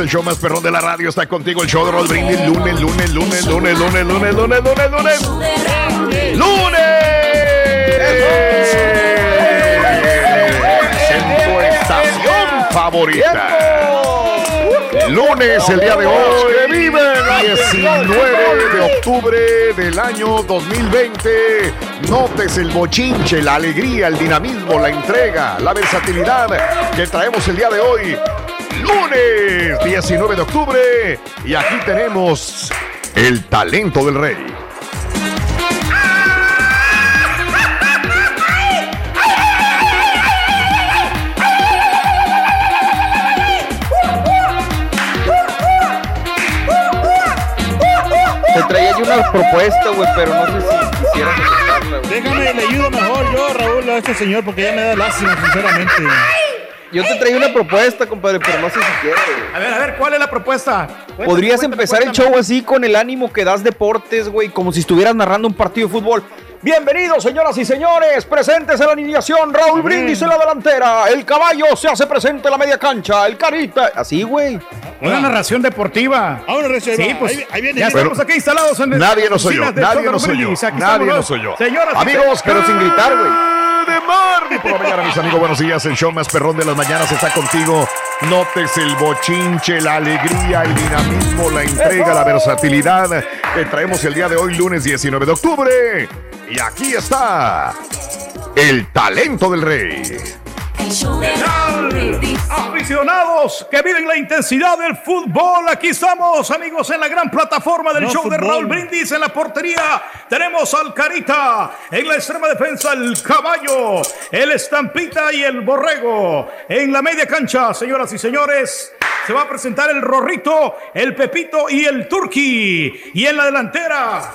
El show más perrón de la radio está contigo. El show de Raúl Brindis. Lunes, lunes, lunes, lunes, lunes, lunes, lunes, lunes, lunes. ¡Lunes! En tu estación favorita. Lunes, el día de hoy, que vive 19 de octubre del año 2020. Notes el bochinche, la alegría, el dinamismo, la entrega, la versatilidad que traemos el día de hoy. Lunes 19 de octubre. Y aquí tenemos el talento del rey. Te traía yo una propuesta, güey, pero no sé si quisieras aceptarla, güey. Déjame, le ayudo mejor yo, Raúl, a este señor, porque ya me da lástima, sinceramente. Yo te traía una propuesta, compadre, pero no sé si quieres, güey. A ver, a ver, ¿cuál es la propuesta? Cuéntame, Podrías cuéntame, empezar el show así con el ánimo que das deportes, güey, como si estuvieras narrando un partido de fútbol. Bienvenidos, señoras y señores, presentes en la alineación, Raúl Brindis en la delantera, el caballo se hace presente en la media cancha, el carita, así, güey. Una narración deportiva. Ahí Sí, pues Ahí- ahí viene. ya Pero- estamos aquí instalados en Nadie no soy yo, nadie no soy yo, nadie no soy yo. Señoras y Amigos, pero sin gritar, güey. Por la mañana, mis amigos, buenos días. El show más perrón de las mañanas está contigo. Notes el bochinche, la alegría, el dinamismo, la entrega, la versatilidad que traemos el día de hoy, lunes 19 de octubre. Y aquí está el talento del rey. Aficionados que viven la intensidad del fútbol, aquí estamos amigos en la gran plataforma del No show de. Raúl Brindis en la portería. Tenemos al Carita, en la extrema defensa el Caballo, el Estampita y el Borrego. En la media cancha, señoras y señores, se va a presentar el Rorrito, el Pepito y el Turqui. Y en la delantera,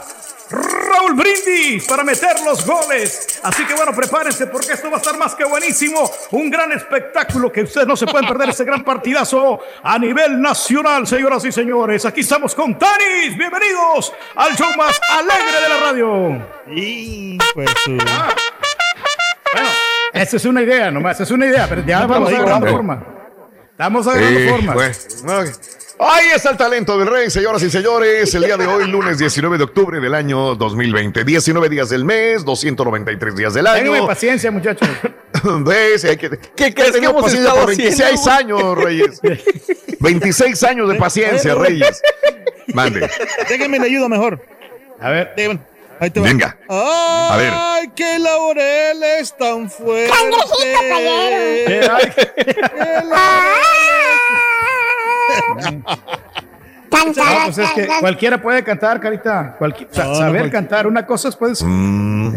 Raúl Brindis para meter los goles. Así que bueno, prepárense porque esto va a estar más que buenísimo. Un gran espectáculo que ustedes no se pueden perder este gran partidazo a nivel nacional, señoras y señores. Aquí estamos con Tanis. Bienvenidos al show más alegre de la radio. Y pues su- Bueno, esa es una idea nomás, es una idea, pero ya No, vamos agarrando ahí forma. Estamos agarrando Eh, forma. pues, ok. Ahí está el talento del rey, señoras y señores. El día de hoy, lunes 19 de octubre del año 2020. 19 días del mes, 293 días del año. Ténganme paciencia, muchachos. ¿Ves? Hay que, ¿Qué crees que que hemos paciencia estado por 26 haciendo, años, Reyes? 26 años de paciencia, Reyes. Mande. Déjame le ayudo mejor. A ver, Déjame. Ahí te va. Venga. Ay, ver. que laurel es tan fuerte. eh, no, pues es que cualquiera puede cantar, Carita. Cualqui- No, saber cantar. Una cosa es, puedes,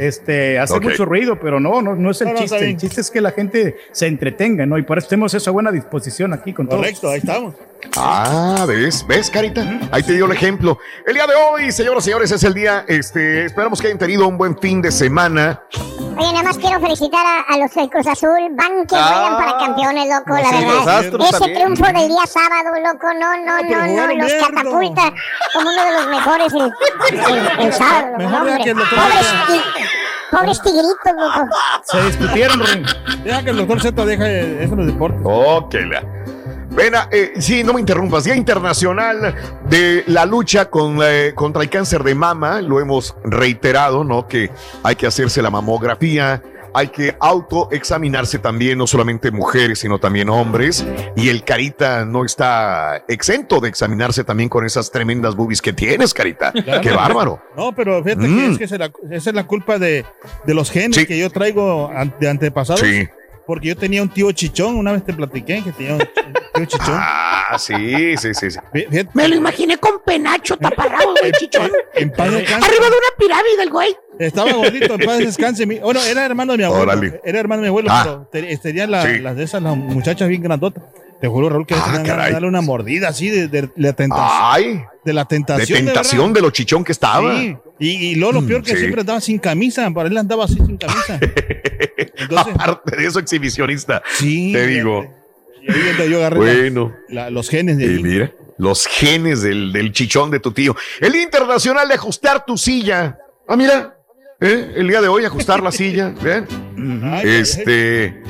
este, hace mucho ruido, pero no, no, no es el chiste. El chiste es que la gente se entretenga, ¿no? Y por eso tenemos esa buena disposición aquí con todos. Correcto, ahí estamos. Ah, ¿ves? ¿Ves, Carita? Ahí te dio el ejemplo. El día de hoy, señoras y señores, es el día, este, esperamos que hayan tenido un buen fin de semana. Oye, nada más quiero felicitar a, a los del Cruz Azul. Van que Ah, vayan para campeones, loco, la verdad. Ese también. triunfo del día sábado, loco, no, no, no, no, los catapulta como uno de los mejores el, el- el sábado, Mejor hombre. que el doctor Pobres, tigritos, loco. Se discutieron, Rin. Deja que el doctor Z deje eso en los deportes. Ok, la. Pena, eh, sí, no me interrumpas. Día Internacional de la lucha con, eh, contra el cáncer de mama. Lo hemos reiterado, ¿no? Que hay que hacerse la mamografía, hay que autoexaminarse también, no solamente mujeres, sino también hombres. Y el Carita no está exento de examinarse también con esas tremendas boobies que tienes, Carita. Qué bárbaro. No, pero fíjate que Mm. es que esa es la, esa es la culpa de, de los genes Sí. que yo traigo de antepasados. Sí. Porque yo tenía un tío chichón, una vez te platiqué que tenía un tío chichón. Ah, sí, sí, sí. sí. Fíjate, Me lo imaginé con penacho taparrado, güey, chichón. en paz descanse. Arriba de una pirámide, el güey. Estaba gordito, en paz descanse. Mi- Bueno, era hermano de mi abuelo. Órale. Era hermano de mi abuelo, Ah. pero te- tenían la- Sí. las de esas, las muchachas bien grandotas. Te juro, Raúl, que Ah, de darle una mordida así de, de- de la tentación. Ay, de la de tentación. tentación verdad. de lo chichón que estaba. Sí. Y, y luego lo Mm, peor que sí. siempre andaba sin camisa. Para él andaba así sin camisa. Entonces, Aparte de eso, exhibicionista. sí. Te digo. Y ahí yo agarré Bueno. la- los genes de Y mira, los genes del, del chichón de tu tío. El Internacional de Ajustar tu Silla. Ah, mira. ¿eh? El día de hoy, ajustar la silla. Este.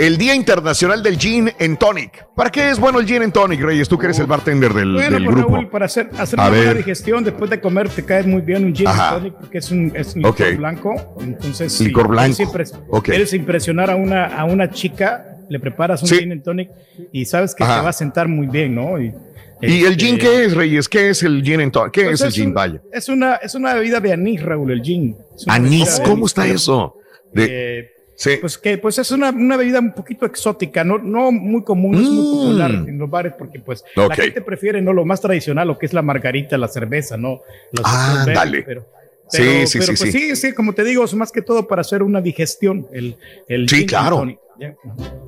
El Día Internacional del Gin and Tonic. ¿Para qué es bueno el Gin and Tonic, Reyes? Tú que eres el bartender del, Bueno, del grupo. Raúl, para hacer, hacer una buena digestión después de comer te cae muy bien un gin and tonic porque es un, es un licor blanco. Entonces, Licor si blanco. quieres impres- Ok. quieres impresionar a una, a una chica, le preparas un Sí. gin and tonic y sabes que Ajá. te va a sentar muy bien, ¿no? Y, ¿Y el este, gin qué es, Reyes? ¿Qué es el Gin and Tonic? ¿Qué pues es el gin, vaya? Es una, es una bebida de anís, Raúl, el gin. Anís, ¿cómo anís, está eso? De, eh, sí. pues que pues es una, una bebida un poquito exótica, no, no muy común, es muy Mm. popular en los bares porque pues Ok. la gente prefiere no lo más tradicional, lo que es la margarita, la cerveza, no los Ah, dale. Pero, pero- sí, pero, sí, pues, sí. sí, sí, como te digo, es más que todo para hacer una digestión, el, el Sí, claro.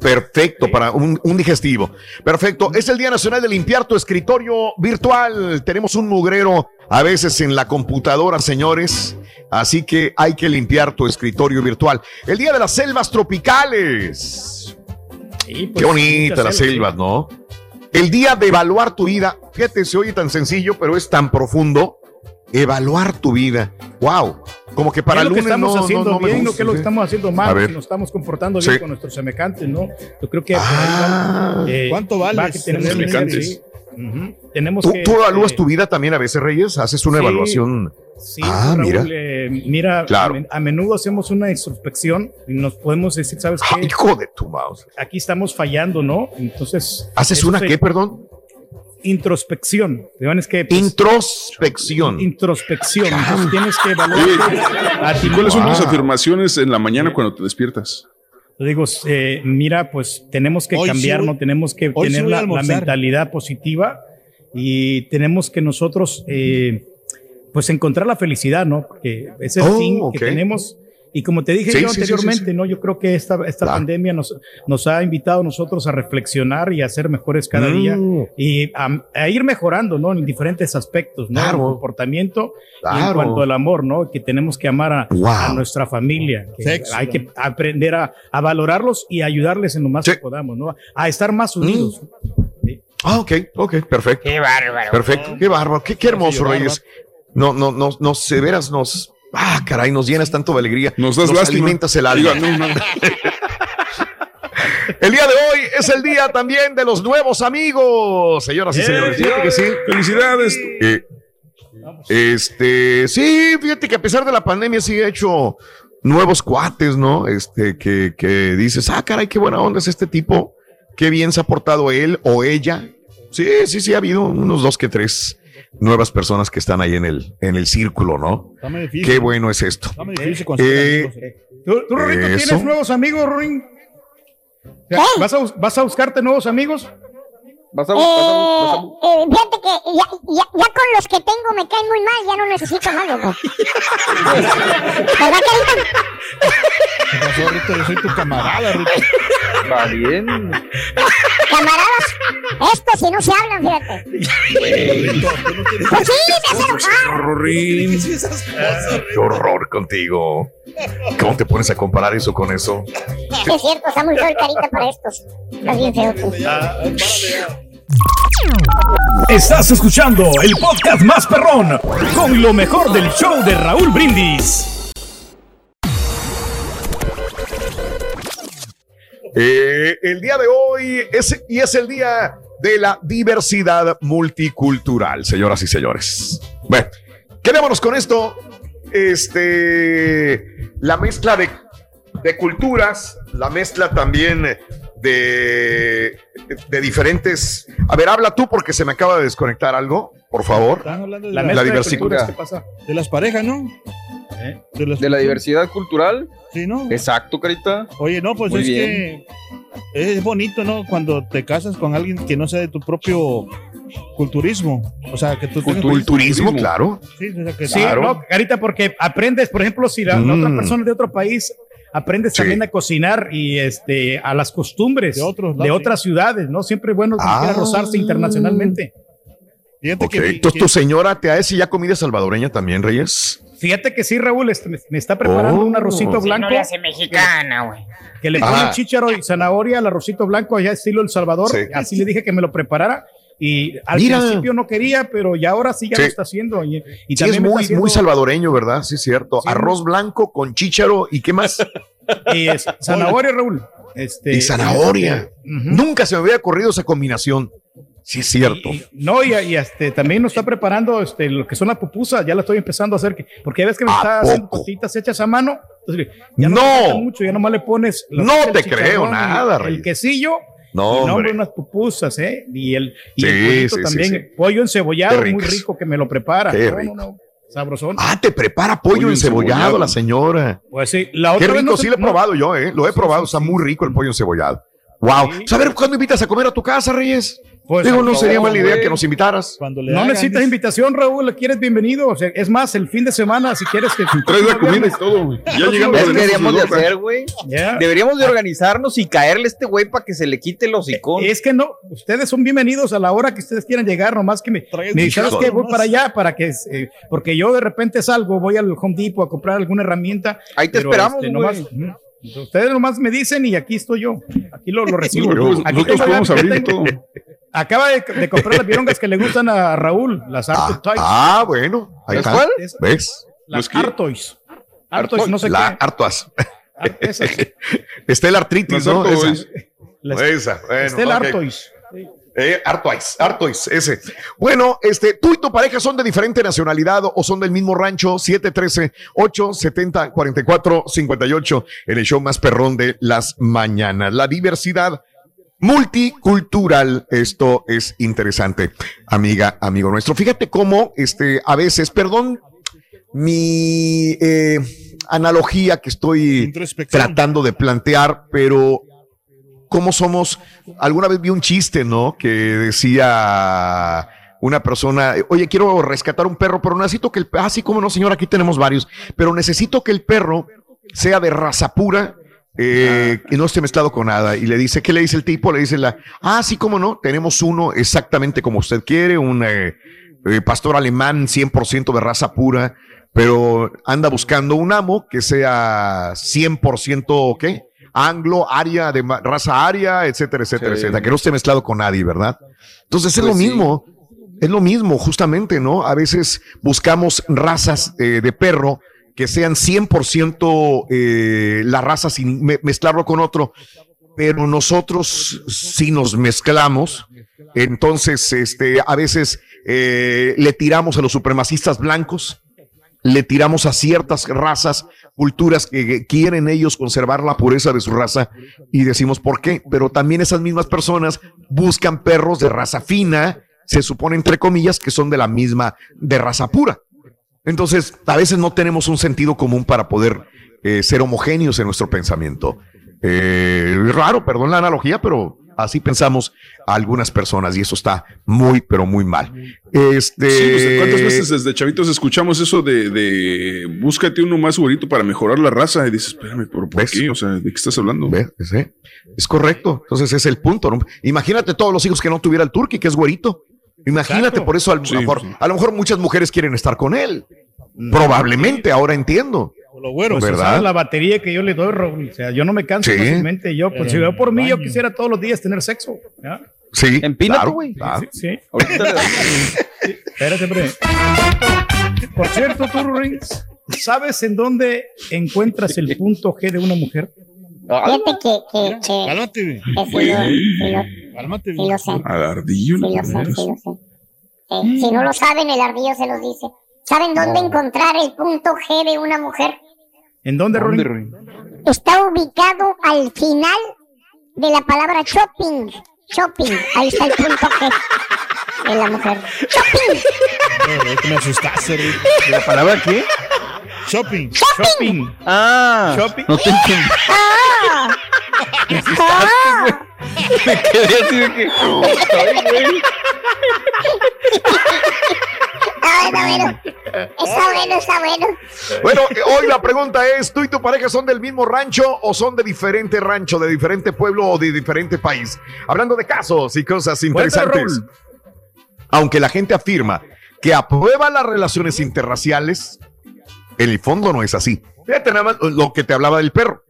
Perfecto, para un, un digestivo. Perfecto. Es el Día Nacional de Limpiar tu escritorio virtual. Tenemos un mugrero a veces en la computadora, señores. Así que hay que limpiar tu escritorio virtual. El Día de las Selvas Tropicales. Sí, pues, Qué bonita las selvas, selvas, ¿no? El día de evaluar tu vida. Fíjate, se oye tan sencillo, pero es tan profundo. Evaluar tu vida. Wow. Como que ¿Qué para es el lo que estamos no, haciendo no bien, no gusta, que lo que estamos haciendo A mal, ver. si nos estamos comportando bien Sí. con nuestros semejantes, ¿no? Yo creo que Ah. eh, ¿Cuánto va vales? que Semejantes. Tenemos ¿Tú, que, tú evalúas eh, tu vida también a veces, Reyes? ¿Haces una sí. evaluación? Sí, Ah, Raúl, mira. eh, mira, Claro. a, men- a menudo hacemos una introspección y nos podemos decir, ¿sabes qué? Ay, hijo de tu mouse. Aquí estamos fallando, ¿no? Entonces. ¿Haces una se- qué, perdón? Introspección. Te van, es que, pues, Introspección. introspección. Entonces tienes que evaluar ti ¿Y cuáles son tus Wow. afirmaciones en la mañana cuando te despiertas? Digo, eh, mira, pues tenemos que Hoy sí cambiar, voy- ¿no? Tenemos que sí tener a la, la mentalidad positiva y tenemos que nosotros, eh, pues encontrar la felicidad, ¿no? Porque es el Oh, fin ok. que tenemos. Y como te dije Sí, yo sí, anteriormente, sí, sí. ¿no? Yo creo que esta, esta Claro. pandemia nos, nos ha invitado a nosotros a reflexionar y a ser mejores cada Mm. día y a, a ir mejorando, ¿no? En diferentes aspectos, ¿no? Claro. El comportamiento y en Claro. cuanto al amor, ¿no? Que tenemos que amar a, Wow. a nuestra familia. que Sexo. hay que aprender a, a valorarlos y ayudarles en lo más Sí. que podamos, ¿no? A estar más unidos. Sí. Ah, ok, ok, perfecto. Qué bárbaro. Perfecto, qué bárbaro, qué, qué hermoso, Reyes. No, no, no, nos, de veras nos. Ah, caray, nos llenas tanto de alegría. Nos das lástima. alimentas el alma. Digo, no, no. El día de hoy es el día también de los nuevos amigos, señoras y ¡Eh! señores. Fíjate que sí. Felicidades. Eh, este, sí, fíjate que a pesar de la pandemia sí ha hecho nuevos cuates, ¿no? Este, que, que dices, ah, caray, qué buena onda es este tipo, qué bien se ha portado él o ella. Sí, sí, sí, ha habido unos dos que tres nuevas personas que están ahí en el, en el círculo, ¿no? Está muy difícil. Qué bueno es esto. Está muy difícil Eh, eh. ¿Tú, Eso. tienes nuevos amigos, Rorín? ¿Qué? ¿Vas a, ¿Vas a buscarte nuevos amigos? Vas a, Eh, vas a- vas a- eh, fíjate que ya, ya, ya con los que tengo me caen muy mal, ya no necesito más, loco. ¿Verdad, Carita? ¿Qué pasó, Rito? Yo soy tu camarada, Rito. Va bien. Camaradas, estos si no se hablan, fíjate. Pues sí, me hace enojar. Qué horror contigo. ¿Cómo te pones a comparar eso con eso? Es cierto, está muy feo el carita para estos. Está bien feo tú. Estás escuchando el podcast más perrón con lo mejor del show de Raúl Brindis. Eh, el día de hoy es, y es el día de la diversidad multicultural, señoras y señores. Bueno, quedémonos con esto. Este, la mezcla de, de culturas, la mezcla también de, de diferentes. A ver, habla tú porque se me acaba de desconectar algo, por favor. Están hablando de, La de diversidad. ¿qué pasa? de las parejas, ¿no? ¿Eh? De, las- De la diversidad cultural. Sí, ¿no? Exacto, carita. Oye, no, pues Muy es bien. que es bonito, ¿no? Cuando te casas con alguien que no sea de tu propio culturismo. O sea, que tú tengas- Culturismo, claro. Sí, o sea, que Sí, Claro. no, Carita, porque aprendes, por ejemplo, si la, la Mm. otra persona es de otro país, aprendes Sí. también a cocinar y este a las costumbres De otros de otras ciudades, ¿no? Siempre es bueno Ah. rozarse internacionalmente. Fíjate Ok. que, Entonces, tu señora te hace ya comida salvadoreña también, Reyes. Fíjate que sí, Raúl, este, me, está preparando Oh. un arrocito Sí, blanco No le hace mexicana, güey. que le Ajá. pone chícharo y zanahoria al arrocito blanco allá estilo El Salvador. Sí. Así le dije que me lo preparara. Y al Mira. principio no quería, pero ya ahora sí ya Sí. lo está haciendo. Y, y Sí, es también muy, haciendo- muy salvadoreño, ¿verdad? Sí, es cierto. Sí. Arroz blanco con chícharo y qué más. y es- zanahoria, Raúl. Este, y zanahoria. Nunca se me había ocurrido esa combinación. Sí, es cierto. Y- y- no, y, y, este, también nos está preparando este, lo que son las pupusas, ya la estoy empezando a hacer, que- porque ves que me ¿A está haciendo poco? tortitas hechas a mano. Entonces, ya No. mucho, ya nomás le pones. No te creo nada, Reyes. el quesillo, No, hombre. unas pupusas, ¿eh? Y el, y Sí, el sí, también, sí, sí. pollo encebollado, muy rico que me lo prepara. Qué No, rico. no, no, sabrosón. Ah, te prepara pollo, Pollo encebollado, encebollado. la señora. Pues sí, la Qué otra rico, sí lo he probado yo, ¿eh? Lo he probado, está muy rico el pollo encebollado. Wow. Sí. ¿Saber cuándo invitas a comer a tu casa, Reyes? Pues, Digo, no sería mala idea que nos invitaras. cuando le No hagan, necesitas invitación, Raúl, quieres bienvenido. O sea, es más, el fin de semana, si quieres que. Traes la comida y todo, güey. Ya llegando ¿Qué de deberíamos de hacer, güey? Deberíamos de organizarnos y caerle a este güey para que se le quite el hocicón. Es que no, ustedes son bienvenidos a la hora que ustedes quieran llegar, nomás que me, Traigan me dijeras que voy para allá, para que, eh, porque yo de repente salgo, voy al Home Depot a comprar alguna herramienta. Ahí te esperamos, este, nomás. Ustedes nomás me dicen y aquí estoy yo. Aquí lo, lo recibo. Pero, pues, Aquí nosotros podemos abrir todo. Acaba de, de comprar las virongas que le gustan a Raúl, las Ah, Arctic Toys. ah, bueno. Ahí ¿Las está. ¿Ves? Las. Artois. Artois, no sé La qué. Artoas. Ar- esas. Está el artritis, ¿no? Artois. Esa. Esa, bueno, Estela ok. Artois. Eh, Artois, Artois, ese. Bueno, este, tú y tu pareja son de diferente nacionalidad o son del mismo rancho, 713-870-4458, en el show más perrón de las mañanas. La diversidad multicultural, esto es interesante, amiga, amigo nuestro. Fíjate cómo, este, a veces, perdón, mi eh, analogía que estoy tratando de plantear, pero cómo somos. Alguna vez vi un chiste, ¿no? Que decía una persona, oye, quiero rescatar un perro, pero necesito que el ah, sí, cómo no, señor, aquí tenemos varios, pero necesito que el perro sea de raza pura. Eh, y no esté mezclado con nada. Y le dice, ¿qué le dice el tipo? Le dice la, ah, sí, cómo no, tenemos uno exactamente como usted quiere, un eh, eh, pastor alemán 100% de raza pura, pero anda buscando un amo que sea 100% ¿qué? Anglo, aria, de raza aria, etcétera, etcétera, Sí. etcétera, que no esté mezclado con nadie, ¿verdad? Entonces es Pues lo sí. mismo, es lo mismo, justamente, ¿no? A veces buscamos razas de perro que sean 100% eh, la raza sin me- mezclarlo con otro, pero nosotros si nos mezclamos, entonces este, a veces eh, le tiramos a los supremacistas blancos, le tiramos a ciertas razas, culturas que, que quieren ellos conservar la pureza de su raza y decimos por qué, pero también esas mismas personas buscan perros de raza fina, se supone entre comillas que son de la misma, de raza pura. Entonces, a veces no tenemos un sentido común para poder eh, ser homogéneos en nuestro pensamiento. Eh, raro, perdón la analogía, pero así pensamos a algunas personas y eso está muy, pero muy mal. Este, Sí, ¿Cuántas veces desde chavitos escuchamos eso de, de búscate uno más güerito para mejorar la raza? Y dices, espérame, ¿por, por ¿Ves? qué? O sea, ¿de qué estás hablando? ¿Ves? Es correcto. Entonces es el punto. ¿no? Imagínate todos los hijos que no tuviera el turqui, que es güerito. Imagínate, Exacto. por eso a lo, Sí, mejor, sí. a lo mejor muchas mujeres quieren estar con él. Probablemente, ahora entiendo. Lo güero. Pues, ¿Verdad? ¿sabes la batería que yo le doy, Raúl? O sea, yo no me canso Sí. fácilmente. Yo, pues, si yo por mí, yo quisiera todos los días tener sexo. ¿ya? Sí. Empínate, claro, güey. claro. Sí, Espérate. Por cierto, tú, Rins, ¿sabes en dónde encuentras el punto G de una mujer? Fíjate que, que, que, Cálmate, cálmate. sí lo sé. Al ardillo. Sí lo sé, sí lo sé. Eh, si no lo saben, el ardillo se los dice. ¿Saben dónde encontrar el punto G de una mujer? ¿En dónde, ¿Dónde? Está ubicado al final de la palabra shopping. Shopping. Ahí está el punto G de la mujer. Shopping. Me asustaste, Rick. ¿De la palabra qué? Shopping. Shopping. Ah, Shopping. no te entendí. Ah, güey. Me quedé así de que. Ay, güey. ah, está bueno. Está bueno, está bueno. Bueno, hoy la pregunta es, ¿tú y tu pareja son del mismo rancho o son de diferente rancho, de diferente pueblo o de diferente país? Hablando de casos y cosas interesantes. Aunque la gente afirma que aprueba las relaciones interraciales, en el fondo no es así. Fíjate nada más lo que te hablaba del perro.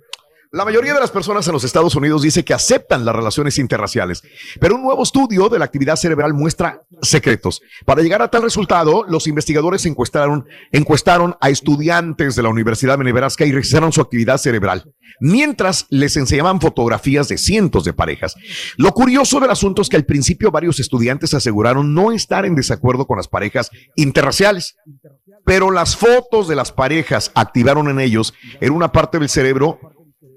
La mayoría de las personas en los Estados Unidos dice que aceptan las relaciones interraciales, pero un nuevo estudio de la actividad cerebral muestra secretos. Para llegar a tal resultado, los investigadores encuestaron, encuestaron a estudiantes de la Universidad de Nebraska y registraron su actividad cerebral, mientras les enseñaban fotografías de cientos de parejas. Lo curioso del asunto es que al principio varios estudiantes aseguraron no estar en desacuerdo con las parejas interraciales, pero las fotos de las parejas activaron en ellos en una parte del cerebro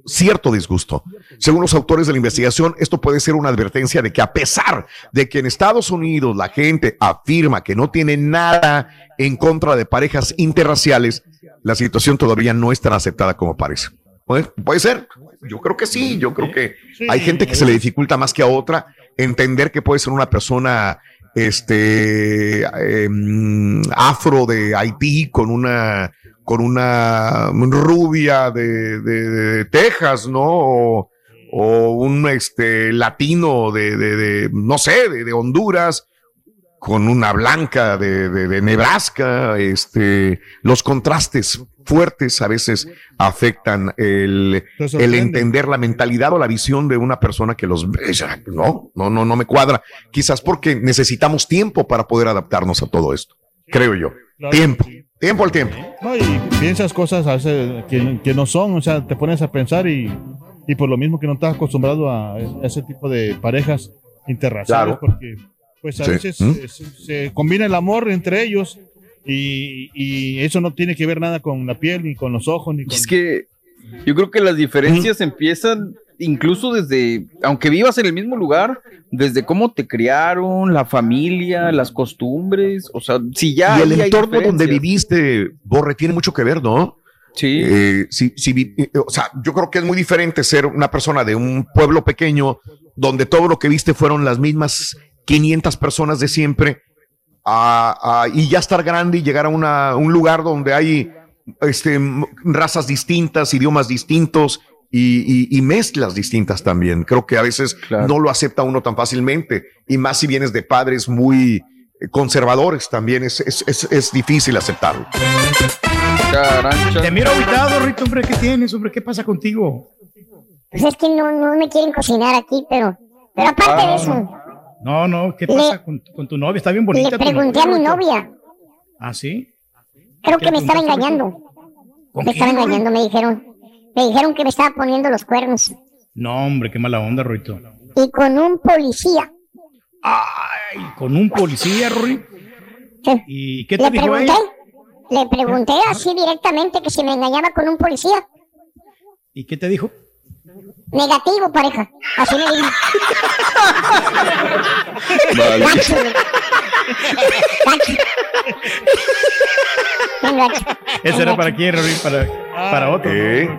cierto disgusto. Según los autores de la investigación, esto puede ser una advertencia de que a pesar de que en Estados Unidos la gente afirma que no tiene nada en contra de parejas interraciales, la situación todavía no es tan aceptada como parece. Puede, ser. Yo creo que sí. Yo creo que hay gente que se le dificulta más que a otra entender que puede ser una persona este em, afro de Haití con una con una rubia de, de- Texas, ¿no? O, un este latino de, de- no sé, de, Honduras, con una blanca de Nebraska, este, los contrastes fuertes a veces afectan el, el entender la mentalidad o la visión de una persona que los No, no, no, no me cuadra. Quizás porque necesitamos tiempo para poder adaptarnos a todo esto. Creo yo. Claro, Tiempo. Tiempo al tiempo. No, y piensas cosas a veces que, que no son, o sea, te pones a pensar y, y por lo mismo que no estás acostumbrado a ese tipo de parejas interraciales, Claro. porque pues a Sí. veces ¿Mm? se, se combina el amor entre ellos y, y eso no tiene que ver nada con la piel, ni con los ojos, ni con... Es que yo creo que las diferencias empiezan incluso desde, aunque vivas en el mismo lugar, desde cómo te criaron, la familia, las costumbres, o sea, si ya y el entorno donde viviste, Borre, tiene mucho que ver, ¿no? Sí. Eh, si, eh, o sea, yo creo que es muy diferente ser una persona de un pueblo pequeño donde todo lo que viste fueron las mismas 500 personas de siempre a- a- y ya estar grande y llegar a una- un lugar donde hay este, razas distintas, idiomas distintos y, y- y mezclas distintas también. Creo que a veces Claro. no lo acepta uno tan fácilmente y más si vienes de padres muy eh, conservadores también es, es, es- es difícil aceptarlo. Carancha. Te miro aguitado, Rito, hombre. ¿Qué tienes, hombre? ¿Qué pasa contigo? Pues es que no, no me quieren cocinar aquí, pero, pero aparte Ah. de eso, No, no. ¿Qué Le- pasa con, con tu novia? Está bien le bonita. tu pregunté a mi novia. ¿Ah, sí? Creo ¿Qué que le me estaba engañando. ¿Con Me estaba engañando, me dijeron. Me dijeron que me estaba poniendo los cuernos. No, hombre, qué mala onda, Rito. Y con un policía. Ay, con un policía, Rory. Sí. ¿Y qué te Le dijo pregunté, ella? le pregunté así directamente que si me engañaba con un policía. ¿Y qué te dijo? Negativo, pareja. Así me dijo. Vale. Gacho. Gacho. Gacho. ¿Ese era para quién, Rory? Para, para otro. Eh,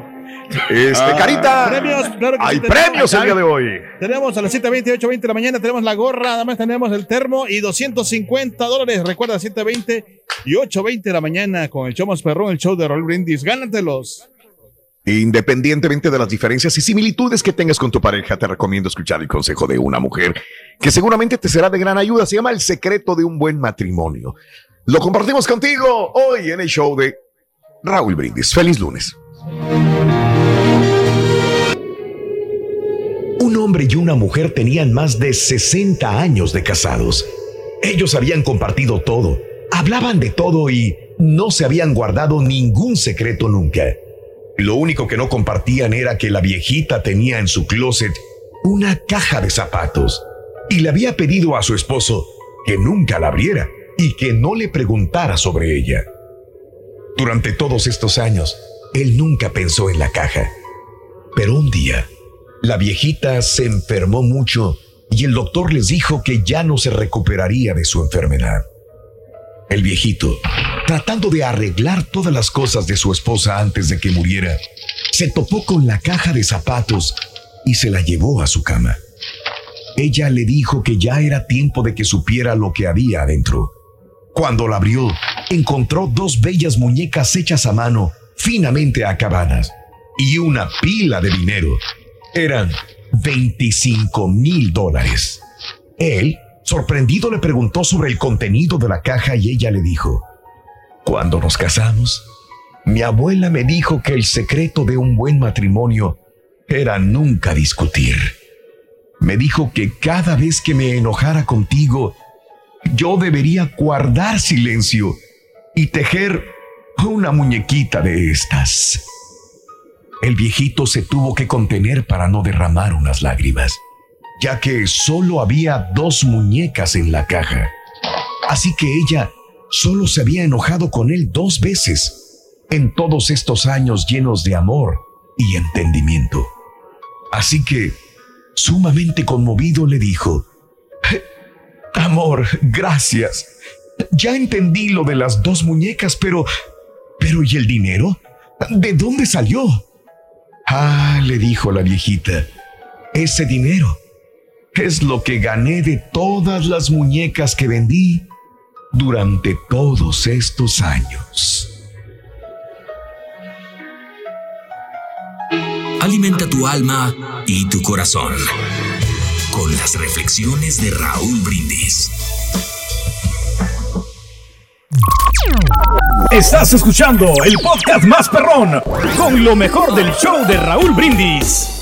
Este, Ah, Carita. Premios, claro que Hay sí, tenemos. premios el día de hoy. Tenemos a las 7.20, 8.20 de la mañana, tenemos la gorra, además tenemos el termo y 250 dólares. Recuerda, 7.20 y 8.20 de la mañana con el show más perrón, el show de Raúl Brindis. Gánatelos. Independientemente de las diferencias y similitudes que tengas con tu pareja, te recomiendo escuchar el consejo de una mujer que seguramente te será de gran ayuda. Se llama El secreto de un buen matrimonio. Lo compartimos contigo hoy en el show de Raúl Brindis. Feliz lunes. Un hombre y una mujer tenían más de 60 años de casados. Ellos habían compartido todo, hablaban de todo y no se habían guardado ningún secreto nunca. Lo único que no compartían era que la viejita tenía en su closet una caja de zapatos y le había pedido a su esposo que nunca la abriera y que no le preguntara sobre ella. Durante todos estos años, él nunca pensó en la caja. Pero un día, la viejita se enfermó mucho y el doctor les dijo que ya no se recuperaría de su enfermedad. El viejito, tratando de arreglar todas las cosas de su esposa antes de que muriera, se topó con la caja de zapatos y se la llevó a su cama. Ella le dijo que ya era tiempo de que supiera lo que había adentro. Cuando la abrió, encontró dos bellas muñecas hechas a mano, finamente acabadas, y una pila de dinero. Eran 25 mil dólares. Él, sorprendido, le preguntó sobre el contenido de la caja y ella le dijo, Cuando nos casamos, mi abuela me dijo que el secreto de un buen matrimonio era nunca discutir. Me dijo que cada vez que me enojara contigo, yo debería guardar silencio y tejer una muñequita de estas. El viejito se tuvo que contener para no derramar unas lágrimas, ya que solo había dos muñecas en la caja. Así que ella solo se había enojado con él dos veces en todos estos años llenos de amor y entendimiento. Así que, sumamente conmovido, le dijo, Amor, gracias. Ya entendí lo de las dos muñecas, pero... ¿Pero y el dinero? ¿De dónde salió? Ah, le dijo la viejita, ese dinero es lo que gané de todas las muñecas que vendí durante todos estos años. Alimenta tu alma y tu corazón con las reflexiones de Raúl Brindis. Estás escuchando el podcast más perrón con lo mejor del show de Raúl Brindis.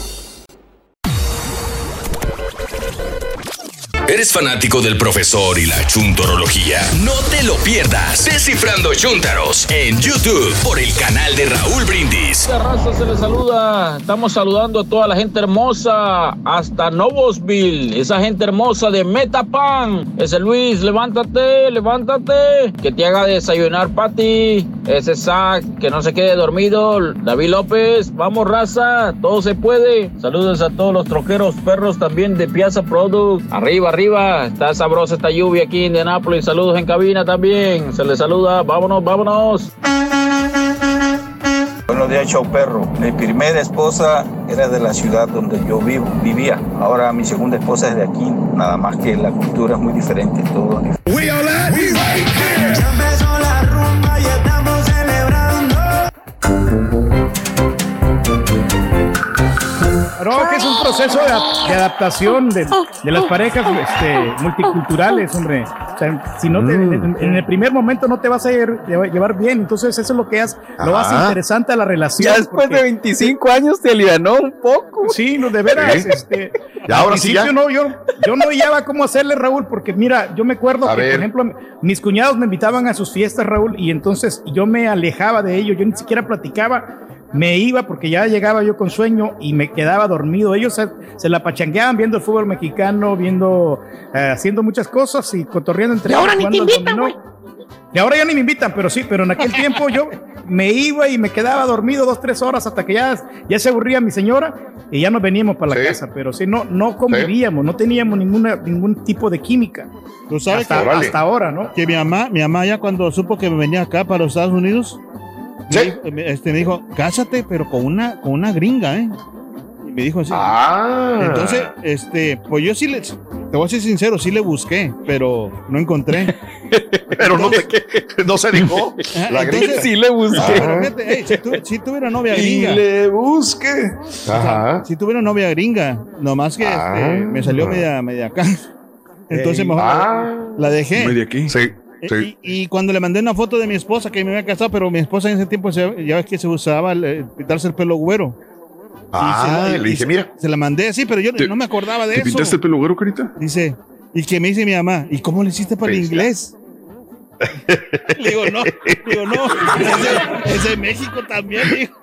¿Eres fanático del profesor y la chuntorología? No te lo pierdas. Descifrando Chuntaros en YouTube por el canal de Raúl Brindis. La raza se le saluda. Estamos saludando a toda la gente hermosa hasta Novosville. Esa gente hermosa de Metapan. Ese Luis, levántate, levántate. Que te haga desayunar, Pati. Ese Zach, que no se quede dormido. David López, vamos, raza. Todo se puede. Saludos a todos los troqueros perros también de Piazza Product. Arriba, arriba. Está sabrosa esta lluvia aquí en Indianápolis. Saludos en cabina también. Se les saluda. Vámonos, vámonos. Buenos días, show perro. Mi primera esposa era de la ciudad donde yo vivo, vivía. Ahora mi segunda esposa es de aquí, nada más que la cultura es muy diferente, todo. No, que es un proceso de, adaptación de, de las parejas este, multiculturales, hombre. O sea, si no te- en, en el primer momento no te vas a llevar, bien, entonces eso es lo que hace, lo hace interesante a la relación. Ya después porque- de 25 años te alivianó un poco. Sí, no, de veras. Este, ahora sí ya. No, yo, yo no hallaba cómo hacerle, Raúl, porque mira, yo me acuerdo A que, ver. por ejemplo, mis cuñados me invitaban a sus fiestas, Raúl, y entonces yo me alejaba de ellos, yo ni siquiera platicaba, me iba porque ya llegaba yo con sueño y me quedaba dormido. Ellos se, se la pachangueaban viendo el fútbol mexicano, viendo, eh, haciendo muchas cosas y cotorreando entre Y ahora ni te invitan. Y ahora ya ni me invitan, pero sí, pero en aquel tiempo yo me iba y me quedaba dormido dos, tres horas hasta que ya, ya se aburría mi señora y ya nos veníamos para la casa. Pero sí, no, no convivíamos, no teníamos ninguna, ningún tipo de química. Tú sabes hasta, que, hasta ahora, ¿no? que mi mamá, mi mamá ya cuando supo que me venía acá para los Estados Unidos, me, dijo, me- este, me dijo, cásate, pero con una, con una gringa, ¿eh? Y me dijo así. Ah. Entonces, este, pues yo sí le, te voy a ser sincero, sí le busqué, pero no encontré. Pero no, te, no se dejó. Ajá, La entonces- gringa. Sí le busqué. Ah, pero fíjate, ey, si, tu- si tuviera novia Y gringa. le busque. o sea, si tuviera novia gringa, nomás que Ah. este, me salió media, media acá. Entonces mejor Ah. la dejé. Media aquí. Sí, Y, y cuando le mandé una foto de mi esposa que me había casado, pero mi esposa en ese tiempo se- ya ves que se usaba el, eh, pintarse el pelo güero. Ah, la- le dije, mira. Se la mandé así, pero yo ¿Te- no me acordaba de ¿Te eso. pintaste el pelo güero, carita? Dice, y que me dice mi mamá, ¿y cómo le hiciste para el inglés? le digo, no, le digo, no, es de, es de México también, digo.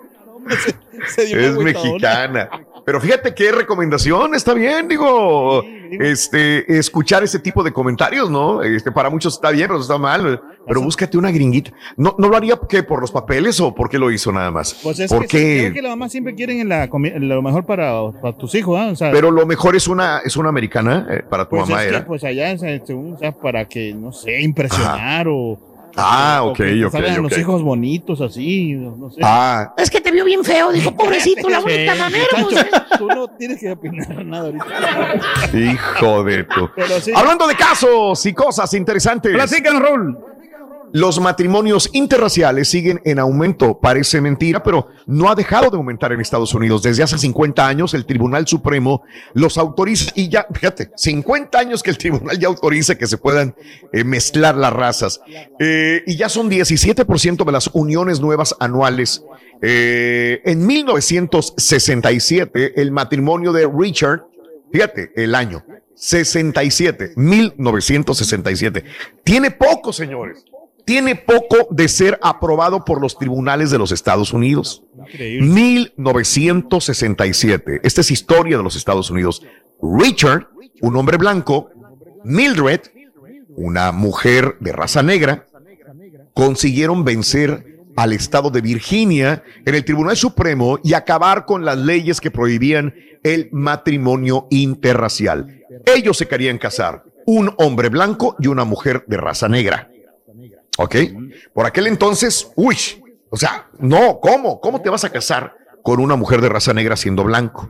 Se Es mexicana. Pero fíjate qué recomendación, está bien, digo, este, escuchar ese tipo de comentarios, ¿no? Este, para muchos está bien, pero está mal. Pero búscate una gringuita. ¿No, no lo haría ¿qué, por los papeles o por qué lo hizo nada más? Pues es ¿Por que, que la mamá siempre quieren la lo mejor para, para tus hijos, ¿ah? O sea, Pero lo mejor es una, es una americana, eh, para tu pues mamá es que, era. pues allá, o sea, según, o sea, para que, no sé, impresionar o... Ah, ok, que ok, salgan los ok. hijos bonitos así, no no sé. Ah, Es que te vio bien feo, dijo, pobrecito, la Sí, bonita pues, tú no tienes que opinar nada ahorita. hijo de tu. Pero sí. Hablando de casos y cosas interesantes. Platícanos, Raúl. Los matrimonios interraciales siguen en aumento. Parece mentira, pero no ha dejado de aumentar en Estados Unidos. Desde hace 50 años, el Tribunal Supremo los autoriza y ya, fíjate, 50 años que el Tribunal ya autoriza que se puedan eh, mezclar las razas. Eh, y ya son 17% de las uniones nuevas anuales. Eh, en 1967, el matrimonio de Richard, fíjate, el año, 67, 1967. Tiene poco, señores. Tiene poco de ser aprobado por los tribunales de los Estados Unidos. 1967. Esta es historia de los Estados Unidos. Richard, un hombre blanco, Mildred, una mujer de raza negra, consiguieron vencer al estado de Virginia en el Tribunal Supremo y acabar con las leyes que prohibían el matrimonio interracial. Ellos se querían casar, un hombre blanco y una mujer de raza negra. ¿Ok? Por aquel entonces, uy, o sea, no, ¿cómo? ¿Cómo te vas a casar con una mujer de raza negra siendo blanco?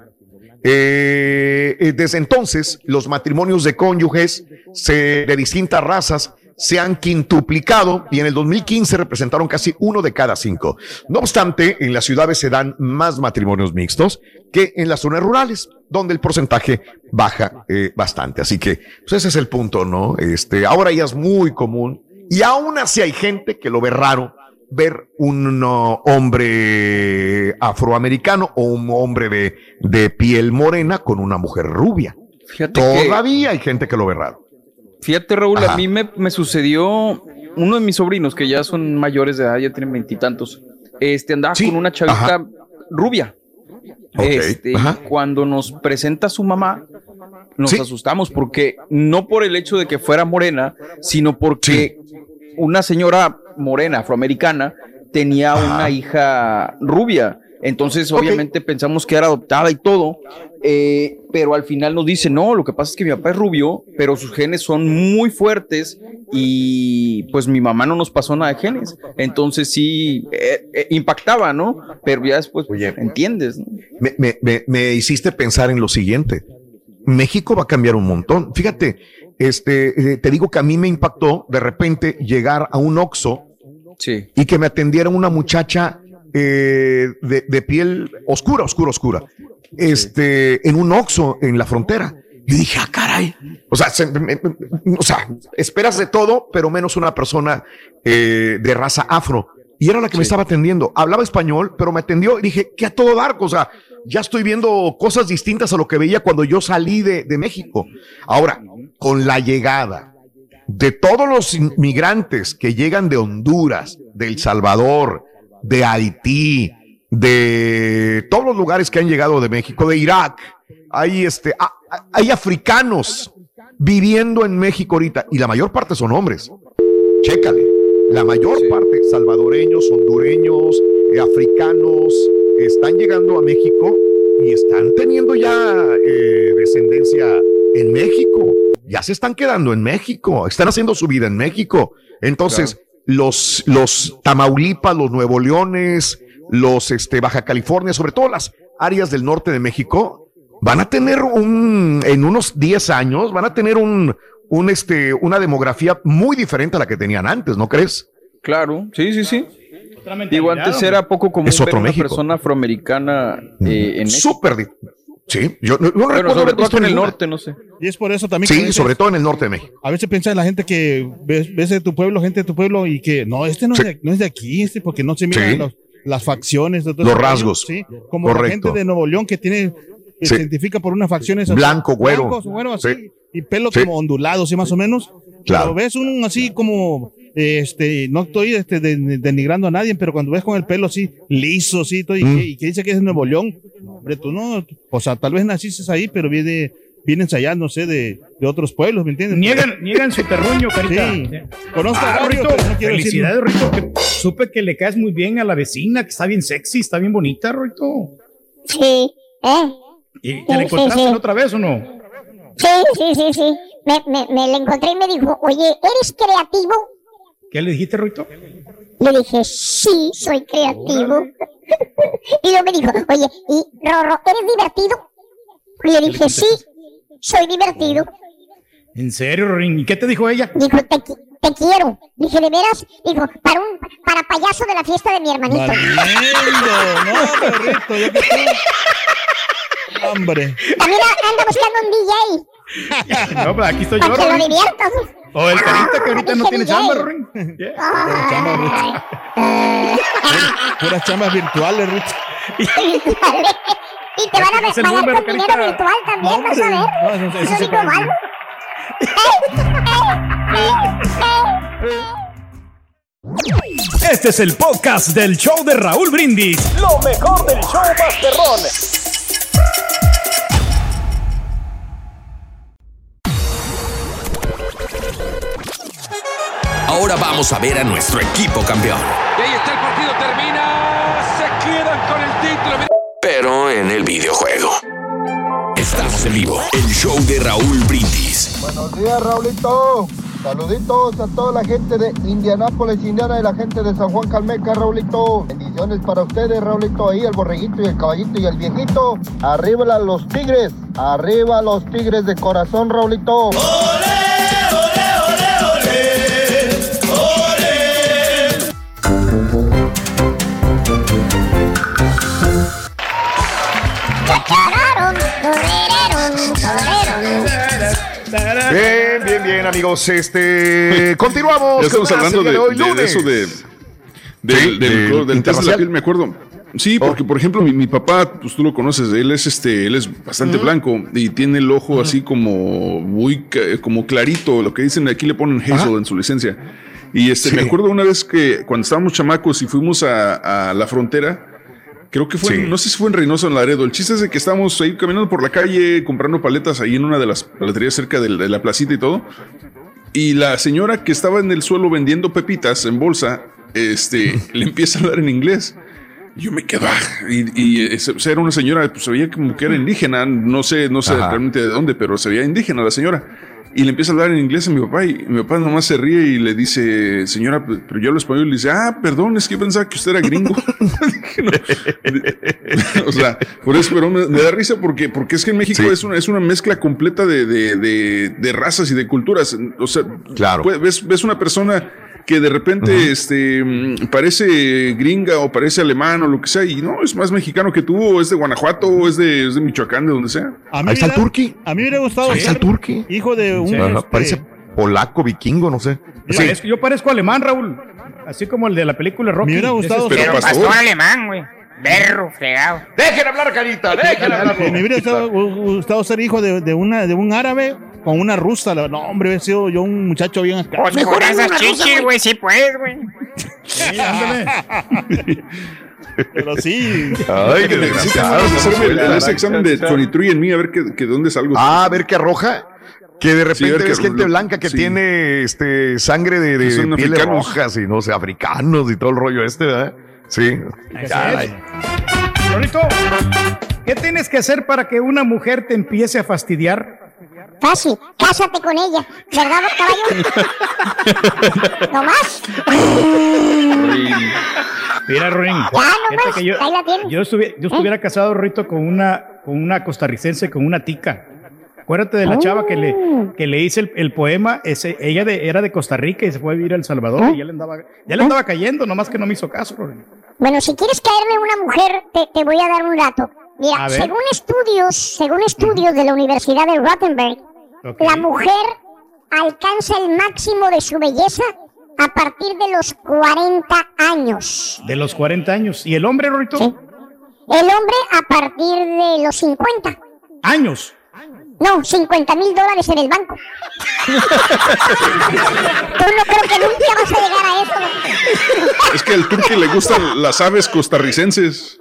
Eh, eh, desde entonces, los matrimonios de cónyuges se- de distintas razas se han quintuplicado y en el 2015 representaron casi uno de cada cinco. No obstante, en las ciudades se dan más matrimonios mixtos que en las zonas rurales, donde el porcentaje baja eh, bastante. Así que pues ese es el punto, ¿no? Este, ahora ya es muy común y aún así hay gente que lo ve raro ver un hombre afroamericano o un hombre de, de piel morena con una mujer rubia. Fíjate que- Todavía hay gente que lo ve raro. Fíjate, Raúl, Ajá. a mí me, me sucedió uno de mis sobrinos que ya son mayores de edad, ya tienen veintitantos. Este andaba con una chavita ajá. rubia. Este, cuando nos presenta su mamá, nos Sí. asustamos porque no por el hecho de que fuera morena, sino porque una señora morena afroamericana tenía una hija rubia. Entonces, obviamente pensamos que era adoptada y todo, eh, pero al final nos dice, no, lo que pasa es que mi papá es rubio, pero sus genes son muy fuertes y pues mi mamá no nos pasó nada de genes. Entonces sí, eh, eh, impactaba, ¿no? Pero ya después entiendes, ¿no? Me, me- me- me hiciste pensar en lo siguiente. México va a cambiar un montón. Fíjate, este, eh, te digo que a mí me impactó de repente llegar a un Oxxo y que me atendiera una muchacha eh, de, de piel oscura, oscura, oscura, este, en un Oxxo en la frontera. Yo dije, ah, caray. O sea, se- me- me- o sea, esperas de todo, pero menos una persona eh, de raza afro. Y era la que me estaba atendiendo. Hablaba español, pero me atendió y dije, que a todo dar, o sea, ya estoy viendo cosas distintas a lo que veía cuando yo salí de, de México. Ahora, con la llegada de todos los inmigrantes que llegan de Honduras, de El Salvador, de Haití, de todos los lugares que han llegado de México, de Irak, hay este, hay africanos viviendo en México ahorita y la mayor parte son hombres. Chécale, la mayor parte salvadoreños, hondureños, eh, africanos están llegando a México y están teniendo ya eh, descendencia en México. Ya se están quedando en México, están haciendo su vida en México. Entonces, los, los Tamaulipas, los Nuevo Leones, los este, Baja California, sobre todo las áreas del norte de México, van a tener un, en unos 10 años, van a tener un, un este, una demografía muy diferente a la que tenían antes, ¿no crees? Claro, sí, sí, sí. Digo, antes era poco común Es ver otro una persona afroamericana eh, en México. Súper. Sí, yo no, no sobre todo en el ninguna. norte, no sé. Y es por eso también. Sí, veces- sobre todo en el norte de México. A veces piensa la gente que ves, ves de tu pueblo, gente de tu pueblo, y que no, este no, Sí. es, de, no es de aquí, este porque no se miran Sí. los- las facciones. de Los rasgos. Sí, como la gente de Nuevo León que tiene, que Sí. se identifica por unas facciones Blanco, güero. blancos, güero, así, Sí. y pelo Sí. como ondulado, así más o menos. Claro. Pero ves un así como este, no estoy este, de- de- denigrando a nadie, pero cuando ves con el pelo así, liso, sí, todo, y, Mm. que, y que dice que es de Nuevo León, no, hombre, tú no, o sea, tal vez naciste ahí, pero viene, viene ensayando, no sé, de, de otros pueblos, ¿me entiendes? Niegan, niegan su terruño, carita. Sí. Conozco a Ah, pero no quiero felicidades, que supe que le caes muy bien a la vecina, que está bien sexy, está bien bonita, Rorrito. Sí, ¿eh? ¿Y te la encontraste sí, sí. la otra vez o no? Sí, sí, sí, sí. Me, me, me la encontré y me dijo, oye, ¿eres creativo? ¿Qué le dijiste, Rorrito? Le dije, sí, soy creativo. y luego me dijo, oye, ¿y Rorro, eres divertido? Y le dije, sí, soy divertido. ¿En serio, Rorín? ¿Y qué te dijo ella? Dijo, te, te quiero. Dije, ¿de veras? Dijo, para un para payaso de la fiesta de mi hermanito. Valiendo, no, perrito, yo que. Hombre. También anda buscando un DJ No, pues aquí estoy yo, para que lo diviertas. O el carita que ahorita no tiene chamba, Rorín. Puras chambas virtuales, Rich. Y te van a número, con dinero virtual también, No, vas a ver. No, eso- digo malo. Este es el podcast del show de Raúl Brindis. Lo mejor del show Masterrón. Ahora vamos a ver a nuestro equipo campeón. Y ahí está el partido, termina. Se quedan con el título. Pero en el videojuego. Estamos en vivo. El show de Raúl Brindis. Buenos días, Raulito. Saluditos a toda la gente de Indianápolis, Indiana y la gente de San Juan Calmeca, Raulito. Bendiciones para ustedes, Raulito. Ahí el borreguito y el caballito y el viejito. Arriba los tigres. Arriba los tigres de corazón, Raulito. Bien, bien, amigos. Este, continuamos. Ya estamos con hablando de, hoy, de- eso de, del, Sí, del, del color- del test de la piel, me acuerdo. Sí, porque por ejemplo mi, mi papá, pues tú lo conoces, él es este, él es bastante blanco y tiene el ojo así como muy como clarito, lo que dicen aquí le ponen hazel en su licencia. Y este, Sí. me acuerdo una vez que cuando estábamos chamacos y fuimos a, a la frontera, creo que fue, Sí. no sé si fue en Reynosa o en Laredo. El chiste es de que estábamos ahí caminando por la calle comprando paletas ahí en una de las paleterías cerca de la, de la placita y todo. Y la señora que estaba en el suelo vendiendo pepitas en bolsa, este, le empieza a hablar en inglés. Yo me quedo, ah, y, y o sea, era una señora, pues se veía como que era indígena, no sé, no sé Ajá. realmente de dónde, pero se veía indígena la señora. Y le empieza a hablar en inglés a mi papá y mi papá nomás se ríe y le dice, señora, pero yo hablo español. Y le dice, ah, perdón, es que pensaba que usted era gringo. O sea, por eso, pero me, me da risa porque, porque es que en México es, una, es una mezcla completa de, de, de- de razas y de culturas. O sea, Claro. puede- ves, ves una persona que de repente este, mm, parece gringa o parece alemán o lo que sea, y no, es más mexicano que tú, o es de Guanajuato, o es de, es de Michoacán, de donde sea. A mí Ahí está el turqui. A mí me hubiera gustado Ahí está el turqui. hijo de un... Este, Parece polaco, vikingo, no sé. Yo, parezco, yo parezco alemán, Raúl. Así como el de la película Rocky. Me hubiera gustado ser- Pero pastor. Pastor alemán, güey. Berro, fregado. Dejen hablar, carita, dejen hablar. Me hubiera gustado, gustado ser hijo de, de una, de un árabe con una rusa. No, hombre, hubiera sido yo un muchacho bien acá. Pues con esas chichis, güey, sí puedes, güey. Sí, ándale. Pero sí. Ay, qué Sí, desgraciado. ese examen de 23 en mí, a ver qué, qué- dónde salgo. Ah, a ver qué arroja. Que de repente qué ves gente blanca que Sí. tiene este sangre de, de Que son pieles africanos. rojas y no sé, africanos y todo el rollo este, ¿verdad? Sí. ¿qué tienes que hacer para que una mujer te empiece a fastidiar? Fácil, cásate con ella. ¿Verdad, caballo? ¿No más? Mira, nomás. que yo, yo, estuvi- yo estuviera casado, Rito, con una, con una costarricense, con una tica. Acuérdate de la chava que le, que le hice el, el poema. Ese, ella de- era de Costa Rica y se fue a vivir a El Salvador. Y ya le andaba, ya le andaba cayendo, nomás que no me hizo caso, Rorín. Bueno, si quieres caerle a una mujer, te, te voy a dar un dato. Mira, A según estudios, según estudios de la Universidad de Rottenberg, la mujer alcanza el máximo de su belleza a partir de los 40 años. De los 40 años. ¿Y el hombre, Rorito? El hombre a partir de los 50. Años. No, 50 mil dólares en el banco. Tú no creo que nunca vas a que al turqui le gustan las aves costarricenses.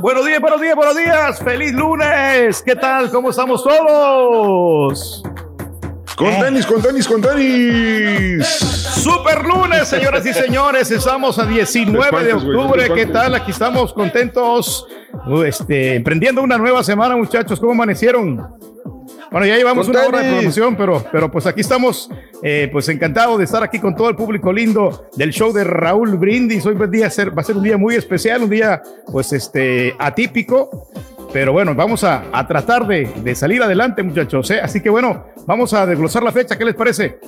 Buenos días, buenos días, buenos días. Feliz lunes. ¿Qué tal? ¿Cómo estamos todos? Con eh. tenis, con tenis, con tenis. Super lunes, señoras y señores. Estamos a 19 de octubre. ¿Qué tal? Aquí estamos contentos uh, Este, emprendiendo una nueva semana, muchachos. ¿Cómo amanecieron? Bueno, ya llevamos Con una hora de promoción, pero, pero pues aquí estamos, eh, pues encantado de estar aquí con todo el público lindo del show de Raúl Brindis. Hoy va a, día ser, va a ser un día muy especial, un día pues este atípico, pero bueno, vamos a, a tratar de, de salir adelante, muchachos. ¿eh? Así que bueno, vamos a desglosar la fecha. ¿Qué les parece?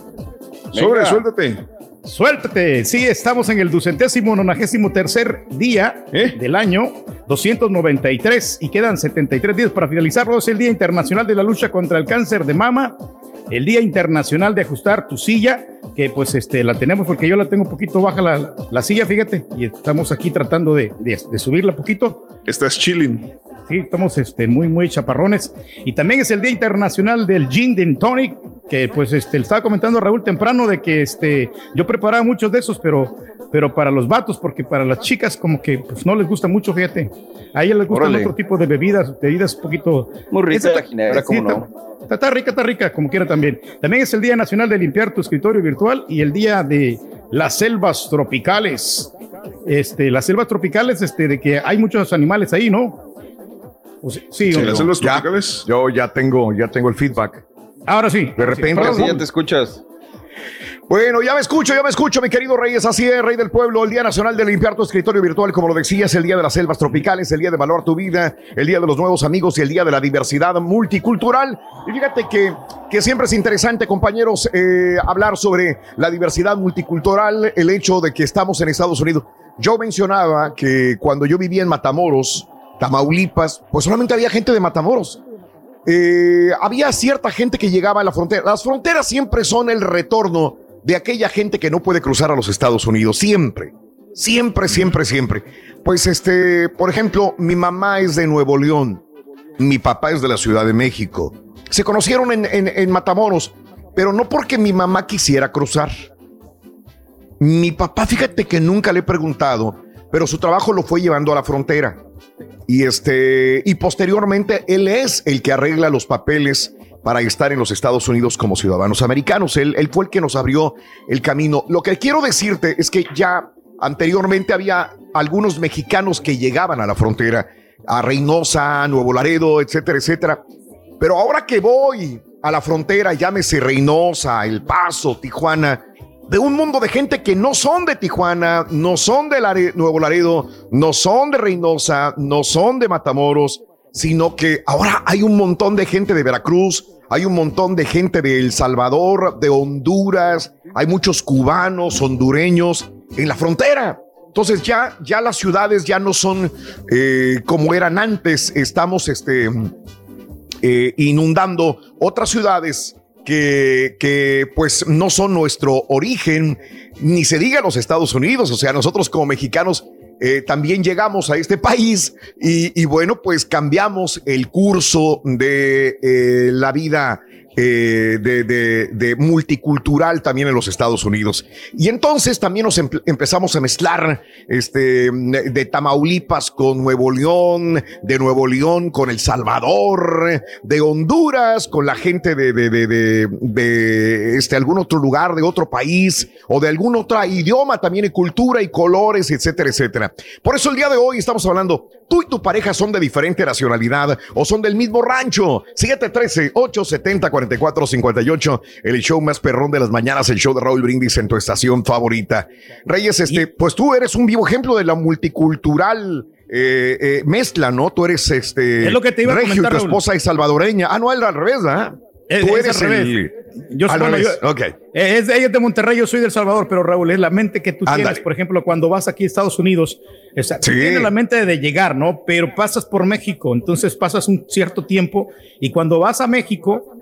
Sobre, suéltate. Suéltate. Sí, estamos en el ducentésimo nonagésimo tercer día del año 293 y quedan 73 días para finalizarlo. Es el Día Internacional de la Lucha contra el Cáncer de Mama, el Día Internacional de Ajustar tu Silla, que pues este la tenemos porque yo la tengo un poquito baja la, la silla, fíjate, y estamos aquí tratando de, de, de subirla poquito. Estás chilling. Sí, estamos este, muy, muy chaparrones. Y también es el Día Internacional del Gin and Tonic, que pues este, le estaba comentando Raúl temprano de que este, yo preparaba muchos de esos, pero, pero para los vatos, porque para las chicas como que pues, no les gusta mucho, fíjate. A ellas les gustan Órale. otro tipo de bebidas, bebidas un poquito... Muy rica está- Está, está rica, está rica, como quiera también. También es el Día Nacional de Limpiar tu escritorio virtual y el Día de las selvas tropicales. Este, las selvas tropicales, este, de que hay muchos animales ahí, ¿no? O sí, sí, o no? Ya, Yo ya tengo, ya tengo el feedback. Ahora sí. De repente. Ahora sí ya te escuchas. Bueno, ya me escucho, ya me escucho, mi querido Reyes. Así es, Rey del Pueblo. El Día Nacional de Limpiar tu Escritorio Virtual, como lo decías, el Día de las Selvas Tropicales, el Día de Valorar tu Vida, el Día de los Nuevos Amigos y el Día de la Diversidad Multicultural. Y fíjate que, que siempre es interesante, compañeros, eh, hablar sobre la diversidad multicultural, el hecho de que estamos en Estados Unidos. Yo mencionaba que cuando yo vivía en Matamoros, Tamaulipas, pues solamente había gente de Matamoros. Eh, había cierta gente que llegaba a la frontera. Las fronteras siempre son el retorno de aquella gente que no puede cruzar a los Estados Unidos. Siempre. Siempre, siempre, siempre. Pues este, por ejemplo, mi mamá es de Nuevo León. Mi papá es de la Ciudad de México. Se conocieron en, en- en Matamoros, pero no porque mi mamá quisiera cruzar. Mi papá, fíjate que nunca le he preguntado, pero su trabajo lo fue llevando a la frontera. Y este, y posteriormente él es el que arregla los papeles para estar en los Estados Unidos como ciudadanos americanos. Él, él fue el que nos abrió el camino. Lo que quiero decirte es que ya anteriormente había algunos mexicanos que llegaban a la frontera, a Reynosa, Nuevo Laredo, etcétera, etcétera. Pero ahora que voy a la frontera, llámese Reynosa, El Paso, Tijuana, de un mundo de gente que no son de Tijuana, no son de Nuevo Laredo, no son de Reynosa, no son de Matamoros, sino que ahora hay un montón de gente de Veracruz, hay un montón de gente de El Salvador, de Honduras, hay muchos cubanos, hondureños en la frontera. Entonces ya, ya las ciudades ya no son eh, como eran antes. Estamos este, eh, inundando otras ciudades que, que pues no son nuestro origen, ni se diga los Estados Unidos, o sea, nosotros como mexicanos eh, también llegamos a este país y, y bueno, pues cambiamos el curso de eh, la vida eh, de, multicultural también en los Estados Unidos. Y entonces también nos empe- empezamos a mezclar este, de Tamaulipas con Nuevo León, de Nuevo León con El Salvador, de Honduras con la gente de, este, algún otro lugar, de otro país o de algún otro idioma también y cultura y colores, etcétera, etcétera. Por eso el día de hoy estamos hablando, tú y tu pareja son de diferente nacionalidad o son del mismo rancho. 713-870-4458, el show más perrón de las mañanas, el show de Raúl Brindis en tu estación favorita. Reyes, este, pues tú eres un vivo ejemplo de la multicultural eh, eh, mezcla, ¿no? Tú eres este Es lo que te iba a regio y comentar, tu Raúl. esposa es salvadoreña. Ah, no, al revés. Es- Tú es eres al el. revés. Yo al bueno, yo- ok. Eh, Es de, ella es de Monterrey, yo soy del Salvador, pero Raúl, es la mente que tú Ándale. tienes, por ejemplo, cuando vas aquí a Estados Unidos, o sea, tú Sí. tienes la mente de llegar, ¿no? Pero pasas por México, entonces pasas un cierto tiempo y cuando vas a México,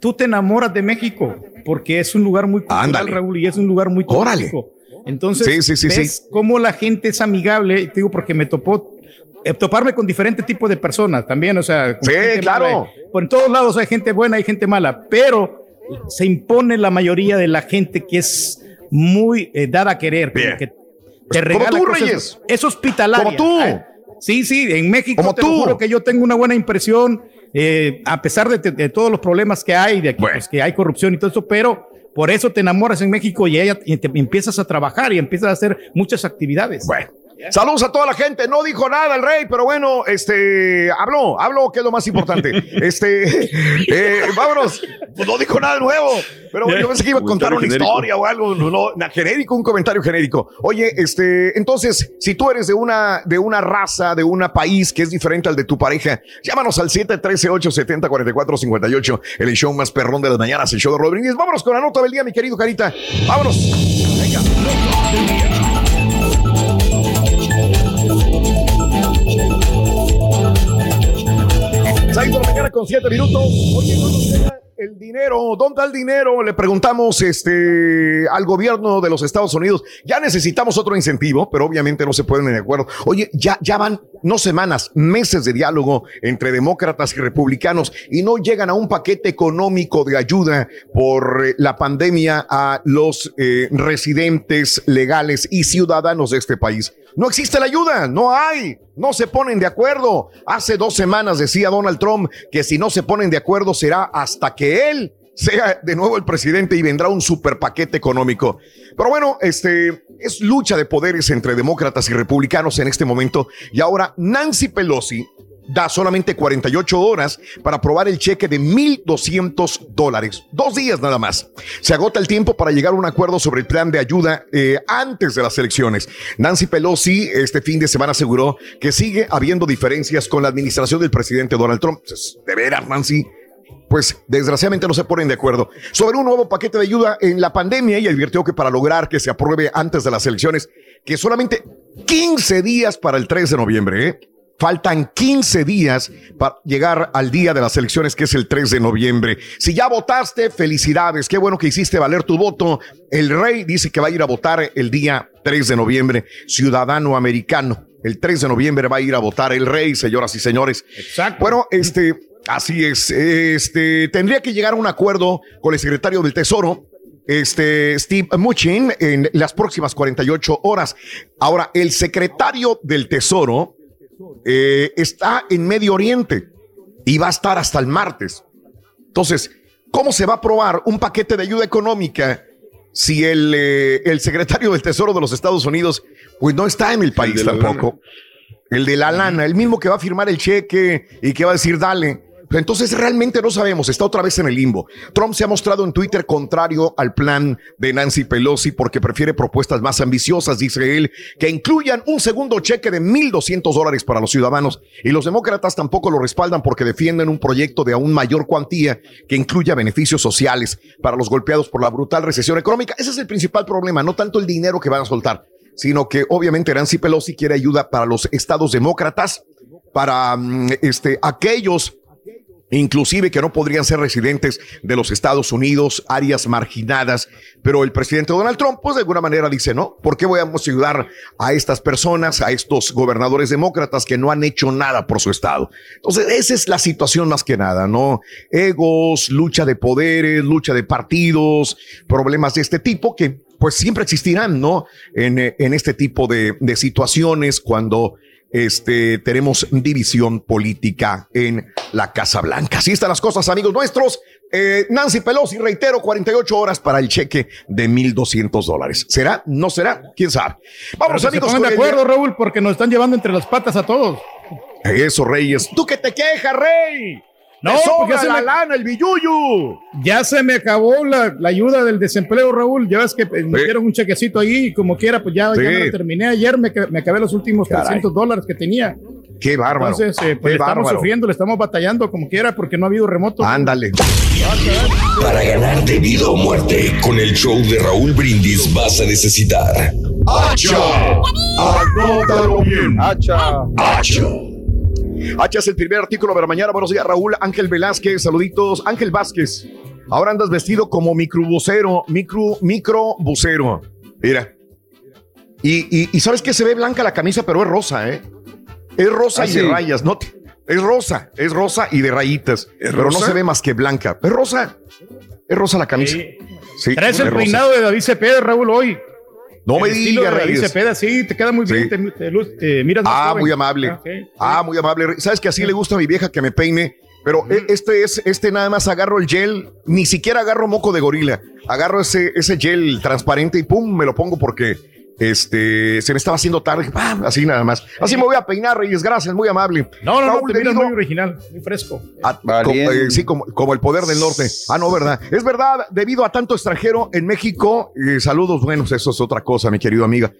tú te enamoras de México, porque es un lugar muy cultural, Ándale. Raúl, y es un lugar muy Órale. turístico. Entonces, Sí, sí, sí, ves cómo la gente es amigable, te digo, porque me topó eh, toparme con diferentes tipos de personas también, o sea, Sí, claro. mala. Por en todos lados hay gente buena, hay gente mala, pero se impone la mayoría de la gente que es muy eh, dada a querer, como que te Como regala tú, cosas. Reyes. Es hospitalaria. Como tú. Ah, Sí, sí, en México Como te lo tú. juro que yo tengo una buena impresión, eh, a pesar de, todos los problemas que hay, de que, pues, que hay corrupción y todo eso, pero por eso te enamoras en México y, ella, y te empiezas a trabajar y empiezas a hacer muchas actividades. Bueno. Saludos a toda la gente. No dijo nada el rey, pero bueno, este, habló, habló, que es lo más importante. Este, eh, vámonos. Pues no dijo nada nuevo, pero yo pensé que iba a contar una genérico. historia o algo, no, no, na- genérico, un comentario genérico. Oye, este, entonces, si tú eres de una, de una raza, de un país que es diferente al de tu pareja, llámanos al 713-870-4458, el show más perrón de las mañanas, el show de Rodríguez. Vámonos con la nota del día, mi querido Carita. Vámonos. Venga, Seis de la mañana con siete minutos. Oye, el dinero. ¿Dónde está el dinero? Le preguntamos este, al gobierno de los Estados Unidos. Ya necesitamos otro incentivo, pero obviamente no se pueden de acuerdo. Oye, ya, ya van no semanas, meses de diálogo entre demócratas y republicanos y no llegan a un paquete económico de ayuda por eh, la pandemia a los eh, residentes legales y ciudadanos de este país. No existe la ayuda, no hay, no se ponen de acuerdo. Hace dos semanas decía Donald Trump que si no se ponen de acuerdo será hasta que él sea de nuevo el presidente y vendrá un super paquete económico. Pero bueno, este es lucha de poderes entre demócratas y republicanos en este momento. Y ahora Nancy Pelosi da solamente 48 horas para aprobar el cheque de 1.200 dólares. Dos días nada más. Se agota el tiempo para llegar a un acuerdo sobre el plan de ayuda eh, antes de las elecciones. Nancy Pelosi este fin de semana aseguró que sigue habiendo diferencias con la administración del presidente Donald Trump. Pues, de veras, Nancy pues desgraciadamente no se ponen de acuerdo sobre un nuevo paquete de ayuda en la pandemia y advirtió que para lograr que se apruebe antes de las elecciones, que solamente 15 días para el 3 de noviembre, ¿eh? Faltan 15 días para llegar al día de las elecciones, que es el 3 de noviembre. Si ya votaste, felicidades. Qué bueno que hiciste valer tu voto. El rey dice que va a ir a votar el día 3 de noviembre, ciudadano americano. El 3 de noviembre va a ir a votar el rey, señoras y señores. Exacto. Bueno, este, así es. Este, tendría que llegar a un acuerdo con el secretario del Tesoro, este, Steve Mnuchin, en las próximas 48 horas. Ahora, el secretario del Tesoro eh, está en Medio Oriente y va a estar hasta el martes. Entonces, ¿cómo se va a aprobar un paquete de ayuda económica si el, eh, el secretario del Tesoro de los Estados Unidos pues no está en el país tampoco? El de la lana, el mismo que va a firmar el cheque y que va a decir dale. Entonces realmente no sabemos, está otra vez en el limbo. Trump se ha mostrado en Twitter contrario al plan de Nancy Pelosi porque prefiere propuestas más ambiciosas, dice él, que incluyan un segundo cheque de 1.200 dólares para los ciudadanos. Y los demócratas tampoco lo respaldan porque defienden un proyecto de aún mayor cuantía que incluya beneficios sociales para los golpeados por la brutal recesión económica. Ese es el principal problema, no tanto el dinero que van a soltar, sino que obviamente Nancy Pelosi quiere ayuda para los estados demócratas, para mm, este, aquellos inclusive que no podrían ser residentes de los Estados Unidos, áreas marginadas, pero el presidente Donald Trump, pues de alguna manera dice, no, ¿por qué voy a ayudar a estas personas, a estos gobernadores demócratas que no han hecho nada por su estado? Entonces, esa es la situación más que nada, ¿no? Egos, lucha de poderes, lucha de partidos, problemas de este tipo que pues siempre existirán, ¿no? En, eh, en este tipo de, de situaciones cuando este, tenemos división política en la Casa Blanca. Así están las cosas, amigos nuestros. Eh, Nancy Pelosi, reitero, 48 horas para el cheque de 1.200 dólares. ¿Será? ¿No será? ¿Quién sabe? Vamos, que amigos. Se de acuerdo, Raúl, porque nos están llevando entre las patas a todos. Eso, Reyes. ¿Tú qué te quejas, Rey? No, porque se la me- lana, el billuyo. Ya se me acabó la, la ayuda del desempleo, Raúl. Ya ves que eh, me dieron un chequecito ahí y como quiera, pues ya, ya Sí. me lo terminé ayer, me, me acabé los últimos Caray. 300 dólares que tenía. Qué bárbaro. Entonces, eh, pues qué le estamos bárbaro. sufriendo, le estamos batallando como quiera porque no ha habido remoto. Ándale. Para ganar de vida o muerte, con el show de Raúl Brindis vas a necesitar. ¡Hacha! Anótalo bien. ¡Hacha! ¡Hacha! Hacha es el primer artículo de la mañana. Buenos días, Raúl. Ángel Velázquez, saluditos. Ángel Vázquez. Ahora andas vestido como microbusero, micro, microbusero. Mira. Y, y, y sabes que se ve blanca la camisa, pero es rosa, ¿eh? Es rosa Ah, y de sí. rayas, ¿no? te- Es rosa, es rosa y de rayitas. pero no se ve más que blanca. Es rosa. Es rosa la camisa. Sí, Traes es el rosa. peinado de David Cepeda, Raúl, hoy. No El me digas, Reyes. Cepeda, sí, te queda muy bien, te, te te miras más Ah, joven. muy amable. Ah. Ah, muy amable. Sabes que así le gusta a mi vieja que me peine, pero e- este es, este nada más agarro el gel, ni siquiera agarro moco de gorila. Agarro ese, ese gel transparente y pum, me lo pongo porque este se me estaba haciendo tarde. ¡pam! Así nada más. Así me voy a peinar, Reyes. Gracias, muy amable. No, no, no, Raúl, te miras debido- muy original, muy fresco. Ah, como, eh, sí, como, como el poder del norte. Ah, no, ¿verdad? Es verdad, debido a tanto extranjero en México, eh, saludos buenos, eso es otra cosa, mi querido amiga.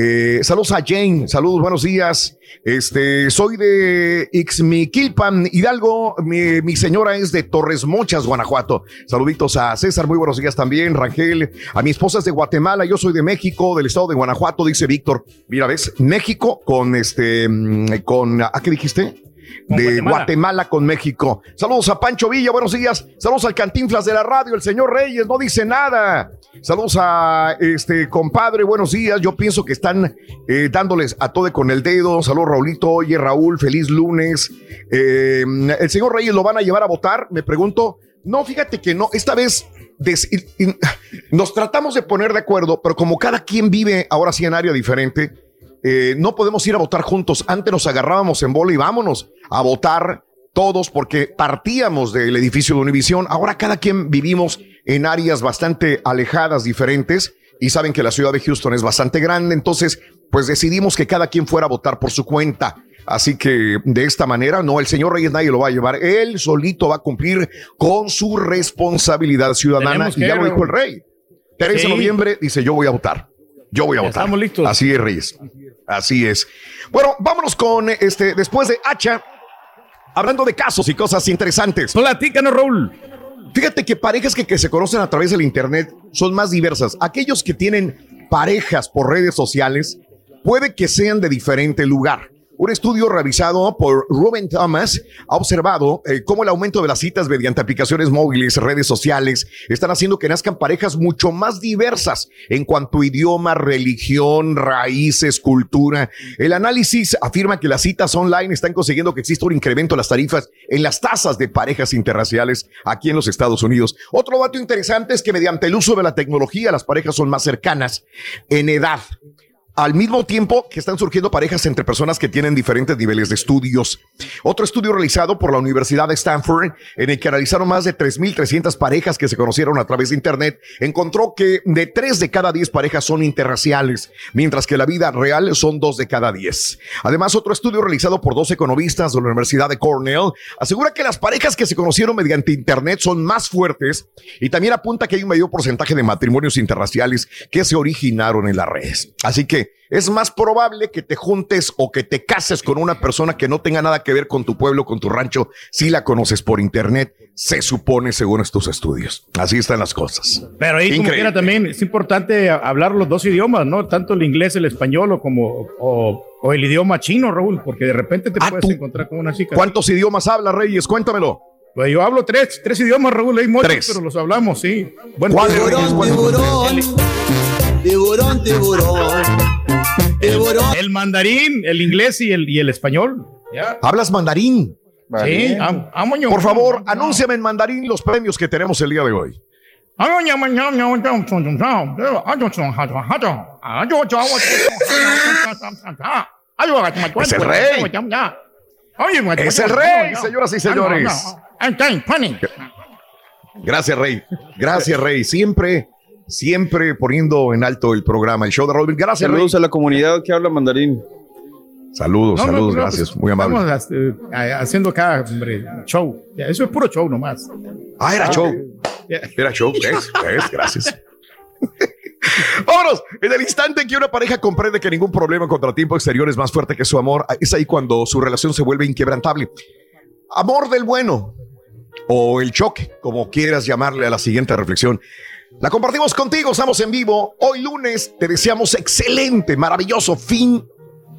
Eh, saludos a Jane, saludos, buenos días. Este, soy de Ixmiquilpan, Hidalgo. Mi, señora es de Torres Mochas, Guanajuato. Saluditos a César, muy buenos días también. Rangel, a mi esposa es de Guatemala, yo soy de México, del estado de Guanajuato, dice Víctor. Mira, ves, México con este, mm, con, ¿a qué dijiste? De Guatemala. Guatemala. con México. Saludos a Pancho Villa, buenos días. Saludos al Cantinflas de la radio, el señor Reyes, no dice nada. Saludos a este compadre, buenos días. Yo pienso que están eh, dándoles a todo con el dedo. Saludos, Raulito. Oye, Raúl, feliz lunes. Eh, el señor Reyes lo van a llevar a votar, me pregunto. No, fíjate que no, esta vez nos tratamos de poner de acuerdo, pero como cada quien vive ahora sí en área diferente, eh, no podemos ir a votar juntos. Antes nos agarrábamos en bola y vámonos a votar todos porque partíamos del edificio de Univisión. Ahora cada quien vivimos en áreas bastante alejadas, diferentes, y saben que la ciudad de Houston es bastante grande, entonces pues decidimos que cada quien fuera a votar por su cuenta. Así que de esta manera, no, el señor Reyes nadie lo va a llevar. Él solito va a cumplir con su responsabilidad ciudadana. Y ya lo dijo el rey. 13 Sí. de noviembre dice, yo voy a votar. Yo voy a Ya votar. estamos listos. Así es, Reyes. Así es. Bueno, vámonos con este, después de Hacha, hablando de casos y cosas interesantes. Platícanos, Raúl. Fíjate que parejas que, que se conocen a través del Internet son más diversas. Aquellos que tienen parejas por redes sociales puede que sean de diferente lugar. Un estudio realizado por Ruben Thomas ha observado eh, cómo el aumento de las citas mediante aplicaciones móviles, redes sociales, están haciendo que nazcan parejas mucho más diversas en cuanto a idioma, religión, raíces, cultura. El análisis afirma que las citas online están consiguiendo que exista un incremento en las tarifas en las tasas de parejas interraciales aquí en los Estados Unidos. Otro dato interesante es que mediante el uso de la tecnología las parejas son más cercanas en edad al mismo tiempo que están surgiendo parejas entre personas que tienen diferentes niveles de estudios. Otro estudio realizado por la Universidad de Stanford, en el que realizaron más de 3.300 parejas que se conocieron a través de Internet, encontró que de 3 de cada 10 parejas son interraciales, mientras que la vida real son 2 de cada 10. Además, otro estudio realizado por dos economistas de la Universidad de Cornell asegura que las parejas que se conocieron mediante Internet son más fuertes y también apunta que hay un mayor porcentaje de matrimonios interraciales que se originaron en las redes. Así que es más probable que te juntes o que te cases con una persona que no tenga nada que ver con tu pueblo, con tu rancho, si la conoces por internet, se supone según estos estudios. Así están las cosas. Pero ahí, como quiera, también es importante hablar los dos idiomas, ¿no? Tanto el inglés, el español o como o, o el idioma chino, Raúl, porque de repente te puedes encontrar con una chica. Ah, ¿Cuántos idiomas habla Reyes? Cuéntamelo. Pues yo hablo tres, tres idiomas, Raúl, hay muchos, Tres. pero los hablamos, sí. Bueno, ¿Cuál, tiburón? ¿Cuál? Tiburón, tiburón. Tiburón. El mandarín, el inglés y el, y el español. ¿Hablas mandarín? Sí, am- amoño. Por favor, anúnciame en mandarín los premios que tenemos el día de hoy. Es el rey. Es el rey, señoras y señores. Gracias, Rey. Gracias, Rey. Siempre, siempre poniendo en alto el programa, el show de Robin. Gracias, Saludos Rey. a la comunidad que habla mandarín. Saludos, No, saludos, no, gracias. pues, Muy amable. Estamos eh, haciendo acá, hombre, show. Eso es puro show nomás. Ah, era show. Ya. Era show. ¿Ves? ¿Ves? Gracias. Vámonos. En el instante en que una pareja comprende que ningún problema o contratiempo exterior es más fuerte que su amor, es ahí cuando su relación se vuelve inquebrantable. Amor del bueno o el choque, como quieras llamarle a la siguiente reflexión. La compartimos contigo, estamos en vivo. Hoy lunes te deseamos excelente, maravilloso fin.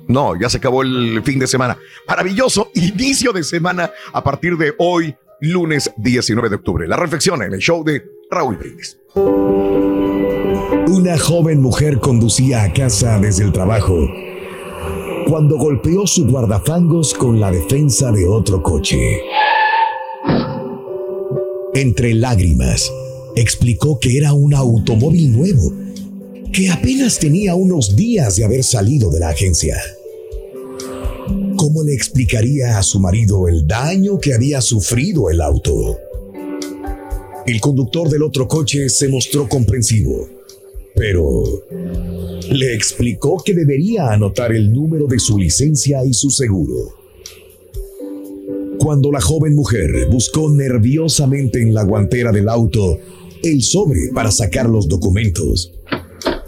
No, ya se acabó el fin de semana. Maravilloso inicio de semana a partir de hoy, lunes 19 de octubre. La reflexión en el show de Raúl Brindis. Una joven mujer conducía a casa desde el trabajo cuando golpeó su guardafangos con la defensa de otro coche. Entre lágrimas, explicó que era un automóvil nuevo, que apenas tenía unos días de haber salido de la agencia. ¿Cómo le explicaría a su marido el daño que había sufrido el auto? El conductor del otro coche se mostró comprensivo, pero le explicó que debería anotar el número de su licencia y su seguro. Cuando la joven mujer buscó nerviosamente en la guantera del auto el sobre para sacar los documentos,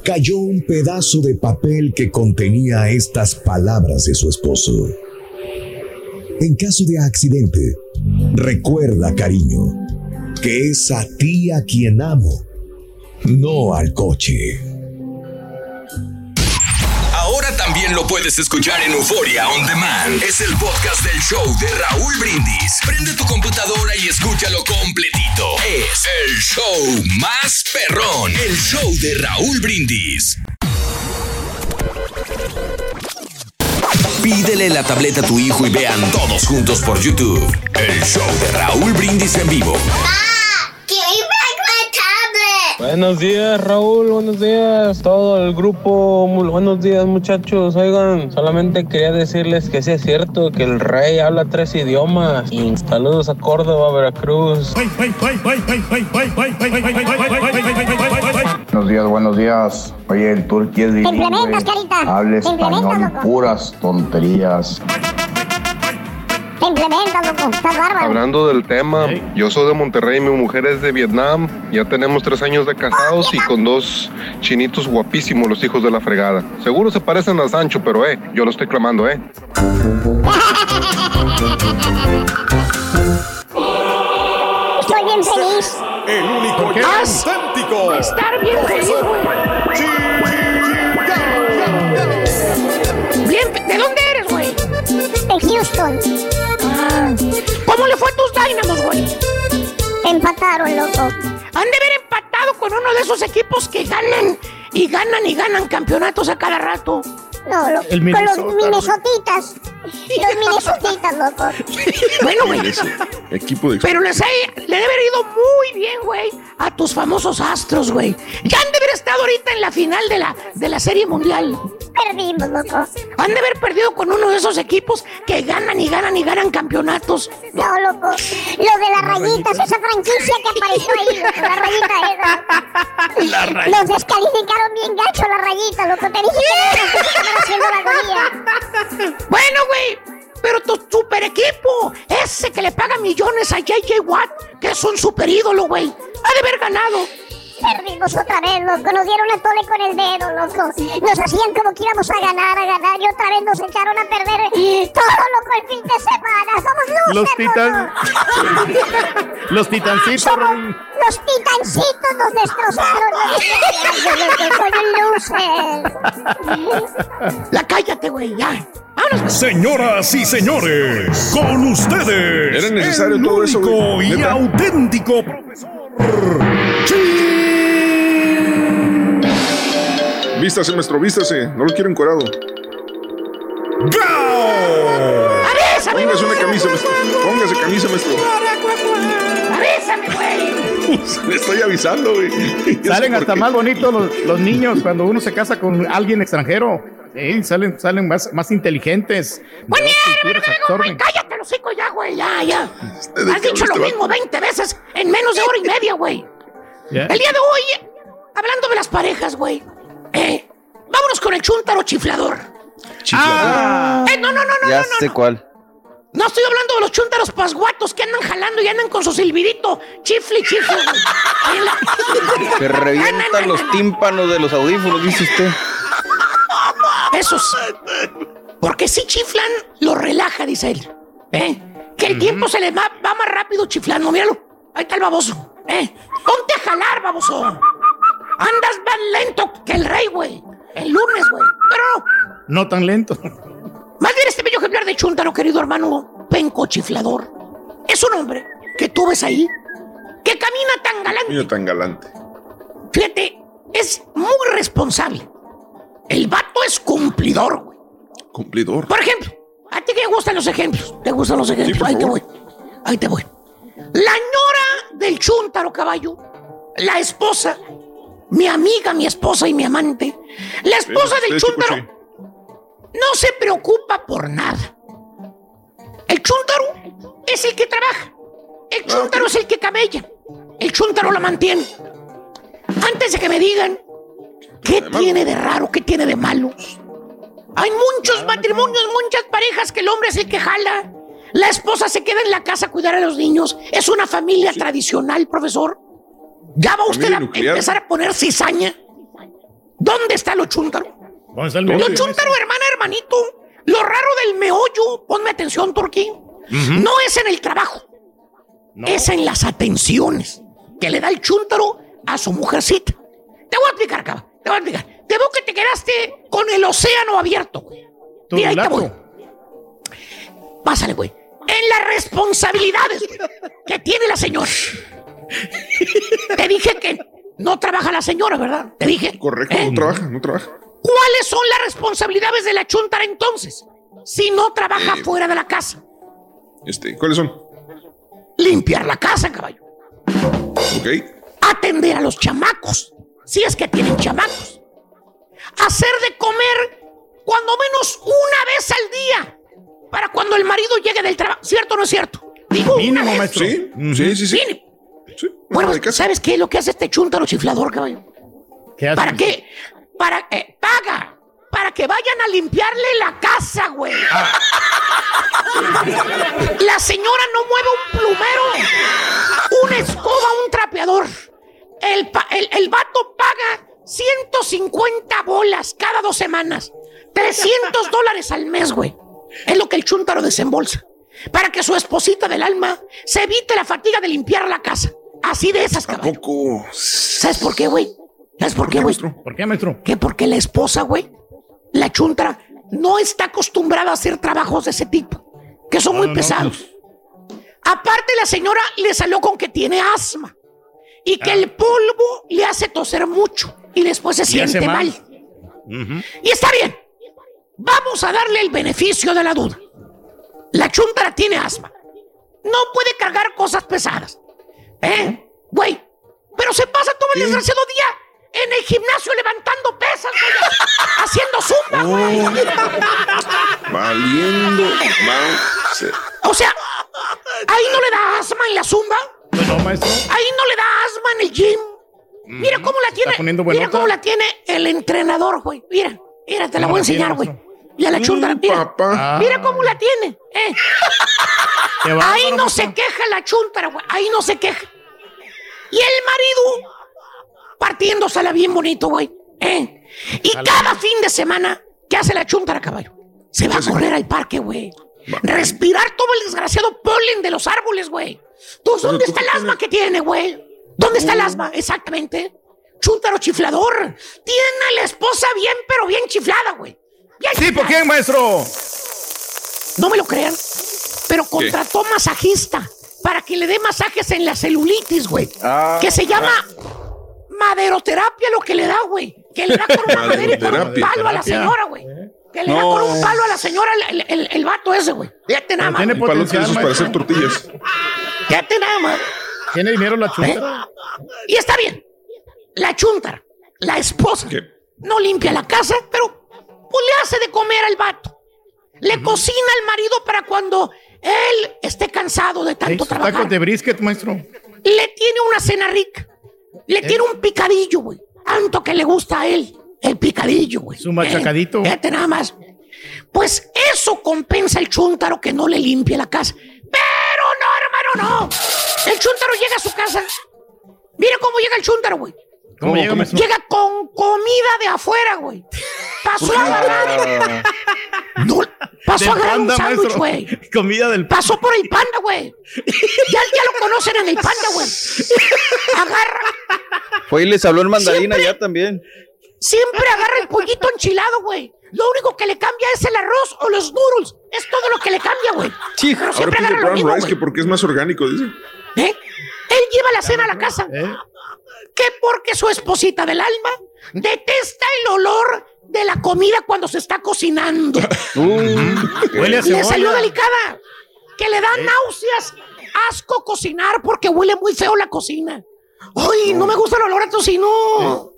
cayó un pedazo de papel que contenía estas palabras de su esposo. En caso de accidente, recuerda, cariño, que es a ti a quien amo, no al coche. También lo puedes escuchar en Euforia On Demand. Es el podcast del show de Raúl Brindis. Prende tu computadora y escúchalo completito. Es el show más perrón. El show de Raúl Brindis. Pídele la tableta a tu hijo y vean todos juntos por YouTube. El show de Raúl Brindis en vivo. Buenos días, Raúl. Buenos días, todo el grupo. Muy buenos días, muchachos. Oigan, solamente quería decirles que sí es cierto que el rey habla tres idiomas. Y saludos a Córdoba, Veracruz. Buenos días, buenos días. Oye, el turqui es bilingüe. implementas, carita. Habla Te español puras tonterías. Te implementas, loco. Estás bárbaro. Hablando del tema, yo soy de Monterrey, mi mujer es de Vietnam. Ya tenemos tres años de casados y con dos chinitos guapísimos, los hijos de la fregada. Seguro se parecen a Sancho, pero eh, yo lo estoy clamando, eh. Estoy bien feliz. El único y auténtico. Estar bien feliz, Bien, ¿de dónde eres, güey? De Houston. Ah, ¿Cómo le fue a tus Dynamos, güey? Empataron, loco. Han de haber empatado con uno de esos equipos que ganan y ganan y ganan campeonatos a cada rato. No, lo- El con los minnesotitas. Los minnesotitas, loco. Bueno, güey. Equipo de Pero les ha- le debe haber ido muy bien, güey, a tus famosos astros, güey. Ya han de haber estado ahorita en la final de la, de la Serie Mundial. Perdimos, loco. Han de haber perdido con uno de esos equipos que ganan y ganan y ganan campeonatos. No, loco. Lo de las rayitas, esa franquicia que apareció ahí, loco, la rayita esa. La rayita. Los descalificaron bien gacho la rayita, loco. Te dije que no, haciendo la agonía. Bueno, güey, pero tu super equipo, ese que le paga millones a JJ Watt, que es un super ídolo, güey, ha de haber ganado. Perdimos otra vez, loco. Nos dieron a tole con el dedo, loco. Nos hacían como que íbamos a ganar, a ganar. Y otra vez nos echaron a perder todo, loco, el fin de semana. Somos Los losers, titan- loco. Los titancitos. Somos- Los titancitos nos destrozaron. Soy un loser. La cállate, güey, ya. Señoras y señores, con ustedes. Era necesario el todo eso, único güey. y Neta. auténtico profesor. Vístase, maestro, vístase. No lo quiero encorado. ¡Avísame! Póngase una camisa, maestro. Póngase camisa, maestro. ¡Avísame, güey! Le estoy avisando, güey. Salen ¿Por hasta más bonitos los, los niños cuando uno se casa con alguien extranjero. Sí, salen, salen más, más inteligentes. Culturas güey, cállate los hocico ya, güey, ya, ya. ¿de Has dicho lo este mismo 20 veces en menos de hora y media, güey. El día de hoy, hablando de las parejas, güey, eh, vámonos con el chúntaro chiflador. Ah. Eh, no, no, no, no, Ya no, no, sé no. cuál. No estoy hablando de los chúntaros pasguatos que andan jalando y andan con su silbidito. En la- Se revientan los tímpanos de los audífonos, dice usted. Esos. Porque si chiflan, lo relaja, dice él. ¿Eh? Que el tiempo se le va, va más rápido chiflando, míralo. Ahí está el baboso. ¿Eh? Ponte a jalar, baboso. Andas más lento que el rey, güey. El lunes, güey. Pero no. No tan lento. Más bien este bello ejemplar de chúntaro, querido hermano, penco chiflador. Es un hombre que tú ves ahí, que camina tan galante. Mira tan galante. Fíjate, es muy responsable. El vato es cumplidor, güey. Cumplidor. Por ejemplo, a ti que te gustan los ejemplos. ¿Te gustan los ejemplos? Ahí te voy. Ahí te voy. La ñora del chúntaro caballo, la esposa, mi amiga, mi esposa y mi amante, la esposa del Este chúntaro no se preocupa por nada. El chúntaro es el que trabaja. El chúntaro es el que camella. El chúntaro la mantiene. Antes de que me digan qué tiene de raro, qué tiene de malo. Hay muchos matrimonios, muchas parejas que el hombre es el que jala. La esposa se queda en la casa a cuidar a los niños. Es una familia tradicional, profesor. ¿Ya va usted a nuclear. empezar a poner cizaña? ¿Dónde está lo chúntaro? ¿Dónde está el Lo meollo? chúntaro, hermana, hermanito. Lo raro del meollo, ponme atención, Turquí. No es en el trabajo. Es en las atenciones que le da el chúntaro a su mujercita. Te voy a explicar, caba. Te voy a explicar. Te veo que te quedaste con el océano abierto, güey. Mira, ahí te voy. Pásale, güey. En las responsabilidades güey, que tiene la señora. Te dije que no trabaja la señora, ¿verdad? Te dije. Correcto, ¿Eh? no trabaja, no trabaja. ¿Cuáles son las responsabilidades de la chuntara entonces? Si no trabaja Eh. fuera de la casa. Este, ¿cuáles son? Limpiar la casa, caballo. Ok. Atender a los chamacos, si es que tienen chamacos. Hacer de comer cuando menos una vez al día. Para cuando el marido llegue del trabajo. ¿Cierto o no es cierto? Digo, una Mínimo, vez. maestro. Sí, sí, sí, sí. Mínimo. Sí, Bueno. ¿sabes qué es lo que hace este chúntaro chiflador, caballo? ¿Qué hace? ¿Para qué? Para eh, paga. Para que vayan a limpiarle la casa, güey. Ah. La señora no mueve un plumero, una escoba, un trapeador. El, el, el vato paga 150 bolas cada dos semanas. 300 dólares al mes, güey. Es lo que el chúntaro desembolsa. Para que su esposita del alma se evite la fatiga de limpiar la casa. Así de esas. Poco. ¿Sabes por qué, güey? ¿Sabes por qué, güey? ¿Por qué, maestro? Que porque la esposa, güey, la chuntara, no está acostumbrada a hacer trabajos de ese tipo, que son muy no, no, pesados. Aparte, la señora le salió con que tiene asma y que el polvo le hace toser mucho y después se siente mal. mal. Y está bien. Vamos a darle el beneficio de la duda. La chuntara tiene asma. No puede cargar cosas pesadas. ¿Eh? Güey. Pero se pasa todo el desgraciado día en el gimnasio levantando pesas, güey. haciendo zumba, güey. Valiendo. O sea, ahí no le da asma en la zumba. Maestro. Ahí no le da asma en el gym. Mira cómo la tiene. poniendo Mira cómo la tiene el entrenador, güey. Mira, mira, te la ¿Cómo voy a tiene, enseñar, güey. Y a la chunda, mira. Papá. Mira cómo la tiene. eh. Ahí no se queja la chuntara, güey. Ahí no se queja. Y el marido partiéndosela bien bonito, güey. ¿eh? Y cada fin de semana, ¿qué hace la chuntara, caballo? Se va a correr al parque, güey. Respirar todo el desgraciado polen de los árboles, güey. ¿Tú, ¿Dónde está el qué asma que tiene, güey? ¿Dónde está el asma? Exactamente. Chúntaro chiflador. Tiene a la esposa bien, pero bien chiflada, güey. Bien ¿Sí, por quién, maestro? No me lo crean, pero contrató masajista para que le dé masajes en la celulitis, güey. Ah, que se llama maderoterapia lo que le da, güey. Que le da con una madera y con un palo a la señora, güey. Que le da No. con un palo a la señora el, el- el vato ese, güey. Fíjate nada más. tiene de potencial, esos para hacer tortillas. Fíjate nada más. ¿Tiene dinero la chuntara? Y está bien. La chuntara, la esposa, ¿Qué? no limpia la casa, pero pues le hace de comer al vato. Le cocina al marido para cuando él esté cansado de tanto Sus trabajar. tacos de brisket, maestro. Le tiene una cena rica. Le tiene un picadillo, güey. Tanto que le gusta a él. El picadillo, güey. Su machacadito. Eh, Fíjate nada más. Pues eso compensa el chúntaro que no le limpie la casa. Pero no, hermano, no. El chúntaro llega a su casa. Mira cómo llega el chúntaro, güey. ¿Cómo llega? Llega con comida de afuera, güey. Pasó a agarrar. No, pasó a agarrar un panda, sándwich, güey. Comida del Pasó por el panda, güey. Ya, ya lo conocen en el panda, güey. Agarra, Fue y les habló en mandarina ya también. Siempre agarra el pollito enchilado, güey. Lo único que le cambia es el arroz o los noodles. Es todo lo que le cambia, güey. Sí. Pero siempre agarra lo mismo, rice que porque es más orgánico, dice. ¿Eh? Él lleva la cena a la casa. ¿Eh? Que porque su esposita del alma detesta el olor de la comida cuando se está cocinando. Huele a Le salió delicada. Que le da náuseas, asco cocinar porque huele muy feo la cocina. Ay, no me gusta el olor a tocino.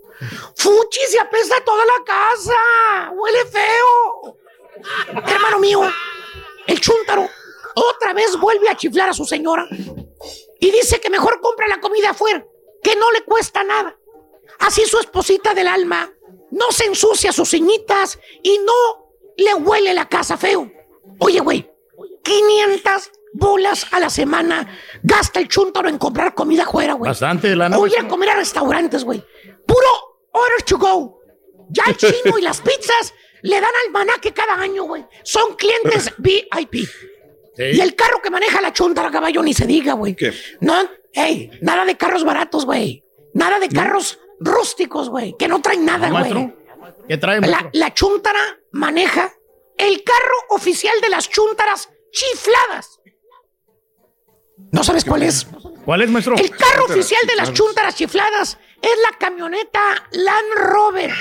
Fuchi, se apesta toda la casa. Huele feo. Hermano mío, el chúntaro otra vez vuelve a chiflar a su señora y dice que mejor compra la comida afuera, que no le cuesta nada. Así su esposita del alma no se ensucia sus ceñitas y no le huele la casa feo. Oye, güey, 500 bolas a la semana gasta el chúntaro en comprar comida afuera, güey. Bastante de lana. O ir a comer a restaurantes, güey. Puro order to go. Ya el chino y las pizzas le dan almanaque cada año, güey. Son clientes VIP. Y el carro que maneja la chuntara caballo ni se diga, güey. ¿Qué? No, hey, nada de carros baratos, güey. Nada de carros rústicos, güey. Que no traen nada, ¿No, güey. ¿Qué trae, La, la chuntara maneja el carro oficial de las chuntaras chifladas. ¿No sabes cuál es? ¿Cuál es, maestro? El carro oficial de las chuntaras chifladas es la camioneta Land Rover.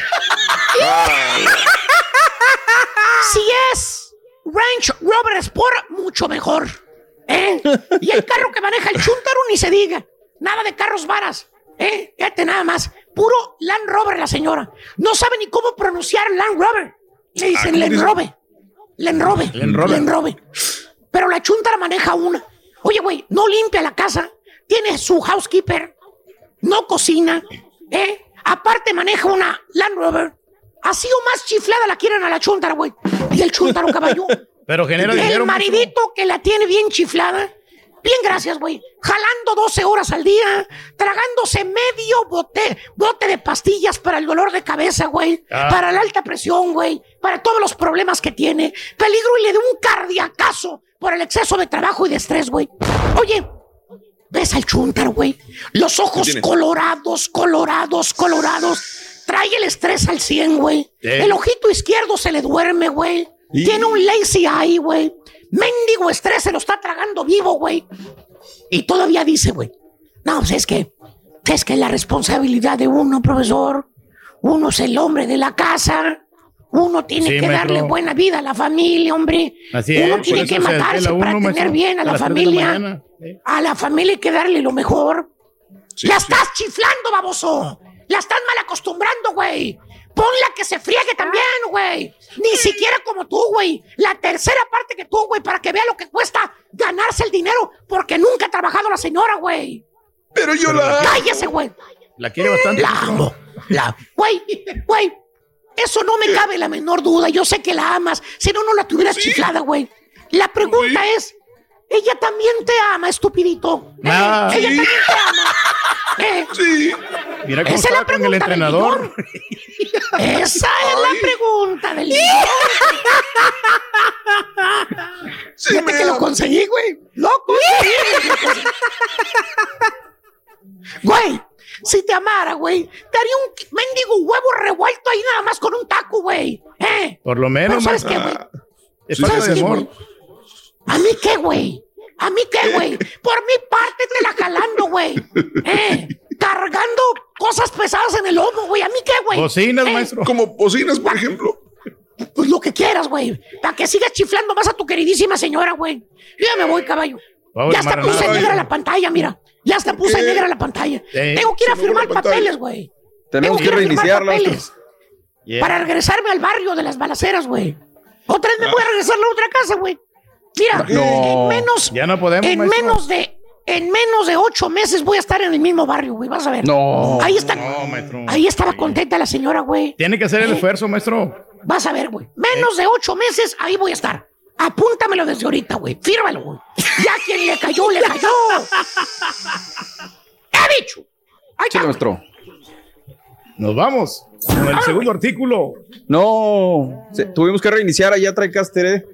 si es Range Rover Sport, mucho mejor. ¿eh? Y el carro que maneja el chuntaro ni se diga. Nada de carros varas. ¿eh? Fíjate nada más. Puro Land Rover la señora. No sabe ni cómo pronunciar Land Rover. Le dicen ¿cómo Land dice? Rover. Land Rover. Land Rover. Land Rover. Pero la chuntara maneja una. Oye, güey, no limpia la casa. Tiene su housekeeper. No cocina. ¿Eh? Aparte maneja una Land Rover. Así o más chiflada la quieren a la chuntara, güey. Y el chuntaro caballo. Pero genera el dinero, maestro. maridito que la tiene bien chiflada. Bien, gracias, güey. Jalando 12 horas al día, tragándose medio bote, bote de pastillas para el dolor de cabeza, güey. Ah. Para la alta presión, güey. Para todos los problemas que tiene. Peligro y le de un cardiacazo por el exceso de trabajo y de estrés, güey. Oye, ¿ves al chúntaro, güey? Los ojos colorados, colorados, colorados. Trae el estrés al 100, güey. Eh. El ojito izquierdo se le duerme, güey. Y- Tiene un lazy eye, güey. Mendigo estrés se lo está tragando vivo, güey. Y todavía dice, güey. No, pues es que, es que es la responsabilidad de uno, profesor. Uno es el hombre de la casa. Uno tiene Sí, que maestro. darle buena vida a la familia, hombre. Así uno es, tiene que matarse para tener maestro, bien a la familia. Sí. A la familia hay que darle lo mejor. Sí, ¡La sí. estás chiflando, baboso! ¡La estás mal acostumbrando, güey! Ponla que se friegue también, güey. Ni siquiera como tú, güey. La tercera parte que tú, güey, para que vea lo que cuesta ganarse el dinero, porque nunca ha trabajado la señora, güey. Pero yo la. Cállese, güey. La quiere bastante. La amo. La. Güey, güey. Eso no me cabe la menor duda. Yo sé que la amas. Si no, no la tuvieras chiflada, güey. La pregunta es: ¿ella también te ama, estupidito? ¿Eh? Ah. ¿Ella Sí. también te ama? ¿Eh? Sí. Mira cómo Esa es la el pregunta del entrenador. Esa es la pregunta del. Sí, Fíjate me que lo conseguí, güey. Lo conseguí. Güey, si te amara, güey, te haría un mendigo huevo revuelto ahí nada más con un taco, güey. ¿Eh? Por lo Pero menos, ¿sabes maestro. qué, güey? Es ¿Sabes qué, amor. ¿A mí qué, güey? ¿A mí qué, güey? Por mi parte te la jalando, güey. ¿Eh? Cargando cosas pesadas en el lomo, güey. ¿A mí qué, güey? Bocinas, ¿Eh? maestro. Como bocinas, por ejemplo. Pues lo que quieras, güey. Para que sigas chiflando más a tu queridísima señora, güey. Yo ya me voy, caballo. Pobre ya hasta puse negra la pantalla, mira. Ya hasta puse qué? negra la pantalla. Sí. Tengo que ir a firmar papeles, güey. Tenemos que ir a firmar reiniciarla. papeles Yeah. Para regresarme al barrio de las balaceras, güey. Otra vez me voy a regresar a la otra casa, güey. Mira, No. en menos, Ya no podemos, en maestro. menos de, en menos de ocho meses voy a estar en el mismo barrio, güey. Vas a ver. No. Ahí está. No, maestro. Ahí estaba contenta la señora, güey. Tiene que hacer el esfuerzo, maestro. Vas a ver, güey. Menos de ocho meses, ahí voy a estar. Apúntamelo desde ahorita, güey. Fírmalo, güey. Ya quien le cayó, le cayó. He dicho. Ahí Sí, nuestro. Nos vamos con el segundo artículo. No, se- tuvimos que reiniciar allá Tracaster, ¿eh?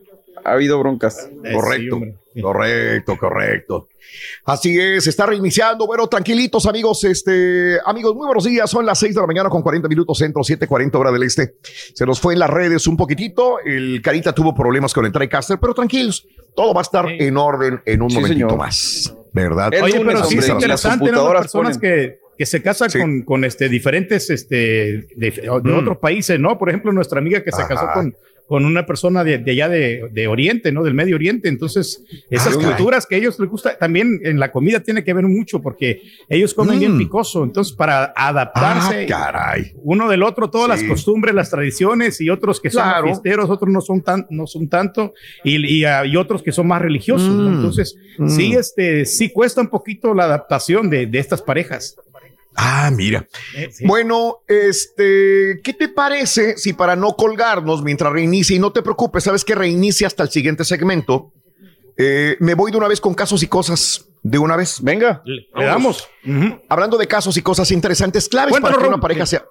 Ha habido broncas. Correcto, correcto, correcto. Así es, está reiniciando. Bueno, tranquilitos, amigos. Este, amigos, muy buenos días. Son las 6 de la mañana con 40 minutos centro, 7:40 hora del este. Se nos fue en las redes un poquitito. El Carita tuvo problemas con el TriCaster, pero tranquilos, todo va a estar en orden en un Sí, momentito señor. más. ¿Verdad? Oye, pero sí es interesante, ¿no? Las personas que, que se casan Sí. con, con este, diferentes este, de, de Mm. otros países, ¿no? Por ejemplo, nuestra amiga que se Ajá. casó con, con una persona de, de allá de, de Oriente, ¿no? Del Medio Oriente. Entonces, esas Ah, culturas que a ellos les gusta, también en la comida tiene que ver mucho porque ellos comen bien Mm. picoso. Entonces, para adaptarse Ah, caray. uno del otro, todas Sí. las costumbres, las tradiciones y otros que son Claro. fiesteros, otros no son tan, no son tanto y, y, ah, y otros que son más religiosos. ¿no? Mm. Entonces, Mm. sí, este, sí cuesta un poquito la adaptación de, de estas parejas. Ah, mira. Eh, sí. Bueno, este, ¿qué te parece si para no colgarnos mientras reinicie y no te preocupes, sabes que reinicia hasta el siguiente segmento? eh, me voy de una vez con casos y cosas de una vez. Venga, Le damos. Hablando de casos y cosas interesantes, claves Cuéntanos, para que una pareja sea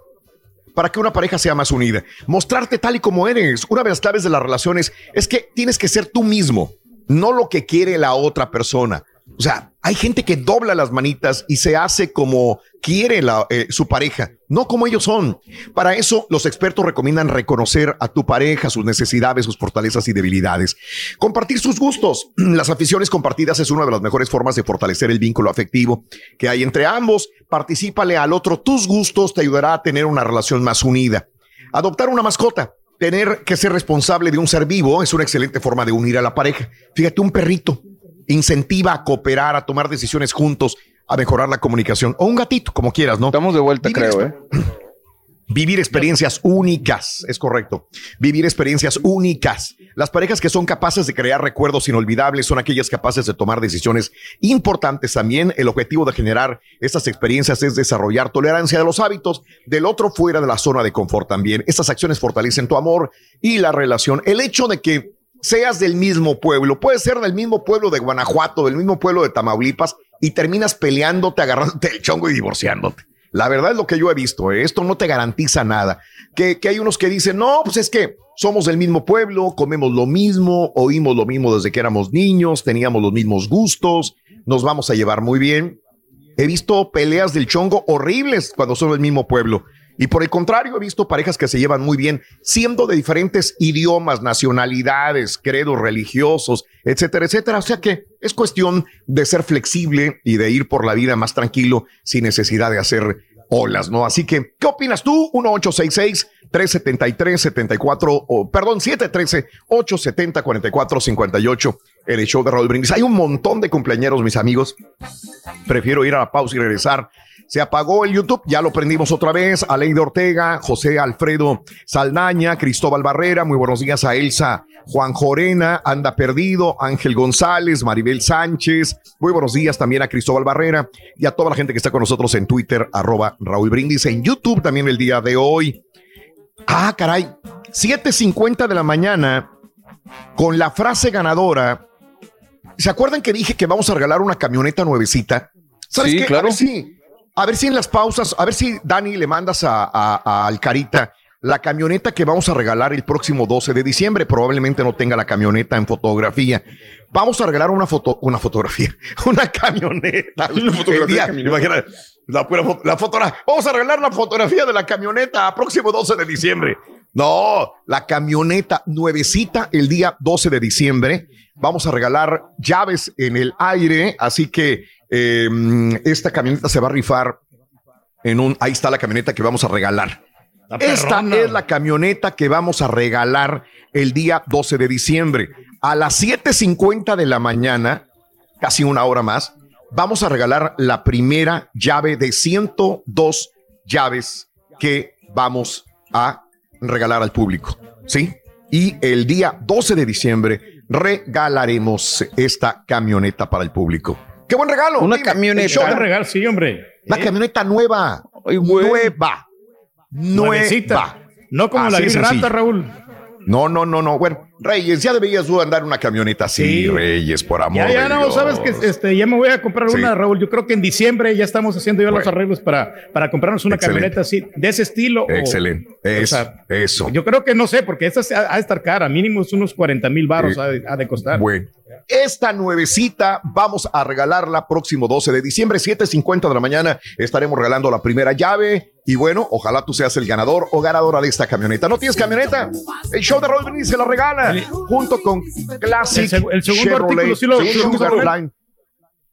para que una pareja sea más unida. Mostrarte tal y como eres. Una de las claves de las relaciones es que tienes que ser tú mismo, no lo que quiere la otra persona. O sea, hay gente que dobla las manitas y se hace como quiere eh, su pareja, no como ellos son. Para eso, los expertos recomiendan reconocer a tu pareja, sus necesidades, sus fortalezas y debilidades. Compartir sus gustos. Las aficiones compartidas es una de las mejores formas de fortalecer el vínculo afectivo que hay entre ambos. Particípale al otro tus gustos, te ayudará a tener una relación más unida. Adoptar una mascota. Tener que ser responsable de un ser vivo es una excelente forma de unir a la pareja. Fíjate, un perrito incentiva a cooperar, a tomar decisiones juntos, a mejorar la comunicación. O un gatito, como quieras, ¿no? estamos de vuelta, Vivir creo, ¿eh? Vivir experiencias únicas, es correcto. Vivir experiencias únicas. Las parejas que son capaces de crear recuerdos inolvidables son aquellas capaces de tomar decisiones importantes también. El objetivo de generar estas experiencias es desarrollar tolerancia de los hábitos del otro fuera de la zona de confort también. Estas acciones fortalecen tu amor y la relación. El hecho de que seas del mismo pueblo, puedes ser del mismo pueblo de Guanajuato, del mismo pueblo de Tamaulipas y terminas peleándote, agarrándote el chongo y divorciándote. La verdad es lo que yo he visto. ¿eh? Esto no te garantiza nada. Que, que hay unos que dicen, no, pues es que somos del mismo pueblo, comemos lo mismo, oímos lo mismo desde que éramos niños, teníamos los mismos gustos, nos vamos a llevar muy bien. He visto peleas del chongo horribles cuando son del mismo pueblo. Y por el contrario, he visto parejas que se llevan muy bien, siendo de diferentes idiomas, nacionalidades, credos religiosos, etcétera, etcétera. O sea que es cuestión de ser flexible y de ir por la vida más tranquilo sin necesidad de hacer olas, ¿no? Así que, ¿qué opinas tú? 1-866-373-74, o perdón, 713-870-4458, en el show de Raúl Brindis. Hay un montón de cumpleañeros, mis amigos. Prefiero ir a la pausa y regresar. Se apagó el YouTube, ya lo prendimos otra vez. Aleida Ortega, José Alfredo Saldaña, Cristóbal Barrera, muy buenos días a Elsa, Juan Jorena, Anda Perdido, Ángel González, Maribel Sánchez, muy buenos días también a Cristóbal Barrera y a toda la gente que está con nosotros en Twitter, arroba Raúl Brindis, en YouTube también el día de hoy. Ah, caray, 7.50 de la mañana con la frase ganadora. ¿Se acuerdan que dije que vamos a regalar una camioneta nuevecita? ¿Sabes Sí, qué? claro. Si, a ver si en las pausas, a ver si Dani le mandas a, a, a Alcarita la camioneta que vamos a regalar el próximo 12 de diciembre. Probablemente no tenga la camioneta en fotografía. Vamos a regalar una foto, una fotografía, una camioneta. Una fotografía imagina, la, fo- la fotografía. Vamos a regalar la fotografía de la camioneta a próximo 12 de diciembre. No, la camioneta nuevecita el día 12 de diciembre. Vamos a regalar llaves en el aire, así que eh, esta camioneta se va a rifar en un. Ahí está la camioneta que vamos a regalar. Esta es la camioneta que vamos a regalar el día 12 de diciembre. A las 7:50 de la mañana, casi una hora más, vamos a regalar la primera llave de 102 llaves que vamos a regalar al público. ¿Sí? Y el día 12 de diciembre regalaremos esta camioneta para el público. ¡Qué buen regalo! Una Dime, camioneta. el show de- Gran regalo, sí, hombre. La Eh, camioneta nueva. Ay. Nueva. Nuevecita. Nueva. No como la Así gris rata, Raúl. No, no, no, no. Bueno, Reyes, ya deberías tú andar una camioneta así, Sí. Reyes, por amor Ya, ya de no, Dios. sabes que este, ya me voy a comprar Sí. una, Raúl. Yo creo que en diciembre ya estamos haciendo ya los arreglos para, para comprarnos una Excelente. camioneta así, de ese estilo. o- Excelente. Sea, eso. Yo creo que no sé, porque esta ha ha de estar cara, mínimo es unos 40 mil baros Sí. ha, de- ha de costar. Bueno, esta nuevecita vamos a regalarla próximo 12 de diciembre, 7.50 de la mañana. Estaremos regalando la primera llave. Y bueno, ojalá tú seas el ganador o ganadora de esta camioneta. ¿No tienes camioneta? El show de Roll Brindis se la regala junto con Classic El seg- el segundo Chevrolet, artículo, sí lo- segundo lo Line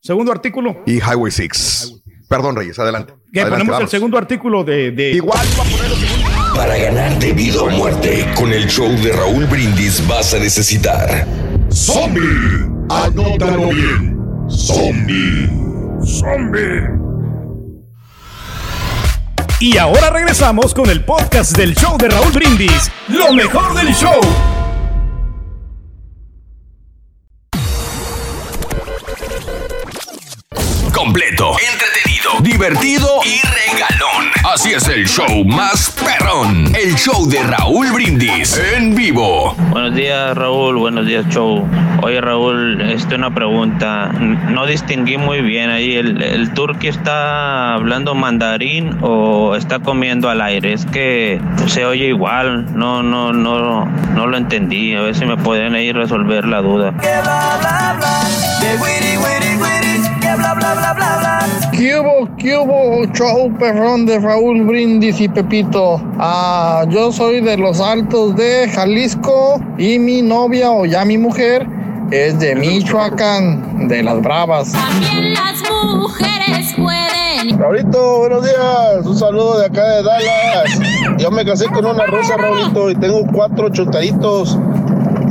Segundo artículo. y Highway 6. Perdón, Reyes, adelante. Que Adelante, ponemos el segundo artículo de. de... Igual iba a poner el segundo. Para ganar de vida o muerte, con el show de Raúl Brindis vas a necesitar Zombie. Anótalo bien. Zombie. Zombie. Y ahora regresamos con el podcast del show de Raúl Brindis. Lo mejor del show. completo, entretenido, divertido y regalón. Así es el show más perrón. El show de Raúl Brindis en vivo. Buenos días, Raúl. Buenos días, show. Oye, Raúl, este una pregunta. No distinguí muy bien ahí. ¿El, el turqui está hablando mandarín o está comiendo al aire? Es que se oye igual. No, no, no, no lo entendí. A ver si me pueden ahí resolver la duda. ¿Qué hubo, qué hubo, show perrón de Raúl Brindis y Pepito? Ah, yo soy de los Altos de Jalisco y mi novia o ya mi mujer es de Michoacán, de las Bravas. También las mujeres pueden. Raulito, buenos días. Un saludo de acá de Dallas. Yo me casé con una rusa, Raulito, y tengo cuatro chuntaritos.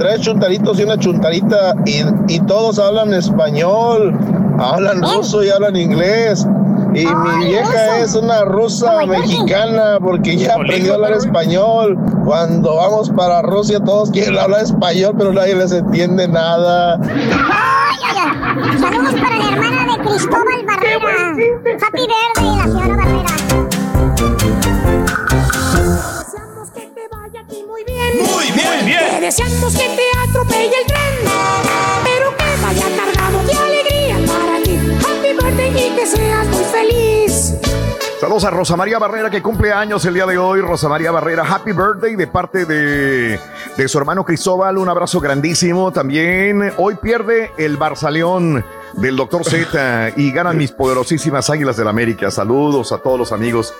Tres chuntaritos y una chuntarita. Y, y todos hablan español, hablan ruso y hablan inglés. Y mi vieja es una rusa mexicana porque ya aprendió a hablar español. Cuando vamos para Rusia todos quieren hablar español, pero nadie les entiende nada. Ay, ay, ay. Saludos para la hermana de Cristóbal Barrera. Happy Verde y la señora Muy bien. Te deseamos que te atropelle el tren. Pero que vaya cargado de alegría para ti. Happy birthday y que seas muy feliz. Saludos a Rosa María Barrera que cumple años el día de hoy. Rosa María Barrera, happy birthday de parte de, de su hermano Cristóbal. Un abrazo grandísimo. También hoy pierde el Barzaleón del Doctor Z y ganan mis poderosísimas Águilas del América. Saludos a todos los amigos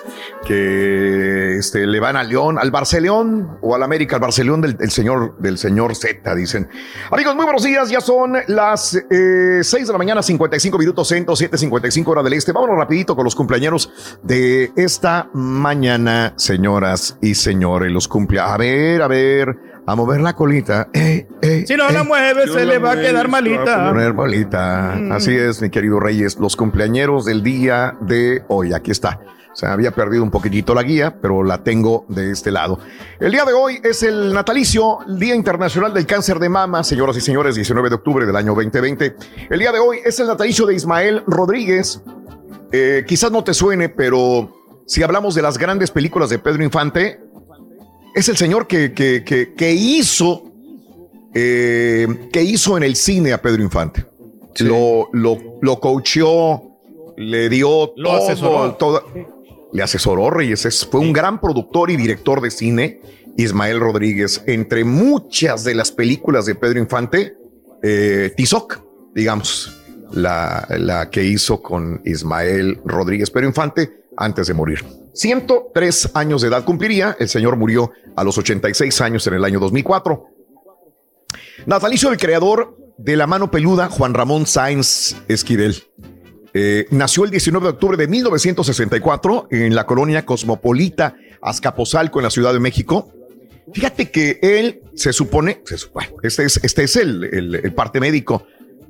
que este, le van al León, al Barceleón o al América, al Barceleón del, del señor del señor Z, dicen. Amigos, muy buenos días. Ya son las eh, 6 de la mañana, 55 minutos centro, 7:55 hora del este. Vámonos rapidito con los cumpleaños de esta mañana, señoras y señores. Los cumpleaños. A ver, a ver, a mover la colita. Eh, eh, Si no eh. la mueve, se le va a quedar malita. Poner bolita. Así es, mi querido Reyes. Los cumpleañeros del día de hoy. Aquí está. Se había perdido un poquitito la guía, pero la tengo de este lado. El día de hoy es el natalicio, el Día Internacional del Cáncer de Mama, señoras y señores, 19 de octubre del año 2020. El día de hoy es el natalicio de Ismael Rodríguez. Eh, quizás no te suene, pero si hablamos de las grandes películas de Pedro Infante, es el señor que, que, que, que hizo eh, que hizo en el cine a Pedro Infante. Lo, lo, lo coacheó, le dio Lo todo, asesoró. le asesoró Reyes. Es- fue un gran productor y director de cine, Ismael Rodríguez. Entre muchas de las películas de Pedro Infante, eh, Tizoc, digamos, la, la que hizo con Ismael Rodríguez Pedro Infante antes de morir. 103 años de edad cumpliría. El señor murió a los 86 años en el año 2004. Natalicio del creador de la mano peluda, Juan Ramón Sáenz Esquivel. Eh, nació el 19 de octubre de 1964 en la colonia cosmopolita Azcapotzalco, en la Ciudad de México. Fíjate que él se supone, se este es, este es el, el- el parte médico,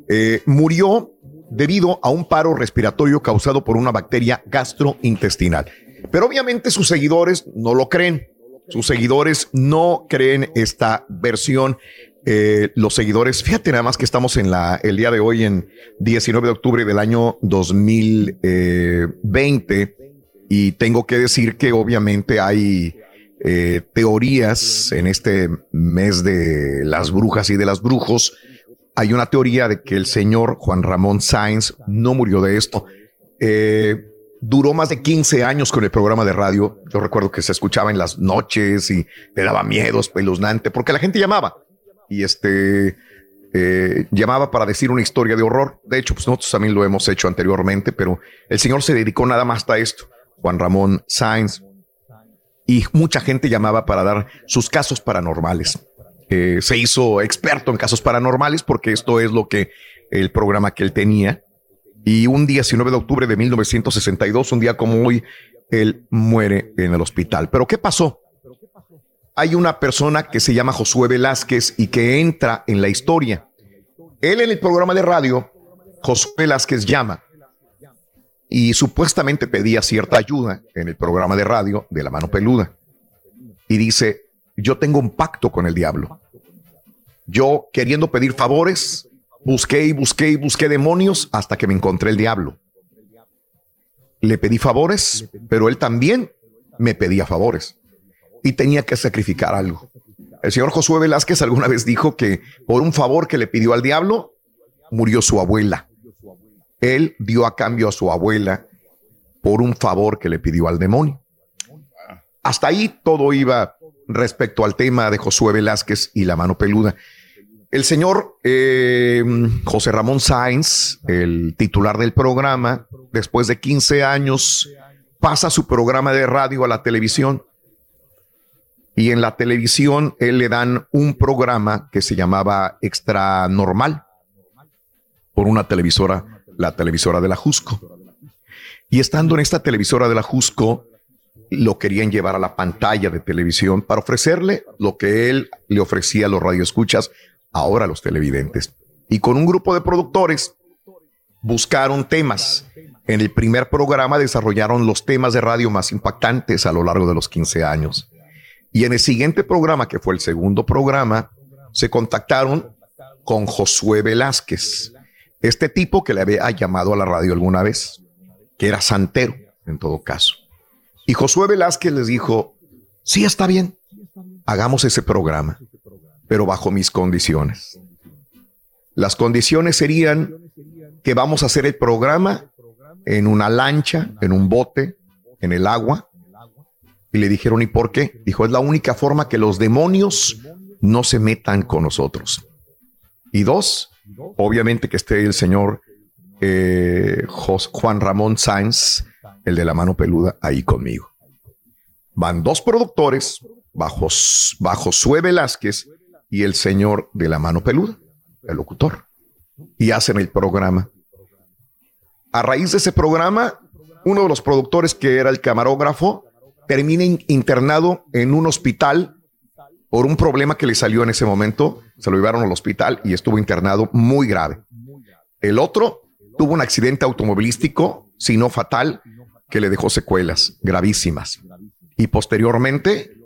eh, murió debido a un paro respiratorio causado por una bacteria gastrointestinal. Pero obviamente sus seguidores no lo creen. Sus seguidores no creen esta versión. Eh, los seguidores, fíjate nada más que estamos en la, el día de hoy, en 19 de octubre del año 2020, y tengo que decir que obviamente hay eh, teorías en este mes de las brujas y de las brujos. Hay una teoría de que el señor Juan Ramón Sáenz no murió de esto. Eh, duró más de 15 años con el programa de radio. Yo recuerdo que se escuchaba en las noches y te daba miedo, espeluznante, porque la gente llamaba y este eh, llamaba para decir una historia de horror. De hecho, pues nosotros también lo hemos hecho anteriormente, pero el señor se dedicó nada más a esto. Juan Ramón Sáenz y mucha gente llamaba para dar sus casos paranormales. Eh, se hizo experto en casos paranormales porque esto es lo que el programa que él tenía y un día, 19 de octubre de 1962, un día como hoy, él muere en el hospital. Pero ¿qué pasó? Hay una persona que se llama Josué Velázquez y que entra en la historia. Él en el programa de radio, Josué Velázquez llama y supuestamente pedía cierta ayuda en el programa de radio de la mano peluda. Y dice, yo tengo un pacto con el diablo. Yo queriendo pedir favores, Busqué y busqué y busqué demonios hasta que me encontré el diablo. Le pedí favores, pero él también me pedía favores y tenía que sacrificar algo. El señor Josué Velázquez alguna vez dijo que por un favor que le pidió al diablo, murió su abuela. Él dio a cambio a su abuela por un favor que le pidió al demonio. Hasta ahí todo iba respecto al tema de Josué Velázquez y la mano peluda. El señor eh, José Ramón Sáenz, el titular del programa, después de 15 años, pasa su programa de radio a la televisión. Y en la televisión él le dan un programa que se llamaba Extra Normal por una televisora, la televisora de la Jusco. Y estando en esta televisora de la Jusco, lo querían llevar a la pantalla de televisión para ofrecerle lo que él le ofrecía a los radioescuchas ahora los televidentes. Y con un grupo de productores buscaron temas. En el primer programa desarrollaron los temas de radio más impactantes a lo largo de los 15 años. Y en el siguiente programa, que fue el segundo programa, se contactaron con Josué Velázquez, este tipo que le había llamado a la radio alguna vez, que era santero en todo caso. Y Josué Velázquez les dijo, sí, está bien, hagamos ese programa pero bajo mis condiciones. Las condiciones serían que vamos a hacer el programa en una lancha, en un bote, en el agua. Y le dijeron, ¿y por qué? Dijo, es la única forma que los demonios no se metan con nosotros. Y dos, obviamente que esté el señor eh, Juan Ramón Sáenz, el de la mano peluda, ahí conmigo. Van dos productores, bajo, bajo Sue Velázquez y el señor de la mano peluda, el locutor, y hacen el programa. A raíz de ese programa, uno de los productores que era el camarógrafo termina internado en un hospital por un problema que le salió en ese momento. Se lo llevaron al hospital y estuvo internado muy grave. El otro tuvo un accidente automovilístico, si no fatal, que le dejó secuelas gravísimas. Y posteriormente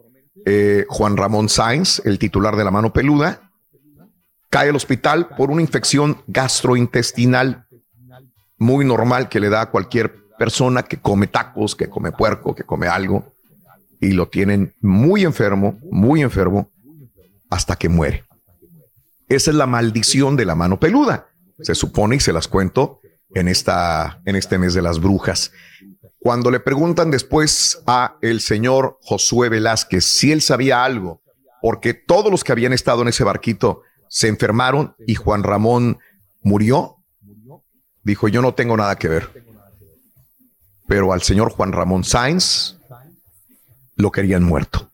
eh, Juan Ramón Sáenz, el titular de la mano peluda, cae al hospital por una infección gastrointestinal muy normal que le da a cualquier persona que come tacos, que come puerco, que come algo, y lo tienen muy enfermo, muy enfermo, hasta que muere. Esa es la maldición de la mano peluda. Se supone y se las cuento en esta en este mes de las brujas. Cuando le preguntan después a el señor Josué Velázquez si él sabía algo, porque todos los que habían estado en ese barquito se enfermaron y Juan Ramón murió, dijo, yo no tengo nada que ver. Pero al señor Juan Ramón Sáenz lo querían muerto.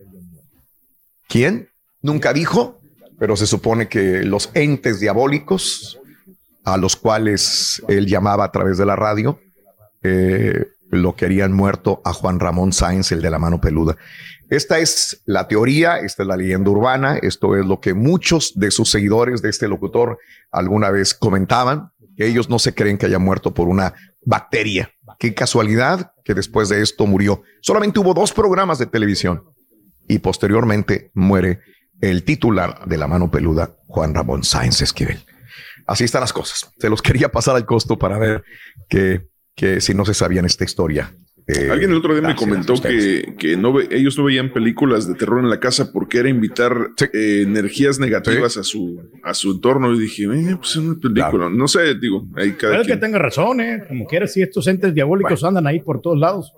¿Quién? Nunca dijo, pero se supone que los entes diabólicos a los cuales él llamaba a través de la radio, eh, lo querían muerto a Juan Ramón Sáenz, el de la mano peluda. Esta es la teoría, esta es la leyenda urbana, esto es lo que muchos de sus seguidores de este locutor alguna vez comentaban, que ellos no se creen que haya muerto por una bacteria. Qué casualidad que después de esto murió. Solamente hubo dos programas de televisión y posteriormente muere el titular de la mano peluda, Juan Ramón Sáenz Esquivel. Así están las cosas. Se los quería pasar al costo para ver que que si no se sabían esta historia Eh, Alguien el otro día me comentó que, que no ve- ellos no veían películas de terror en la casa porque era invitar eh, energías negativas a su a su entorno. Y dije, eh, pues es una película. No sé, digo, ahí cada que tenga razón, ¿eh? Como quiera, si estos entes diabólicos andan ahí por todos lados.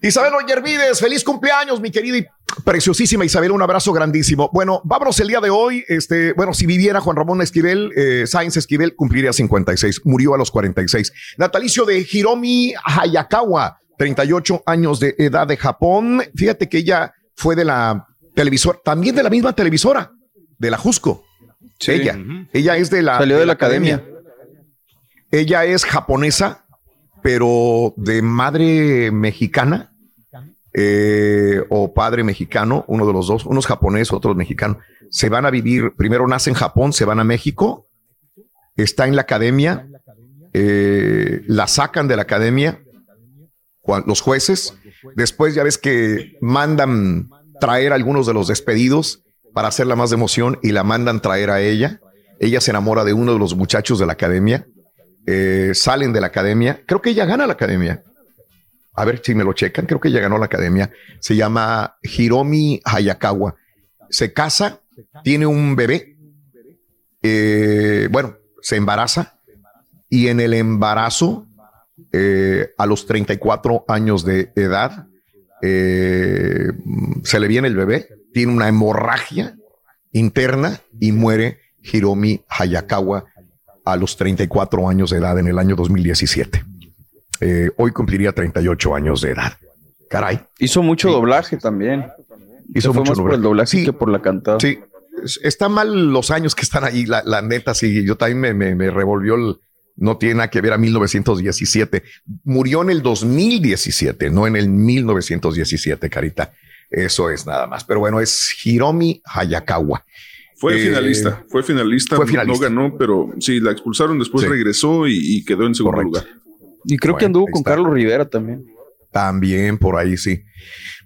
Isabel Oyervides, feliz cumpleaños, mi querida y preciosísima Isabel, un abrazo grandísimo. Bueno, vámonos el día de hoy. Este, bueno, si viviera Juan Ramón Esquivel, eh, Sáenz Esquivel, cumpliría 56, murió a los 46. Natalicio de Hiromi Hayakawa, 38 años de edad de Japón. Fíjate que ella fue de la televisora, también de la misma televisora, de la Jusco. Ella, ella es de la, Salió de la academia. Ella es japonesa, pero de madre mexicana eh, o padre mexicano, uno de los dos, unos japonés, otros mexicanos. Se van a vivir, primero nace en Japón, se van a México, está en la academia, eh, la sacan de la academia los jueces. Después ya ves que mandan traer a algunos de los despedidos para hacerla más de emoción y la mandan traer a ella. Ella se enamora de uno de los muchachos de la academia. Eh, salen de la academia. Creo que ella gana la academia. A ver si me lo checan. Creo que ella ganó la academia. Se llama Hiromi Hayakawa. Se casa, tiene un bebé. eh, bueno, se embaraza y en el embarazo, eh, a los 34 años de edad, se le viene el bebé, tiene una hemorragia interna y muere Hiromi Hayakawa a los 34 años de edad en el año 2017. Eh, hoy cumpliría 38 años de edad. Caray. Hizo mucho doblaje también. Hizo mucho más por el doblaje que por la cantada. Sí, es- está mal los años que están ahí, la, la neta, sí, yo también me, me- me revolvió el, no tiene nada que ver a 1917. Murió en el 2017, no en el 1917, Carita. Eso es nada más. Pero bueno, es Hiromi Hayakawa. Fue Eh, finalista, fue finalista, fue no- finalista. no ganó, pero sí, la expulsaron, después Sí. regresó y, y quedó en segundo lugar. Y creo que anduvo con está. Carlos Rivera también. También por ahí, sí.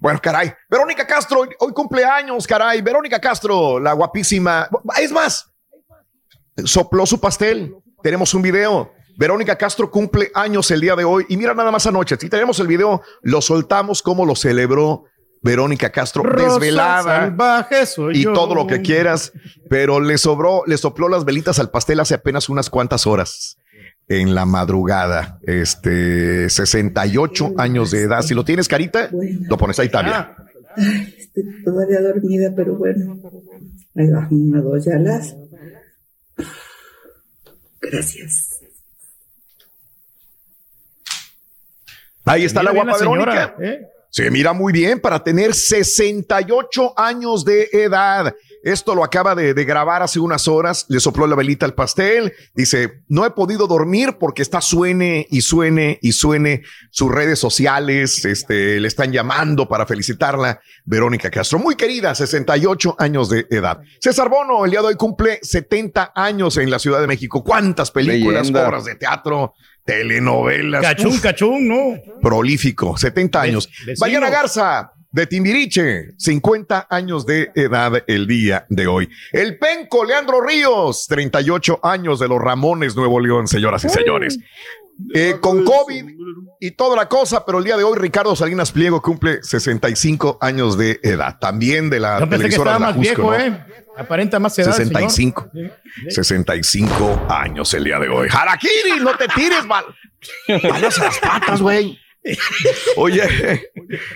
Bueno, caray. Verónica Castro, hoy, hoy cumpleaños, caray. Verónica Castro, la guapísima. Es más, sopló su pastel. Tenemos un video. Verónica Castro cumple años el día de hoy. Y mira nada más anoche. Si tenemos el video, lo soltamos como lo celebró Verónica Castro, Rosa desvelada salvaje soy y yo. todo lo que quieras, pero le sobró, le sopló las velitas al pastel hace apenas unas cuantas horas en la madrugada. Este 68 años de edad. Si lo tienes, carita, lo pones ahí también. Estoy todavía dormida, pero bueno. Ahí va, una, dos, ya las. Gracias. Ahí está Mira la guapa la señora, Verónica. Se mira muy bien para tener 68 años de edad. Esto lo acaba de, de grabar hace unas horas. Le sopló la velita al pastel. Dice, no he podido dormir porque está suene y suene y suene sus redes sociales. Este, le están llamando para felicitarla. Verónica Castro, muy querida, 68 años de edad. César Bono, el día de hoy cumple 70 años en la Ciudad de México. ¿Cuántas películas, Leyenda. obras de teatro, telenovelas? Cachún, Uf cachún, no. prolífico, 70 años. vecino. Garza, de Timbiriche, 50 años de edad el día de hoy. El Penco, Leandro Ríos, 38 años de los Ramones, Nuevo León, señoras y señores. Eh, con COVID y toda la cosa, pero el día de hoy Ricardo Salinas Pliego cumple 65 años de edad, también de la Yo pensé que televisora estaba de la más Jusco, viejo, ¿no? ¿eh? Aparenta más edad. señor. 65. 65 años el día de hoy. Harakiri, no te tires, mal. Palas a las patas, güey. Oye,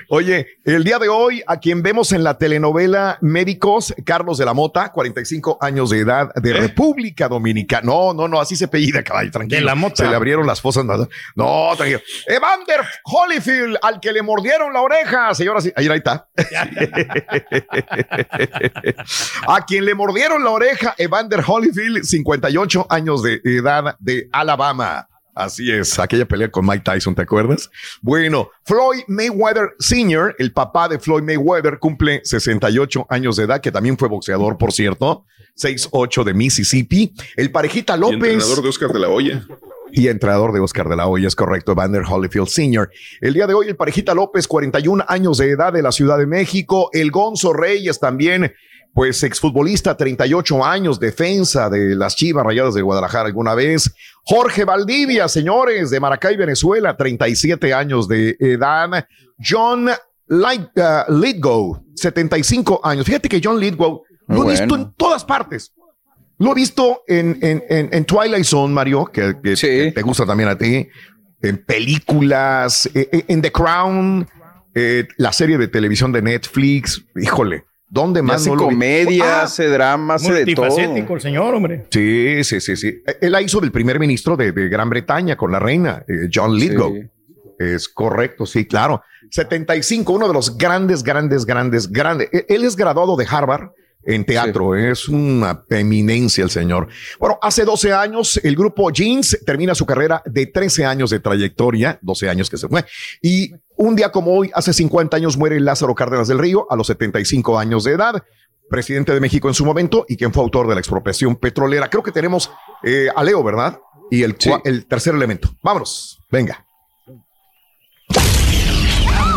oye, el día de hoy, a quien vemos en la telenovela Médicos, Carlos de la Mota, 45 años de edad, de República Dominicana. No, no, no, así se apellida, caballo, tranquilo. De la Mota. Se le abrieron las fosas. No, no, tranquilo. Evander Holyfield, al que le mordieron la oreja, señora. Ahí, ahí está. A quien le mordieron la oreja, Evander Holyfield, 58 años de edad de Alabama. Así es, aquella pelea con Mike Tyson, ¿te acuerdas? Bueno, Floyd Mayweather Sr., el papá de Floyd Mayweather, cumple 68 años de edad, que también fue boxeador, por cierto, 6'8 de Mississippi. El parejita Y López. entrenador de Oscar de la Hoya. Y entrenador de Oscar de la Hoya, es correcto, Evander Holyfield Sr. El día de hoy, el parejita López, 41 años de edad de la Ciudad de México. El Gonzo Reyes también, pues exfutbolista, 38 años, defensa de las Chivas Rayadas de Guadalajara alguna vez. Jorge Valdivia, señores, de Maracay, Venezuela, 37 años de edad. John Light, uh, Lidgo, 75 años. Fíjate que John Lidgo lo he visto en todas partes. Lo he visto en, en, en, en Twilight Zone, Mario, que, que te gusta también a ti. En películas, eh, eh, en The Crown, eh, la serie de televisión de Netflix. Híjole, ¿dónde más? hace no lo comedia, Ah, hace drama, hace de todo. El señor, hombre. Sí, sí, sí, sí. Él la hizo del primer ministro de, de Gran Bretaña con la reina, eh, John Lithgow. Es correcto, sí, claro. 75, uno de los grandes, grandes, grandes, grandes. E- Él es graduado de Harvard en teatro, es una eminencia el señor. Bueno, hace 12 años el grupo Jeans termina su carrera de 13 años de trayectoria, 12 años que se fue. Y un día como hoy, hace 50 años, muere Lázaro Cárdenas del Río a los 75 años de edad presidente de México en su momento y quien fue autor de la expropiación petrolera. Creo que tenemos eh, a Leo, ¿verdad? Y el, el tercer elemento. Vámonos, venga.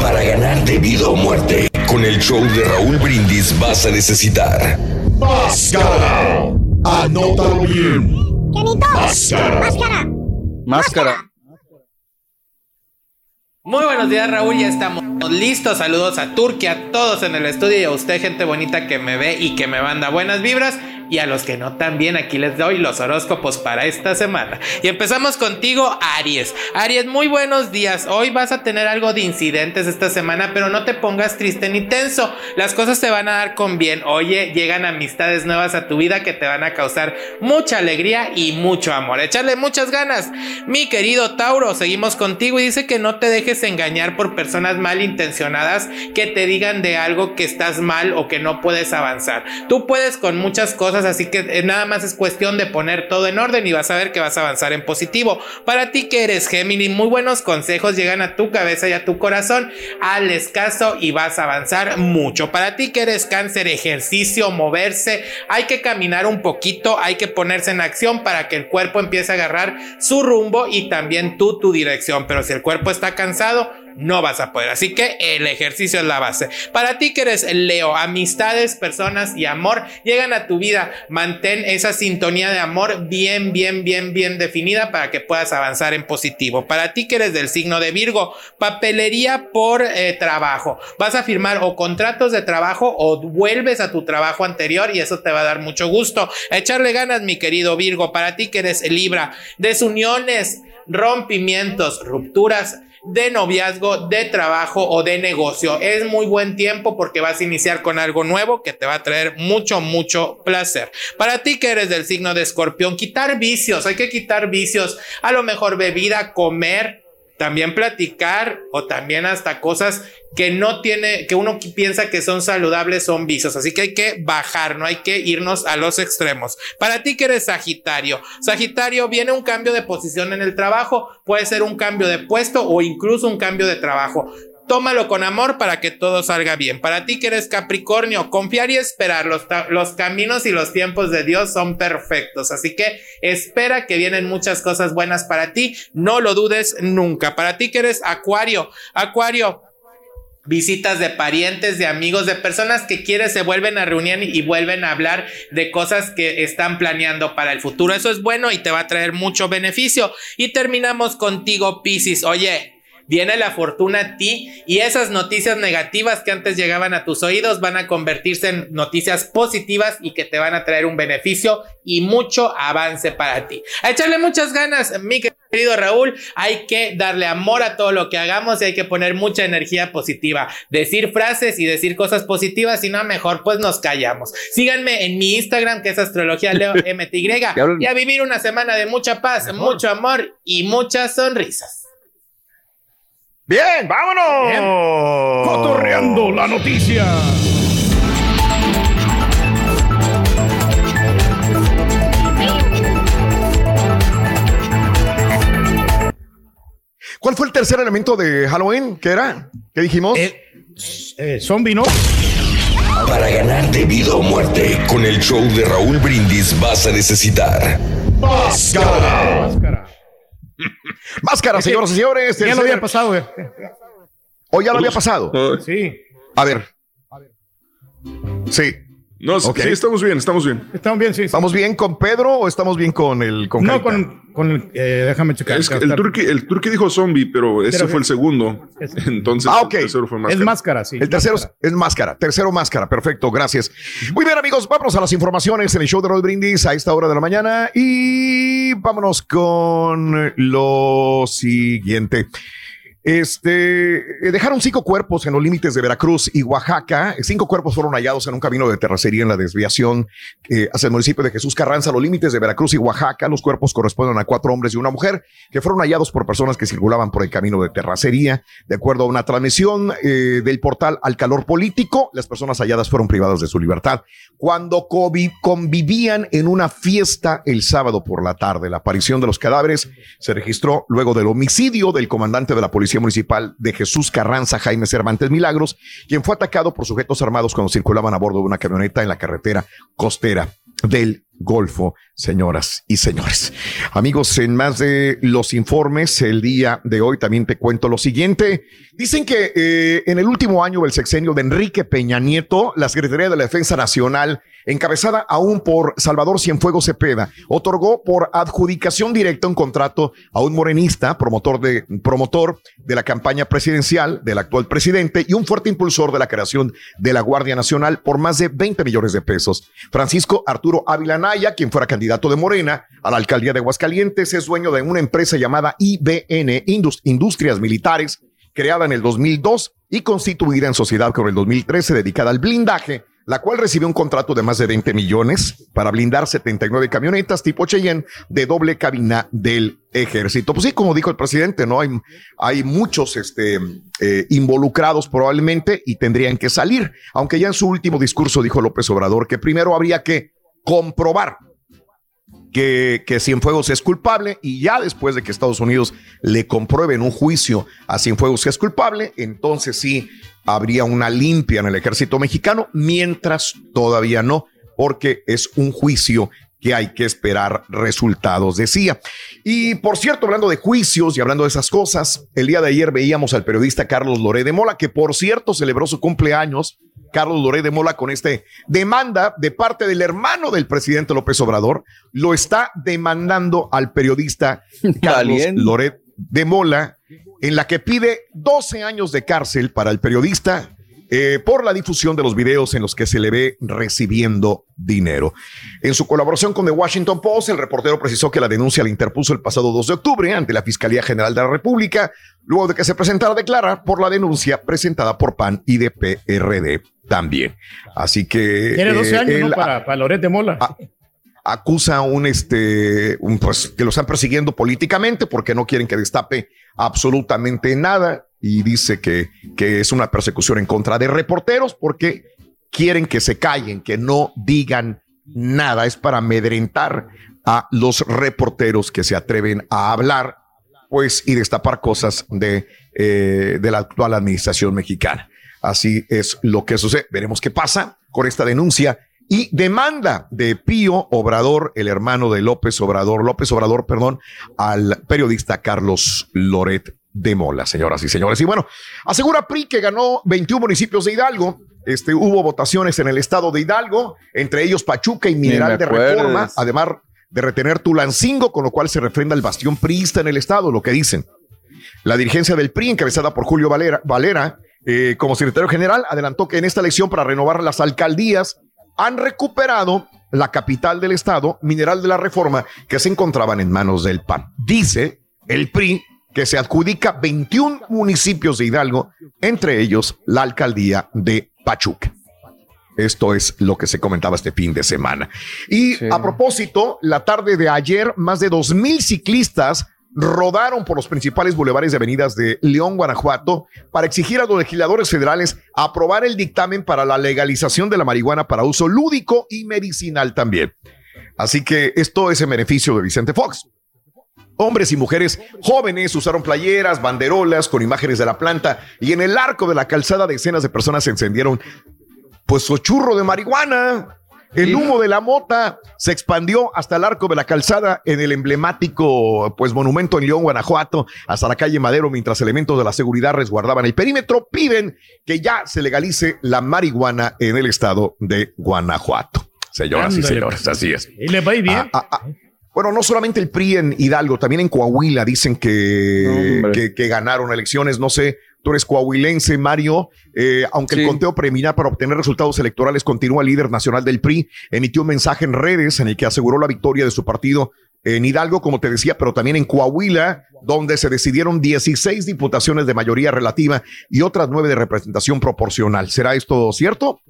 Para ganar de vida o muerte, con el show de Raúl Brindis vas a necesitar Máscara. Anótalo bien. Máscara. Máscara. Máscara. Muy buenos días Raúl, ya estamos listos. Saludos a Turquía, a todos en el estudio y a usted gente bonita que me ve y que me manda buenas vibras. Y a los que no también, aquí les doy los horóscopos para esta semana. Y empezamos contigo, Aries. Aries, muy buenos días. Hoy vas a tener algo de incidentes esta semana, pero no te pongas triste ni tenso. Las cosas te van a dar con bien. Oye, llegan amistades nuevas a tu vida que te van a causar mucha alegría y mucho amor. Echarle muchas ganas. Mi querido Tauro, seguimos contigo y dice que no te dejes engañar por personas malintencionadas que te digan de algo que estás mal o que no puedes avanzar. Tú puedes con muchas cosas, así que eh, nada más es cuestión de poner todo en orden y vas a ver que vas a avanzar en positivo. Para ti que eres Géminis, muy buenos consejos llegan a tu cabeza y a tu corazón. Hazles caso y vas a avanzar mucho. Para ti que eres cáncer, ejercicio, moverse, hay que caminar un poquito, hay que ponerse en acción para que el cuerpo empiece a agarrar su rumbo y también tú tu dirección. Pero si el cuerpo está cansado, no vas a poder. Así que el ejercicio es la base. Para ti que eres Leo, amistades, personas y amor llegan a tu vida. Mantén esa sintonía de amor bien, bien, bien, bien definida para que puedas avanzar en positivo. Para ti que eres del signo de Virgo, papelería por eh, trabajo. Vas a firmar o contratos de trabajo o vuelves a tu trabajo anterior y eso te va a dar mucho gusto. Echarle ganas, mi querido Virgo. Para ti que eres Libra, desuniones, rompimientos, rupturas de noviazgo, de trabajo o de negocio. Es muy buen tiempo porque vas a iniciar con algo nuevo que te va a traer mucho, mucho placer. Para ti que eres del signo de escorpión, quitar vicios, hay que quitar vicios, a lo mejor bebida, comer, también platicar o también hasta cosas que no tiene, que uno piensa que son saludables son vicios. Así que hay que bajar, no hay que irnos a los extremos. Para ti que eres Sagitario, Sagitario viene un cambio de posición en el trabajo, puede ser un cambio de puesto o incluso un cambio de trabajo. Tómalo con amor para que todo salga bien. Para ti que eres Capricornio, confiar y esperar. Los, caminos y los tiempos de Dios son perfectos. Así que espera que vienen muchas cosas buenas para ti. No lo dudes nunca. Para ti que eres Acuario, Acuario, visitas de parientes, de amigos, de personas que quieres se vuelven a reunir y vuelven a hablar de cosas que están planeando para el futuro. Eso es bueno y te va a traer mucho beneficio. Y terminamos contigo, Piscis. Oye, Viene la fortuna a ti y esas noticias negativas que antes llegaban a tus oídos van a convertirse en noticias positivas y que te van a traer un beneficio y mucho avance para ti. A echarle muchas ganas, mi querido Raúl. Hay que darle amor a todo lo que hagamos y hay que poner mucha energía positiva. Decir frases y decir cosas positivas y no mejor pues nos callamos. Síganme en mi Instagram que es astrología leo MTY y a vivir una semana de mucha paz, mucho amor y muchas sonrisas. Bien, vámonos. Cotorreando la noticia. ¿Cuál fue el tercer elemento de Halloween? ¿Qué era? ¿Qué dijimos? Eh, zombie, ¿no? Para ganar de vida o muerte, con el show de Raúl Brindis vas a necesitar Máscara. Máscara, señoras y señores. Ya lo había pasado, güey. ¿O ya lo había pasado? Sí. A ver. Sí. No, sí, estamos bien, estamos bien. Estamos bien, sí. sí. ¿Estamos bien con Pedro o estamos bien con el con No, Carita? con, con el. eh, déjame checar. Es que el turqui, el turqui dijo zombie, pero ese Pero- fue el segundo. Es- Entonces, Ah, ok. el tercero fue más Es máscara, sí. El tercero es- es máscara, tercero máscara, perfecto, gracias. Muy bien amigos, vámonos a las informaciones en el show de Roll Brindis a esta hora de la mañana y vámonos con lo siguiente. Este, eh, dejaron cinco cuerpos en los límites de Veracruz y Oaxaca. Cinco cuerpos fueron hallados en un camino de terracería en la desviación eh, hacia el municipio de Jesús Carranza, los límites de Veracruz y Oaxaca. Los cuerpos corresponden a cuatro hombres y una mujer que fueron hallados por personas que circulaban por el camino de terracería. De acuerdo a una transmisión eh, del portal Al Calor Político, las personas halladas fueron privadas de su libertad cuando convi- convivían en una fiesta el sábado por la tarde. La aparición de los cadáveres se registró luego del homicidio del comandante de la Policía Municipal de Jesús Carranza, Jaime Cervantes Milagros, quien fue atacado por sujetos armados cuando circulaban a bordo de una camioneta en la carretera costera del Golfo, señoras y señores. Amigos, en más de los informes, el día de hoy también te cuento lo siguiente. Dicen que eh, en el último año del sexenio de Enrique Peña Nieto, la Secretaría de la Defensa Nacional, encabezada aún por Salvador Cienfuegos Cepeda, otorgó por adjudicación directa un contrato a un morenista, promotor de, promotor de la campaña presidencial del actual presidente y un fuerte impulsor de la creación de la Guardia Nacional por más de 20 millones de pesos. Francisco Arturo Ávila Naya, quien fuera candidato de Morena a la alcaldía de Aguascalientes, es dueño de una empresa llamada IBN, Indus- Industrias Militares, creada en el 2002 y constituida en sociedad con el 2013, dedicada al blindaje, la cual recibió un contrato de más de 20 millones para blindar 79 camionetas tipo Cheyenne de doble cabina del ejército. Pues sí, como dijo el presidente, no hay, hay muchos este, eh, involucrados probablemente y tendrían que salir, aunque ya en su último discurso dijo López Obrador que primero habría que comprobar que, que Cienfuegos es culpable y ya después de que Estados Unidos le compruebe en un juicio a Cienfuegos que es culpable, entonces sí habría una limpia en el ejército mexicano, mientras todavía no, porque es un juicio que hay que esperar resultados, decía. Y por cierto, hablando de juicios y hablando de esas cosas, el día de ayer veíamos al periodista Carlos Loré de Mola, que por cierto celebró su cumpleaños. Carlos Loré de Mola con este demanda de parte del hermano del presidente López Obrador, lo está demandando al periodista Carlos. Loret de Mola, en la que pide 12 años de cárcel para el periodista eh, por la difusión de los videos en los que se le ve recibiendo dinero. En su colaboración con The Washington Post, el reportero precisó que la denuncia la interpuso el pasado 2 de octubre ante la Fiscalía General de la República, luego de que se presentara a declarar por la denuncia presentada por PAN y de PRD también. Así que... Tiene 12 eh, años, ¿no? Para, para Loret de Mola. acusa a un este un, pues que lo están persiguiendo políticamente porque no quieren que destape absolutamente nada y dice que, que es una persecución en contra de reporteros porque quieren que se callen, que no digan nada. Es para amedrentar a los reporteros que se atreven a hablar, pues, y destapar cosas de, eh, de la actual administración mexicana. Así es lo que sucede. Veremos qué pasa con esta denuncia y demanda de Pío Obrador, el hermano de López Obrador, López Obrador, perdón, al periodista Carlos Loret de Mola, señoras y señores. Y bueno, asegura PRI que ganó 21 municipios de Hidalgo. Este, hubo votaciones en el estado de Hidalgo, entre ellos Pachuca y Mineral de. Reforma, además de retener Tulancingo, con lo cual se refrenda el bastión priista en el estado, lo que dicen. La dirigencia del PRI, encabezada por Julio Valera, Valera eh, como secretario general, adelantó que en esta elección para renovar las alcaldías han recuperado la capital del estado, Mineral de la Reforma, que se encontraban en manos del PAN. Dice el PRI que se adjudica 21 municipios de Hidalgo, entre ellos la alcaldía de Pachuca. Esto es lo que se comentaba este fin de semana. Y a propósito, la tarde de ayer, más de dos mil ciclistas rodaron por los principales bulevares de avenidas de León, Guanajuato, para exigir a los legisladores federales aprobar el dictamen para la legalización de la marihuana para uso lúdico y medicinal también. Así que esto es en beneficio de Vicente Fox. Hombres y mujeres jóvenes usaron playeras, banderolas con imágenes de la planta y en el arco de la calzada decenas de personas se encendieron pues su churro de marihuana. El humo de la mota se expandió hasta el arco de la calzada en el emblemático pues monumento en León, Guanajuato, hasta la calle Madero, mientras elementos de la seguridad resguardaban el perímetro, piden que ya se legalice la marihuana en el estado de Guanajuato. Señoras y señores, así es. Y le va bien. Ah, ah, ah. Bueno, no solamente el PRI en Hidalgo, también en Coahuila dicen que, que, que ganaron elecciones. No sé, tú eres coahuilense, Mario. Eh, aunque el conteo preliminar para obtener resultados electorales continúa, el líder nacional del PRI emitió un mensaje en redes en el que aseguró la victoria de su partido en Hidalgo, como te decía, pero también en Coahuila, donde se decidieron 16 diputaciones de mayoría relativa y otras nueve de representación proporcional. ¿Será esto cierto?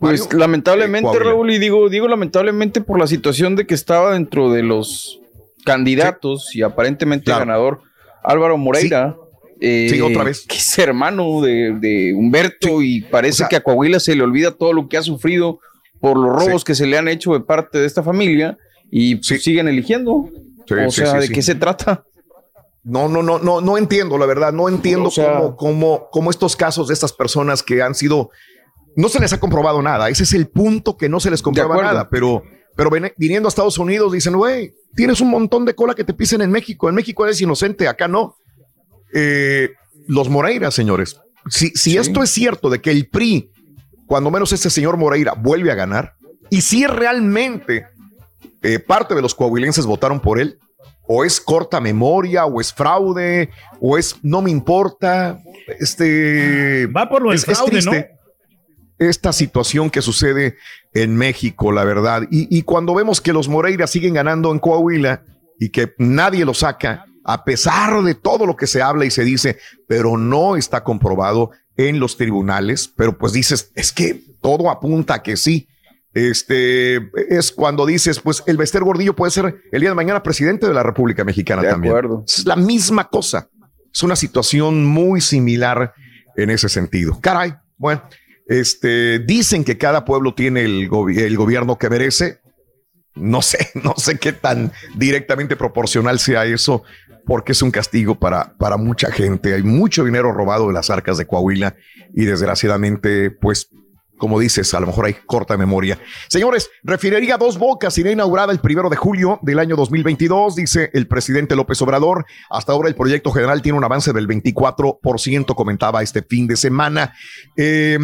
Pues Mario? lamentablemente, Eh. Raúl, y digo, digo lamentablemente por la situación de que estaba dentro de los candidatos y aparentemente ganador Álvaro Moreira. eh, Sí, otra vez. Que es hermano de, de Humberto y parece que a Coahuila se le olvida todo lo que ha sufrido por los robos que se le han hecho de parte de esta familia y pues, siguen eligiendo. Sí, o sea, ¿de qué se trata? No, no, no, no, no entiendo, la verdad, no entiendo O sea- cómo, cómo, cómo estos casos de estas personas que han sido, no se les ha comprobado nada. Ese es el punto que no se les comprueba nada, pero, pero viniendo a Estados Unidos dicen, güey, tienes un montón de cola que te pisen en México. En México eres inocente, acá no. Eh, los Moreira, señores. Si, si esto es cierto de que el PRI, cuando menos este señor Moreira vuelve a ganar, y si realmente eh, parte de los coahuilenses votaron por él, o es corta memoria, o es fraude, o es no me importa. Este va por lo del fraude, ¿no? Esta situación que sucede en México, la verdad. Y, y cuando vemos que los Moreira siguen ganando en Coahuila y que nadie lo saca, a pesar de todo lo que se habla y se dice, pero no está comprobado en los tribunales, pero pues dices, es que todo apunta a que sí. Este es cuando dices, pues el Bester Gordillo puede ser el día de mañana presidente de la República Mexicana De también. acuerdo. Es la misma cosa. Es una situación muy similar en ese sentido. Caray, bueno, este dicen que cada pueblo tiene el, el gobierno que merece. No sé, no sé qué tan directamente proporcional sea eso, porque es un castigo para, para mucha gente. Hay mucho dinero robado de las arcas de Coahuila y desgraciadamente, pues, como dices, a lo mejor hay corta memoria. Señores, refinería Dos Bocas irá inaugurada el primero de julio del año 2022, dice el presidente López Obrador. Hasta ahora el proyecto general tiene un avance del 24%, comentaba este fin de semana. Eh,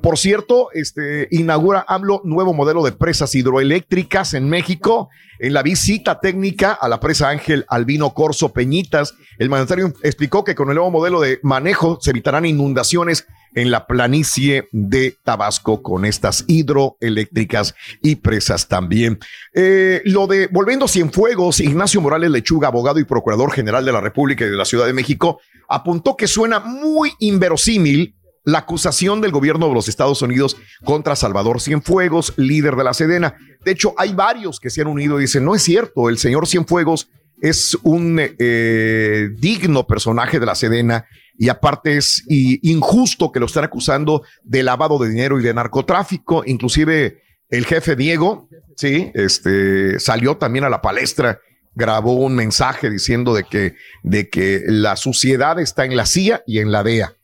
por cierto, este, inaugura AMLO nuevo modelo de presas hidroeléctricas en México. En la visita técnica a la presa Ángel Albino Corso Peñitas, el mandatario explicó que con el nuevo modelo de manejo se evitarán inundaciones en la planicie de Tabasco con estas hidroeléctricas y presas también. Eh, lo de volviendo Cienfuegos, Ignacio Morales Lechuga, abogado y procurador general de la República y de la Ciudad de México, apuntó que suena muy inverosímil la acusación del gobierno de los Estados Unidos contra Salvador Cienfuegos, líder de la Sedena. De hecho, hay varios que se han unido y dicen, no es cierto, el señor Cienfuegos es un eh, digno personaje de la Sedena y aparte es y, injusto que lo están acusando de lavado de dinero y de narcotráfico. Inclusive el jefe Diego, sí, este salió también a la palestra, grabó un mensaje diciendo de que, de que la suciedad está en la CIA y en la DEA,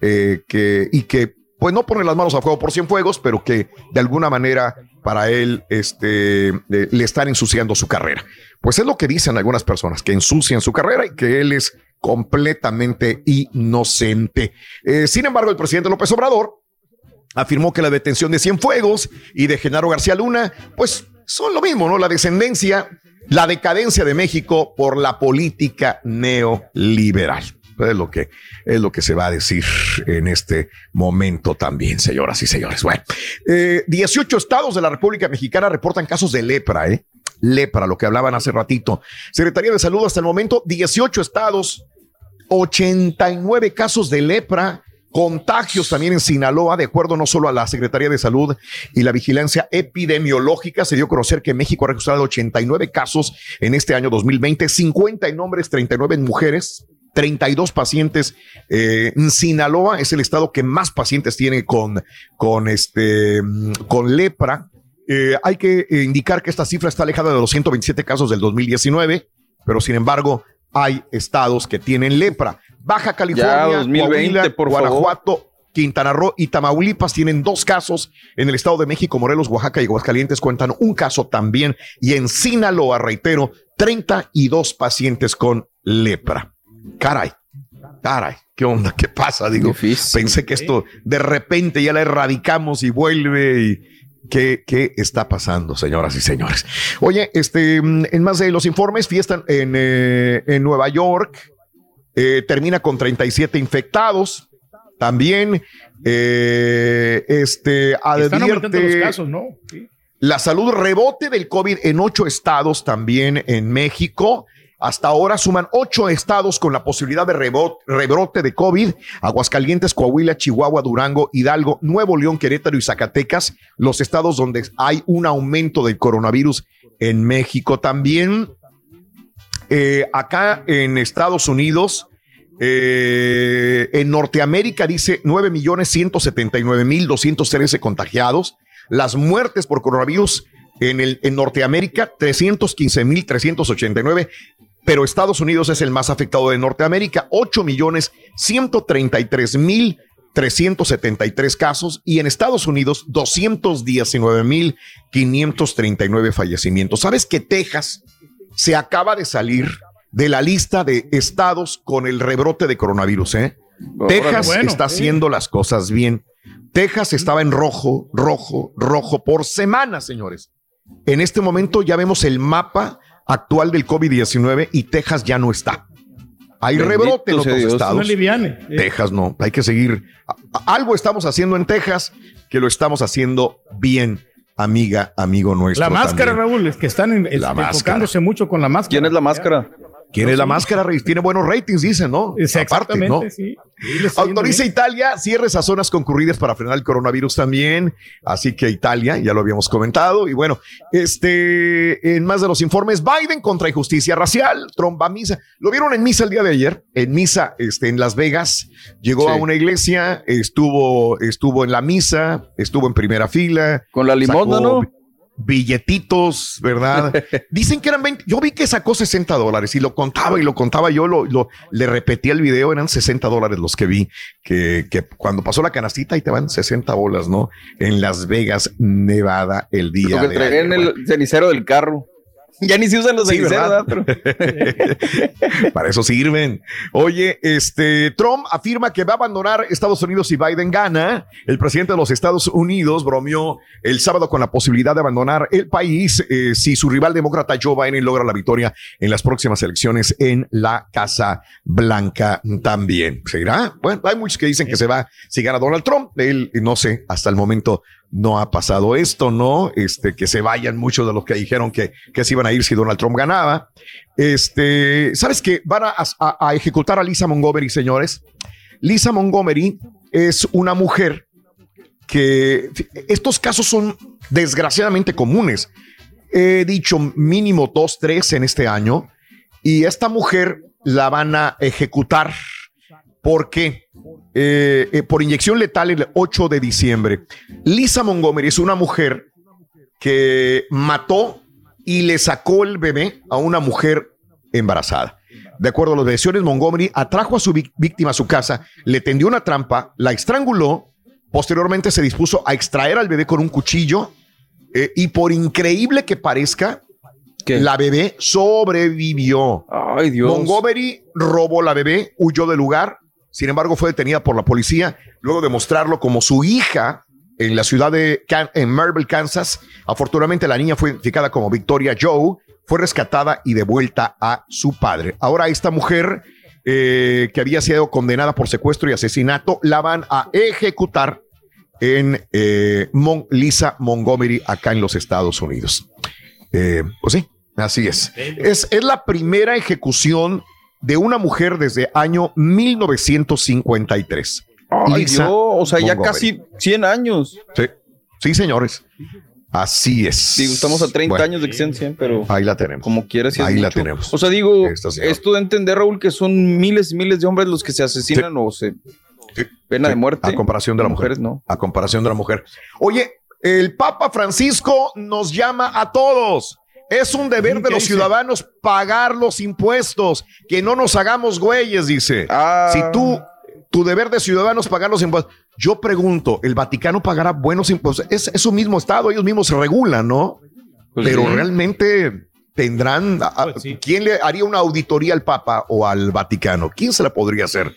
eh, que, y que pues no pone las manos a fuego por Cienfuegos, pero que de alguna manera para él este, eh, le están ensuciando su carrera. Pues es lo que dicen algunas personas, que ensucian su carrera y que él es completamente inocente. Eh, sin embargo, el presidente López Obrador afirmó que la detención de Cienfuegos y de Genaro García Luna, pues son lo mismo, ¿no? La descendencia, la decadencia de México por la política neoliberal. Es lo que es lo que se va a decir en este momento también, señoras y señores. Bueno, eh, 18 estados de la República Mexicana reportan casos de lepra, ¿eh? Lepra, lo que hablaban hace ratito. Secretaría de Salud hasta el momento, 18 estados, 89 casos de lepra, contagios también en Sinaloa, de acuerdo no solo a la Secretaría de Salud y la Vigilancia Epidemiológica, se dio a conocer que México ha registrado 89 casos en este año 2020, 50 en hombres, 39 en mujeres. 32 pacientes eh, en Sinaloa es el estado que más pacientes tiene con, con, este, mm, con lepra. Eh, hay que indicar que esta cifra está alejada de los 127 casos del 2019, pero sin embargo hay estados que tienen lepra. Baja California, 2020, Coahuila, por favor. Guanajuato, Quintana Roo y Tamaulipas tienen dos casos. En el Estado de México, Morelos, Oaxaca y Aguascalientes cuentan un caso también. Y en Sinaloa, reitero, 32 pacientes con lepra. Caray, caray, ¿qué onda? ¿Qué pasa? Digo, pensé que esto de repente ya la erradicamos y vuelve y ¿Qué, ¿Qué, está pasando, señoras y señores? Oye, este, en más de los informes, fiesta en, eh, en Nueva York eh, termina con 37 infectados. También, eh, este, advierte los casos, ¿no? Sí. la salud rebote del COVID en ocho estados, también en México. Hasta ahora suman ocho estados con la posibilidad de rebrote de COVID. Aguascalientes, Coahuila, Chihuahua, Durango, Hidalgo, Nuevo León, Querétaro y Zacatecas. Los estados donde hay un aumento del coronavirus en México. También eh, acá en Estados Unidos, eh, en Norteamérica dice 9 millones 179 mil 213 contagiados. Las muertes por coronavirus en, el, en Norteamérica 315 mil 389 pero Estados Unidos es el más afectado de Norteamérica, 8 millones 133 mil 373 casos y en Estados Unidos 219 mil 539 fallecimientos. ¿Sabes que Texas se acaba de salir de la lista de estados con el rebrote de coronavirus? ¿eh? Texas Bueno, está haciendo las cosas bien. Texas estaba en rojo, rojo, rojo por semanas, señores. En este momento ya vemos el mapa actual del COVID-19 y Texas ya no está. Hay Bendito rebrote en otros Dios. estados. No. Eh, Texas no, hay que seguir. Algo estamos haciendo en Texas que lo estamos haciendo bien, amiga, amigo nuestro. La máscara, también. Raúl, es que están en, La máscara. enfocándose mucho con la máscara. ¿Quién es la máscara? ¿Quién es la máscara? Tiene buenos ratings, dicen, ¿no? Es Aparte, ¿no? exactamente, sí. Autoriza. Italia cierres a zonas concurridas para frenar el coronavirus también. Así que Italia, ya lo habíamos comentado. Y bueno, este, en más de los informes, Biden contra injusticia racial, Trump va a misa. Lo vieron en misa el día de ayer, en misa, este, en Las Vegas. Llegó Sí. a una iglesia, estuvo, estuvo en la misa, estuvo en primera fila. Con la limosna, ¿no? Billetitos, ¿verdad? Dicen que eran 20. Yo vi que sacó 60 dólares y lo contaba y lo contaba yo, lo, lo- le repetía el video, eran 60 dólares los que vi, que, que cuando pasó la canastita y te van 60 bolas, ¿no? En Las Vegas, Nevada, el Lo día que de entregué en el cenicero del carro. Ya ni se usan los Sí, ceniceros. Pero- Para eso sirven. Oye, este Trump afirma que va a abandonar Estados Unidos si Biden gana. El presidente de los Estados Unidos bromeó el sábado con la posibilidad de abandonar el país eh, si su rival demócrata Joe Biden logra la victoria en las próximas elecciones en la Casa Blanca también. ¿Se irá? Bueno, hay muchos que dicen que se va si gana Donald Trump. Él, no sé, hasta el momento no ha pasado esto, ¿no? Este, que se vayan muchos de los que dijeron que, que se iban a ir si Donald Trump ganaba. Este, ¿sabes qué? Van a, a- ejecutar a Lisa Montgomery, señores. Lisa Montgomery es una mujer que estos casos son desgraciadamente comunes. He dicho mínimo dos, tres en este año y esta mujer la van a ejecutar porque eh, eh, por inyección letal el 8 de diciembre. Lisa Montgomery es una mujer que mató y le sacó el bebé a una mujer embarazada. De acuerdo a las versiones, Montgomery atrajo a su víctima a su casa, le tendió una trampa, la estranguló, posteriormente se dispuso a extraer al bebé con un cuchillo eh, y por increíble que parezca, la bebé sobrevivió. Ay, Dios. Montgomery robó la bebé, huyó del lugar, sin embargo fue detenida por la policía luego de mostrarlo como su hija en la ciudad de Can- en Marble, Kansas. Afortunadamente la niña fue identificada como Victoria Joe, fue rescatada y devuelta a su padre. Ahora esta mujer eh, que había sido condenada por secuestro y asesinato la van a ejecutar en eh, Mon- Lisa Montgomery acá en los Estados Unidos. Eh, pues sí, así es. es. Es la primera ejecución de una mujer desde año 1953. Ay, Dios, o sea, ya casi 100 años. Sí, sí, señores. Así es. Digo, estamos a 30 Bueno, años de que sean 100, pero Ahí la tenemos. como quieras. sí es Ahí la mucho. tenemos. O sea, digo, esto de entender, Raúl, que son miles y miles de hombres los que se asesinan o se. Pena de muerte. A comparación de la mujer. Mujeres no. A comparación de la mujer. Oye, el Papa Francisco nos llama a todos. Es un deber de ¿Qué los dice? ciudadanos pagar los impuestos, que no nos hagamos güeyes, dice. Ah. Si tú, tu deber de ciudadanos pagar los impuestos. Yo pregunto, ¿el Vaticano pagará buenos impuestos? Es, es su mismo estado, ellos mismos se regulan, ¿no? Pues Pero sí. realmente tendrán, a- Pues ¿quién le haría una auditoría al Papa o al Vaticano? ¿Quién se la podría hacer?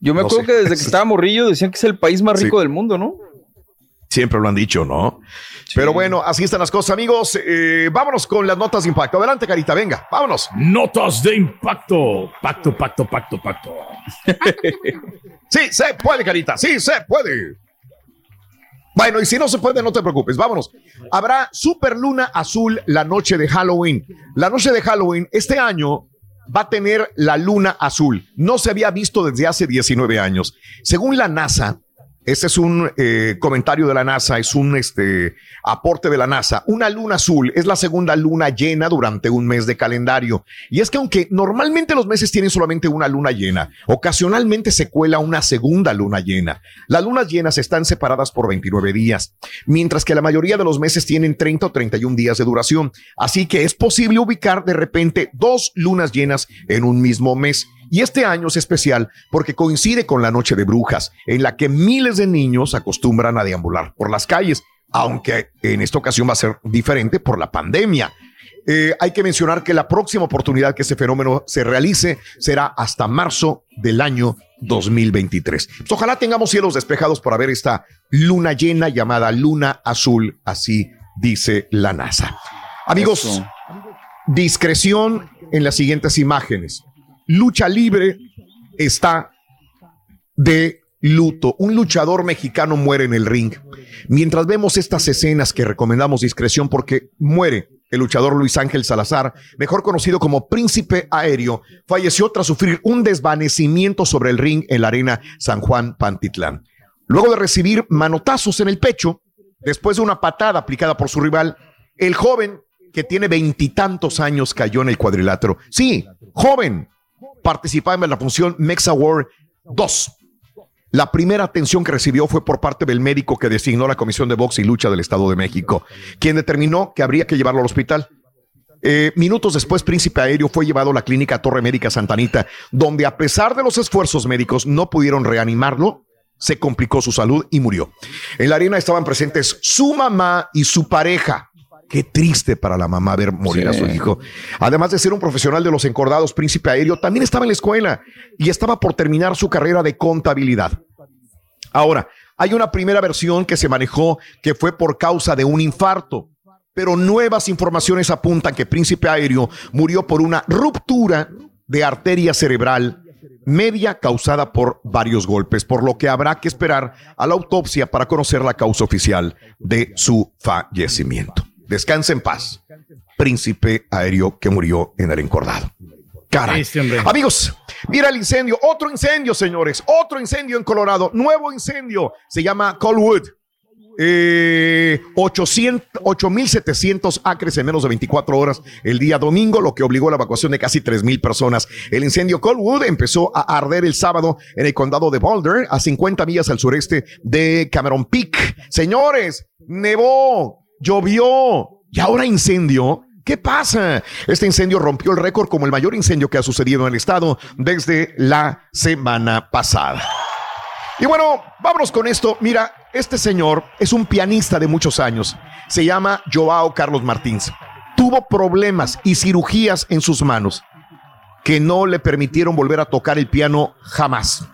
Yo me No acuerdo sé. que desde que estaba morrillo decían que es el país más Sí. rico del mundo, ¿no? Siempre lo han dicho, ¿no? Pero bueno, así están las cosas, amigos. Eh, vámonos con las notas de impacto. Adelante, Carita, venga, vámonos. Notas de impacto. Pacto, pacto, pacto, pacto. Sí, se puede, Carita, sí, se puede. Bueno, y si no se puede, no te preocupes, vámonos. Habrá superluna azul la noche de Halloween. La noche de Halloween este año va a tener la luna azul. No se había visto desde hace 19 años. Según la NASA, este es un eh, comentario de la NASA, es un este, aporte de la NASA. Una luna azul es la segunda luna llena durante un mes de calendario. Y es que aunque normalmente los meses tienen solamente una luna llena, ocasionalmente se cuela una segunda luna llena. Las lunas llenas están separadas por 29 días, mientras que la mayoría de los meses tienen 30 o 31 días de duración. Así que es posible ubicar de repente dos lunas llenas en un mismo mes. Y este año es especial porque coincide con la Noche de Brujas, en la que miles de niños acostumbran a deambular por las calles, aunque en esta ocasión va a ser diferente por la pandemia. Eh, hay que mencionar que la próxima oportunidad que ese fenómeno se realice será hasta marzo del año 2023. Pues ojalá tengamos cielos despejados para ver esta luna llena llamada luna azul, así dice la NASA. Amigos, Eso. discreción en las siguientes imágenes. Lucha libre está de luto. Un luchador mexicano muere en el ring. Mientras vemos estas escenas que recomendamos discreción porque muere el luchador Luis Ángel Salazar, mejor conocido como Príncipe Aéreo, falleció tras sufrir un desvanecimiento sobre el ring en la arena San Juan Pantitlán. Luego de recibir manotazos en el pecho, después de una patada aplicada por su rival, el joven que tiene veintitantos años cayó en el cuadrilátero. Sí, joven, participaba en la función Mexa War 2. La primera atención que recibió fue por parte del médico que designó la Comisión de Box y Lucha del Estado de México, quien determinó que habría que llevarlo al hospital. Eh, minutos después, Príncipe Aéreo fue llevado a la clínica Torre Médica Santanita, donde a pesar de los esfuerzos médicos no pudieron reanimarlo, se complicó su salud y murió. En la arena estaban presentes su mamá y su pareja. Qué triste para la mamá ver morir a su hijo. Además de ser un profesional de los encordados, Príncipe Aéreo también estaba en la escuela y estaba por terminar su carrera de contabilidad. Ahora, hay una primera versión que se manejó que fue por causa de un infarto, pero nuevas informaciones apuntan que Príncipe Aéreo murió por una ruptura de arteria cerebral media causada por varios golpes, por lo que habrá que esperar a la autopsia para conocer la causa oficial de su fallecimiento. Descanse en paz, Príncipe Aéreo que murió en el encordado. Caray. Este. Amigos, mira el incendio, otro incendio, señores, otro incendio en Colorado, nuevo incendio, se llama Colwood. Eh, 800 8.700 acres en menos de 24 horas el día domingo, lo que obligó a la evacuación de casi 3.000 personas. El incendio Colwood empezó a arder el sábado en el condado de Boulder, a 50 millas al sureste de Cameron Peak. Señores, nevó, llovió y ahora incendio. ¿Qué pasa? Este incendio rompió el récord como el mayor incendio que ha sucedido en el estado desde la semana pasada. Y bueno, vámonos con esto. Mira, este señor es un pianista de muchos años. Se llama Joao Carlos Martins. Tuvo problemas y cirugías en sus manos que no le permitieron volver a tocar el piano jamás.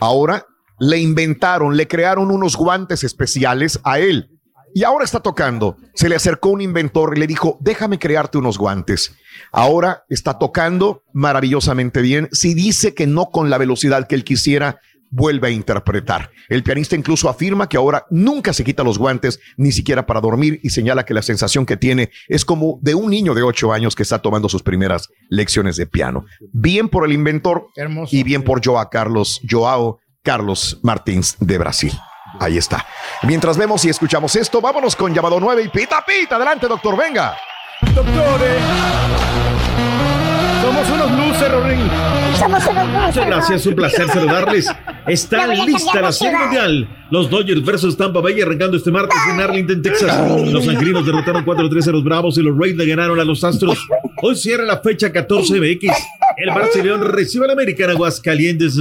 Ahora le inventaron, le crearon unos guantes especiales a él. Y ahora está tocando. Se le acercó un inventor y le dijo, déjame crearte unos guantes. Ahora está tocando maravillosamente bien. Si dice que no con la velocidad que él quisiera, vuelve a interpretar. El pianista incluso afirma que ahora nunca se quita los guantes, ni siquiera para dormir, y señala que la sensación que tiene es como de un niño de ocho años que está tomando sus primeras lecciones de piano. Bien por el inventor y bien por Joao Carlos, Joao Carlos Martins de Brasil. Ahí está. Mientras vemos y escuchamos esto, vámonos con llamado 9 y pita pita. Adelante, doctor, venga. Doctores. Somos unos luces, Rorín. Somos unos Muchas gracias, un placer saludarles. Está Ya lista la serie ciudad. mundial. Los Dodgers versus Tampa Bay arrancando este martes en Arlington, Texas. Los angelinos derrotaron 4-3 a los Bravos y los Rays le ganaron a los Astros. Hoy cierra la fecha 14 MX. El Barcelona recibe al América en Aguascalientes.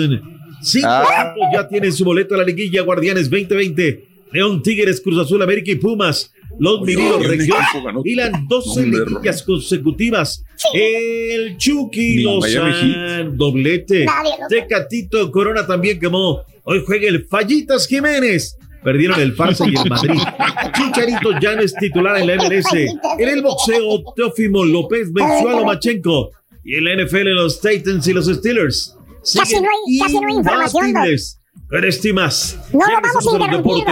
Cinco Ah. equipos ya tienen su boleto a la liguilla Guardianes 2020. León, Tigres, Cruz Azul, América y Pumas. Los ganó. hilan 12 Hombre, liguillas consecutivas. El Chucky Lozán, doblete. Tecatito Corona también quemó. Hoy juega el Fallitas Jiménez. Perdieron el Barça y el Madrid. Chicharito ya no es titular en la MLS. En el boxeo, Teófimo López venció a Lomachenko. Y en la NFL, los Titans y los Steelers. Casi no hay- casi no hay información. No lo vamos a interrumpir.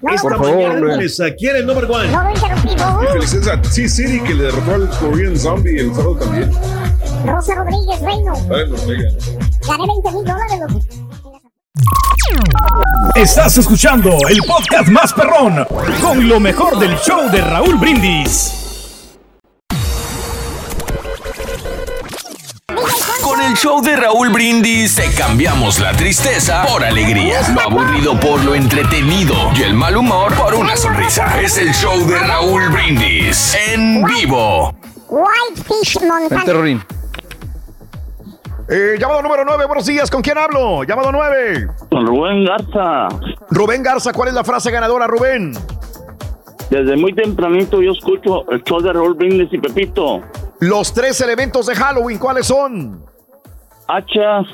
No lo Esta vamos a mañana number one. No lo interrumpimos. Y felicidades a T-City que le derrotó al Korean Zombie el sábado también. Rosa Rodríguez Reino. Ay, no, oiga. Gané 20 mil dólares, loco. Estás escuchando el podcast más perrón con lo mejor del show de Raúl Brindis. Con el show de Raúl Brindis te cambiamos la tristeza por alegría, lo aburrido por lo entretenido y el mal humor por una sonrisa. Es el show de Raúl Brindis en vivo. Whitefish Montana. Terrorín. Eh, llamado número 9, buenos días, ¿con quién hablo? Llamado 9. Con Rubén Garza. Rubén Garza, ¿cuál es la frase ganadora, Rubén? Desde muy tempranito yo escucho el show de Raúl Brindis y Pepito. Los tres elementos de Halloween, ¿cuáles son? Hachas,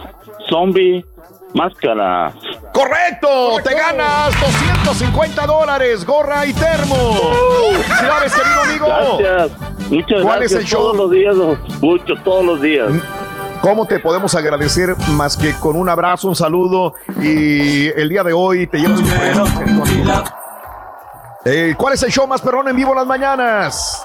zombie, máscara. ¡Correcto! Te ganas 250 dólares, gorra y termo. ¡Felicidades, querido amigo! Gracias. Muchas ¿Cuál es gracias. el show? Todos los días los escucho, todos los días. ¿Cómo te podemos agradecer más que con un abrazo, un saludo y el día de hoy te llevas un premio? Eh, ¿Cuál es el show más perrón en vivo en las mañanas?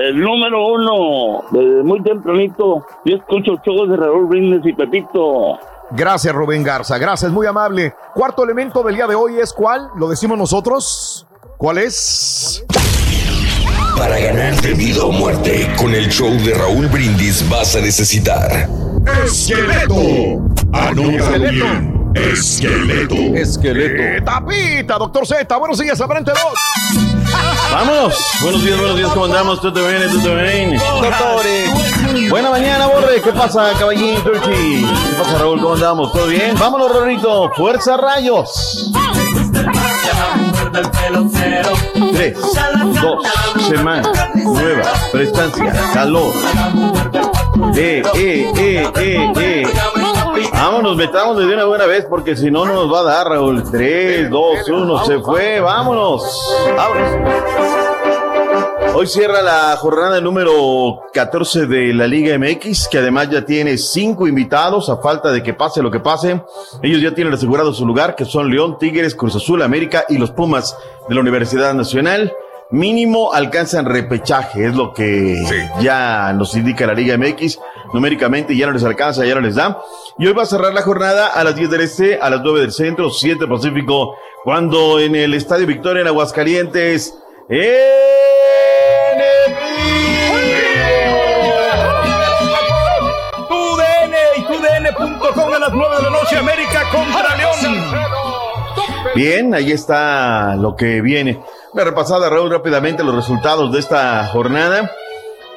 El número uno, desde muy tempranito, yo escucho el show de Raúl Brindis y Pepito. Gracias, Rubén Garza. Gracias, muy amable. Cuarto elemento del día de hoy es cuál? ¿Lo decimos nosotros? ¿Cuál es? Para ganar de vida o muerte, con el show de Raúl Brindis vas a necesitar Esqueleto. Anótalo bien. Esqueleto. Esqueleto. Eh, tapita, doctor Z. Buenos días, dos. Vámonos. Buenos días, buenos días, ¿cómo andamos? ¿Todo bien? ¿Todo bien? Doctores. Buena mañana, Borre. ¿Qué pasa, caballín Turchi? ¿Qué pasa, Raúl? ¿Cómo andamos? ¿Todo bien? Vámonos, Rorrito. Fuerza Rayos. Tres, dos, semana, nueva, prestancia, calor. Eh, eh, eh, eh, eh. Vámonos, metamos de una buena vez porque si no, no nos va a dar, Raúl. Tres, dos, uno, se fue. Vámonos. Vámonos. Hoy cierra la jornada número 14 de la Liga MX, que además ya tiene cinco invitados, a falta de que pase lo que pase. Ellos ya tienen asegurado su lugar, que son León, Tigres, Cruz Azul, América y los Pumas de la Universidad Nacional. Mínimo alcanzan repechaje, es lo que ya nos indica la Liga MX. Numéricamente ya no les alcanza, ya no les da. Y hoy va a cerrar la jornada a las 10 del Este, a las 9 del Centro, 7 Pacífico, cuando en el Estadio Victoria en Aguascalientes, TUDN y TUDN.com a las 9 de la noche, América contra León. Bien, ahí está lo que viene. Una repasada, Raúl, rápidamente los resultados de esta jornada.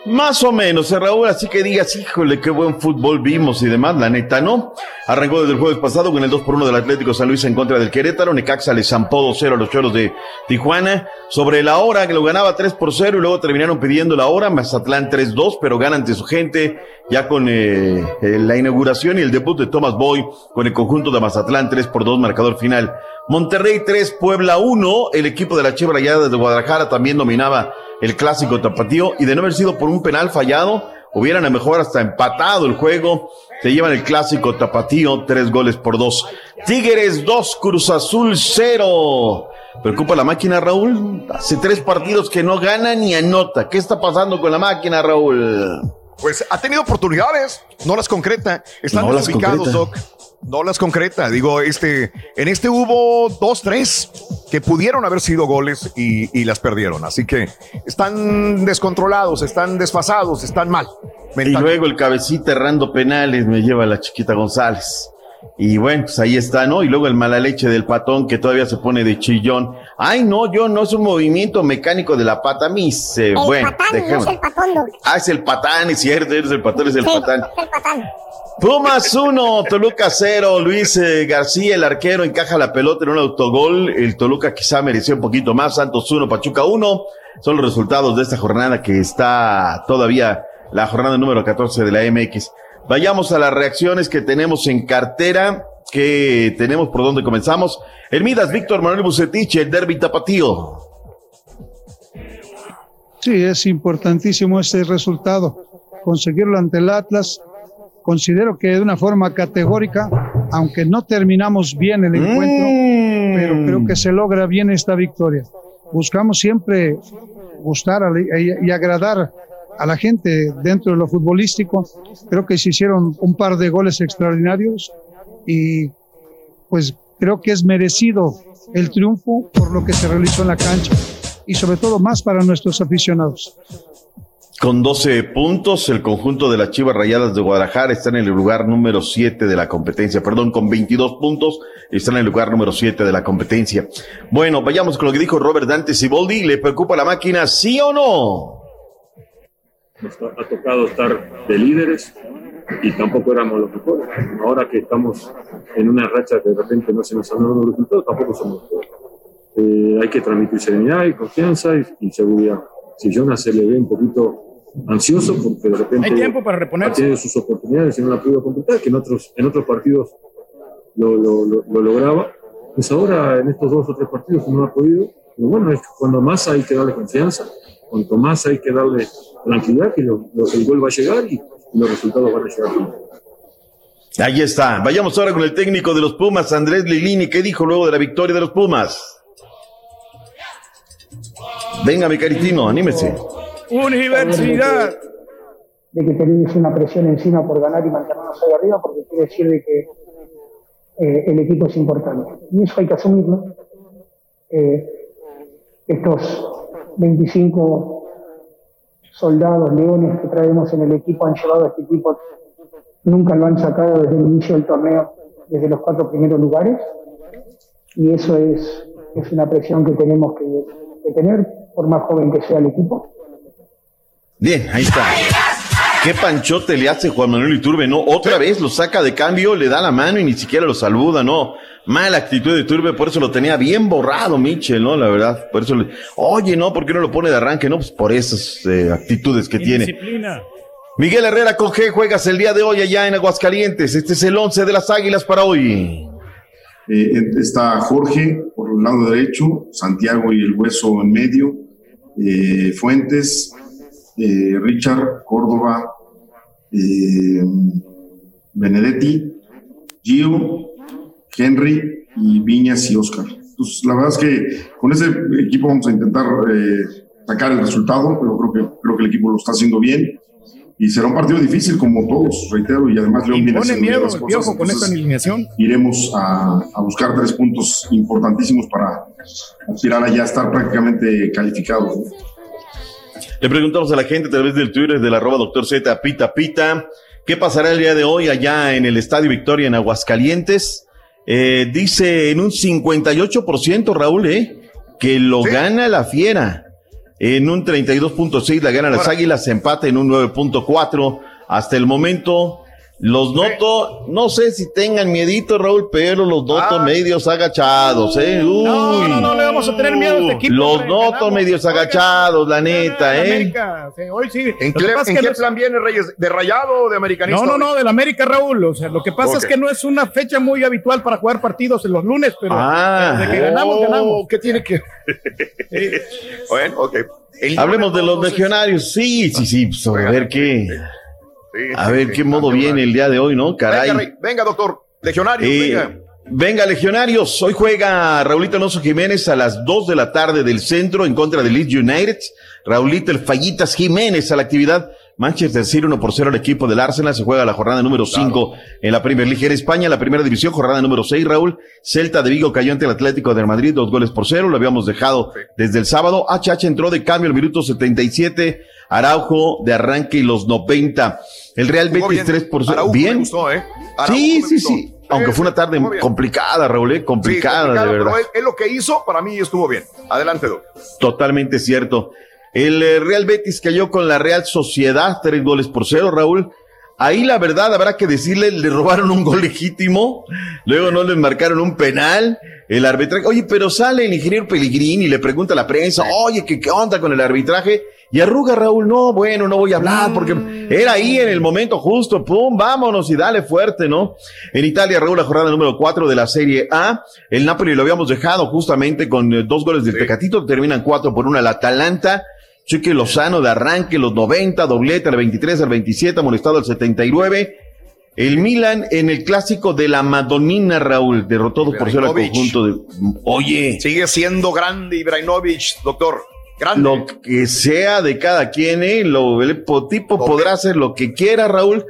Más o menos, eh, Raúl, así que digas, híjole, qué buen fútbol vimos y demás, la neta, ¿no? Arrancó desde el jueves pasado con el 2 por 1 del Atlético San Luis en contra del Querétaro, Necaxa le zampó 2-0 a los choros de Tijuana, sobre la hora que lo ganaba 3 por 0 y luego terminaron pidiendo la hora, Mazatlán 3-2, pero gana ante su gente, ya con eh, eh, la inauguración y el debut de Thomas Boy con el conjunto de Mazatlán 3 por 2, marcador final. Monterrey 3, Puebla 1, el equipo de la Chivas Rayadas de Guadalajara también dominaba el clásico tapatío y de no haber sido por un penal fallado, hubieran a mejor hasta empatado el juego. Se llevan el clásico tapatío, tres goles por dos. Tigres 2, Cruz Azul 0. Preocupa la máquina, Raúl. Hace tres partidos que no gana ni anota. ¿Qué está pasando con la máquina, Raúl? Pues ha tenido oportunidades, no las concreta. Están No desubicados. Doc. No las concreta. Digo, este, en este hubo dos, tres que pudieron haber sido goles y, y las perdieron. Así que están descontrolados, están desfasados, están mal. Y luego el cabecita errando penales me lleva la chiquita González. Y bueno, pues ahí está, ¿no? Y luego el mala leche del patón que todavía se pone de chillón. Ay, no, yo no es un movimiento mecánico de la pata, mis. eh, El bueno, patán, no dejemos. es el patón, Doc. Ah, es el patán, es cierto, eres el patán, es el Sí, patán. es el patán. Pumas 1, Toluca 0, Luis eh, García, el arquero, encaja la pelota en un autogol. El Toluca quizá mereció un poquito más. Santos 1, Pachuca 1. Son los resultados de esta jornada que está todavía la jornada número 14 de la MX. Vayamos a las reacciones que tenemos en cartera, que tenemos por donde comenzamos. El Midas, Víctor Manuel Bucetich, el Derby Tapatío. Sí, es importantísimo este resultado. Conseguirlo ante el Atlas. Considero que de una forma categórica, aunque no terminamos bien el encuentro, pero creo que se logra bien esta victoria. Buscamos siempre gustar y agradar a la gente dentro de lo futbolístico. Creo que se hicieron un par de goles extraordinarios y pues creo que es merecido el triunfo por lo que se realizó en la cancha y sobre todo más para nuestros aficionados. Con 12 puntos, el conjunto de las Chivas Rayadas de Guadalajara está en el lugar número 7 de la competencia. Perdón, con 22 puntos, está en el lugar número 7 de la competencia. Bueno, vayamos con lo que dijo Robert Dante Siboldi. ¿Le preocupa la máquina, sí o no? Nos ha tocado estar de líderes y tampoco éramos los mejores. Ahora que estamos en una racha que de repente no se nos han dado los resultados, tampoco somos los mejores. Eh, hay que transmitir serenidad y confianza y, y seguridad. Si Jonas se le ve un poquito ansioso porque de repente Hay tiempo para reponerse. tenido sus oportunidades y no la podido completar, que en otros, en otros partidos lo, lo, lo, lo lograba. Pues ahora en estos dos o tres partidos no ha podido. Pero bueno, es cuando más hay que darle confianza, cuanto más hay que darle tranquilidad, que lo, lo- el gol va a llegar y, y los resultados van a llegar. Ahí está. Vayamos ahora con el técnico de los Pumas, Andrés Lilini. ¿Qué dijo luego de la victoria de los Pumas? Venga, mi caritino, anímese. Universidad. de que tenemos una presión encima por ganar y mantenernos ahí arriba, porque quiere decir de que eh, el equipo es importante. Y eso hay que asumirlo. Eh, estos 25 soldados, leones que traemos en el equipo han llevado a este equipo, nunca lo han sacado desde el inicio del torneo, desde los cuatro primeros lugares. Y eso es, es una presión que tenemos que, que tener, por más joven que sea el equipo. Bien, ahí está. ¿Qué panchote le hace Juan Manuel Iturbe? No, otra vez lo saca de cambio, le da la mano y ni siquiera lo saluda, no. Mala actitud de Iturbe, por eso lo tenía bien borrado, Michel, ¿no? La verdad, por eso le... Oye, no, ¿por qué no lo pone de arranque? No, pues por esas eh, actitudes que tiene. Disciplina. Miguel Herrera con G juegas el día de hoy allá en Aguascalientes. Este es el 11 de las Águilas para hoy. Eh, está Jorge por el lado derecho, Santiago y el hueso en medio, eh, Fuentes, eh, Richard, Córdoba, eh, Benedetti, Gio, Henry y Viñas y Oscar. Entonces, la verdad es que con ese equipo vamos a intentar eh, sacar el resultado, pero creo que, creo que el equipo lo está haciendo bien. Y será un partido difícil, como todos, reitero, y además León viene Pone miedo las cosas, con esta alineación. iremos a, a buscar tres puntos importantísimos para aspirar a ya estar prácticamente calificados. ¿no? Le preguntamos a la gente a través del Twitter del arroba doctor Z Pita Pita, ¿qué pasará el día de hoy allá en el Estadio Victoria en Aguascalientes? Eh, dice en un 58% Raúl, ¿eh? Que lo gana la fiera. En un 32.6 la gana las Águilas, empate en un 9.4 hasta el momento. Los noto, no sé si tengan miedito, Raúl, pero los noto medios agachados, ¿eh? Uy. No, no, no le vamos a tener miedo a este equipo. Los noto ganamos. medios agachados, la neta, ¿eh? América, sí, hoy sí. ¿En Lo qué, que pasa es en que qué no es- plan viene Reyes? ¿De rayado o de americanista? No, no, no, del América, Raúl. O sea, lo que pasa es que no es una fecha muy habitual para jugar partidos en los lunes, pero Ah. de que ganamos, Oh, ganamos. ¿Qué tiene que...? bueno, ok. El Hablemos de los legionarios. Sí, sí, sí. pues, a ver qué. Sí, A sí, ver qué modo viene el día de hoy, ¿no? Caray. Venga, doctor. Legionario, Eh, venga. venga, Legionarios. Hoy juega Raulito Alonso Jiménez a las 2 de la tarde del centro en contra de Leeds United. Raulito el Fallitas Jiménez a la actividad. Manchester City 1 por 0 al equipo del Arsenal. Se juega la jornada número 5 en la Premier League en España. La primera división, jornada número 6, Raúl. Celta de Vigo cayó ante el Atlético de Madrid, dos goles por cero. Lo habíamos dejado desde el sábado. HH entró de cambio al minuto 77. Araujo de arranque y los 90. El Real Jugó Betis bien. 3 por 0. Araujo me Bien. gustó, ¿eh? Araujo Sí, me sí, gustó. sí. aunque fue una tarde complicada, Raúl, ¿eh? complicada, Sí, de verdad. pero él, él lo que hizo, para mí estuvo bien. Adelante, Doc. Totalmente cierto. El eh, Real Betis cayó con la Real Sociedad, tres goles por cero, Raúl. Ahí la verdad habrá que decirle, le robaron un gol legítimo, luego no le marcaron un penal, el arbitraje, oye, pero sale el ingeniero Pellegrini y le pregunta a la prensa, oye, ¿qué, qué onda con el arbitraje? Y arruga Raúl, no, bueno, no voy a hablar porque era ahí en el momento justo, pum, vámonos y dale fuerte, ¿no? En Italia, Raúl, la jornada número cuatro de la Serie A, el Napoli lo habíamos dejado justamente con eh, dos goles del Tecatito, terminan cuatro por una el Atalanta, Cheque Lozano de arranque, los 90, doblete al 23, al 27, amonestado al 79. El Milan en el clásico de la Madonina, Raúl, derrotó por cero al conjunto de. Oye. Sigue siendo grande Ibrahimovic, doctor. Grande. Lo que sea de cada quien, ¿eh? Lo, el po- tipo podrá hacer lo que quiera, Raúl,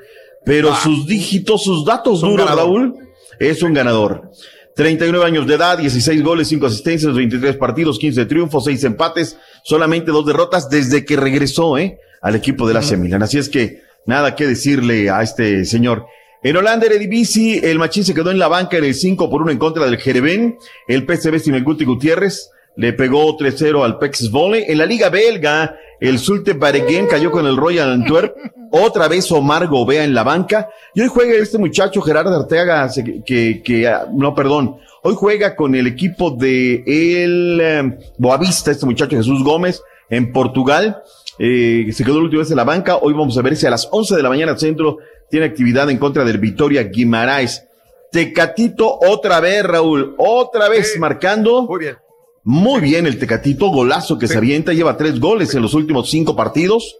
pero sus dígitos, sus datos duros, ganador. Raúl, es un ganador. 39 años de edad, 16 goles, 5 asistencias, 23 partidos, 15 triunfos, 6 empates, solamente dos derrotas desde que regresó, ¿eh? Al equipo de la AC Milan. Así es que nada que decirle a este señor. En Holanda, Eredivisie, el Machín se quedó en la banca en el 5 por 1 en contra del Jerevén. El PSV sin el Guti Gutiérrez le pegó 3-0 al Pex Volley. En la Liga Belga, el Zulte Baregem cayó con el Royal Antwerp. Otra vez Omar Gobea en la banca. Y hoy juega este muchacho Gerardo Arteaga, que, que, ah, no, perdón. Hoy juega con el equipo de el eh, Boavista, este muchacho Jesús Gómez, en Portugal. Eh, se quedó la última vez en la banca. Hoy vamos a ver si a las 11 de la mañana centro tiene actividad en contra del Vitoria Guimaraes. Tecatito otra vez, Raúl. Otra vez marcando. Muy bien. Muy bien el Tecatito, golazo que se avienta, lleva tres goles en los últimos cinco partidos.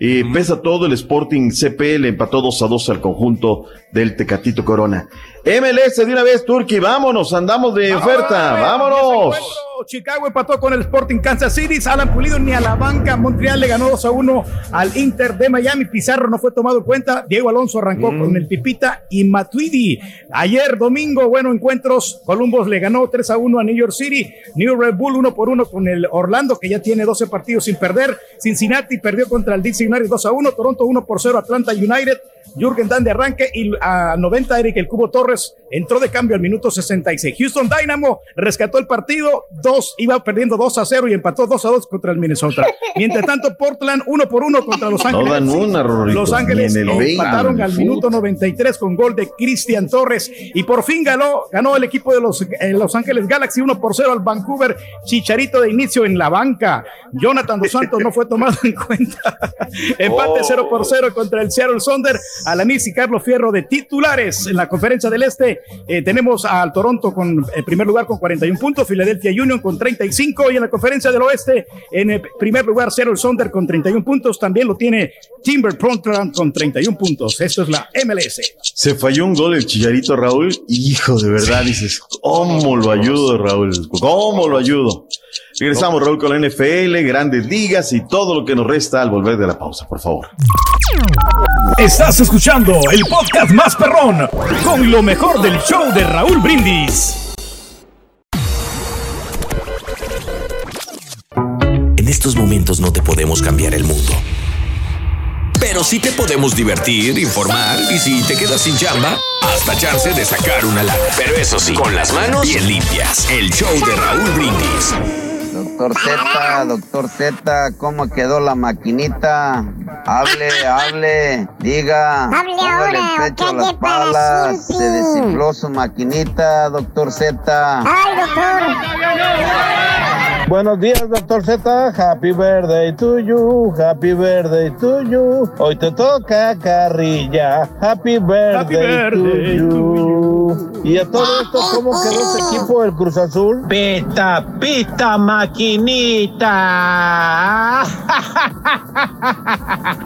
Eh, Pesa todo el Sporting CPL, empató 2 a 2 al conjunto del Tecatito Corona. MLS de una vez, Turki, vámonos, andamos de oferta, vámonos. Chicago empató con el Sporting Kansas City. Alan Pulido ni a la banca. Montreal le ganó 2 a 1 al Inter de Miami. Pizarro no fue tomado en cuenta. Diego Alonso arrancó con el Pipita y Matuidi. Ayer domingo, bueno, encuentros. Columbus le ganó 3 a 1 a New York City. New Red Bull 1 por 1 con el Orlando, que ya tiene 12 partidos sin perder. Cincinnati perdió contra el DC United 2 a 1. Toronto 1 por 0. Atlanta United. Jürgen Damm de arranque y a 90 Eric el Cubo Torres entró de cambio al minuto 66. Houston Dynamo rescató el partido, dos, iba perdiendo 2 a 0 y empató 2 a 2 contra el Minnesota. Mientras tanto, Portland 1 por 1 contra Los Ángeles. una, Los Ángeles el empataron 20, al minuto 93 con gol de Cristian Torres y por fin ganó, ganó el equipo de los eh, Los Ángeles Galaxy 1 por 0 al Vancouver Chicharito de inicio en la banca. Jonathan Dos Santos no fue tomado en cuenta. Empate Oh. 0 por 0 contra el Seattle Sonder. Alanis y Carlos Fierro de titulares en la conferencia del Este. eh, tenemos al Toronto con en primer lugar con 41 puntos, Philadelphia Union con 35 y en la conferencia del Oeste en el primer lugar Seattle Sonder con 31 puntos. También lo tiene Timber Portland con 31 puntos. Esto es la MLS. Se falló un gol el chillarito Raúl. Hijo, de verdad, dices, ¿cómo lo ayudo, Raúl? ¿Cómo lo ayudo? Regresamos, Raúl, con la NFL, grandes ligas y todo lo que nos resta al volver de la pausa, por favor. Estás escuchando el podcast más perrón con lo mejor del show de Raúl Brindis. Estos momentos no te podemos cambiar el mundo. Pero sí te podemos divertir, informar y si te quedas sin chamba, hasta chance de sacar una lana. Pero eso sí, con las manos bien limpias. El show de Raúl Brindis. Doctor Z, doctor Z, ¿cómo quedó la maquinita? Hable, hable, diga. Hable ahora, el pecho a o las palas. Se desinfló su maquinita, doctor Z. Ay, doctor. Buenos días, doctor Z. Happy birthday to you. Happy birthday to you. Hoy te toca carrilla. Happy birthday, to you. Y a todo esto, ¿cómo quedó ese equipo del Cruz Azul? Pita, pita, maquinita.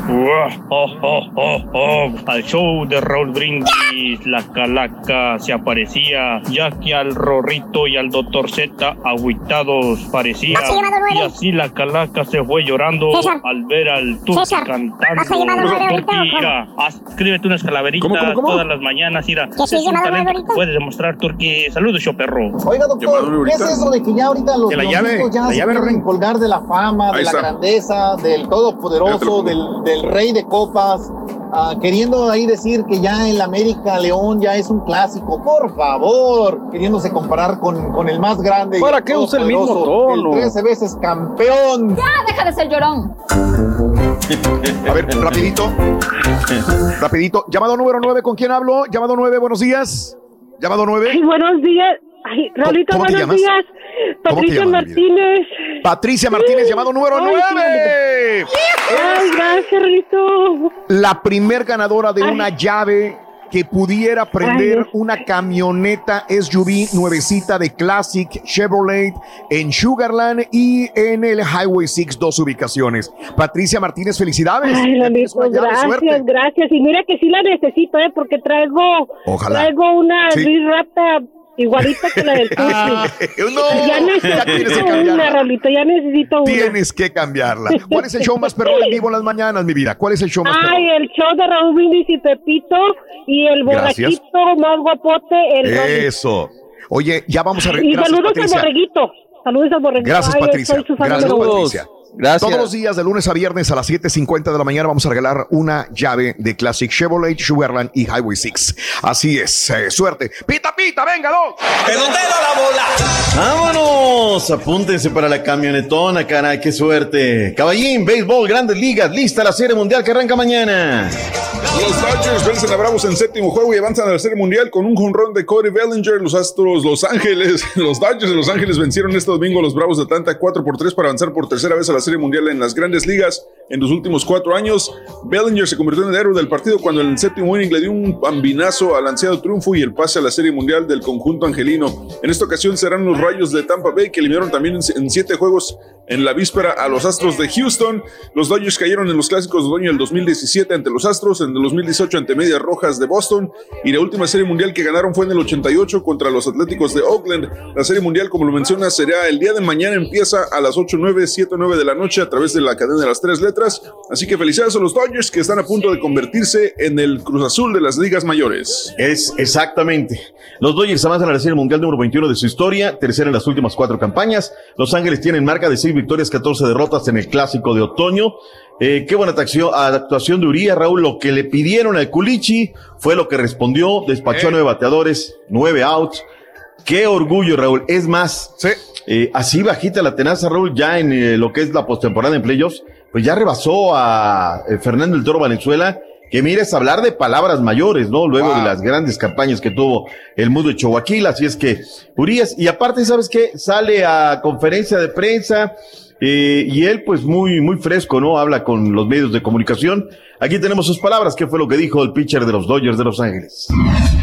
Oh, oh, oh, oh. Al show de Raúl Brindis, la calaca se aparecía, ya que al Rorrito y al Doctor Z agüitados parecía. Y así la calaca se fue llorando César. al ver al César, cantando. escríbete unas calaveritas ¿Cómo, cómo, cómo? todas las mañanas, mira. ¿Que puedes demostrar, Turki. Saludos, yo perro. Oiga, doctor, ¿qué es eso de que ya ahorita los, la llave, ya la se llave, quieren Ren. colgar de la fama, Ahí de la está. grandeza, del todopoderoso, del, del rey de copas? ah, queriendo ahí decir que ya en la América León ya es un clásico, por favor, queriéndose comparar con, con el más grande. ¿Para qué usa el mismo tono? El 13 veces campeón. Ya, deja de ser llorón. A ver, rapidito. Rapidito. Llamado número 9, ¿con quién hablo? Llamado 9, buenos días. Llamado 9. Ay, buenos días. Ay, Raulito, cómo te buenos llamas? días. ¿Cómo te Patricia llamas? Martínez. Patricia Martínez, llamado número Ay, 9. Ay, gracias, Raulito. La primer ganadora de una llave que pudiera prender Ay, una camioneta SUV nuevecita de Classic Chevrolet en Sugarland y en el Highway 6, dos ubicaciones. Patricia Martínez, felicidades. Ay, gracias, gracias. Y mira que sí la necesito, ¿eh? Porque traigo, Ojalá. traigo una Sí. rata igualita que la del Tusi. Ah, no, ya ya tienes que necesito cambiarla. una, Raulito, ya necesito una. Tienes que cambiarla. ¿Cuál es el show más perrón en vivo en las mañanas, mi vida? ¿Cuál es el show más perrón? Ay, el show de Raúl Brindis y Pepito y el Gracias. borrachito más guapote, el. Eso. Oye, ya vamos a... re- Y Gracias, saludos al Patricia. borreguito. Saludos al borreguito. Gracias, Ay, Patricia. su fan Gracias. Todos los días, de lunes a viernes a las 7.50 de la mañana, vamos a regalar una llave de Classic Chevrolet, Sugarland y Highway 6. Así es. eh, suerte. Pita, pita, venga, dos. Vámonos, apúntense para la camionetona, caray, qué suerte. Caballín, béisbol, grandes ligas, lista la serie mundial que arranca mañana. Los Dodgers vencen a Bravos en séptimo juego y avanzan a la Serie Mundial con un jonrón de Cody Bellinger. Los Astros Los Ángeles, los Dodgers de Los Ángeles vencieron este domingo a los Bravos de Atlanta 4 por 3 para avanzar por tercera vez a la Serie Mundial en las grandes ligas en los últimos cuatro años. Bellinger se convirtió en el héroe del partido cuando en el séptimo inning le dio un bambinazo al ansiado triunfo y el pase a la Serie Mundial del conjunto angelino. En esta ocasión serán los Rayos de Tampa Bay que eliminaron también en siete juegos en la víspera a los Astros de Houston. Los Dodgers cayeron en los clásicos de otoño del 2017 ante los Astros, en el 2018 ante Medias Rojas de Boston y la última serie mundial que ganaron fue en el 88 contra los Atléticos de Oakland. La serie mundial, como lo menciona, será el día de mañana, empieza a las 8, 9, 7, 9 de la noche a través de la cadena de las tres letras. Así que felicidades a los Dodgers que están a punto de convertirse en el Cruz Azul de las ligas mayores. Es exactamente. Los Dodgers avanzan a la serie mundial número 21 de su historia, tercera en las últimas cuatro campañas. Los Ángeles tienen marca de seis victorias, 14 derrotas en el clásico de otoño. Eh, qué buena actuación, actuación de Urias, Raúl. Lo que le pidieron al Culichi fue lo que respondió. Despachó a nueve bateadores, nueve outs. Qué orgullo, Raúl. Es más, eh, así bajita la tenaza, Raúl, ya en eh, lo que es la postemporada en playoffs, pues ya rebasó a eh, Fernando el Toro Valenzuela. Que mires hablar de palabras mayores, ¿no? Luego de las grandes campañas que tuvo el mudo de Choaquil, así es que Urias, y aparte, ¿sabes qué? Sale a conferencia de prensa, eh, y él, pues muy, muy fresco, ¿no? Habla con los medios de comunicación. Aquí tenemos sus palabras, ¿qué fue lo que dijo el pitcher de los Dodgers de Los Ángeles?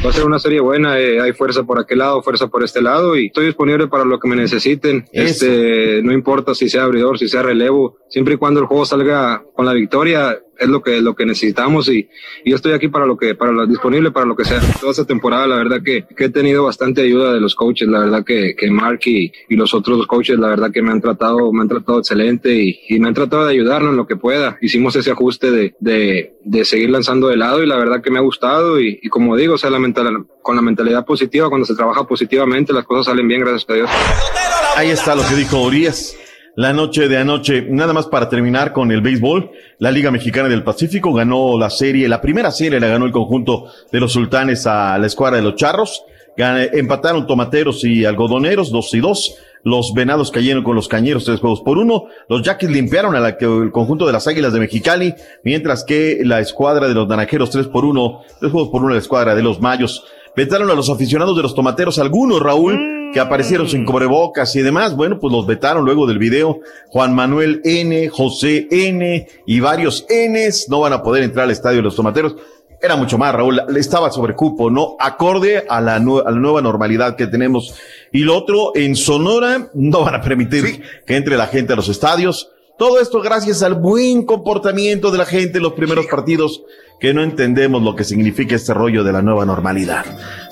Va a ser una serie buena, eh, hay fuerza por aquel lado, fuerza por este lado y estoy disponible para lo que me necesiten. Eso. Este, no importa si sea abridor, si sea relevo, siempre y cuando el juego salga con la victoria es lo que lo que necesitamos y, y yo estoy aquí para lo que para lo disponible para lo que sea. Toda esta temporada la verdad que, que he tenido bastante ayuda de los coaches, la verdad que, que Mark y, y los otros coaches la verdad que me han tratado me han tratado excelente y, y me han tratado de ayudarnos en lo que pueda. Hicimos ese ajuste de, de, de seguir lanzando de lado y la verdad que me ha gustado y, como digo, o sea, la mental, con la mentalidad positiva, cuando se trabaja positivamente, las cosas salen bien, gracias a Dios. Ahí está lo que dijo Urias. La noche de anoche, nada más para terminar con el béisbol, la Liga Mexicana del Pacífico ganó la serie, la primera serie la ganó el conjunto de los sultanes a la escuadra de los charros, Gan- empataron tomateros y algodoneros, dos y dos, los venados cayeron con los cañeros, tres juegos por uno, los yaquis limpiaron a la, que- el conjunto de las águilas de Mexicali, mientras que la escuadra de los naranjeros, tres por uno, tres juegos por uno la escuadra de los mayos, vetaron a los aficionados de los tomateros, algunos, Raúl, que aparecieron sin cubrebocas y demás. Bueno, pues los vetaron luego del video. Juan Manuel N, José N y varios Ns no van a poder entrar al estadio de los tomateros. Era mucho más, Raúl. Estaba sobre cupo, ¿no? Acorde a la, nue- a la nueva normalidad que tenemos. Y lo otro, en Sonora, no van a permitir que entre la gente a los estadios. Todo esto gracias al buen comportamiento de la gente en los primeros partidos, que no entendemos lo que significa este rollo de la nueva normalidad.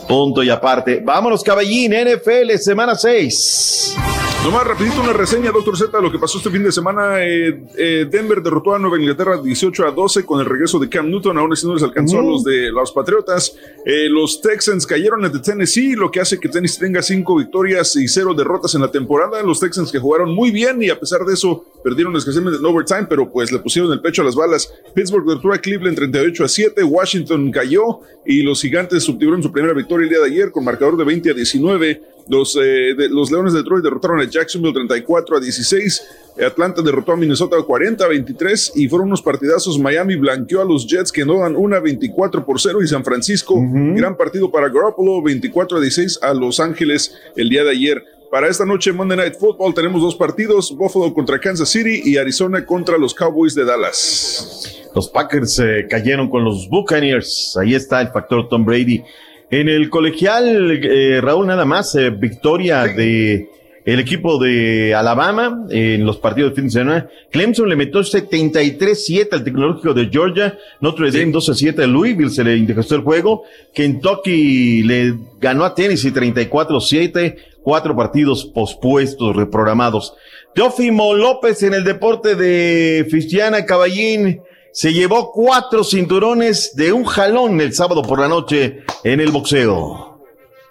Punto y aparte. Vámonos, caballín, NFL, semana 6. Nomás rapidito una reseña, doctor Z, lo que pasó este fin de semana. Eh, eh, Denver derrotó a Nueva Inglaterra 18 a 12 con el regreso de Cam Newton. Aún así no les alcanzó a los de los Patriotas. Eh, los Texans cayeron ante Tennessee, lo que hace que Tennessee tenga cinco victorias y cero derrotas en la temporada. Los Texans que jugaron muy bien y a pesar de eso perdieron especialmente en overtime, pero pues le pusieron el pecho a las balas. Pittsburgh derrotó a Cleveland 38 a 7. Washington cayó y los gigantes obtuvieron su primera victoria el día de ayer con marcador de 20 a 19. Los, eh, de- los Leones de Detroit derrotaron a Jacksonville 34 a 16. Atlanta derrotó a Minnesota 40 a 23 y fueron unos partidazos. Miami blanqueó a los Jets que no dan una 24 por 0 y San Francisco, gran partido para Garoppolo 24 a 16 a Los Ángeles el día de ayer. Para esta noche Monday Night Football tenemos dos partidos, Buffalo contra Kansas City y Arizona contra los Cowboys de Dallas. Los Packers eh, cayeron con los Buccaneers. Ahí está el factor Tom Brady. En el colegial, eh, Raúl, nada más, eh, victoria de el equipo de Alabama en los partidos de fin de semana. Clemson le metió 73-7 al tecnológico de Georgia. Notre Dame 12-7 a Louisville se le indicó el juego. Kentucky le ganó a Tennessee 34-7. Cuatro partidos pospuestos, reprogramados. Teófimo López en el deporte de Fistiana Caballín se llevó cuatro cinturones de un jalón el sábado por la noche en el boxeo.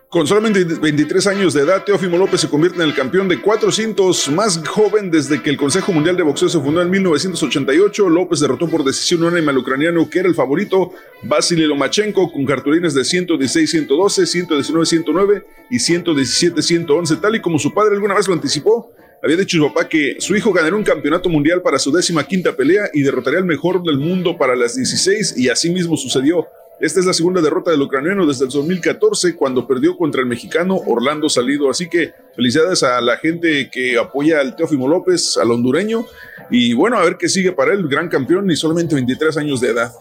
Con solamente 23 años de edad, Teófimo López se convierte en el campeón de 400 más joven desde que el Consejo Mundial de Boxeo se fundó en 1988. López derrotó por decisión unánime al ucraniano que era el favorito, Vasily Lomachenko, con cartulines de 116-112, 119-109 y 117-111, tal y como su padre alguna vez lo anticipó. Había dicho su papá que su hijo ganaría un campeonato mundial para su décima quinta pelea y derrotaría al mejor del mundo para las 16 y así mismo sucedió. Esta es la segunda derrota del ucraniano desde el 2014 cuando perdió contra el mexicano Orlando Salido. Así que felicidades a la gente que apoya al Teófimo López, al hondureño. Y bueno, a ver qué sigue para él, gran campeón y solamente 23 años de edad.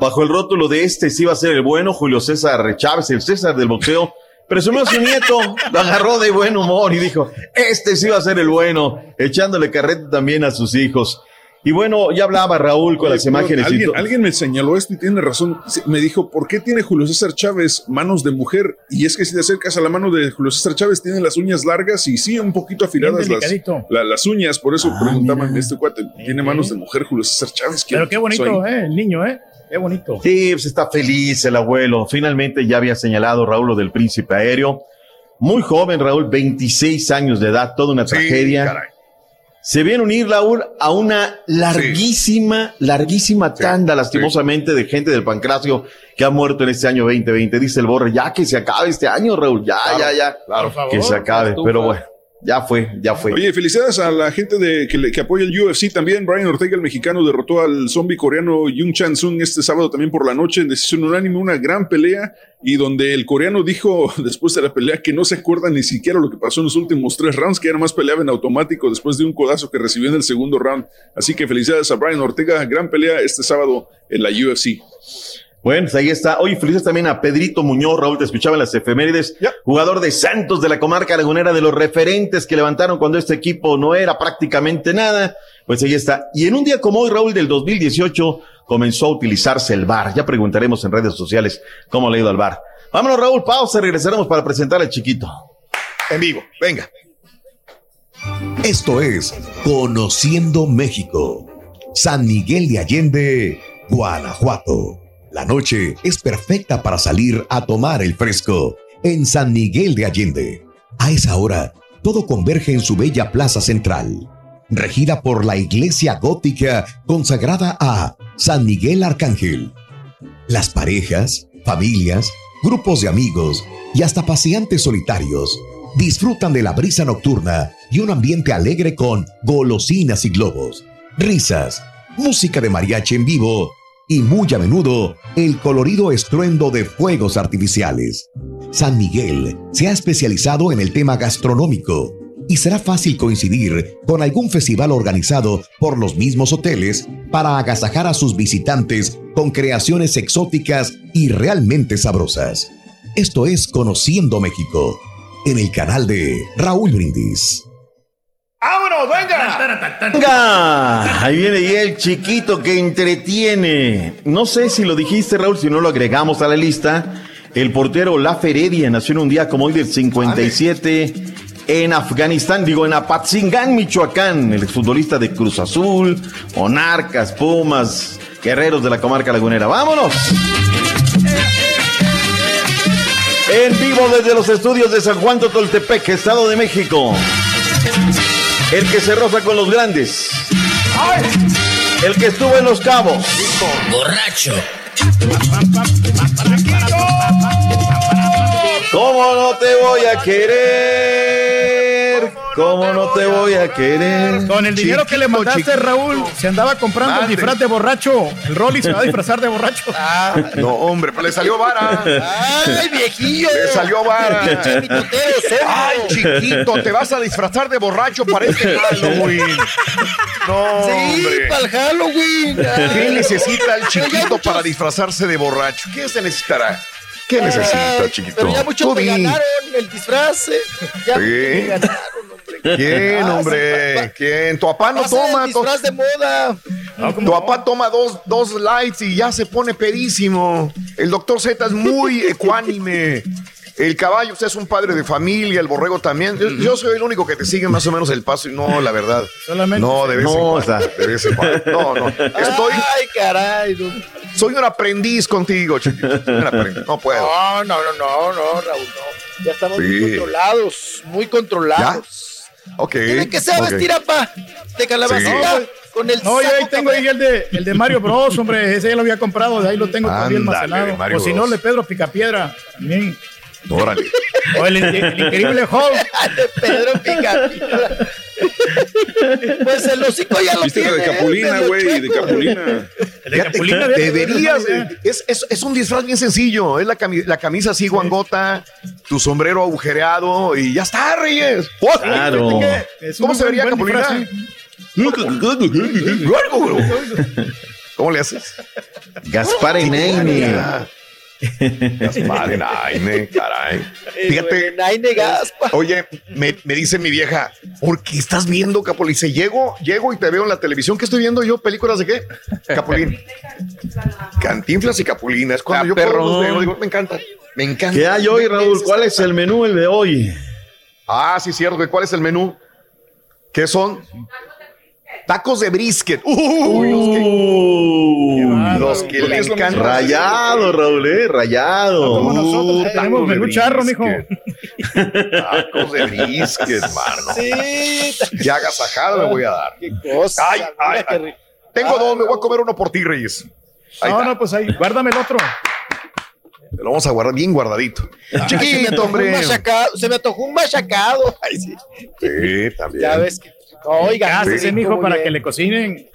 Bajo el rótulo de este sí va a ser el bueno, Julio César Chávez, el César del boxeo, presumió a su nieto, lo agarró de buen humor y dijo, este sí va a ser el bueno, echándole carreta también a sus hijos. Y bueno, ya hablaba Raúl con Oye, las imágenes. Alguien, alguien me señaló esto y tiene razón. Me dijo, ¿por qué tiene Julio César Chávez manos de mujer? Y es que si te acercas a la mano de Julio César Chávez, tiene las uñas largas y sí, un poquito afiladas las, delicadito. la- las uñas. Por Ah, eso preguntaban, este cuate, ¿tiene manos de mujer Julio César Chávez? Pero qué bonito, soy? eh, el niño, eh. Qué bonito. Sí, pues está feliz el abuelo. Finalmente ya había señalado Raúl lo del príncipe aéreo. Muy joven, Raúl, 26 años de edad, toda una tragedia. Se viene a unir, Raúl, a una larguísima, larguísima tanda, lastimosamente, de gente del pancracio que ha muerto en este año 2020. Dice el Borre, ya que se acabe este año, Raúl, ya, ya, ya. que se acabe, pero bueno, ya fue, ya fue. Oye, felicidades a la gente de, que, que apoya el UFC también. Brian Ortega, el mexicano, derrotó al zombie coreano Jung Chan Sung este sábado también por la noche en decisión unánime, una gran pelea y donde el coreano dijo después de la pelea que no se acuerda ni siquiera lo que pasó en los últimos tres rounds, que era más peleaba en automático después de un codazo que recibió en el segundo round. Así que felicidades a Brian Ortega, gran pelea este sábado en la UFC. Bueno, pues ahí está. Oye, felices también a Pedrito Muñoz, Raúl, te escuchaba en las efemérides, jugador de Santos de la comarca lagunera, de los referentes que levantaron cuando este equipo no era prácticamente nada. Pues ahí está. Y en un día como hoy, Raúl, del 2018, comenzó a utilizarse el bar. Ya preguntaremos en redes sociales cómo le ha ido al bar. Vámonos, Raúl, pausa, regresaremos para presentar al chiquito. En vivo, venga. Esto es Conociendo México. San Miguel de Allende, Guanajuato. La noche es perfecta para salir a tomar el fresco en San Miguel de Allende. A esa hora, todo converge en su bella plaza central, regida por la iglesia gótica consagrada a San Miguel Arcángel. Las parejas, familias, grupos de amigos y hasta paseantes solitarios disfrutan de la brisa nocturna y un ambiente alegre con golosinas y globos, risas, música de mariachi en vivo y muy a menudo el colorido estruendo de fuegos artificiales. San Miguel se ha especializado en el tema gastronómico y será fácil coincidir con algún festival organizado por los mismos hoteles para agasajar a sus visitantes con creaciones exóticas y realmente sabrosas. Esto es Conociendo México, en el canal de Raúl Brindis. ¡Vámonos, venga! Venga, ahí viene ya el chiquito que entretiene. No sé si lo dijiste, Raúl, si no lo agregamos a la lista. El portero La Heredia nació en un día como hoy del 57. en Afganistán, digo en Apatzingán, Michoacán, el exfutbolista de Cruz Azul, Monarcas, Pumas, Guerreros de la comarca lagunera. ¡Vámonos! En vivo desde los estudios de San Juan Totoltepec, Estado de México. El que se roza con los grandes. El que estuvo en los cabos. Borracho. ¿Cómo no te voy a querer? ¿Cómo no te voy a querer? Con el dinero que le mandaste, Raúl, se andaba comprando el disfraz de borracho. El Rolly se va a disfrazar de borracho. No, hombre, pero le salió vara. ¡Ay, viejillo! Le salió vara. Ay, chiquito, te vas a disfrazar de borracho para este Halloween. No, Sí, hombre. para el Halloween. ¿Qué necesita el chiquito para disfrazarse de borracho? ¿Qué se necesitará? ¿Qué necesita, chiquito? Pero ya muchos me ganaron el disfraz. eh. Ya Sí. me ganaron. ¿Quién, Ah, hombre? ¿Quién? Tu papá no toma. to- disfraz de moda. Tu papá toma dos, dos lights y ya se pone pedísimo. El doctor Z es muy ecuánime. El caballo, usted es un padre de familia, el borrego también. Yo, yo soy el único que te sigue más o menos el paso y no, la verdad. Solamente- No, de vez en No, cuando. está. De vez en cuando. No, no. Estoy, Ay, caray. No, soy un aprendiz contigo, chiquito. Soy un aprendiz. No puedo. no, no, no, no, no, Raúl, no. Ya estamos muy controlados, muy controlados. Ok. Tiene que ser ok. vestir apa de calabacita Sí. con el No, yo ahí tengo ahí el de, el de Mario Bros, hombre. Ese ya lo había comprado, de ahí lo tengo todavía almacenado. o si no, el de Pedro Picapiedra. También. Órale. O el, el increíble Hulk. de Pedro Picapiedra. Pues el hocico ya lo ¿Viste tiene. de Capulina, güey? De. Capulina. De Capulina, deberías. fíjate. Es, es, es un disfraz bien sencillo. Es la, cami- la camisa así guangota, tu sombrero agujereado y ya está, Reyes. Claro. Es ¿Cómo se vería Capulina? ¿Cómo le haces? Gaspar Eneini. Gaspar Enaine, caray. Fíjate. Naine Gaspa. Oye, me, me dice mi vieja, ¿por qué estás viendo, Capulín? Dice, llego, llego y te veo en la televisión. ¿Qué estoy viendo yo? ¿Películas de qué? Capulín. Cantinflas y Capulina. Es cuando yo los veo. Digo, me encanta. Me encanta. ¿Qué hay hoy, Raúl? ¿Cuál es el menú el de hoy? Ah, sí, cierto. ¿Cuál es el menú? ¿Qué son? Tacos de brisket. Uy, los que, Uh, los que le encantan. rayado, Raúl, eh, rayado. Como nosotros Uh, tenemos tacos de menú charro, mijo. brisket. Tacos de brisket, mano. Sí, Qué agasajada me voy a dar. qué cosa. Ay, ay. Tengo dos, me voy a comer uno por ti, Reyes. Ahí No, está. no, pues ahí, guárdame el otro. Te lo vamos a guardar bien guardadito. Se me Chiquito, hombre. machacado. Se me antojó un machacado. Ay, sí. Sí, también. Ya ves que. Oiga, Cásese, sí, mijo, para bien. que le cocinen.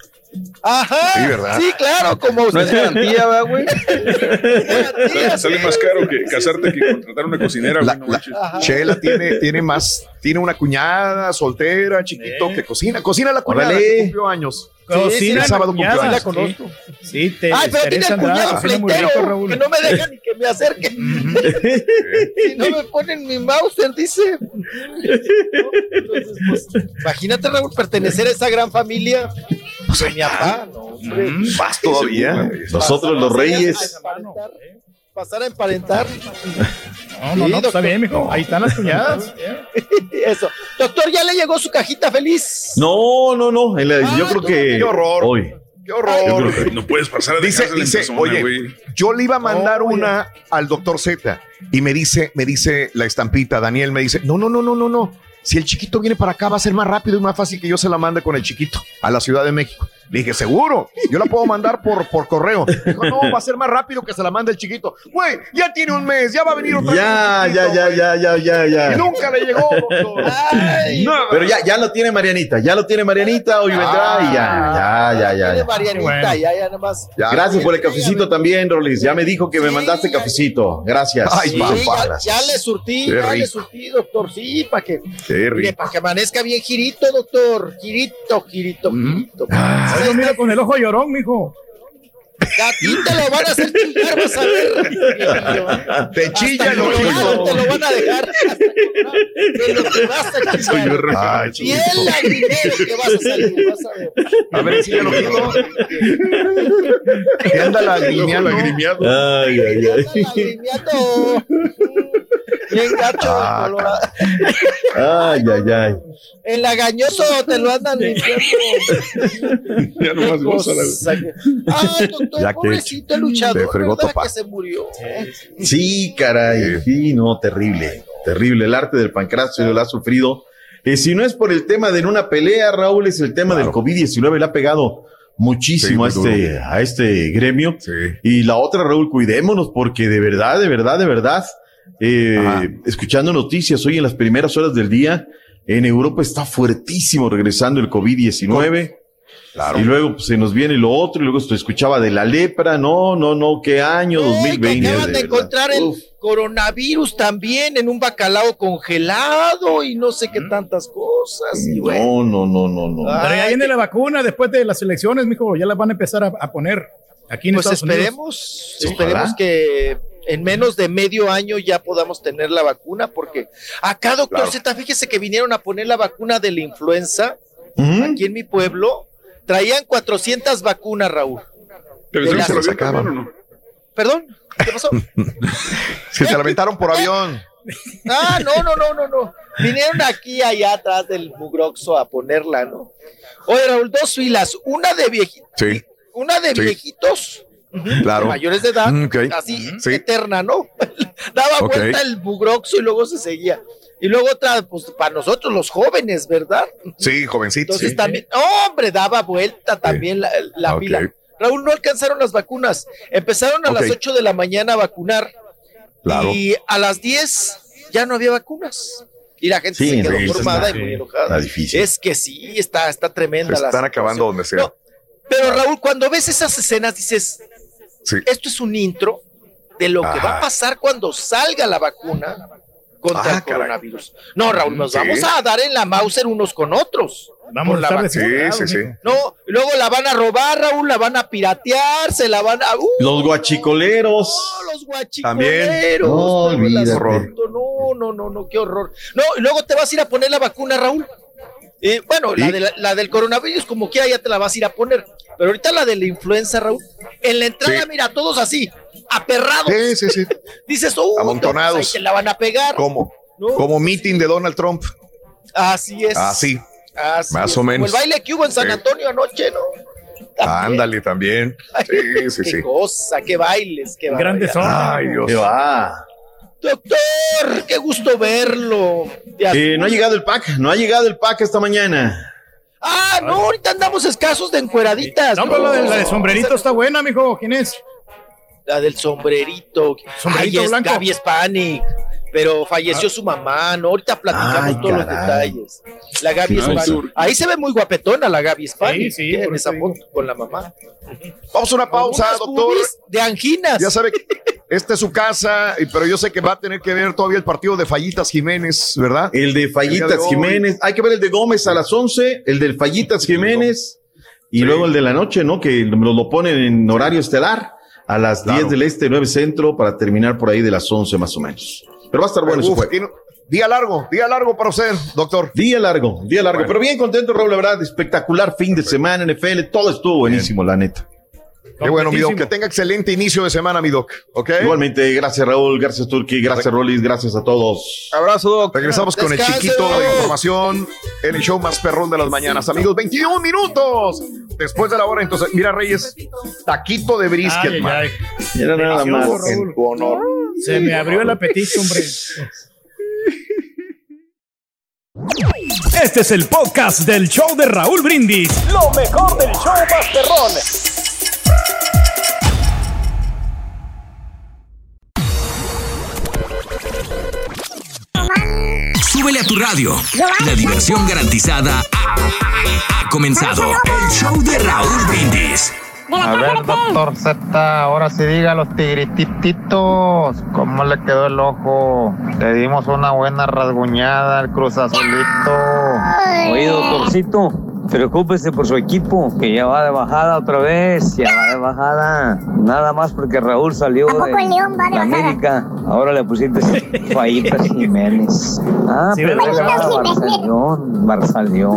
Ajá. Sí, ¿verdad? Sí, claro, como usted. No es garantía, ¿verdad, güey? Sale, sale más caro que casarte que contratar una cocinera. La, güey, no la- manches. Chela tiene, tiene más, tiene una cuñada soltera, chiquito, que cocina. Cocina la cuñada Órale. que cumplió años. Cocina el sábado cuñada, cumplió la conozco. Sí, te Ay, pero tiene el cuñado pleitero rico, Raúl. que no me deja ni que me acerque. si no me ponen mi Mauser, dice. Entonces, pues, imagínate, Raúl, pertenecer a esa gran familia. de mi papá, no, hombre. Más todavía. Nosotros los reyes. Pasar a emparentar. No, no, no, pues está bien, mijo. Ahí están las cuñadas. Eso. Doctor, ¿ya le llegó su cajita feliz? No, no, no. yo creo que Qué horror. hoy. Qué horror. que no puedes pasar a Dice, dice, persona, oye, güey. yo le iba a mandar una al doctor Z y me dice, me dice la estampita, Daniel me dice, no, no, no, no, no, no. Si el chiquito viene para acá va a ser más rápido y más fácil que yo se la mande con el chiquito a la Ciudad de México. Le dije, seguro, yo la puedo mandar por, por correo. Dijo, no, va a ser más rápido que se la mande el chiquito. Güey, ya tiene un mes, ya va a venir otra Ya, vez. ya, chiquito, ya, ya, ya, ya, Y ya. nunca le llegó, doctor. Ay, No, Pero ya, ya lo tiene Marianita, ya lo tiene Marianita, hoy vendrá y ya, ya, ya, ya. tiene ya. Marianita, Bueno. ya, ya, nada más. Ya. Gracias por el cafecito también, Rolis. Ya me dijo que me mandaste ya- cafecito. Gracias. Ay, Sí, papá. ya, ya le surtí, Qué ya le surtí, doctor, sí, para que, para que amanezca bien girito, doctor, girito, girito, girito. Ahí lo mira con el ojo llorón, mijo. A ti te lo van a hacer chillar, vas a ver. Te chilla el Hasta colorado ojito. te lo van a dejar. De lo que vas a chillar. Ay, Bien chiquito. lagrimero que vas a salir, vas a ver. A ver, enseña el ojito. ¿Qué anda lagrimeando? Ay, ay, ay. Lagrimeando. Bien gacho Ah, Colorado. Ay, ay, ay. El lagañoso te lo andan limpiando. Ya nomás goza la- Ay, doctor, Ya que pobrecito el luchador, te fregó ¿verdad topa. que se murió? Sí, caray. Sí, no, terrible. Terrible. El arte del pancracio lo ha sufrido. Eh, si no es por el tema de en una pelea, Raúl, es el tema del COVID-19. Le ha pegado muchísimo Sí, a, este, a este gremio. Sí. Y la otra, Raúl, cuidémonos porque de verdad, de verdad, de verdad, eh, escuchando noticias hoy en las primeras horas del día, en Europa está fuertísimo regresando el COVID-19. Claro. Y luego pues, se nos viene lo otro, y luego se escuchaba de la lepra, no, no, no, qué año, Ey, 2020. que acaban de, de verdad. encontrar el coronavirus también en un bacalao congelado y no sé qué tantas cosas. Y bueno, No, no, no, no, no. Ah, Pero ya viene la vacuna después de las elecciones, mijo. Ya las van a empezar a, a poner aquí en pues Estados Unidos. esperemos, Sí, esperemos ojalá. que en menos de medio año ya podamos tener la vacuna, porque acá, doctor Claro. Z, fíjese que vinieron a poner la vacuna de la influenza aquí en mi pueblo. Traían 400 vacunas, Raúl. Pero ¿se las- se. ¿Perdón? ¿Qué pasó? Si se la aventaron por avión. Ah, no, no, no, no, no. Vinieron aquí allá atrás del Mugroxo a ponerla, ¿no? Oye, Raúl, dos filas, una de viejitos, Sí, una de Sí. viejitos, claro. mayores de edad, Mm, ok. así Sí. eterna, ¿no? Daba Ok. vuelta el Mugroxo y luego se seguía. Y luego otra, pues para nosotros los jóvenes, ¿verdad? Sí, jovencito. Entonces sí. también, hombre, daba vuelta también la, la Ok. fila. Raúl, no alcanzaron las vacunas. Empezaron a las 8 de la mañana a vacunar. Claro. Y a las 10 ya no había vacunas. Y la gente Sí, se quedó sí, formada y sí, muy enojada. está difícil. Es que sí, está, está tremenda Se la están acabando donde sea. No, pero Raúl, cuando ves esas escenas dices, Sí. esto es un intro de lo que va a pasar cuando salga la vacuna contra Ah, el caray. coronavirus. No, Raúl, nos Sí. vamos a dar en la Mauser unos con otros. Vamos Por a la estar vacuna. Sí, sí, sí. No, luego la van a robar, Raúl, la van a piratear, se la van a... ¡Uh! Los guachicoleros. los También. guachicoleros. No, el olvídate. asunto. No, no, no, no, qué horror. No, y luego te vas a ir a poner la vacuna, Raúl. Eh, bueno, la, de la, la del coronavirus, como quiera, ya te la vas a ir a poner. Pero ahorita la de la influenza, Raúl. En la entrada, Sí. mira, todos así, aperrados. Sí, sí, sí. Dices, uh, Amontonados. pues ahí te la van a pegar. Como, No. como meeting de Donald Trump. Así es. Así. Así más es. o Como menos. el baile que hubo en San Sí. Antonio anoche, ¿no? También. Ándale también. Sí, sí, qué sí. cosa, qué bailes, qué Grandes. Ay, Dios. ¿Qué va? Doctor, qué gusto verlo. Eh, no ha llegado el pack, no ha llegado el pack esta mañana. Ah, no, ahorita andamos escasos de encueraditas. No, pero la, de- la de sombrerito está buena, mijo. ¿Quién es? La del sombrerito. Sombrerito Ay, es blanco. Gaby Spanik. Pero falleció su mamá, ¿no? Ahorita platicamos Ay, todos los detalles. La Gaby sur. Ahí se ve muy guapetona la Gaby Spanik. Sí, sí, en esa foto con la mamá. Vamos a una pausa, Unas doctor. De anginas. Ya sabe que esta es su casa, pero yo sé que va a tener que ver todavía el partido de Fallitas Jiménez, ¿verdad? El de Fallitas de. Jiménez. Hay que ver el de Gómez a las 11, el del Fallitas Jiménez y Sí. luego el de la noche, ¿no? Que nos lo ponen en horario estelar a las Claro. 10 del este, 9 centro, para terminar por ahí de las 11 más o menos. Pero va a estar bueno ese Uf, juego. tiene- Día largo, día largo para usted, doctor. Día largo, día largo, Bueno. pero bien contento, Raúl, la verdad, espectacular fin de semana, NFL, todo estuvo buenísimo, la neta. Qué bueno, mi doc. Que tenga excelente inicio de semana, mi doc. Igualmente, gracias Raúl, gracias Turki, gracias Rolis, gracias a todos. Abrazo, doc. Regresamos con el chiquito de información en el show más perrón de las mañanas, amigos. 21 minutos después de la hora. Entonces, mira, Reyes, taquito de brisket, Ay, ay, man. ay. Era nada más. En tu honor. Se me abrió el apetito, hombre. Este es el podcast del show de Raúl Brindis. Lo mejor del show Masterrón. Súbele a tu radio. La diversión garantizada ha, ha comenzado. El show de Raúl Brindis. A ver, doctor Z, ahora sí diga a los tigrititos, ¿cómo le quedó el ojo? Le dimos una buena rasguñada al Cruz Azulito. Oye, doctorcito, preocúpese por su equipo, que ya va de bajada otra vez, ya va de bajada. Nada más porque Raúl salió ¿A poco de el León va de la bajada? América. Ahora le pusiste Fajitas Jiménez. Ah, Sí, pero Barzalión, Barzalión,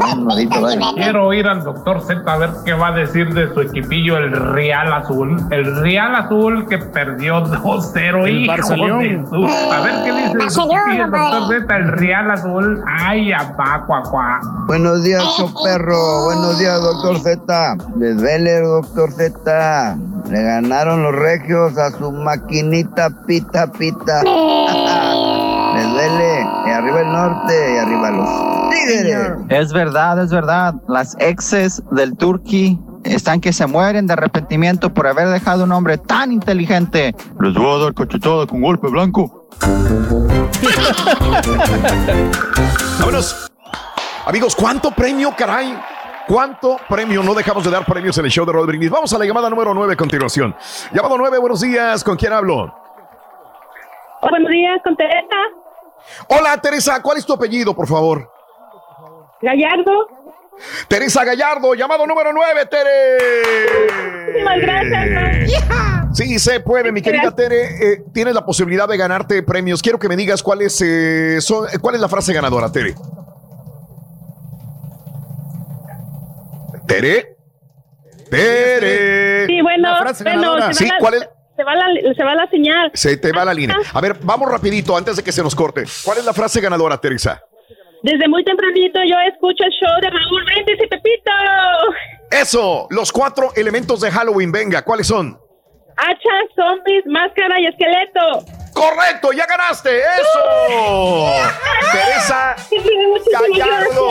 Quiero ir al doctor Z a ver qué va a decir de su equipillo, el Real Azul. El Real Azul que perdió 2-0. El hijo Barzalión. su- A ver qué dice su el doctor. Z, el Real Azul. Ay, apá, cuá, cuá. Buenos días, show perro. Buenos días, doctor Z. Desvele, doctor Z. Le ganaron los regios a su maquinita pita pita. Desvele. Y arriba el norte y arriba los tigres. Es verdad, es verdad. Las exes del Turqui están que se mueren de arrepentimiento por haber dejado un hombre tan inteligente. Les voy a dar cachetada con golpe blanco. Vámonos. Amigos, ¿cuánto premio, caray? ¿Cuánto premio? No dejamos de dar premios en el show de Raúl Brindis. Vamos a la llamada número 9 a continuación. Llamado 9, buenos días. ¿Con quién hablo? buenos días, con Teresa Hola, Teresa. ¿Cuál es tu apellido, por favor? Gallardo. Teresa Gallardo, llamado número 9, Tere. Muchísimas gracias. Sí, se puede, mi querida Tere. Eh, tienes la posibilidad de ganarte premios. Quiero que me digas cuál es, eh, son- eh, cuál es la frase ganadora, Tere. Tere. Tere. Sí, bueno, bueno, Sí, va la- ¿cuál es? Se va, la, se va la señal. Se te va la línea. A ver, vamos rapidito antes de que se nos corte. ¿Cuál es la frase ganadora, Teresa? Desde muy tempranito yo escucho el show de Raúl Brindis y Pepito. Eso, los cuatro elementos de Halloween. Venga, ¿cuáles son? Hacha, zombies, máscara y esqueleto. ¡Correcto! ¡Ya ganaste! ¡Eso! Teresa Gallardo.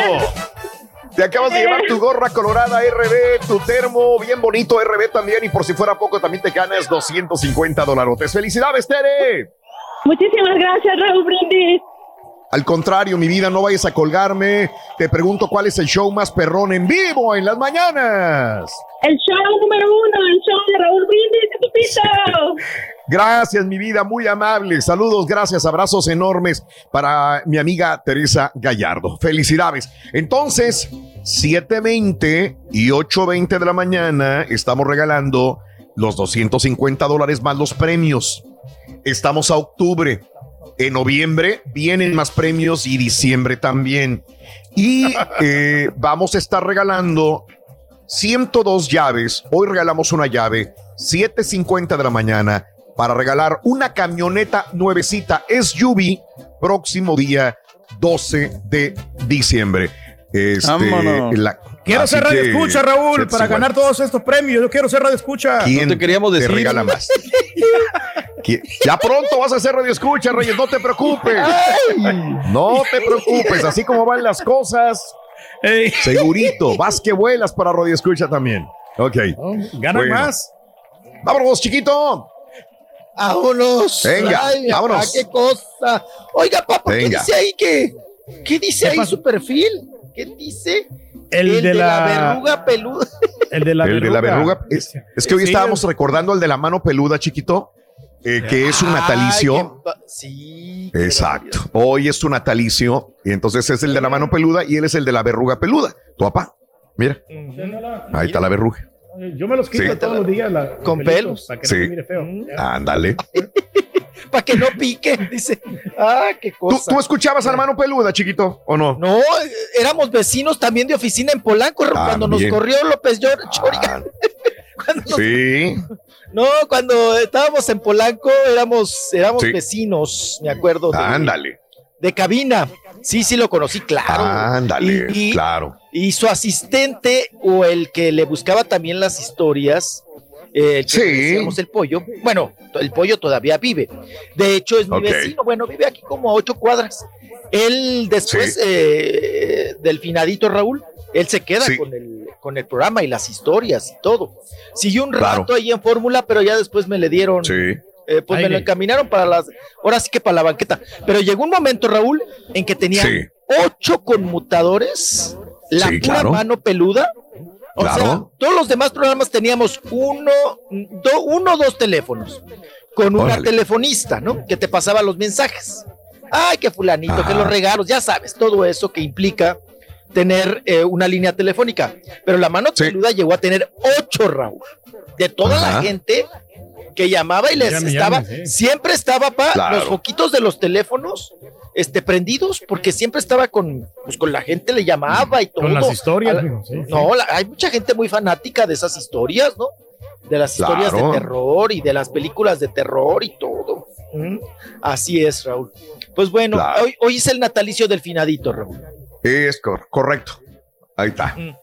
Te acabas de llevar tu gorra colorada RB, tu termo bien bonito RB también y por si fuera poco también te ganas 250 dolarotes. ¡Felicidades, Tere! Muchísimas gracias, Raúl Brindis. Al contrario, mi vida, no vayas a colgarme. Te pregunto cuál es el show más perrón en vivo en las mañanas. El show número uno, el show de Raúl Brindis. Gracias, mi vida, muy amable. Saludos, gracias, abrazos enormes para mi amiga Teresa Gallardo. Felicidades. Entonces, 7.20 y 8.20 de la mañana estamos regalando los 250 dólares más los premios. Estamos a octubre. En noviembre vienen más premios y diciembre también. Y eh, vamos a estar regalando 102 llaves. Hoy regalamos una llave, 7.50 de la mañana, para regalar una camioneta nuevecita SUV próximo día 12 de diciembre. Este, Vámonos. la- Quiero ser radio escucha, Raúl, para 7.50. ganar todos estos premios. Yo quiero ser radio escucha. ¿Quién te regala más? ¿Quién- Ya pronto vas a hacer radio escucha, Reyes, no te preocupes. No te preocupes, así como van las cosas, segurito, vas que vuelas para radio escucha también. Ok. Ganan Bueno. más. Vámonos, chiquito. Vámonos. Venga, Ay, papá, vámonos. qué cosa. Oiga, papá, ¿qué Venga. dice ahí que? ¿Qué dice ¿Qué ahí pasó? su perfil? ¿Qué dice? El de la- verruga peluda. El de la el de la verruga. Es, es que hoy Sí, estábamos recordando el de la mano peluda, chiquito, eh, que es un natalicio. Sí. Exacto. Hoy es tu natalicio, y entonces es el de la mano peluda y él es el de la verruga peluda. Tu papá. Mira, ahí está la verruga. Yo me los quito Sí. todos los días. la- Con pelitos, pelos. Para que Sí. no se mire feo. Ándale. Para que no pique, dice. Ah, qué ¿Tú, cosa. tú escuchabas a la mano peluda, chiquito, o no? No, éramos vecinos también de oficina en Polanco cuando nos corrió López Yor- Choriga. Cuando nos- Sí. No, cuando estábamos en Polanco éramos, éramos Sí. vecinos, me acuerdo. Ándale. de cabina. Sí, sí lo conocí, claro. Ándale, Y- y- claro. Y su asistente o el que le buscaba también las historias, eh, el que Sí. el pollo, bueno, el pollo todavía vive. De hecho, es mi vecino, bueno, vive aquí como a ocho cuadras. Él después Sí. eh, del finadito Raúl, él se queda Sí. con, el, con el programa y las historias y todo. Siguió un Claro. rato ahí en fórmula, pero ya después me le dieron, Sí. eh, pues me lo encaminaron para las, ahora sí que para la banqueta. Pero llegó un momento, Raúl, en que tenía Sí. ocho conmutadores, la Sí, pura claro. mano peluda. O Claro. sea, todos los demás programas teníamos uno, do- uno o dos teléfonos con una Órale. telefonista, ¿no? Que te pasaba los mensajes. Ay, que fulanito, que Ajá. los regalos, ya sabes, todo eso que implica tener eh, una línea telefónica, pero la mano peluda llegó a tener ocho, Raúl, de toda la gente que llamaba y les Llame, estaba, llame, sí. siempre estaba pa, Claro. los foquitos de los teléfonos este, prendidos, porque siempre estaba con, pues, con la gente, le llamaba y todo. Con las historias, A la- sí, sí. no, la- hay mucha gente muy fanática de esas historias, ¿no? De las historias Claro. de terror y de las películas de terror y todo. Mm, Así es, Raúl. Pues bueno, Claro. hoy, hoy es el natalicio del finadito, Raúl. Es cor- correcto. Ahí está. Mm.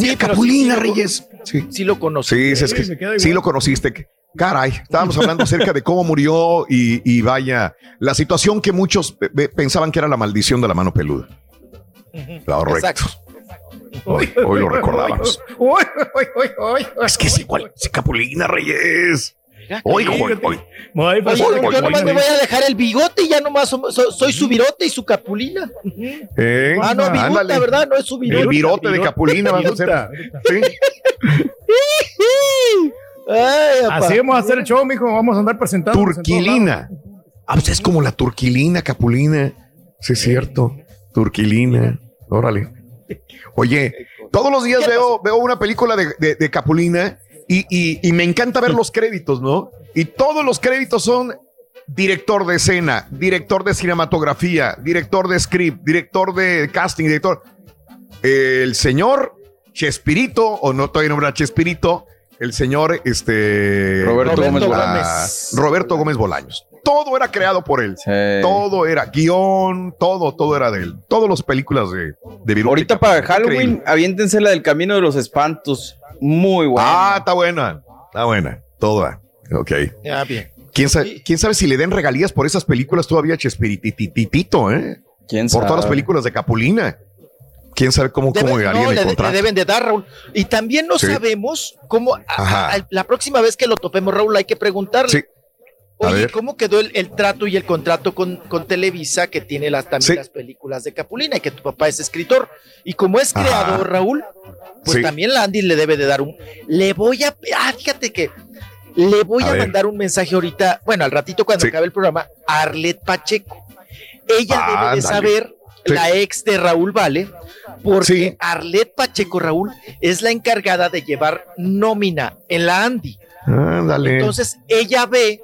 Mira, Capulina sí, sí lo- Reyes. Sí. Sí lo conocí. Sí, es, es que Sí, lo conociste. Caray, estábamos hablando acerca de cómo murió y, y vaya, la situación que muchos pe- pe- pensaban que era la maldición de la mano peluda. Correcto. Exacto. Hoy, hoy lo recordábamos. Uy, uy. Es que es igual, es Capulina Reyes. Hoy, hoy, hoy. Yo nomás me voy a dejar el bigote y ya nomás som- so- soy su virote y su capulina. Eh, Ah, no, viruta, ándale. ¿verdad? No es su virote. El virote de Capulina vas a hacer. Sí. Ay. Así vamos a hacer el show, mijo. Vamos a andar presentando. Turquilina. Ah, pues es como la turquilina, Capulina. Sí, es cierto. Turquilina. Órale. Oye, todos los días veo, veo una película de, de- de Capulina y, y- y me encanta ver los créditos, ¿no? Y todos los créditos son director de escena, director de cinematografía, director de script, director de casting, director. El señor Chespirito, o no todavía no era Chespirito, el señor este Roberto Gómez Bolaños. Roberto Gómez Bolaños. Todo era creado por él. Sí. Todo era guion, todo, todo era de él. Todas las películas de, de Ahorita para. Halloween, Increíble. aviéntense la del Camino de los Espantos. Muy buena. Ah, está buena. Está buena. Toda. Ok. Ya, bien. ¿Quién sabe, quién sabe si le den regalías por esas películas todavía a Chespirititito, eh? ¿Quién Por todas las sabe? películas de Capulina. ¿Quién sabe cómo, cómo Debe- harían no, el le, deben de dar, Raúl. Y también no Sí. sabemos cómo, a- Ajá. a- la próxima vez que lo topemos, Raúl, hay que preguntarle. Sí. Oye. ¿cómo quedó el, el trato y el contrato con, con Televisa que tiene las, también Sí. las películas de Capulina y que tu papá es escritor? Y como es Ajá. creador, Raúl, pues Sí. también la Andy le debe de dar un... Le voy a... Ah, fíjate que le voy A mandar un mensaje ahorita, bueno, al ratito cuando Sí. acabe el programa, a Arlet Pacheco. Ella debe de saber, Sí. la ex de Raúl Vale, porque Sí. Arlet Pacheco, Raúl, es la encargada de llevar nómina en la Andy. Ándale. Entonces ella ve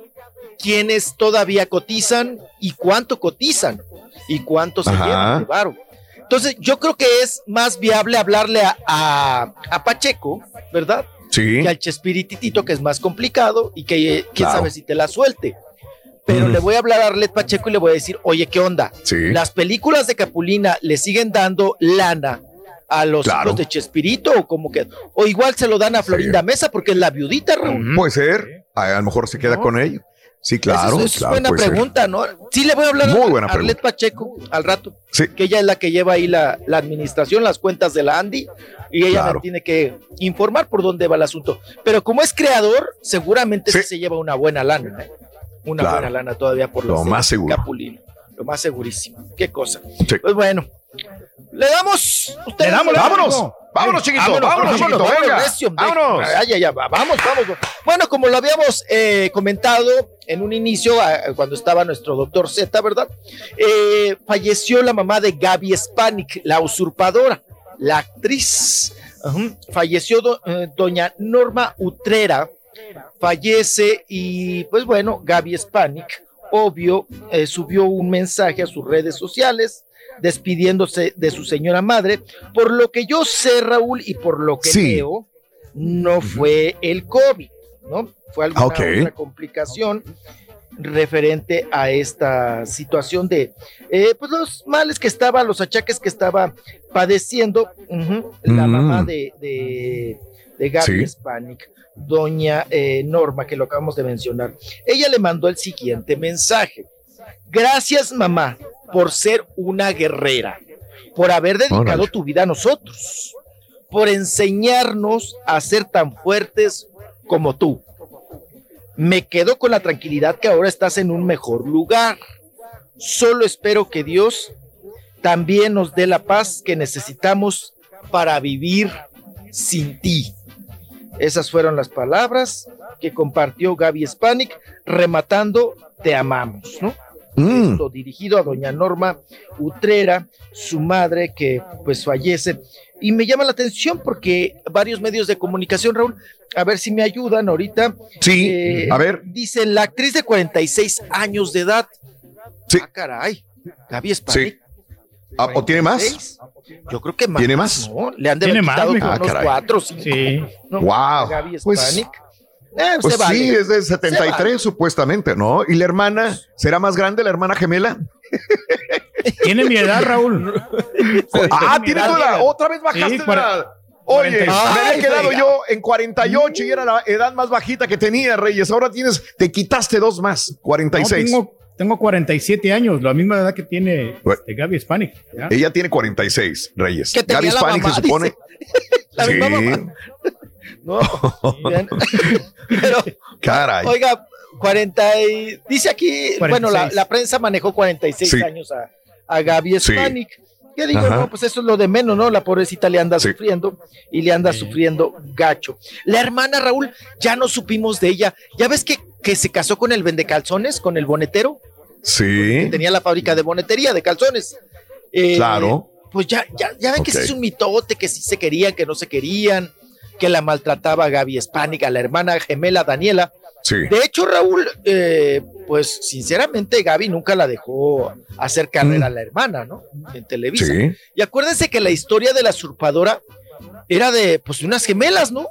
quiénes todavía cotizan y cuánto cotizan y cuánto se llevan de. Entonces yo creo que es más viable hablarle a, a- a Pacheco, ¿verdad? sí. Que al Chespirititito, que es más complicado y que eh, quién Claro. sabe si te la suelte. Pero Ujú. le voy a hablar a Arlet Pacheco y le voy a decir, oye, ¿qué onda? Sí. Las películas de Capulina le siguen dando lana a los Claro. hijos de Chespirito o como que, o igual se lo dan a Florinda Mesa porque es la viudita, Raúl. Puede ser. A, a lo mejor se queda con ellos. Sí, claro. Es, es claro, buena ser. pregunta, ¿no? Sí, le voy a hablar Muy a Arlet. Pacheco al rato, Sí. que ella es la que lleva ahí la, la administración, las cuentas de la Andy, y ella Claro. me tiene que informar por dónde va el asunto. Pero como es creador, seguramente sí, se lleva una buena lana, ¿eh? Una Claro. buena lana todavía por Lo los de más seguro. Capulino. Lo más segurísimo. Qué cosa. Sí. Pues bueno, le damos. Le damos, Vámonos. Vámonos, chiquito. Vámonos, chiquito. vámonos, Venga. recio, de- Vámonos. Ay, ay, ay, va- vamos, vamos. Bueno, como lo habíamos eh, comentado en un inicio, a- cuando estaba nuestro doctor Z, ¿verdad? Eh, falleció la mamá de Gaby Spanik, la usurpadora, la actriz. Falleció do- eh, doña Norma Utrera, fallece y pues bueno, Gaby Spanik, obvio, eh, subió un mensaje a sus redes sociales despidiéndose de su señora madre. Por lo que yo sé, Raúl, y por lo que Sí. leo, no fue el COVID, ¿no? Fue alguna Ok. otra complicación referente a esta situación de eh, pues los males que estaba, los achaques que estaba padeciendo la Mm. mamá de, de, de Gaby Sí. Doña eh, Norma, que lo acabamos de mencionar. Ella le mandó el siguiente mensaje. Gracias, mamá, por ser una guerrera, por haber dedicado tu vida a nosotros, por enseñarnos a ser tan fuertes como tú. Me quedo con la tranquilidad que ahora estás en un mejor lugar. Solo espero que Dios también nos dé la paz que necesitamos para vivir sin ti. Esas fueron las palabras que compartió Gaby Spanik, rematando, te amamos, ¿no? Mm. Esto dirigido a doña Norma Utrera, su madre que pues fallece. Y me llama la atención porque varios medios de comunicación, Raúl, a ver si me ayudan ahorita. Sí, Eh, a ver. Dice la actriz de 46 años de edad. Sí. Ah, caray. Gaby Spanik. Sí. Ah, ¿O tiene más? Yo creo que más. ¿Tiene más? ¿no? Le han de ¿Tiene más, Ah, unos caray. cuatro, cinco. Sí. ¿no? Wow. Gaby Pues- Spanik. Eh, Pues vale. sí, es de Se 73 vale. supuestamente, ¿no? ¿Y la hermana? ¿Será más grande la hermana gemela? Tiene mi edad, Raúl. ah, tiene edad. toda la- otra vez bajaste Sí, la- cuar- Oye, 46. me había Ay, quedado yo en 48 y era la edad más bajita que tenía, Reyes. Ahora tienes, te quitaste dos más, 46. No, tengo, tengo 47 años, la misma edad que tiene Bueno. este, Gaby Spanik. ¿ya? Ella tiene 46, Reyes. Gaby mamá, se supone. La sí, misma mamá. No. Pero, caray. oiga, 40 y, dice aquí, 46. bueno, la, la prensa manejó 46 Sí. años a, a Gaby Sí. Spanik. Yo digo, Ajá. no, pues eso es lo de menos, ¿no? La pobrecita le anda Sí. sufriendo y le anda sufriendo gacho. La hermana Raúl, ya no supimos de ella. ¿Ya ves que, que se casó con el vendecalzones, con el bonetero? Sí, Tenía la fábrica de bonetería, de calzones. Eh, claro. Pues ya, ya, ya ven que sí Ok. es un mitote, que sí se querían, que no se querían, que la maltrataba Gaby Spanik, a la hermana gemela Daniela. Sí. De hecho, Raúl, eh, pues sinceramente Gaby nunca la dejó hacer carrera a la hermana, ¿no? En Televisa. Sí. Y acuérdense que la historia de la usurpadora era de, pues, de unas gemelas, ¿no?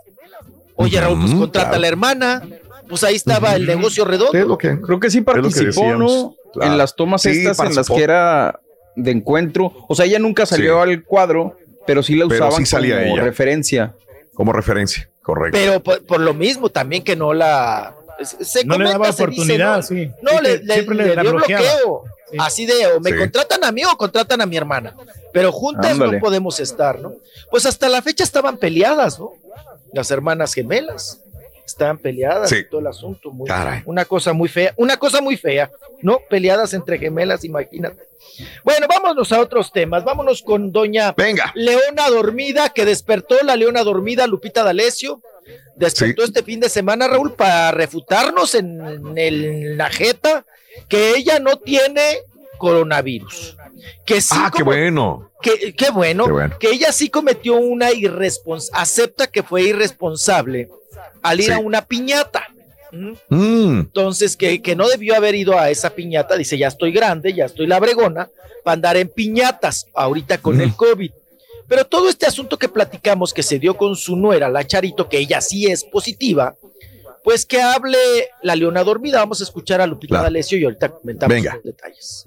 Oye, Raúl, pues contrata claro. a la hermana, pues ahí estaba el negocio redondo. Lo que, Creo que sí que participó. ¿no? Claro. En las tomas Sí, estas en las que era de encuentro. O sea, ella nunca salió Sí. al cuadro, pero sí la usaban sí salía como ella. referencia. Como referencia, correcto. Pero por, por lo mismo también que no la... Se No le comenta, daba se dice, oportunidad, ¿no? sí. No, Sí, le, le- le le dio bloqueo. Sí. Así de, o me Sí. contratan a mí o contratan a mi hermana. Pero juntas Ándale. no podemos estar, ¿no? Pues hasta la fecha estaban peleadas, ¿no? Las hermanas gemelas estaban peleadas Sí. y todo el asunto. Muy, una cosa muy fea, una cosa muy fea, ¿no? Peleadas entre gemelas, imagínate. Bueno, vámonos a otros temas. Vámonos con doña Venga. Leona Dormida, que despertó la Leona Dormida, Lupita D'Alessio. Despertó este fin de semana, Raúl, para refutarnos en, el, la jeta que ella no tiene coronavirus. Que sí, Ah, qué bueno. Que- qué bueno, Qué bueno. que ella sí cometió una irresponsabilidad, acepta que fue irresponsable al ir Sí. a una piñata. ¿Mm? Mm, Entonces, que, que no debió haber ido a esa piñata, dice, ya estoy grande, ya estoy labregona, para andar en piñatas, ahorita con Mm. el COVID. Pero todo este asunto que platicamos que se dio con su nuera, la Charito, que ella sí es positiva, pues que hable la leona dormida. Vamos a escuchar a Lupita Claro. D'Alessio y ahorita comentamos Venga. los detalles.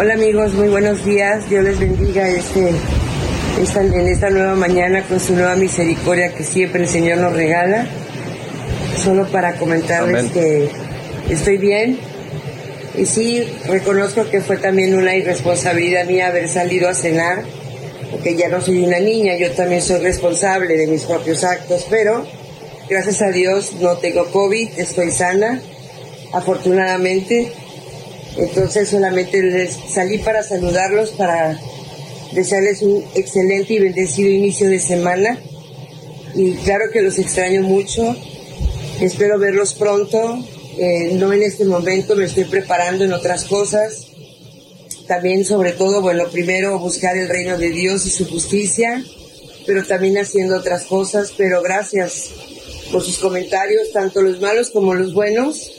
Hola amigos, muy buenos días. Dios les bendiga este, esta- en esta nueva mañana con su nueva misericordia que siempre el Señor nos regala. Solo para comentarles Amén. que estoy bien. Y sí, reconozco que fue también una irresponsabilidad mía haber salido a cenar, porque ya no soy una niña, yo también soy responsable de mis propios actos, pero gracias a Dios no tengo COVID, estoy sana, afortunadamente. Entonces solamente les salí para saludarlos, para desearles un excelente y bendecido inicio de semana. Y claro que los extraño mucho. Espero verlos pronto. Eh, no en este momento, me estoy preparando en otras cosas. También, sobre todo, bueno, primero buscar el reino de Dios y su justicia, pero también haciendo otras cosas. Pero gracias por sus comentarios, tanto los malos como los buenos.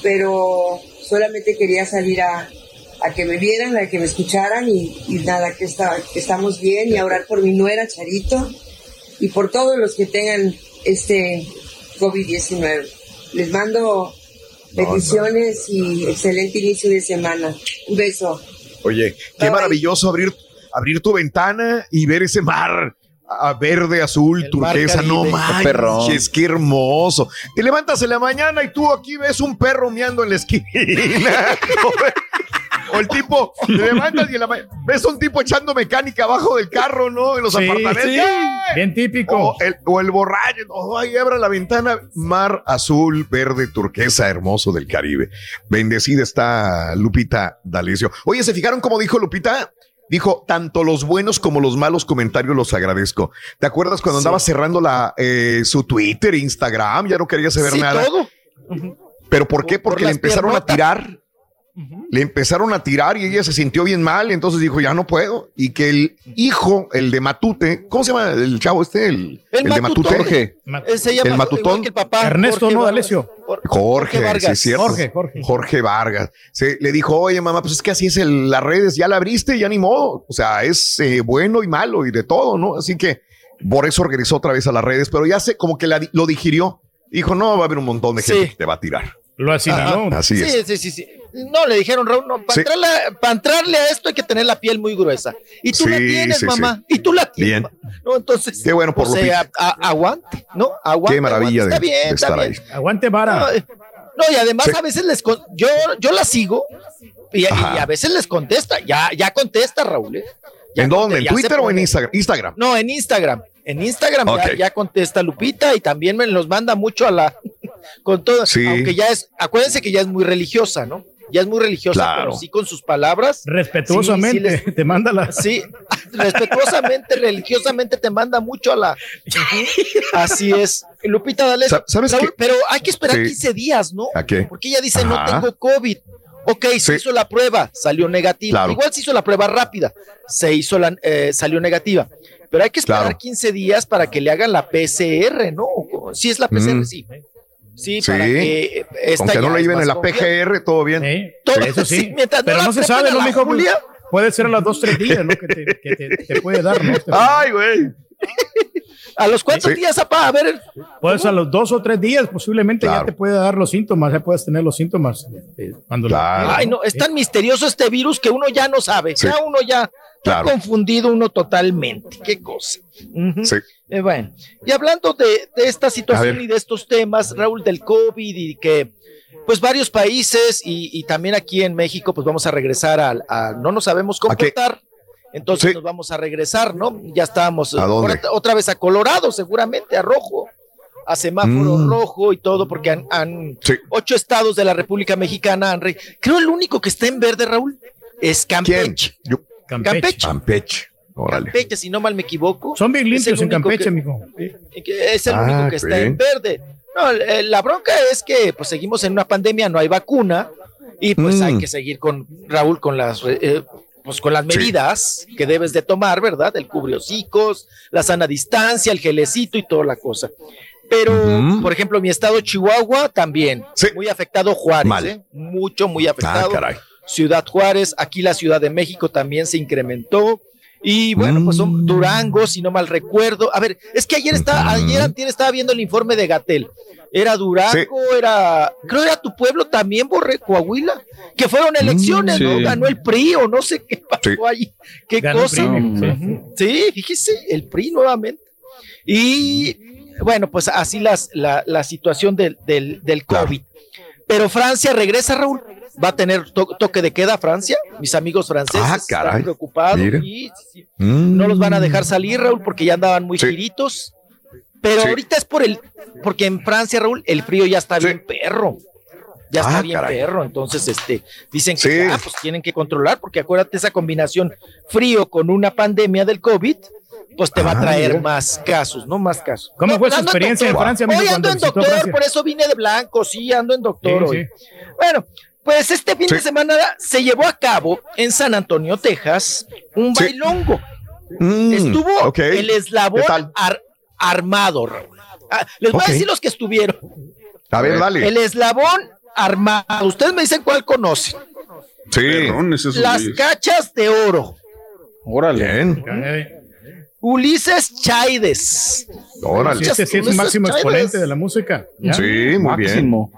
Pero solamente quería salir a, a que me vieran, a que me escucharan y, y nada, que, está, que estamos bien y a orar por mi nuera Charito y por todos los que tengan este COVID-19. Les mando bendiciones y excelente inicio de semana. Un beso. Oye, qué maravilloso abrir, abrir tu ventana y ver ese mar a verde, azul, mar turquesa. No manches, qué hermoso. Te levantas en la mañana y tú aquí ves un perro meando en la esquina. o el tipo, te levantas y en la ves un tipo echando mecánica abajo del carro, ¿no? En los Sí, apartamentos. sí, ¡Ay! bien típico. O el, o el borracho, oh, ahí abra la ventana, mar azul, verde, turquesa, hermoso del Caribe. Bendecida está Lupita D'Alessio. Oye, ¿se fijaron cómo dijo Lupita? Dijo, tanto los buenos como los malos comentarios los agradezco. ¿Te acuerdas cuando andaba cerrando la, eh, su Twitter, Instagram? Ya no quería saber Sí, nada. todo. ¿Pero por qué? Porque le empezaron a Le empezaron a tirar y ella se sintió bien mal, entonces dijo, ya no puedo. Y que el hijo, el de Matute, ¿cómo se llama el chavo este? El, El de Matutón. Matute. Jorge. Llama el igual Matutón. que el papá, Ernesto, Jorge no, Vargas. D'Alessio. Jorge, Vargas. sí, es cierto. Jorge, Jorge. Jorge Vargas. Se, le dijo, oye, mamá, pues es que así es el- las redes, ya la abriste, ya ni modo. O sea, es eh, bueno y malo y de todo, ¿no? Así que por eso regresó otra vez a las redes, pero ya se como que la- lo digirió. Dijo, no, va a haber un montón de gente que te va a tirar. Lo asimiló. Así sí, es. sí, sí, sí. No, le dijeron, Raúl, no, para, Sí. entrarle, a- para entrarle a esto hay que tener la piel muy gruesa. Y tú la tienes, sí, mamá. sí. Y tú la tienes. Bien. ¿no? Entonces, Qué bueno por o sea, a- aguante, ¿no? Aguante. Qué maravilla aguante. de, Está bien, de está estar bien. ahí. Aguante vara. No, no, y además Sí. a veces les con- yo, yo la sigo y, a veces les contesta. Ya, ya contesta, Raúl. ¿eh? Ya ¿En dónde? ¿En Twitter o en Instagram? Instagram. No, en Instagram. En Instagram ya, contesta Lupita y también me los manda mucho a la con todo, Sí. aunque ya es, acuérdense que ya es muy religiosa, ¿no? Ya es muy religiosa, Claro. pero sí con sus palabras. Respetuosamente, Sí, sí les- te manda la. Sí, respetuosamente, religiosamente te manda mucho a la. Así es. Lupita, dale. Sa- ¿sabes Raúl, pero hay que esperar Sí. 15 días, ¿no? ¿A qué? Porque ella dice, no tengo COVID. Ok, se hizo la prueba, salió negativa. Claro. Igual se hizo la prueba rápida, se hizo la, eh, salió negativa. Pero hay que esperar Claro. 15 días para que le hagan la PCR, ¿no? Si es la PCR, Mm. sí. Sí, Sí. para que eh, esta Con que no es lleven en la. PGR, todo bien. Todo- Eso sí. sí, mientras Pero no se sabe, ¿no, mijo? Julia. Puede ser a las dos, tres días, ¿no? Que te, que te- te puede dar, ¿no? Ay, güey. ¿A los cuántos Sí. días, apá? A ver, Pues a los dos o tres días posiblemente ya Claro. te puede dar los síntomas, ya puedes tener los síntomas. eh, Cuando lo- Ay, no, es tan misterioso este virus que uno ya no sabe. Sí. Ya uno ya está Claro. confundido uno totalmente. Qué cosa. Sí. Eh, bueno, y hablando de, de esta A situación y de estos temas, Raúl, del COVID y que pues varios países y, y también aquí en México pues vamos a regresar al- a, no nos sabemos comportar. Entonces Sí. nos vamos a regresar, ¿no? Ya estábamos ¿A dónde? otra, vez a Colorado, seguramente, a rojo, a semáforo Mm. rojo y todo, porque han, han- Sí. ocho estados de la República Mexicana han re- Creo el único que está en verde, Raúl, es ¿Quién? Campeche. Yo- Campeche. Campeche. Campeche. Órale. Campeche, si no mal me equivoco. Son bien limpios en Campeche, que- que es el Ah, único que está bien. en verde. No, eh, la bronca es que pues seguimos en una pandemia, no hay vacuna y pues Mm. hay que seguir con Raúl con las eh, pues con las Sí. medidas que debes de tomar, ¿verdad? El cubriocicos, la sana distancia, el gelecito y toda la cosa. Pero, Ujú. por ejemplo, mi estado Chihuahua también, Sí. muy afectado Juárez, Mal. ¿eh? mucho, muy Ah, afectado. caray. Ciudad Juárez, aquí la Ciudad de México también se incrementó. Y bueno, pues Mm. son Durango, si no mal recuerdo. A ver, es que ayer estaba, ayer antier estaba viendo el informe de Gatel. Era Durango, era, creo era tu pueblo también, Borre, Coahuila, que fueron elecciones, sí. ¿no? Ganó el PRI o no sé qué pasó Sí. ahí. Qué Ganó el cosa. PRI, sí. Fíjese, el PRI nuevamente. Y bueno, pues así las, la, la situación del, del, del Claro. COVID. Pero Francia regresa, Raúl. Va a tener to- toque de queda Francia. Mis amigos franceses Ah, están preocupados. Mira. y- sí, Mm. no los van a dejar salir, Raúl, porque ya andaban muy Sí. giritos. Pero Sí. ahorita es por el, porque en Francia, Raúl, el frío ya está Sí. bien perro. Ya está Ah, bien caray. perro. Entonces, este, dicen que pues tienen que controlar, porque acuérdate esa combinación frío con una pandemia del COVID, pues te va a Ah, traer mira. más casos, ¿no? Más casos. ¿Cómo fue su experiencia en. Francia, amigo, Hoy cuando ando en doctor, por eso vine de blanco, sí, ando en doctor Sí, hoy. sí. Bueno, pues este fin de semana se llevó a cabo en San Antonio, Texas, un Sí. bailongo. Mm, Estuvo el eslabón ar- armado. Raúl. Ah, les voy a decir los que estuvieron. A ver, dale. El eslabón armado. Ustedes me dicen cuál conocen. Sí. Perrones esos Las cachas de oro. Bien. Eh, Ulises Chaides. Órale. sí, este sí es un máximo exponente de la música. ¿ya? Sí, muy bien. Máximo.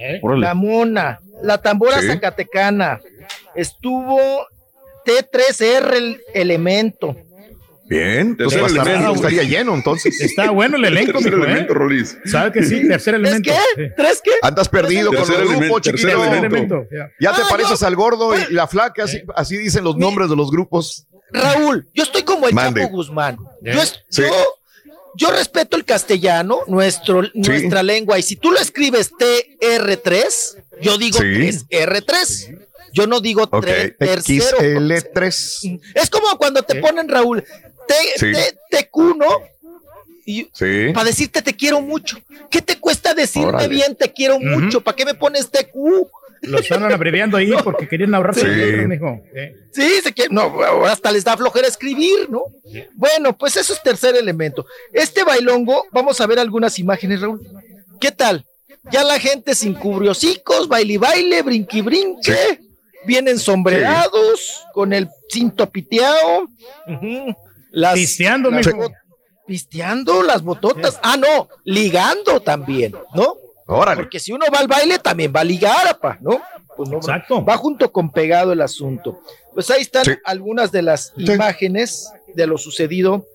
Eh, Órale. La Mona. La tambora Sí. zacatecana. Estuvo T3R el elemento. Bien. Entonces elemento. estaría lleno, entonces. Está bueno el elenco, Tercer mijo, ¿eh? elemento, Rolis. ¿Sabes que sí? Tercer ¿Tres elemento. qué? ¿Tres qué? Andas perdido con grupos, tercer chiquito. Tercer elemento. ya. Te Ah, pareces yo- al gordo y la flaca, así, así dicen los nombres de los grupos. Raúl, yo estoy como el Mande. Chapo Guzmán. ¿Eh? Yo, es- Sí. yo, yo respeto el castellano, nuestro, nuestra lengua, y si tú lo escribes TR3, yo digo Sí. 3R3. Yo no digo Ok. tre- tercero. XL3. Es como cuando te ponen, Raúl, T, Sí. T- TQ, ¿no? Y Sí. para decirte te quiero mucho. ¿Qué te cuesta decirme Órale. bien te quiero mucho? ¿Para qué me pones TQ? Lo están abreviando ahí porque querían ahorrarse Sí. letras, mijo. Eh. Sí, se quiere, no, ahora hasta les da flojera escribir, ¿no? Bueno, pues eso es tercer elemento. Este bailongo, vamos a ver algunas imágenes, Raúl. ¿Qué tal? Ya la gente sin cubriocicos, baile y baile, brinqui brinque, vienen sombrerados, con el cinto piteado, las, Pisteando, las mijo. pisteando las bototas, ah, no, ligando también, ¿no? Órale. Porque si uno va al baile, también va a ligar, apa, ¿no? Pues no, Va junto con pegado el asunto. Pues ahí están Sí. algunas de las imágenes de lo sucedido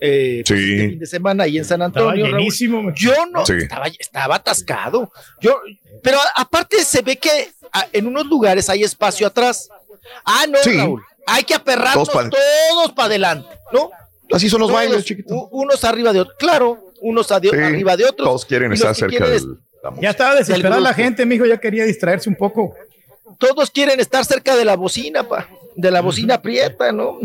eh, pues, este fin de semana ahí en San Antonio. Estaba Raúl. llenísimo. Yo no, Sí. estaba, estaba atascado. Yo, pero aparte se ve que ah, en unos lugares hay espacio atrás. Ah, no, Sí. Raúl. Hay que aperrarnos Todos todos pa- para adelante, ¿no? Así son los Todos, bailes, chiquito. Unos arriba de otros. Claro, unos arriba de otros. Todos quieren y estar cerca quieren del. Ya estaba desesperada la grupo. gente, mijo, ya quería distraerse un poco. todos quieren estar cerca de la bocina, pa, de la bocina prieta, ¿no?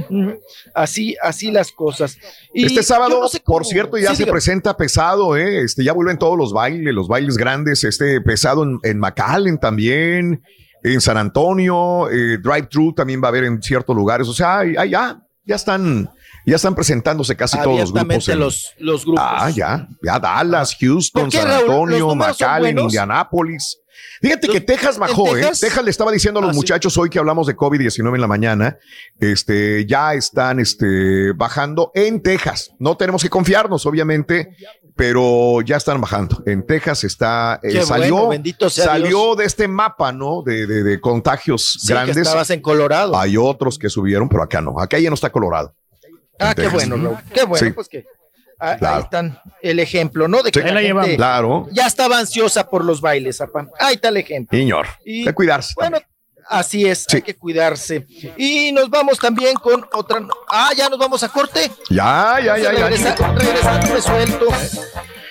Así, así las cosas. Y este sábado, yo no sé por cierto, ya Sí, se presenta pesado, ¿eh? Este, ya vuelven todos los bailes, los bailes grandes, este pesado en, en McAllen también, en San Antonio, eh, Drive Thru también va a haber en ciertos lugares. O sea, ya, ya están, ya están presentándose casi todos los grupos. En- los, los grupos. Ah, ya, ya Dallas, Houston, ¿Por qué, San Antonio, McAllen? Indianápolis. Fíjate que Texas ¿en bajó, Texas? ¿eh? Texas le estaba diciendo a los Ah, sí. muchachos hoy que hablamos de COVID-19 en la mañana, este, ya están, este, bajando en Texas. No tenemos que confiarnos, obviamente, pero ya están bajando. En Texas está, eh, salió, bueno, bendito sea salió Dios. de este mapa, ¿no? De, de- de contagios Sí, que grandes. estabas en Colorado. Hay otros que subieron, pero acá no. Acá ya no está Colorado. Ah, qué bueno, Raúl. Qué bueno, Sí. pues que ah, Claro. ahí están el ejemplo, ¿no? De que Sí. la gente. Claro. ya estaba ansiosa por los bailes, apa. Ahí está el ejemplo. Señor, Y, de cuidarse. Bueno, así es, hay que cuidarse. Y nos vamos también con otra. Ah, ya nos vamos a corte. Ya, ya, ya, ya. Regresa- regresando resuelto.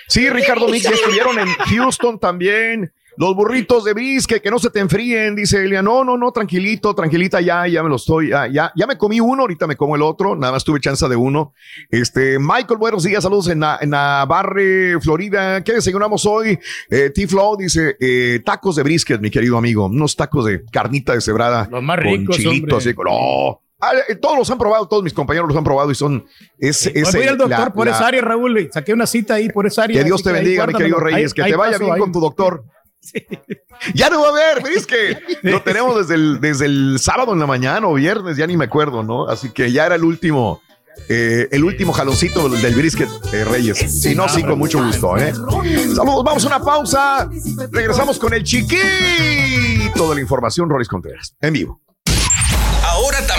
Sí, Ricardo Mix, ya estuvieron en Houston también. Los burritos de brisket, que no se te enfríen, dice Elia. No, no, no, tranquilito, tranquilita, ya, ya me lo estoy, ya, ya, ya me comí uno, ahorita me como el otro, nada más tuve chance de uno. Este, Michael, buenos días, saludos en, Na- en Navarre, Florida. ¿Qué desayunamos hoy? Eh, T-Flow dice, eh, tacos de brisket, mi querido amigo, unos tacos de carnita deshebrada. Los más con ricos, chilito, hombre. así, con- no. Ah, eh, todos los han probado, todos mis compañeros los han probado y son, es, Hoy es voy al doctor la- por la- esa área, Raúl. Saqué una cita ahí por esa área. que Dios así te bendiga, mi querido. Reyes. Que te vaya paso, bien con tu doctor. Ya no va a haber, es que lo tenemos desde el, desde el sábado en la mañana o viernes, ya ni me acuerdo, ¿no? Así que ya era el último, eh, el último jaloncito del, del brisket eh, Reyes. Si no, sí, con mucho gusto, ¿eh? Saludos, vamos a una pausa. Regresamos con el chiquito de la información, Roris Contreras, en vivo.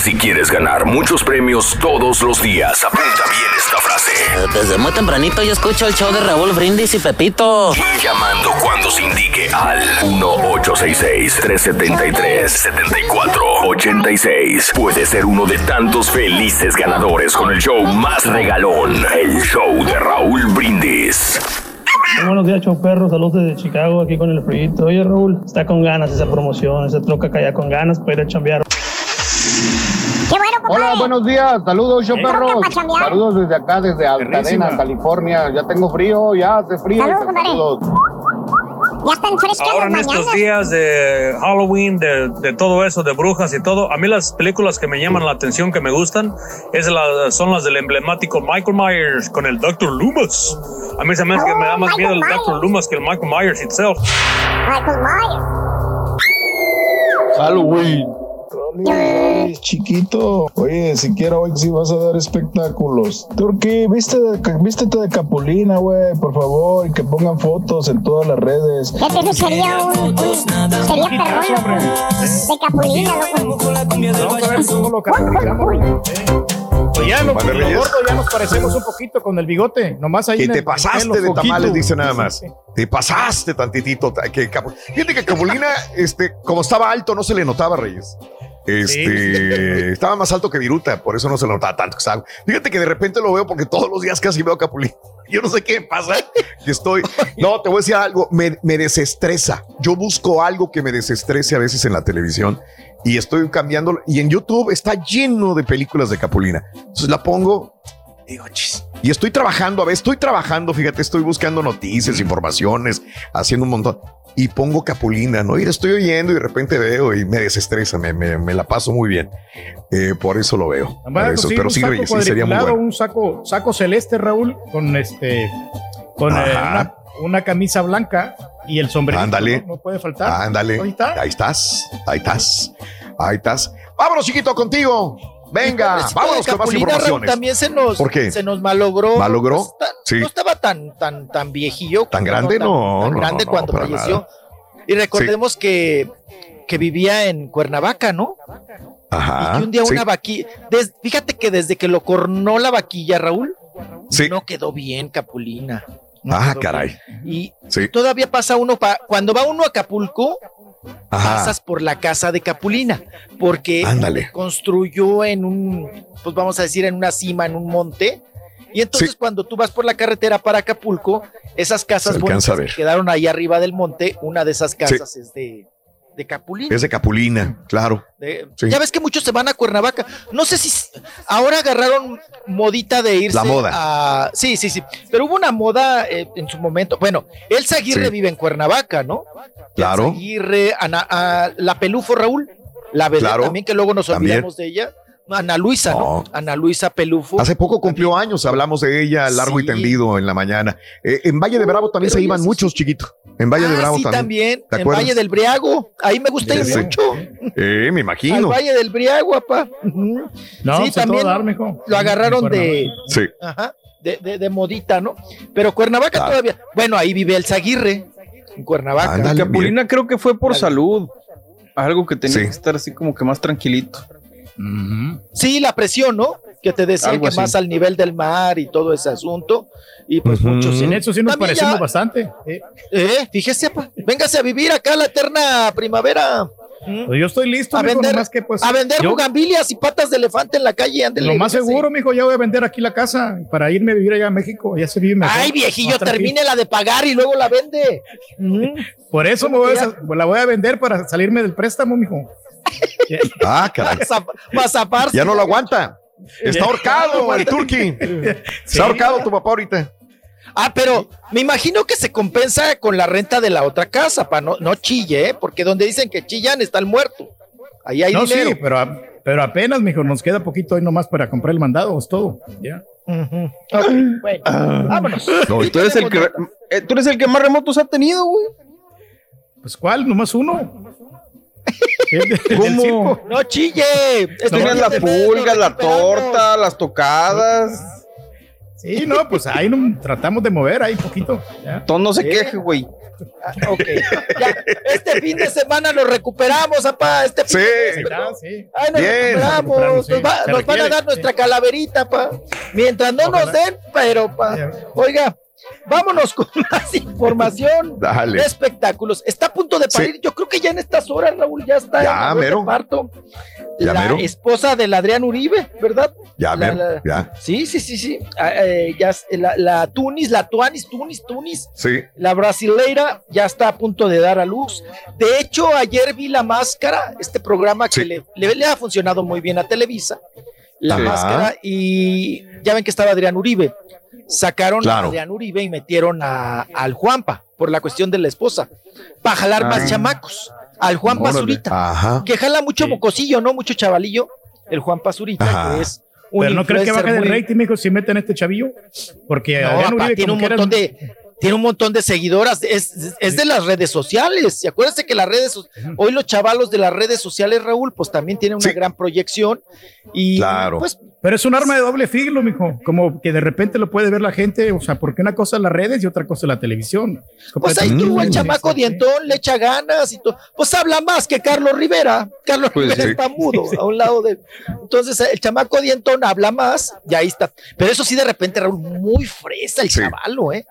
Y si quieres ganar muchos premios todos los días, apunta bien esta frase. Desde muy tempranito yo escucho el show de Raúl Brindis y Pepito. Llamando cuando se indique al 1-866-373-7486. Puede ser uno de tantos felices ganadores con el show más regalón, el show de Raúl Brindis. Buenos días, show perro. Saludos desde Chicago, aquí con el frito. Oye, Raúl, está con ganas esa promoción, esa troca calla con ganas para ir a chambear. Hola, buenos días. Saludos, yo Eh, perros. Saludos desde acá, desde Altadena. California. Ya tengo frío, ya hace frío. Saludos. Ya están frescas Ahora las en estos días de Halloween, de, de todo eso, de brujas y todo, a mí las películas que me llaman la atención, que me gustan, es la- son las del emblemático Michael Myers con el Dr. Loomis. A mí se me hace que me da más miedo el Dr. Loomis que el Michael Myers itself. Michael Myers. Halloween. Chiquito, oye, si quiero hoy sí vas a dar espectáculos. Turki, viste de, vístete de Capulina, güey, por favor, y que pongan fotos en todas las redes. Eso sería un, un- sería perrón, loco. De capulina, loco. Vamos a ver cómo lo. Pues ya, lo, Vale, lo Reyes. gordo ya nos parecemos un poquito con el bigote. Nomás ahí. Que te el pasaste de poquito. tamales, dice nada más. Te pasaste tantitito. Que Fíjate que Capulina, este, como estaba alto, no se le notaba, Reyes. Este, estaba más alto que Viruta, por eso no se lo notaba tanto estaba. Fíjate que de repente lo veo porque todos los días casi veo a Capulín. Yo no sé qué pasa, estoy. No, te voy a decir algo, me, me desestresa. Yo busco algo que me desestrese a veces en la televisión y estoy cambiando. Y en YouTube está lleno de películas de Capulina. Entonces la pongo. Y estoy trabajando, a ver, estoy trabajando, fíjate, estoy buscando noticias, informaciones, haciendo un montón. Y pongo Capulina, ¿no? Y la estoy oyendo y de repente veo y me desestresa, me, me, me la paso muy bien. Eh, por eso lo veo. por eso, pero sí, sí, sería muy bueno. Un saco, saco celeste, Raúl, con este, con eh, una camisa blanca y el sombrero. Ándale. No, No puede faltar. Ándale. Ahí está. Ahí estás. Ahí estás. Ahí estás. Vámonos, chiquito, contigo. Venga, vámonos con más Capulina, Raúl, informaciones. También se nos, ¿Por qué? se nos malogró. ¿Malogró? No, está- Sí. no estaba tan, tan, tan viejillo. ¿Tan grande? No, tan no, grande no, cuando falleció. nada. Y recordemos que, que vivía en Cuernavaca, ¿no? Ajá. y que un día sí. una vaquilla. des- fíjate que desde que lo cornó la vaquilla, Raúl, Sí. no quedó bien, Capulina. No Ah, caray. Y Sí. todavía pasa uno, pa- cuando va uno a Acapulco, Ajá. pasas por la casa de Capulina, porque Ándale. construyó en un, pues vamos a decir, en una cima, en un monte. Y entonces Sí. cuando tú vas por la carretera para Acapulco, esas casas bonitas que quedaron ahí arriba del monte, una de esas casas es de, de Capulina. Es de Capulina, claro. De- Sí. Ya ves que muchos se van a Cuernavaca. No sé si ahora agarraron modita de irse La moda. a. Sí, sí, sí. Pero hubo una moda eh, en su momento. Bueno, Elsa Aguirre Sí. vive en Cuernavaca, ¿no? Claro. Elsa Aguirre, Ana, a- la Pelufo Raúl, la verdad Claro. también que luego nos También. olvidamos de ella. Ana Luisa, ¿no? Ana Luisa Pelufo. Hace poco cumplió años, hablamos de ella largo y tendido en la mañana. Eh, en Valle de Bravo también Pero se iban sí, muchos, chiquito. En Valle de Ah, Bravo sí, también. también. ¿Te En acuerdas? Valle del Briago. Ahí me gusta ir mucho. Eh, me Al imagino. Valle del Briago, papá. No, sí, pues, también dar, mijo. lo agarraron de, Sí. Ajá, de, de, de modita, ¿no? Pero Cuernavaca Claro. todavía. Bueno, ahí vive el Aguirre, en Cuernavaca. Ándale, Capulina creo que fue por salud. Algo que tenía Sí. que estar así como que más tranquilito. Sí, la presión, ¿no? Que te decían Algo que así. más al nivel del mar y todo ese asunto. Y pues Ujú. muchos. En eso sí nos También parecemos ya- bastante. eh. Eh, fíjese, pa, véngase a vivir acá la eterna primavera. Pues yo estoy listo, A mijo, vender, nomás que pues. a vender yo- bugambilias y patas de elefante en la calle. ándele, Lo más seguro, mijo, ya voy a vender aquí la casa para irme a vivir allá a México. Ya se vive mejor. Ay, viejillo, termine la de pagar y luego la vende. Por eso me ¿Cómo voy a, la voy a vender para salirme del préstamo, mijo. Ah, caray. Para zaparse. Ya no lo aguanta. Está ahorcado el turqui. Está ahorcado tu papá ahorita. Ah, pero me imagino que se compensa con la renta de la otra casa, para no, no chille, ¿eh? porque donde dicen que chillan está el muerto. Ahí hay no, dinero. sí, pero, a- pero apenas, mijo, nos queda poquito hoy nomás para comprar el mandado, es todo. Ya. Ok, bueno, vámonos. No, y tú eres el que eh, tú eres el que más remotos ha tenido, güey. Pues cuál, nomás uno. ¿Cómo? No chille. No la te ves, pulga, la torta, las tocadas. Sí, no, pues ahí no- tratamos de mover ahí poquito. ya. Todo no se queje, güey. Ah, ok, ya. Este fin de semana lo recuperamos, papá. Este fin Sí. de sí. Ay, nos Bien. recuperamos. Sí, Nos, va- nos van a dar nuestra calaverita, pa. Mientras no nos den, pero, pa. Oiga, vámonos con más información Dale. de espectáculos. Está a punto de parir. Yo creo que ya en estas horas, Raúl, ya está. Ya, en mero. parto. Ya, la mero. esposa del Adrián Uribe, ¿verdad? Ya, La- ya. Sí, sí, sí, sí. Ah, eh, ya, es- la, la Tunis, la Tuanis, Tunis, Tunis. Sí. La brasileira ya está a punto de dar a luz. De hecho, ayer vi La Máscara, este programa que Sí. le, le- le ha funcionado muy bien a Televisa. La Sí. Máscara, y ya ven que estaba Adrián Uribe. Sacaron Claro. a Adrián Uribe y metieron a, al Juanpa por la cuestión de la esposa. Para jalar Ah. más chamacos. Al Juan. Pazurita, Ajá. que jala mucho Sí. mocosillo, ¿no? Mucho chavalillo. El Juan Pazurita, Ajá. que es un Pero no crees que el muy- rating, mijo, si meten este chavillo. Porque no, Adrián papá, Uribe tiene un era- montón de tiene un montón de seguidoras, es, es- de las redes sociales. Y acuérdense que las redes, hoy los chavalos de las redes sociales, Raúl, pues también tienen una Sí. gran proyección. Y Claro. pues, Pero es un arma de doble filo, mijo. Como que de repente lo puede ver la gente. O sea, porque una cosa es las redes y otra cosa es la televisión. Es pues ahí tuvo el chamaco dientón, le echa ganas y todo. Pues habla más que Carlos Rivera. Carlos Pues Rivera sí. está mudo a un lado de. Entonces el chamaco dientón habla más y ahí está. Pero eso sí, de repente, Raúl, muy fresa el Sí. chavalo, ¿eh?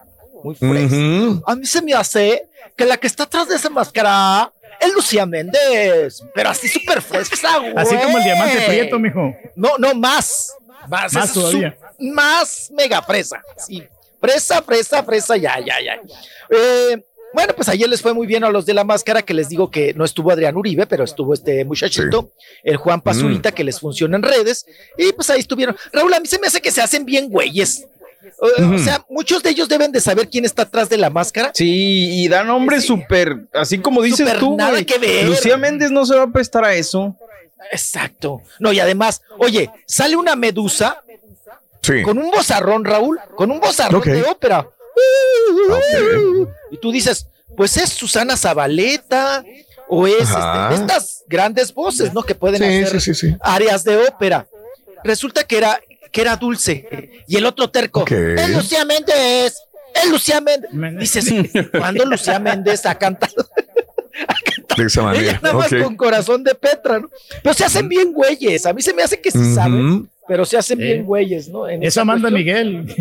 Muy fresa. Ujú. A mí se me hace que la que está atrás de esa máscara Es Lucía Méndez, pero así súper fresa, güey. Así como el diamante prieto, mijo. No, no, más. Más, Más todavía. su- más mega fresa. Sí. Fresa, fresa, fresa, ya, ya, ya. Eh, bueno, pues ayer les fue muy bien a los de la máscara, que les digo que no estuvo Adrián Uribe, pero estuvo este muchachito, el Juan Pazurita, que les funciona en redes, y pues ahí estuvieron. Raúl, a mí se me hace que se hacen bien güeyes. O- O sea, muchos de ellos deben de saber quién está atrás de la máscara. Sí, y dan nombres súper, así como dices tú, nada que ver. Lucía Méndez no se va a prestar a eso. Exacto. No, y además, oye, sale una medusa Sí. con un bozarrón, Raúl, con un bozarrón de ópera. Y tú dices, pues es Susana Zabaleta o es este, estas grandes voces, ¿no? Que pueden Sí, hacer sí, sí, sí. áreas de ópera. Resulta que era, que era dulce. Y el otro terco, Ok. es Lucía Méndez, es Lucía Méndez. Dices, ¿cuándo Lucía Méndez ha cantado? De esa Ella nada más con corazón de Petra, ¿no? Pero se hacen bien güeyes. A mí se me hace que sí Ujú. saben, pero se hacen bien güeyes, ¿no? En cuestión. Miguel.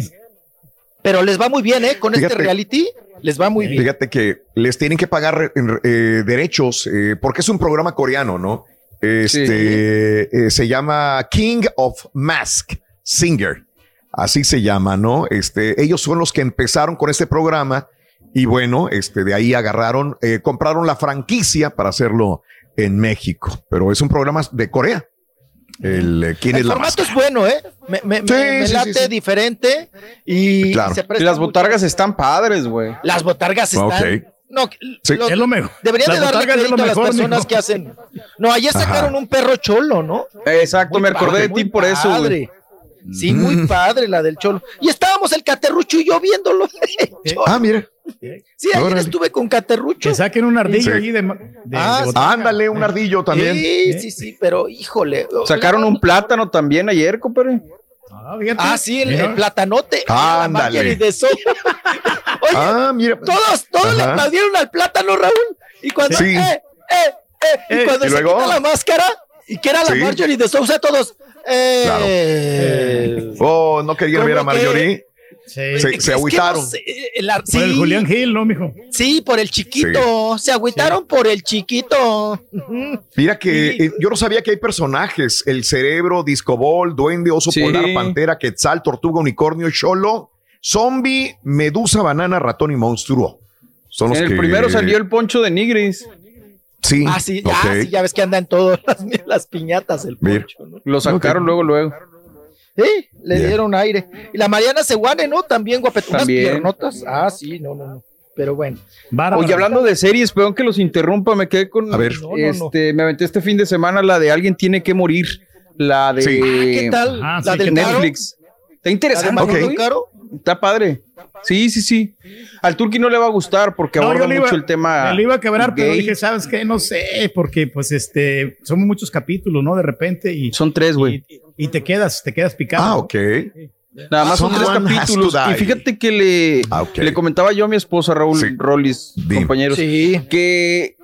Pero les va muy bien, ¿eh? Con este reality, les va muy bien. Fíjate que les tienen que pagar eh, derechos eh, porque es un programa coreano, ¿no? Este eh, se llama King of Mask Singer. Así se llama, ¿no? Este, ellos son los que empezaron con este programa y bueno, este, de ahí agarraron, eh, compraron la franquicia para hacerlo en México, pero es un programa de Corea. El, eh, ¿Quién El es la formato máscara? es bueno, ¿eh? Me, Sí, me sí, late sí, sí. diferente y Claro. se Y las mucho. botargas están padres, güey. Las botargas están. Ok. No, los- Es lo mejor. Deberían Las de darle crédito a las mejor, personas mijo. que hacen. No, ayer Ajá. sacaron un perro cholo, ¿no? Exacto, Muy me acordé de ti por eso, güey. Sí, muy padre la del cholo. Y estábamos el caterrucho y yo viéndolo. Ah, mira. Sí, ayer Órale. estuve con caterrucho. Que saquen un ardillo Sí. allí de, Ah, de sí. botarga. Ándale, un ardillo también. Sí, sí, sí, pero híjole. Sacaron un plátano también ayer, compadre. Ah, fíjate. Ah, sí, el, Mira. el platanote. Ándale. La de soya. Oye, Ah, mira. todos, todos le Ajá. aplaudieron al plátano, Raúl. Y cuando, Sí. eh, eh, eh, y Eh, cuando ¿y se luego? quita la máscara y que era la Sí. Marjorie de Sousa, todos. Eh, Oh, no querían ver a. Marjorie. Sí. Se, se no agüitaron. sé, ar- Por el Julián Gil, ¿no, mijo? sí, por el chiquito. Se agüitaron por el chiquito. Mira que Sí. eh, yo no sabía que hay personajes: el cerebro, discobol, duende, oso Sí. polar, pantera, quetzal, tortuga, unicornio, cholo, zombie, medusa, banana, ratón y monstruo. Son los En el que- primero salió el poncho de Nigris. Sí, Ah, sí, ok. ah, sí, ya ves que andan todas las, las piñatas el Mira. poncho, ¿no? Lo sacaron luego, luego. Sí, le dieron aire. Y la Mariana Seguane, ¿no? También guapetunas También. piernotas. Ah, sí, no, no, no. Pero bueno. Bárbara. Oye, hablando de series, perdón que los interrumpa, me quedé con. A ver. No, no, este, me aventé este fin de semana la de Alguien tiene que morir. La de Sí. ¿Qué tal? Ah, la sí, del Caro? Netflix. Está ¿La de interesante. Manolo güey. Caro? Está padre. Sí, sí, sí. Al Turqui no le va a gustar porque No, aborda le mucho iba- el tema. Me lo iba a quebrar, pero dije, ¿sabes qué? No sé, porque pues este, son muchos capítulos, ¿no? De repente y, Son tres, güey. y, y te quedas, te quedas picado. Ah, ¿no? ok. Nada más son tres capítulos. Y fíjate que le, Ah, le comentaba yo a mi esposa, Raúl Sí. Rollis, Dime. compañeros, Sí. que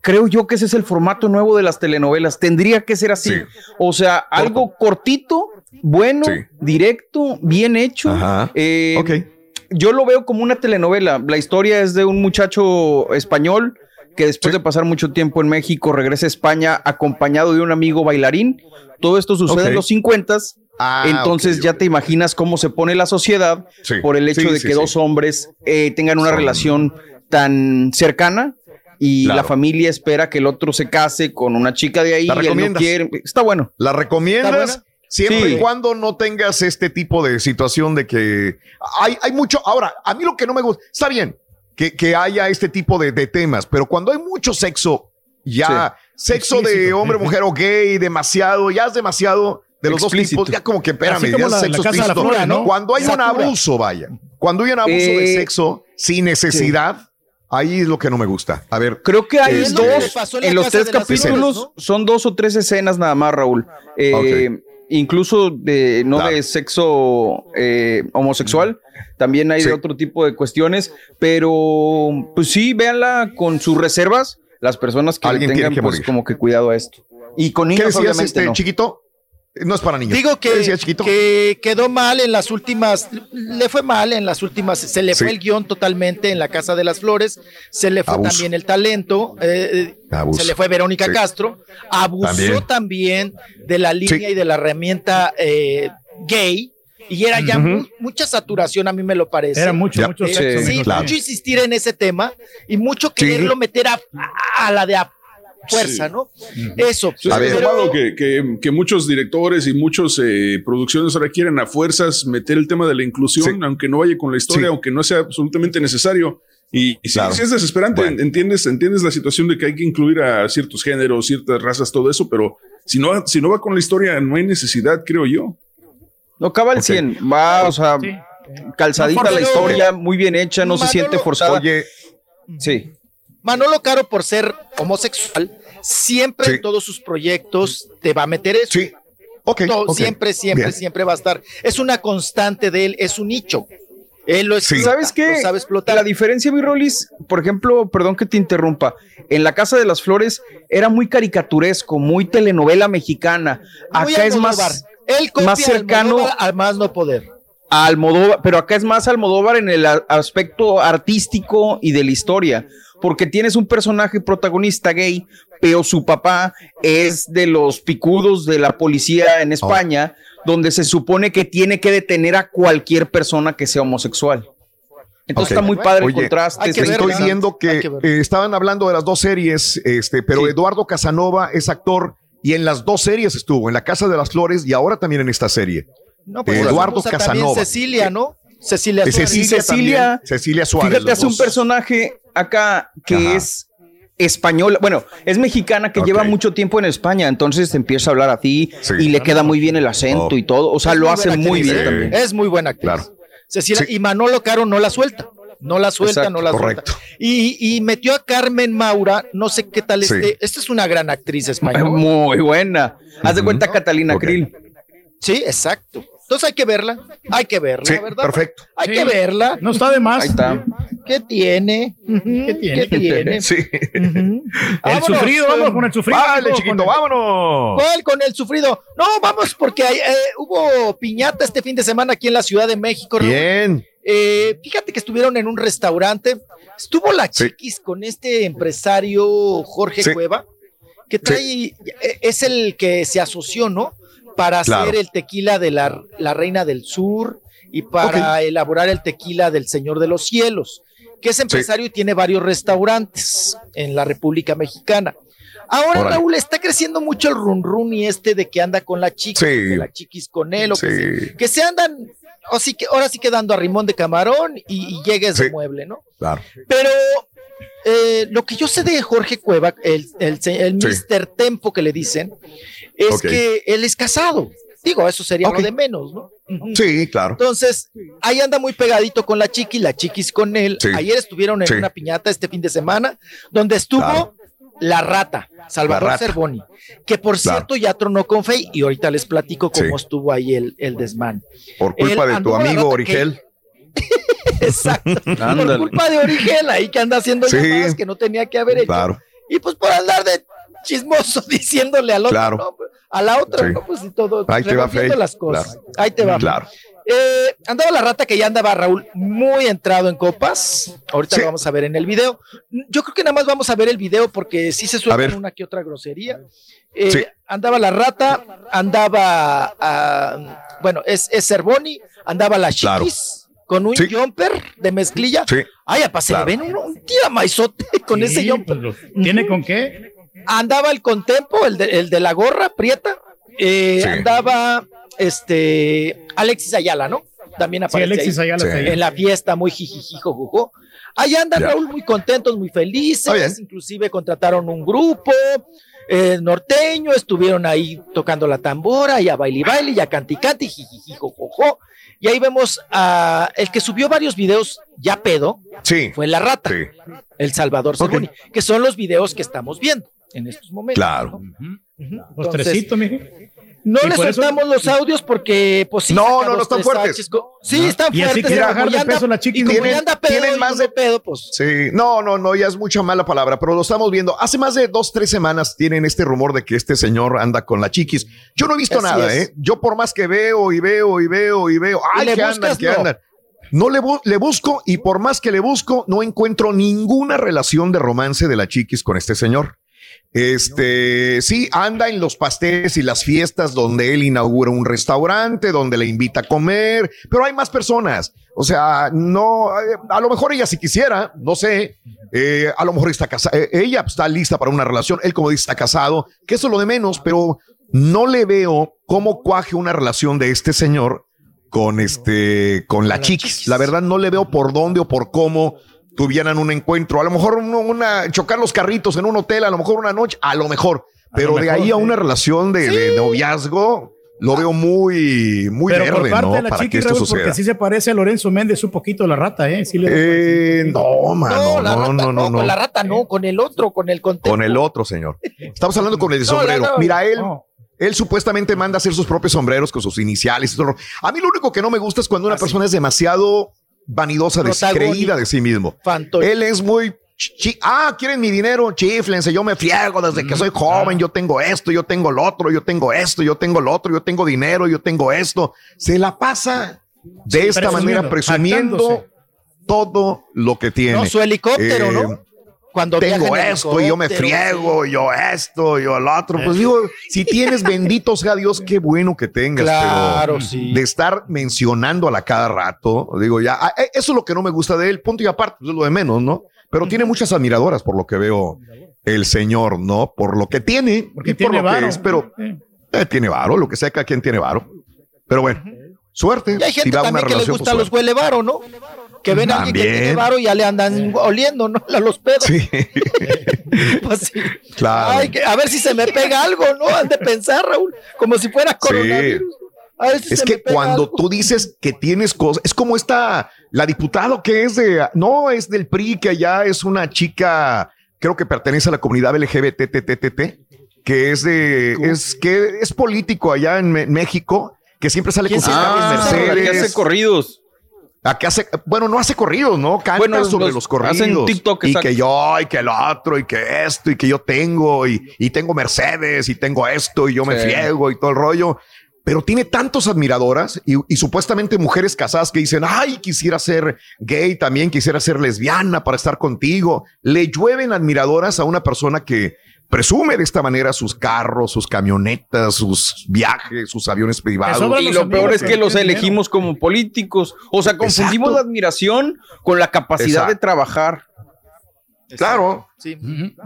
creo yo que ese es el formato nuevo de las telenovelas. Tendría que ser así. Sí. O sea, algo cortito, bueno, Sí. directo, bien hecho. Ajá. Eh. Yo lo veo como una telenovela. La historia es de un muchacho español que después Sí. de pasar mucho tiempo en México regresa a España acompañado de un amigo bailarín. Todo esto sucede en los 50 Ah, entonces ya te imaginas cómo se pone la sociedad Sí. por el hecho de que dos hombres eh, tengan una Son- relación tan cercana y Claro. la familia espera que el otro se case con una chica de ahí ¿La y él no quiere. Está bueno. ¿La ¿Está recomiendas? Siempre Sí. y cuando no tengas este tipo de situación de que hay, hay mucho. Ahora, a mí lo que no me gusta, está bien que, que haya este tipo de, de temas, pero cuando hay mucho sexo, ya sexo de hombre, mujer o gay, demasiado, ya es demasiado de los Explícito. dos tipos, ya como que espérame, como ya es la- sexo la Casa de la. Flora, ¿no? Cuando hay un Satura. abuso, vaya, cuando hay un abuso de Eh, sexo sin necesidad, ahí es lo que no me gusta. A ver, Creo que hay Este- dos, en en los tres de capítulos Flores, son dos o tres escenas nada más, Raúl. Eh, Incluso de, no Claro. de sexo eh, homosexual, también hay Sí. de otro tipo de cuestiones, pero pues sí, véanla con sus reservas, las personas que tengan que pues morir. como que cuidado a esto. Y con ¿qué niños decías, obviamente este no. chiquito? No es para niños. Digo ¿Qué que, quedó mal en las últimas, le fue mal en las últimas, se le fue el guion totalmente en la Casa de las Flores, se le fue Abuso. también el talento, eh, eh, se le fue Verónica Sí. Castro, abusó también. de la línea y de la herramienta eh, gay. Y era ya mu- mucha saturación, a mí me lo parece. Era mucho, Ya. mucho Eh, sexo, sí, mijo, claro. mucho insistir en ese tema y mucho quererlo meter a, a la de a fuerza, ¿no? Eso. He pero- observado que, que- que muchos directores y muchas producciones ahora quieren a fuerzas meter el tema de la inclusión, aunque no vaya con la historia, Sí. aunque no sea absolutamente necesario. Y, y Claro. sí es desesperante, entiendes, entiendes la situación de que hay que incluir a ciertos géneros, ciertas razas, todo eso, pero si no, si no va con la historia, no hay necesidad, creo yo. No acaba el 100, va, o sea, calzadita No, la historia, muy bien hecha, no se siente forzada. Oye, sí. Manolo Caro, por ser homosexual, siempre Sí. en todos sus proyectos te va a meter eso. Sí. Ok, To- ok. Siempre, siempre, Bien. siempre va a estar. Es una constante de él, es un nicho. Él lo explota, ¿Sabes qué? lo sabe explotar. La diferencia, mi Rolis, por ejemplo, perdón que te interrumpa, en la Casa de las Flores era muy caricaturesco, muy telenovela mexicana. Muy Acá es más, Él más cercano al más no poder. a Almodóvar, pero acá es más Almodóvar en el aspecto artístico y de la historia, porque tienes un personaje protagonista gay, pero su papá es de los picudos de la policía en España, donde se supone que tiene que detener a cualquier persona que sea homosexual. Entonces está muy padre el contraste. está Estoy interesante. viendo que, eh, estaban hablando de las dos series, este, pero Eduardo Casanova es actor y en las dos series estuvo, en La Casa de las Flores y ahora también en esta serie. No, pues Eduardo Casanova. Cecilia, ¿no? Cecilia Suárez. Cecilia, Cecilia- Cecilia Suárez. Fíjate, hace un personaje acá que Ajá. es española, bueno, es mexicana que lleva mucho tiempo en España, entonces empieza a hablar así Sí. y le queda muy bien el acento Oh. y todo, o sea, Es lo muy hace muy bien ¿eh? también. Es muy buena actriz. Claro. Cecilia, y Manolo Caro no la suelta. No la suelta, Exacto, no la correcto. suelta. Y, y metió a Carmen Maura, no sé qué tal Sí. esté. Esta es una gran actriz española. Muy buena. Haz de cuenta Catalina Ok. Krill. Sí, exacto. Entonces hay que verla, hay que verla, Sí, ¿verdad? perfecto. Hay Sí. que verla. No está de más. Ahí está. ¿Qué tiene? ¿Qué tiene? ¿Qué tiene? Sí. El Vámonos, sufrido, vamos con el sufrido. Vale, chiquito, con el- vámonos. ¿Cuál con el sufrido? No, vamos, porque hay, eh, hubo piñata este fin de semana aquí en la Ciudad de México. Raúl. Bien. Eh, fíjate que estuvieron en un restaurante. Estuvo la chiquis con este empresario Jorge Sí. Cueva, que trae, eh, es el que se asoció, ¿no? Para Claro. hacer el tequila de la, la Reina del Sur y para elaborar el tequila del Señor de los Cielos, que es empresario y tiene varios restaurantes en la República Mexicana. Ahora. Raúl, está creciendo mucho el run run y este de que anda con la chica, Sí. que la chiquis con él, o que, se, que se andan, o sí que, ahora sí que dando a rimón de camarón y, y llegue ese mueble, ¿no? Claro. Pero eh, lo que yo sé de Jorge Cueva, el, el, el Sí. Mr. Tempo que le dicen, es que él es casado. Digo, eso sería Ok. lo de menos, ¿no? Sí, claro. Entonces, ahí anda muy pegadito con la chiqui, la chiquis con él. Sí. Ayer estuvieron en Sí. una piñata este fin de semana, donde estuvo Claro. la rata, Salvador La rata. Cervoni, que por Claro. cierto ya tronó con Fey y ahorita les platico cómo estuvo ahí el, el desmán. Por culpa Él de tu amigo Origel. Exacto. por culpa de Origel ahí que anda haciendo Sí. llamadas que no tenía que haber hecho. Claro. Y pues por andar de chismoso diciéndole al otro, Claro. ¿no? a la otra, Sí. ¿no? Pues y todo, Ahí te va, las cosas. Claro. Ahí te va. Claro. Eh, andaba la rata que ya andaba Raúl muy entrado en copas. Ahorita Sí. lo vamos a ver en el video. Yo creo que nada más vamos a ver el video porque sí se A suelta una que otra grosería. Eh, Sí. Andaba la rata, andaba, ah, bueno, es, es Cervoni, andaba la Claro. Con un Sí. jumper de mezclilla. Sí. Ay, apa, se Claro. le ven un, un tira maizote con Sí, ese jumper. pues, lo- ¿Tiene con qué? Andaba el contempo, el de, el de la gorra prieta. eh, Sí. Andaba este Alexis Ayala, ¿no? También Sí, aparece Alexis ahí, Ayala ahí. en la fiesta, muy jijijijo, Ahí andan. Raúl muy contentos, muy felices. Inclusive contrataron un grupo eh, norteño, estuvieron ahí tocando la tambora y a baile y baile y a canti canti, jijijijo, Y ahí vemos a el que subió varios videos ya pedo, Sí. fue la rata, Sí. el Salvador. Cervoni, que son los videos que estamos viendo en estos momentos. Claro. ¿no? Trecitos, mijo. No Y le por eso- soltamos los audios porque, pues sí. No, no, no están fuertes. Sí, están Y así fuertes. quiere y bajar de anda- peso la chiquis. Y como Tienen- ya anda pedo tienen y más de- pedo, pues. Sí, no, no, no, ya es mucha mala palabra, pero lo estamos viendo. Hace más de dos, tres semanas tienen este rumor de que este señor anda con la chiquis. Yo no he visto Así nada, es. ¿eh? Yo por más que veo y veo y veo y veo, Y ay, le que andan, buscas, que no. andan. No le, bu- le busco y por más que le busco, no encuentro ninguna relación de romance de la chiquis con este señor. Este, sí, anda en los pasteles y las fiestas donde él inaugura un restaurante, donde le invita a comer, pero hay más personas. O sea, no, eh, a lo mejor ella si quisiera, no sé, eh, a lo mejor está casada, ella está lista para una relación, él como dice está casado, que eso es lo de menos, pero no le veo cómo cuaje una relación de este señor con este, con la chiquis. La verdad no le veo por dónde o por cómo tuvieran un encuentro. A lo mejor uno- una, chocar los carritos en un hotel, a lo mejor una noche, a lo mejor. Pero de mejor, ahí a una relación de, de noviazgo, lo veo muy, muy Pero por verde, parte ¿no? de la Para que chiqui, esto Raúl, suceda. porque sí se parece a Lorenzo Méndez un poquito la rata, ¿eh? Sí le Eh, no, mano, la no, rata no, no, Con no. la rata no, con el otro, con el contexto. Con el otro, señor. Estamos hablando con el de No, no, sombrero. no, Mira, él, no. él supuestamente manda hacer sus propios sombreros con sus iniciales y todo. A mí lo único que no me gusta es cuando una persona es demasiado vanidosa, descreída de sí mismo. Fantoy. Él es muy... ah, quieren mi dinero, chiflense, yo me friego desde que soy joven, yo tengo esto, yo tengo lo otro, yo tengo esto, yo tengo lo otro, yo tengo dinero, yo tengo esto. Se la pasa de esta manera presumiendo todo lo que tiene. No, su helicóptero, Eh, ¿no? Cuando tengo esto, y yo me friego, y yo esto, y yo el otro. Pues digo, si tienes bendito sea Dios, qué bueno que tengas. Claro, pero sí. De estar mencionándola cada rato, digo ya, ah, eh, eso es lo que no me gusta de él, punto y aparte, pues es lo de menos, ¿no? Pero tiene muchas admiradoras por lo que veo el señor, ¿no? Por lo que tiene y por tiene lo que varo. es, pero eh, tiene varo, lo que sea, cada quien tiene varo. Pero bueno, suerte. Y hay gente si va a una también que les relación, gusta pues, los huele varo, ¿no? Que ven a alguien que tiene varo y ya le andan oliendo, ¿no? A los pedos. Sí. Pues sí. Claro. Ay, que- a ver si se me pega algo, ¿no? Han de pensar, Raúl, como si fuera coronavirus. A ver si Es se que me pega cuando algo. tú dices que tienes cosas, es como esta, la diputada que es de, no, es del PRI, que allá es una chica, creo que pertenece a la comunidad LGBTTTT, que es de, es que es político allá en México, que siempre sale con sus Ah, Mercedes. que hace corridos. ¿A qué hace? Bueno, no hace corridos, ¿no? Canta Bueno, sobre los- los, corridos. hacen TikTok, y exacto. que yo, y que el otro, y que esto, y que yo tengo, y, y tengo Mercedes, y tengo esto, y yo me friego, y todo el rollo. Pero tiene tantos admiradoras y, y supuestamente mujeres casadas que dicen, ay, quisiera ser gay también, quisiera ser lesbiana para estar contigo. Le llueven admiradoras a una persona que presume de esta manera sus carros, sus camionetas, sus viajes, sus aviones privados. Y lo peor es que los elegimos como políticos. O sea, confundimos Exacto. la admiración con la capacidad de Exacto. trabajar. Claro. Sí,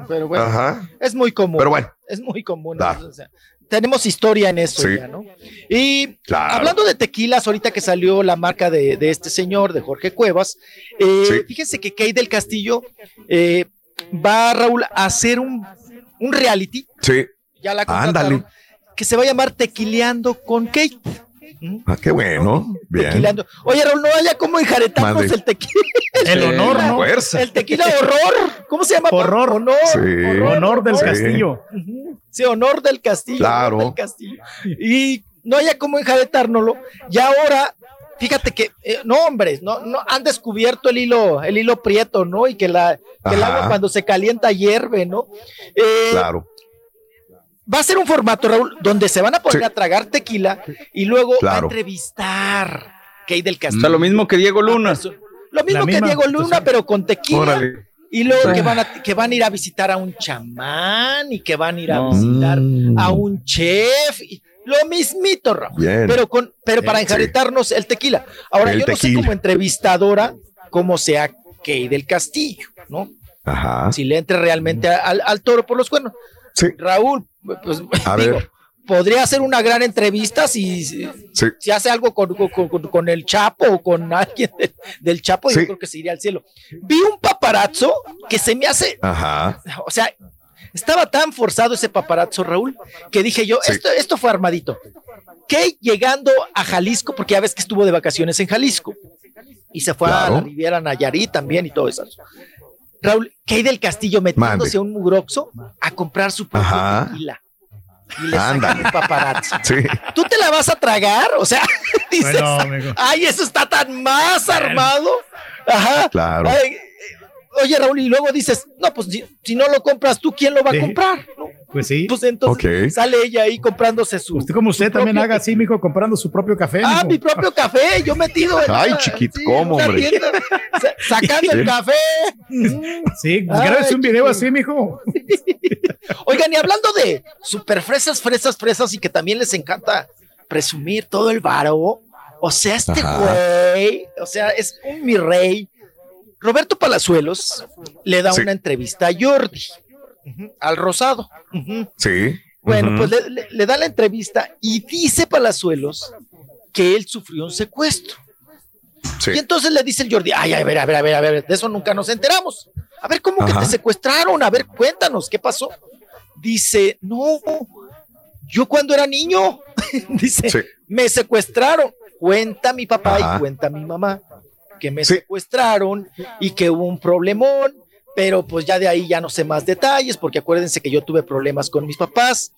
pero bueno, Ajá. es muy común. Pero bueno. Es muy común. O sea, tenemos historia en eso Sí. ya, ¿no? Y Claro. hablando de tequilas, ahorita que salió la marca de, de este señor, de Jorge Cuevas, eh, fíjense que Kay del Castillo eh, va, Raúl, a hacer un, un reality, Sí. ya la Ándale. que se va a llamar Tequileando con Kate. Ah, qué bueno. Bien. Tequileando. Oye, Raúl, no haya como enjaretarnos Mande. el tequila. El honor, ¿no? Fuerza. El tequila horror. ¿Cómo se llama? Horror. Honor. Sí. Honor del Sí. Castillo. Sí, honor del castillo. Claro. honor del castillo. Y no haya como enjaretárnoslo. Y ahora, fíjate que, eh, no, hombres, no, no, han descubierto el hilo, el hilo prieto, ¿no? Y que, la, que el agua cuando se calienta hierve, ¿no? Eh, Claro. Va a ser un formato, Raúl, donde se van a poner Sí. a tragar tequila y luego a entrevistar Kay del O Castillo. sea, lo mismo que Diego Luna. Lo mismo La que misma, Diego Luna, pero con tequila. Órale. Y luego que van, a, que van a ir a visitar a un chamán y que van a ir a No. visitar Mm. a un chef. y lo mismito, Raúl. Bien. Pero, con, pero para enjaretarnos el tequila. Ahora, El yo no sé como entrevistadora cómo sea Kay del Castillo, ¿no? Ajá. Si le entre realmente a- al, al toro por los cuernos. Sí. Raúl, pues A digo, ver. podría hacer una gran entrevista si, si, Sí. si hace algo con, con- con- con el Chapo o con alguien de- del Chapo, yo creo que se iría al cielo. Vi un paparazzo que se me hace, Ajá. o sea, estaba tan forzado ese paparazzo, Raúl, que dije yo, Sí. esto, esto fue armadito. Que llegando a Jalisco, porque ya ves que estuvo de vacaciones en Jalisco, y se fue a la Riviera Nayarit también y todo eso. Raúl, Kay del Castillo metiéndose Mande. a un mugroxo a comprar su propio Ajá. tequila. y le sacan paparazzi. Sí. ¿Tú te la vas a tragar? O sea, dices, Bueno, amigo. ay, eso está tan más armado. Ajá. Claro. Ay, oye, Raúl, y luego dices, no, pues si, si no lo compras tú, ¿quién lo va a comprar? No, Pues sí. Pues entonces sale ella ahí comprándose su. Usted como usted también haga así, mijo, comprando su propio café. Ah, mijo. mi propio café, yo metido en Ay, chiquito, sí, ¿cómo, hombre? tienda, sacando el café. Sí, pues Ay, grábese un video chiquito. así, mijo. Oigan, y hablando de super fresas, fresas, fresas, y que también les encanta presumir todo el varo. O sea, este güey, o sea, es un mi rey. Roberto Palazuelos le da Sí. una entrevista a Jordi, al Rosado. Sí. Bueno, pues le, le- le da la entrevista y dice Palazuelos que él sufrió un secuestro. Sí. Y entonces le dice el Jordi, ay, a ver, a ver, a ver, a ver, de eso nunca nos enteramos. A ver, ¿cómo que te secuestraron? A ver, cuéntanos, ¿qué pasó? Dice, no, yo cuando era niño, dice, Sí. me secuestraron. Cuenta mi papá Ajá. y cuenta mi mamá que me Sí. secuestraron y que hubo un problemón, pero pues ya de ahí ya no sé más detalles, porque acuérdense que yo tuve problemas con mis papás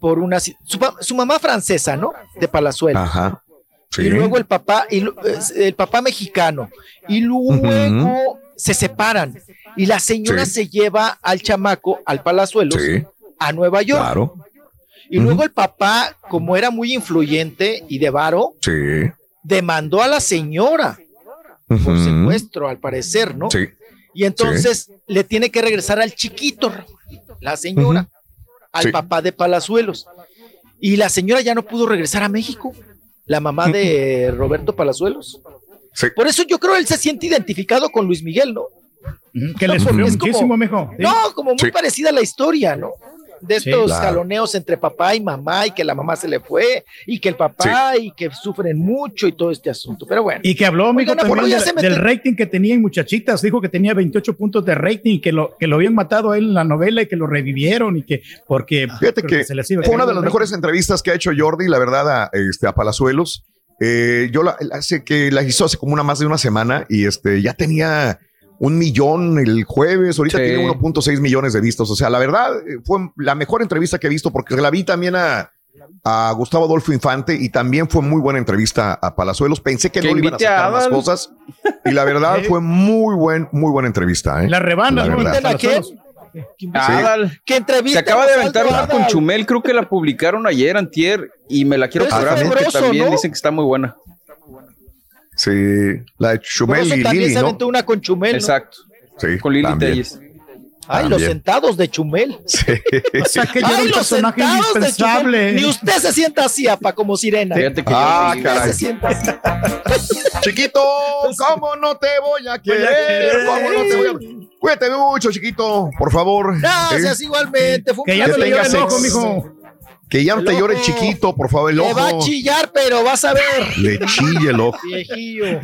por una... Su, mamá francesa, ¿no? De Palazuelos Ajá. Sí. y luego el papá y el papá mexicano y luego se separan y la señora Sí. se lleva al chamaco al Palazuelos a Nueva York Claro. y luego el papá como era muy influyente y de varo Sí. demandó a la señora por secuestro al parecer no Sí. y entonces le tiene que regresar al chiquito la señora al Sí. papá de Palazuelos y la señora ya no pudo regresar a México la mamá de Roberto Palazuelos Sí. por eso yo creo él se siente identificado con Luis Miguel, ¿no? Que le No, sufrió es como- muchísimo, mijo. Sí. No, como muy Sí. parecida a la historia, ¿no? De Sí. estos Claro. jaloneos entre papá y mamá y que la mamá se le fue y que el papá y que sufren mucho y todo este asunto. Pero bueno. Y que habló, mijo, Oigan, ¿a poco también del, del rating que tenía en Muchachitas. Dijo que tenía 28 puntos de rating y que lo, que lo habían matado a él en la novela y que lo revivieron y que porque Fíjate que se les iba a fue una de las mejores entrevistas que ha hecho Jordi, la verdad, a, este, a Palazuelos. Eh, yo la, hace que la hizo hace como una más de una semana y este ya tenía un millón el jueves, ahorita Sí. tiene 1.6 millones de vistos. O sea, la verdad eh, fue la mejor entrevista que he visto porque la vi también a, a Gustavo Adolfo Infante y también fue muy buena entrevista a Palazuelos. Pensé que, Que no le iban a a sacar más Adal. cosas y la verdad fue muy buen, muy buena entrevista. ¿eh? La rebanda, La. ¿A quién? ¿Qué Se entrevista? acaba de aventar una con? Chumel, creo que la publicaron ayer, antier, y me la quiero es porque también ¿no? dicen que está muy buena. Sí, la de Chumel y también Lili, se ¿no? una con Chumel. ¿no? Exacto, Sí, con Lili también. Telles. Ay, los También. sentados de Chumel. Sí. O sea, que ya era un los personaje indispensable. Ni usted se sienta así, apa, como sirena. Fíjate que Ah, yo- caray. Se sienta así. Chiquito, ¿cómo no te voy a querer? ¿Cómo no te voy a... Cuídate mucho, chiquito, por favor. Gracias, ¿Eh? igualmente. Fue un Que ya no placer. llore el tengas ojo, mijo. Que ya no te llore ojo. chiquito, por favor, el Le va a ojo. chillar, pero vas a ver. Le chille el ojo. Viejillo.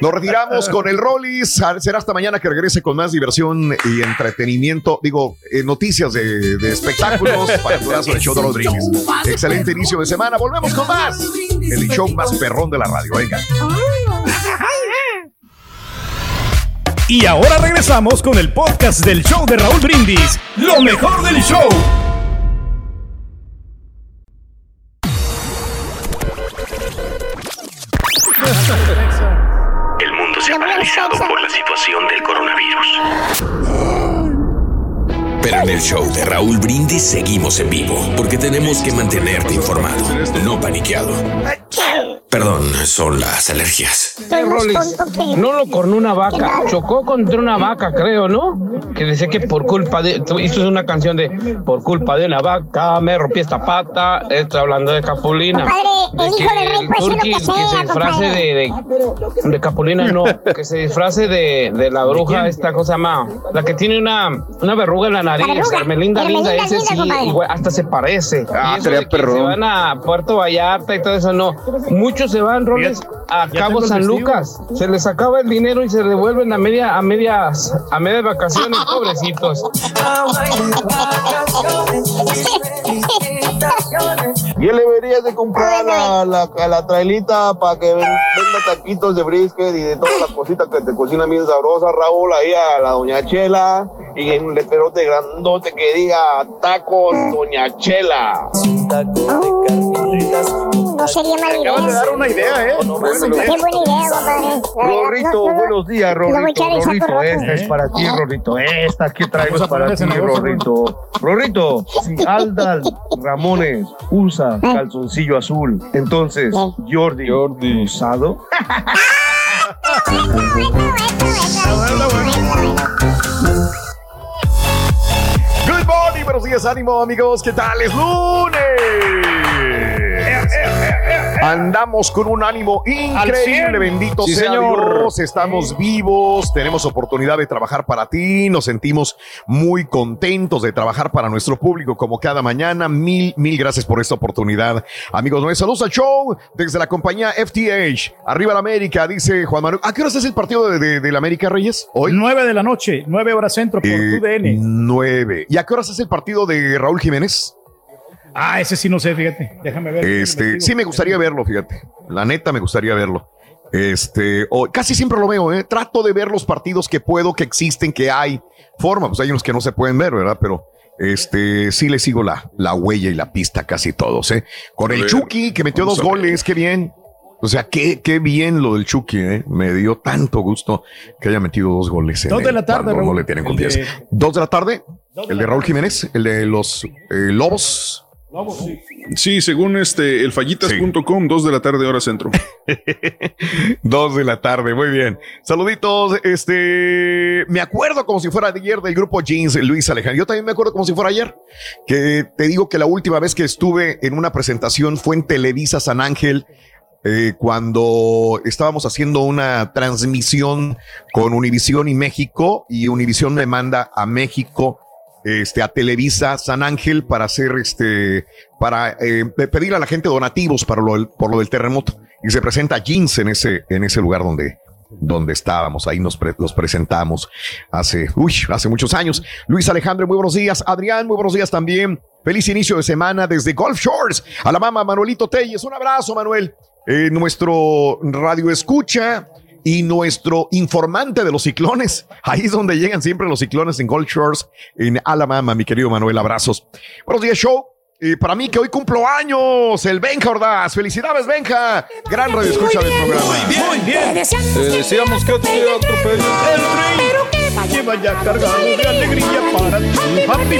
Nos retiramos con el Rollis. Será hasta mañana que regrese con más diversión y entretenimiento. Digo, eh, noticias de, de espectáculos para el show de Rodríguez. Excelente inicio de semana. Volvemos con más. El show más perrón de la radio. Venga. Y ahora regresamos con el podcast del show de Raúl Brindis. Lo mejor del show. Situación del coronavirus. Pero en el show de Raúl Brindis seguimos en vivo, porque tenemos que mantenerte informado, no paniqueado. Perdón, son las alergias. No lo cornó una ¿Qué vaca, chocó contra una vaca, creo, ¿no? Que decía que por culpa de. Esto es una canción de Por culpa de una vaca me rompí esta pata. Estoy hablando de Capulina. Compadre, el De hijo del que rey puede ser lo Turqui que que se disfrace de, de, de Capulina, no, que se disfrace de, de la bruja, esta cosa más, la que tiene una, una verruga en la nariz, verruga. Hermelinda Linda, ese sí, igual, hasta se parece. Ah, que perrón. Se van a Puerto Vallarta y todo eso, no. Muchos se van, Roles, a Cabo San vestido. Lucas. Se les acaba el dinero y se devuelven a media, a medias, a medias vacaciones, pobrecitos. Ya le deberías de comprar a la, a la trailita para que ven- venda taquitos de brisket y de todas las cositas que te cocinan bien sabrosas, Raúl, ahí a la doña Chela y en un letrerote grandote que diga tacos doña Chela. No sería mala idea. Acabas de dar una idea, ¿eh? Qué buena idea, compadre. Rorrito, no- no- buenos días, Rorrito. Rorrito, esta es para ti, Rorrito. Esta que traigo para ti, Rorrito. Rorrito, si Aldal Ramones usa calzoncillo azul, entonces Jordi, usado. Good morning, buenos días, ánimo amigos, ¿qué tal? Es lunes. Andamos con un ánimo increíble, bendito Sí, sea señor. Dios. Estamos vivos, tenemos oportunidad de trabajar para ti, nos sentimos muy contentos de trabajar para nuestro público como cada mañana. Mil, mil gracias por esta oportunidad. Amigos, nuestros saludos al show desde la compañía FTH. Arriba la América, dice Juan Manuel. ¿A qué horas es el partido de, de- de la América Reyes? Hoy. 9 de la noche, 9 horas centro por Eh, TUDN. Nueve. ¿Y a qué horas es el partido de Raúl Jiménez? Ah, ese sí no sé, fíjate. Déjame ver. Este, sí me gustaría verlo, fíjate. La neta me gustaría verlo. Este, o casi siempre lo veo, ¿eh? Trato de ver los partidos que puedo, que existen, que hay forma. Pues hay unos que no se pueden ver, ¿verdad? Pero este, sí le sigo la, la huella y la pista casi todos, ¿eh? Con el ver, Chucky, que metió dos goles, qué bien. O sea, qué, qué bien lo del Chucky, ¿eh? Me dio tanto gusto que haya metido dos goles. en Dos de la tarde, cuando No Raúl. le tienen confianza. de- Dos de la tarde. El de Raúl. Jiménez, el de los eh, Lobos. Vamos, sí. Sí, según este, elfallitas.com, dos de la tarde, hora centro. Dos de la tarde, muy bien. Saluditos, este, me acuerdo como si fuera ayer del grupo Jeans, Luis Alejandro. Yo también me acuerdo como si fuera ayer, que te digo que la última vez que estuve en una presentación fue en Televisa San Ángel, eh, cuando estábamos haciendo una transmisión con Univisión y México, y Univisión me manda a México este, a Televisa San Ángel para hacer este, para eh, pedir a la gente donativos para lo por lo del terremoto. Y se presenta Jeans en ese, en ese lugar donde, donde estábamos. Ahí nos pre- los presentamos hace, uy, hace muchos años. Luis Alejandro, muy buenos días. Adrián, muy buenos días también. Feliz inicio de semana desde Golf Shores. A la mamá Manuelito Telles. Un abrazo, Manuel. Eh, nuestro radio escucha y nuestro informante de los ciclones. Ahí es donde llegan siempre los ciclones en Gold Shores, en Alabama, mi querido Manuel. Abrazos. Buenos días, show. Y para mí que hoy cumplo años, el Benja Ordaz. Felicidades, Benja. Gran radio escucha del programa. Muy bien. Te decíamos que te atropelló. Lleva ya cargado de alegría para ti.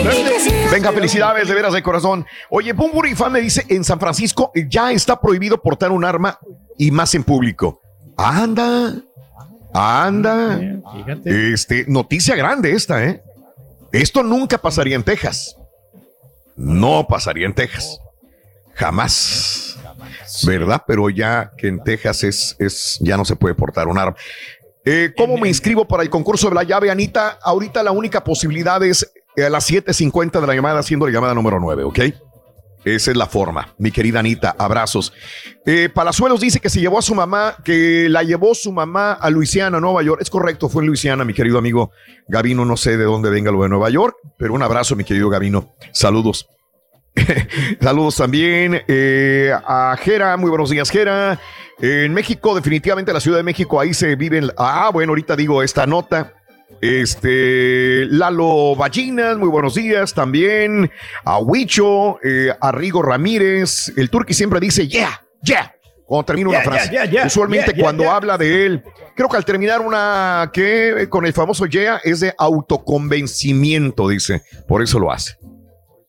Venga, felicidades de veras de corazón. Oye, Bumburi Fan me dice, en San Francisco ya está prohibido portar un arma y más en público. Anda, anda. Fíjate. Este, noticia grande esta, ¿eh? Esto nunca pasaría en Texas. No pasaría en Texas. Jamás. ¿Verdad? Pero ya que en Texas es, es, ya no se puede portar un arma. Eh, ¿Cómo me inscribo para el concurso de la llave, Anita? Ahorita la única posibilidad es a las 7.50 de la llamada, haciendo la llamada número 9, ¿ok? Esa es la forma, mi querida Anita. Abrazos. Eh, Palazuelos dice que se llevó a su mamá, que la llevó su mamá a Luisiana, Nueva York. Es correcto, fue en Luisiana, mi querido amigo Gavino. No sé de dónde venga lo de Nueva York, pero un abrazo, mi querido Gavino. Saludos. Saludos también eh, a Jera. Muy buenos días, Jera. En México, definitivamente la Ciudad de México, ahí se viven. Ah, bueno, ahorita digo esta nota. Este Lalo Ballinas, muy buenos días también. A Huicho, eh, a Rigo Ramírez. El Turqui siempre dice, yeah, yeah. Cuando termina una frase. yeah, yeah, Usualmente cuando habla de él, creo que al terminar una que con el famoso yeah es de autoconvencimiento, dice. Por eso lo hace.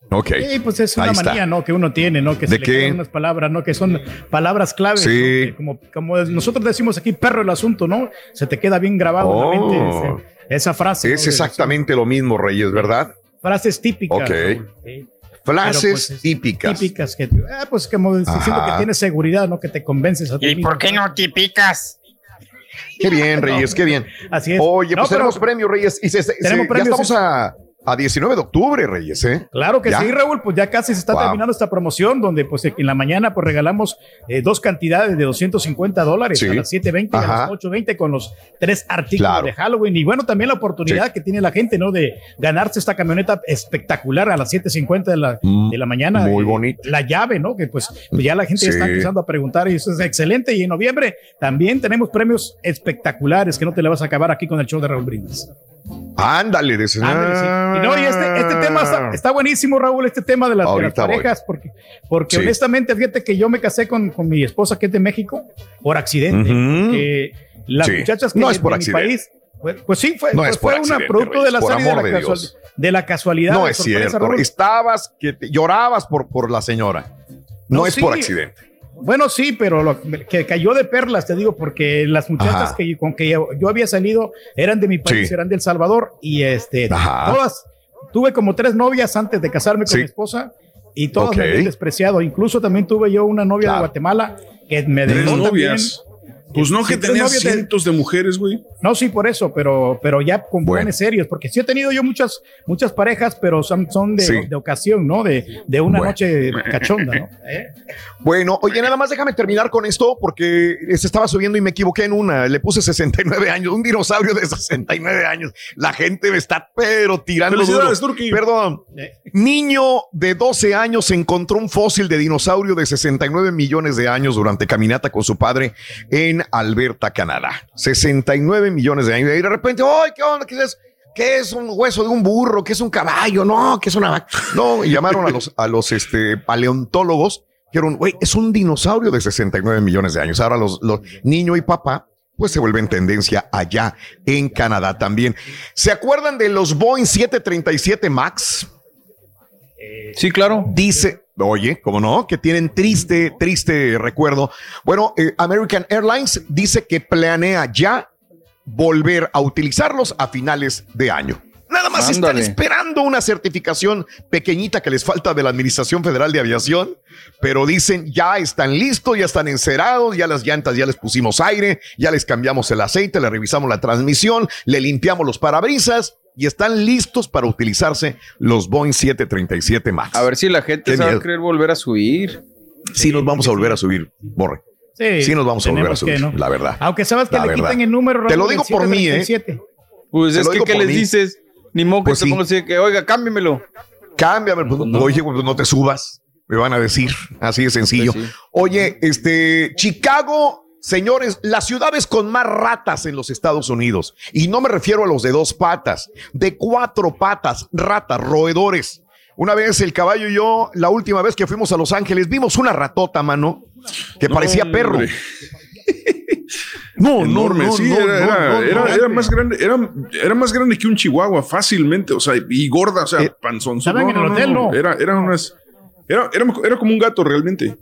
Ok. Sí, pues es una Ahí está. manía, ¿no? Que uno tiene, ¿no? Que ¿De se le qué? quedan unas palabras, ¿no? Que son palabras claves. Sí. Como, como nosotros decimos aquí, perro el asunto, ¿no? Se te queda bien grabado en la mente esa frase. Es exactamente lo mismo, Reyes, ¿verdad? Frases típicas. Ok. Frases pues, es típicas. Típicas que, ah, pues como diciendo que tienes seguridad, ¿no? Que te convences a ti ¿Y mismo. por qué no típicas? Qué bien, Reyes, qué bien. Así es. Oye, No, pues tenemos premios, Reyes. Y se- se- Tenemos ya premios, estamos a, A 19 de octubre, Reyes, ¿eh? Claro que ¿Ya? sí, Raúl, pues ya casi se está Wow. terminando esta promoción donde pues en la mañana pues regalamos eh, dos cantidades de 250 dólares Sí. a las 7.20 y a las 8.20 con los tres artículos Claro. de Halloween y bueno, también la oportunidad que tiene la gente, ¿no? De ganarse esta camioneta espectacular a las 7.50 de la, de la mañana. Mm, muy Eh, bonito. La llave, ¿no? Que pues, pues ya la gente está empezando a preguntar y eso es excelente y en noviembre también tenemos premios espectaculares que no te le vas a acabar aquí con el show de Raúl Brindis. Ándale, de Ándale, sí. Y no, y este, este tema está, está buenísimo, Raúl, este tema de las, de las Ahorita voy. parejas, porque, porque Sí. honestamente, fíjate que yo me casé con, con mi esposa que es de México por accidente. Las Sí. muchachas que No es por de mi accidente. país, pues, pues sí, fue, No pues fue una accidente, producto de la salida de la, de Dios. de la casualidad. No es sorpresa, cierto. Raúl. Estabas que te- llorabas por, por la señora. No, No, es por accidente. Bueno, sí, pero lo que cayó de perlas, te digo, porque las muchachas Ajá. que con que yo, yo había salido eran de mi país, Sí. eran de El Salvador, y este, Ajá. todas, tuve como tres novias antes de casarme con Sí. mi esposa, y todas me habían despreciado. Incluso también tuve yo una novia Claro. de Guatemala que me dejó novias. también. Pues no, Sí, que tenías cientos de mujeres, güey. No, sí, por eso, pero, pero ya con Bueno. planes serios, porque sí he tenido yo muchas, muchas parejas, pero son, son de, Sí. de ocasión, ¿no? De, de una Bueno. noche cachonda, ¿no? ¿Eh? Bueno, oye, nada más déjame terminar con esto porque se estaba subiendo y me equivoqué en una. Le puse 69 años, un dinosaurio de 69 años. La gente me está pero tirando duro. Felicidades, Turki. Perdón. Niño de 12 años encontró un fósil de dinosaurio de 69 millones de años durante caminata con su padre en Alberta, Canadá. 69 millones de años. Y de repente, ¡ay, qué onda! ¿Qué es? ¿Qué es un hueso de un burro? ¿Qué es un caballo? No, ¿qué es una vaca? No, y llamaron a los, a los este, paleontólogos. Dijeron, güey, es un dinosaurio de 69 millones de años. Ahora los, los niño y papá pues se vuelven tendencia allá en Canadá también. ¿Se acuerdan de los Boeing 737 Max? Sí, claro. Dice, oye, ¿cómo no? Que tienen triste, triste recuerdo. Bueno, eh, American Airlines dice que planea ya volver a utilizarlos a finales de año. Nada más están esperando una certificación pequeñita que les falta de la Administración Federal de Aviación, pero dicen ya están listos, ya están encerados, ya las llantas ya les pusimos aire, ya les cambiamos el aceite, le revisamos la transmisión, le limpiamos los parabrisas y están listos para utilizarse los Boeing 737 Max. A ver si la gente se va a querer volver a subir. Sí, nos vamos a volver a subir, Borre. Sí, Sí, nos vamos a volver a que, subir, ¿no? la verdad. Aunque sabes que La le verdad. quitan el número. Te lo digo por mí, ¿eh? 737. Pues Te es lo que, ¿qué les mí. dices? Ni modo que Pues te sí. pongas así de que, oiga, cámbiamelo. Cámbiame, pues, oye, pues no te subas, me van a decir, así de sencillo. Pues sí. Oye, este, Chicago, señores, las ciudades con más ratas en los Estados Unidos, y no me refiero a los de dos patas, de cuatro patas, ratas, roedores. Una vez el caballo y yo, la última vez que fuimos a Los Ángeles, vimos una ratota, mano, que No, parecía perro. hombre. No, enorme, no, sí, no, era, no, era- no, era- no, era no. más grande, era, era más grande que un chihuahua, fácilmente, o sea, y gorda, o sea, Eh, panzón. Era, era unas, era, era, era como un gato realmente.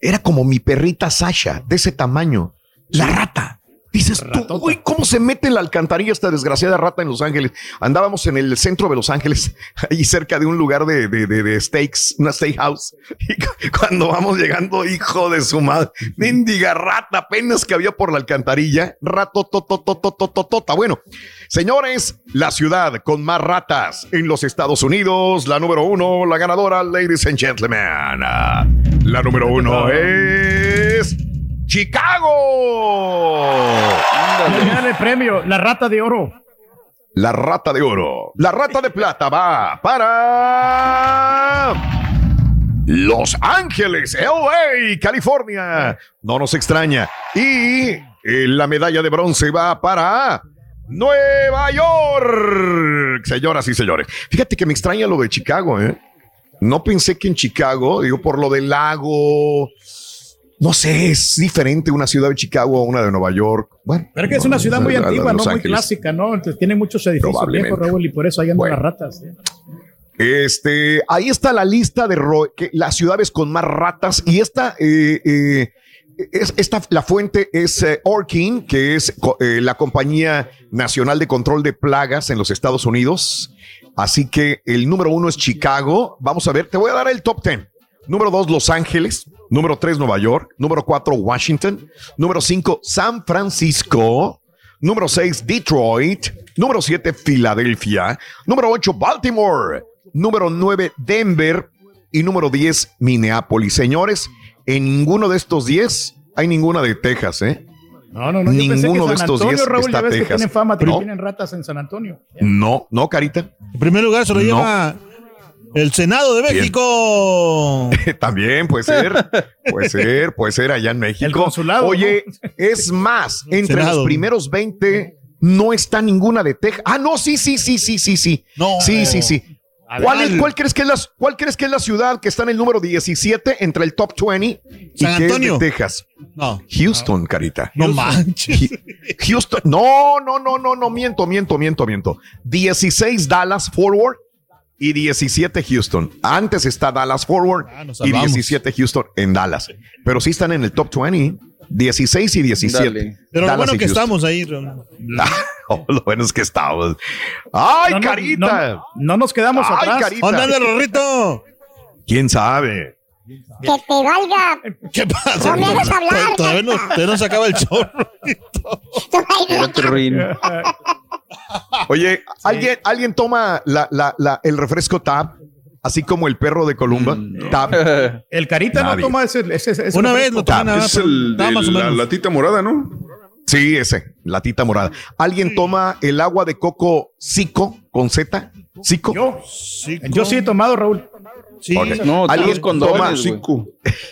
Era como mi perrita Sasha, de ese tamaño. La rata. Dices tú, uy, ¿cómo se mete en la alcantarilla esta desgraciada rata en Los Ángeles? Andábamos en el centro de Los Ángeles, ahí cerca de un lugar de, de, de, de steaks, una steakhouse. Y cu- cuando vamos llegando, hijo de su madre, mendiga rata, apenas que había por la alcantarilla, rato, totototototota. Bueno, señores, la ciudad con más ratas en los Estados Unidos, la número uno, la ganadora, ladies and gentlemen. La número uno es Chicago. Dale el premio, la rata de oro. La rata de oro. La rata de plata va para Los Ángeles, LA, California. No nos extraña. Y eh, la medalla de bronce va para Nueva York. Señoras y señores. Fíjate que me extraña lo de Chicago, ¿eh? No pensé que en Chicago, digo, por lo del lago. No sé, es diferente una ciudad de Chicago a una de Nueva York. Bueno, Pero que es una ciudad muy antigua, ¿no? Muy clásica, ¿no? Entonces tiene muchos edificios viejos, Raúl, y por eso ahí andan Bueno. las ratas. ¿eh? Este, ahí está la lista de ro- que, las ciudades con más ratas y esta, eh, eh, es, esta la fuente es eh, Orkin, que es la compañía nacional de control de plagas en los Estados Unidos. Así que el número uno es Chicago. Vamos a ver, te voy a dar el top ten. Número dos, Los Ángeles. Número tres, Nueva York. Número cuatro, Washington. Número cinco, San Francisco. Número 6, Detroit. Número 7, Filadelfia. Número 8, Baltimore. Número 9, Denver. Y número 10, Minneapolis. Señores, en ninguno de estos 10 hay ninguna de Texas, ¿eh? No, no, no. Yo pensé que Ninguno de estos Antonio, 10 Raúl, está ya ves que Texas. tienen fama, que No. tienen ratas en San Antonio. No, no, Carita. En primer lugar se lo No. lleva el Senado de. México. También puede ser, puede ser, puede ser allá en México. El consulado, Oye, es más, entre Senado. los primeros 20 no está ninguna de Texas. Ah, no, sí, sí, sí, sí, sí, sí. No. Sí, sí, sí. ¿Cuál, ver. es, cuál, crees que es la, ¿Cuál crees que es la ciudad que está en el número 17 entre el top 20 y San que es Antonio. de Texas? No. Houston, carita. No manches. Houston. No, no, no, no, no, miento, miento, miento, miento. 16 Dallas Forward y 17 Houston. Antes está Dallas Forward Ah, nos y salvamos. 17 Houston en Dallas. Pero sí están en el top 20. 16 y 17. Dale. Pero lo Dallas bueno y que Houston. estamos ahí. Ron. Oh, lo bueno es que estamos. ¡Ay, No, no, carita! No, no nos quedamos ¡Ay, atrás. carita! ¡Ándale, Rorrito! ¿Quién sabe? Que te valga. ¿Qué pasa? No me hagas hablar. Todavía no, no se acaba el show. Oye, ¿alguien, ¿alguien toma la, la, la- el refresco Tab? Así como el perro de Columba. Tab. El Carita Nadie. no toma ese. ese, ese Una vez lo tomé nada Es el o la latita morada, ¿no? Sí, ese, la tita morada. ¿Alguien toma el agua de coco Zico con Z? ¿Zico? Yo, Sí, yo sí he tomado, Raúl. Sí. Ok. No, ¿Alguien toma. Cinco.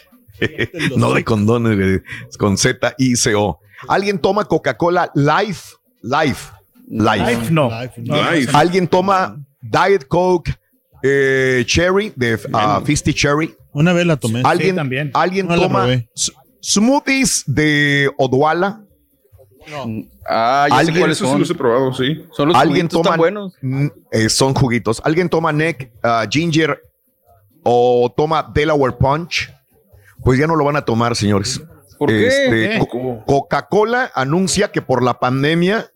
no de condones, con Z I C O. ¿Alguien toma Coca-Cola Life? Life. Life. Life, no. Life, no. No, Life. ¿Alguien toma Diet Coke eh, Cherry de uh, Fisty Cherry? Una vez la tomé. ¿Alguien, también. ¿alguien No toma smoothies de Odwalla? Ah, ya sé ¿Alguien- cuáles Eso sí son. los he probado, sí. Son los ¿Alguien juguitos toma? tan buenos. Eh, son juguitos. ¿Alguien toma Neck uh, Ginger o toma Delaware Punch? Pues ya no lo van a tomar, señores. ¿Por qué? Este, Coca-Cola anuncia que por la pandemia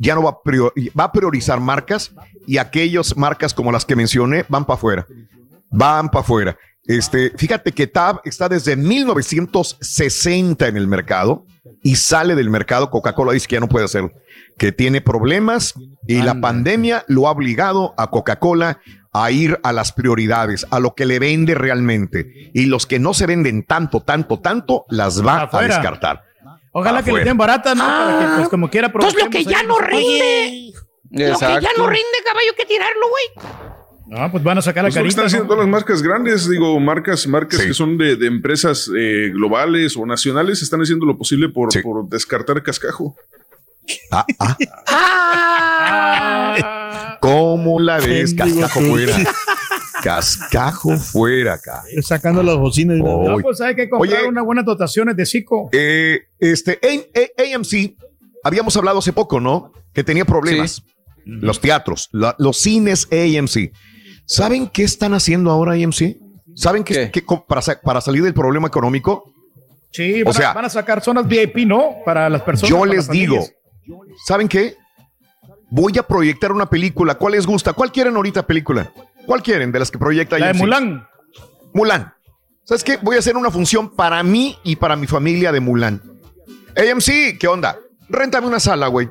ya no va a, prior- va a priorizar marcas y aquellas marcas como las que mencioné van para afuera. Van para afuera. Este, fíjate que Tab está desde 1960 en el mercado y sale del mercado. Coca-Cola dice que ya no puede hacerlo, que tiene problemas y la pandemia lo ha obligado a Coca-Cola a ir a las prioridades, a lo que le vende realmente. Y los que no se venden tanto, tanto, tanto, las va a descartar. Ojalá que Afuera. le den barata, ¿no? Para que, pues, como quiera Entonces lo que ya ahí no rinde. Lo que ya Exacto. no rinde, caballo, hay que tirarlo, güey. No, pues van a sacar la Es lo que carita. están haciendo ¿no? todas las marcas grandes, digo, marcas, marcas Sí. que son de, de empresas eh, globales o nacionales, están haciendo lo posible por, Sí. por descartar cascajo. Ah, ah, Ah, ¿Cómo la ves? Cascajo fuera. Cascajo fuera acá. Sacando las bocinas. de una vez. no, pues hay que comprar Oye. unas buenas dotaciones de Zico. Eh, este, A- A- AMC, habíamos hablado hace poco, ¿no? Que tenía problemas. Los teatros, la- los cines AMC. ¿Saben qué están haciendo ahora AMC? ¿Saben qué, ¿Qué? qué- co- para, sa- para salir del problema económico? Sí, o van, sea, a, van a sacar zonas VIP, ¿no? Para las personas. Yo les digo. ¿saben qué? Voy a proyectar una película. ¿Cuál les gusta? ¿Cuál quieren ahorita película? ¿Cuál quieren de las que proyecta La de? Mulan. Mulan. ¿Sabes qué? Voy a hacer una función para mí y para mi familia de Mulan. AMC, ¿qué onda? Réntame una sala, güey.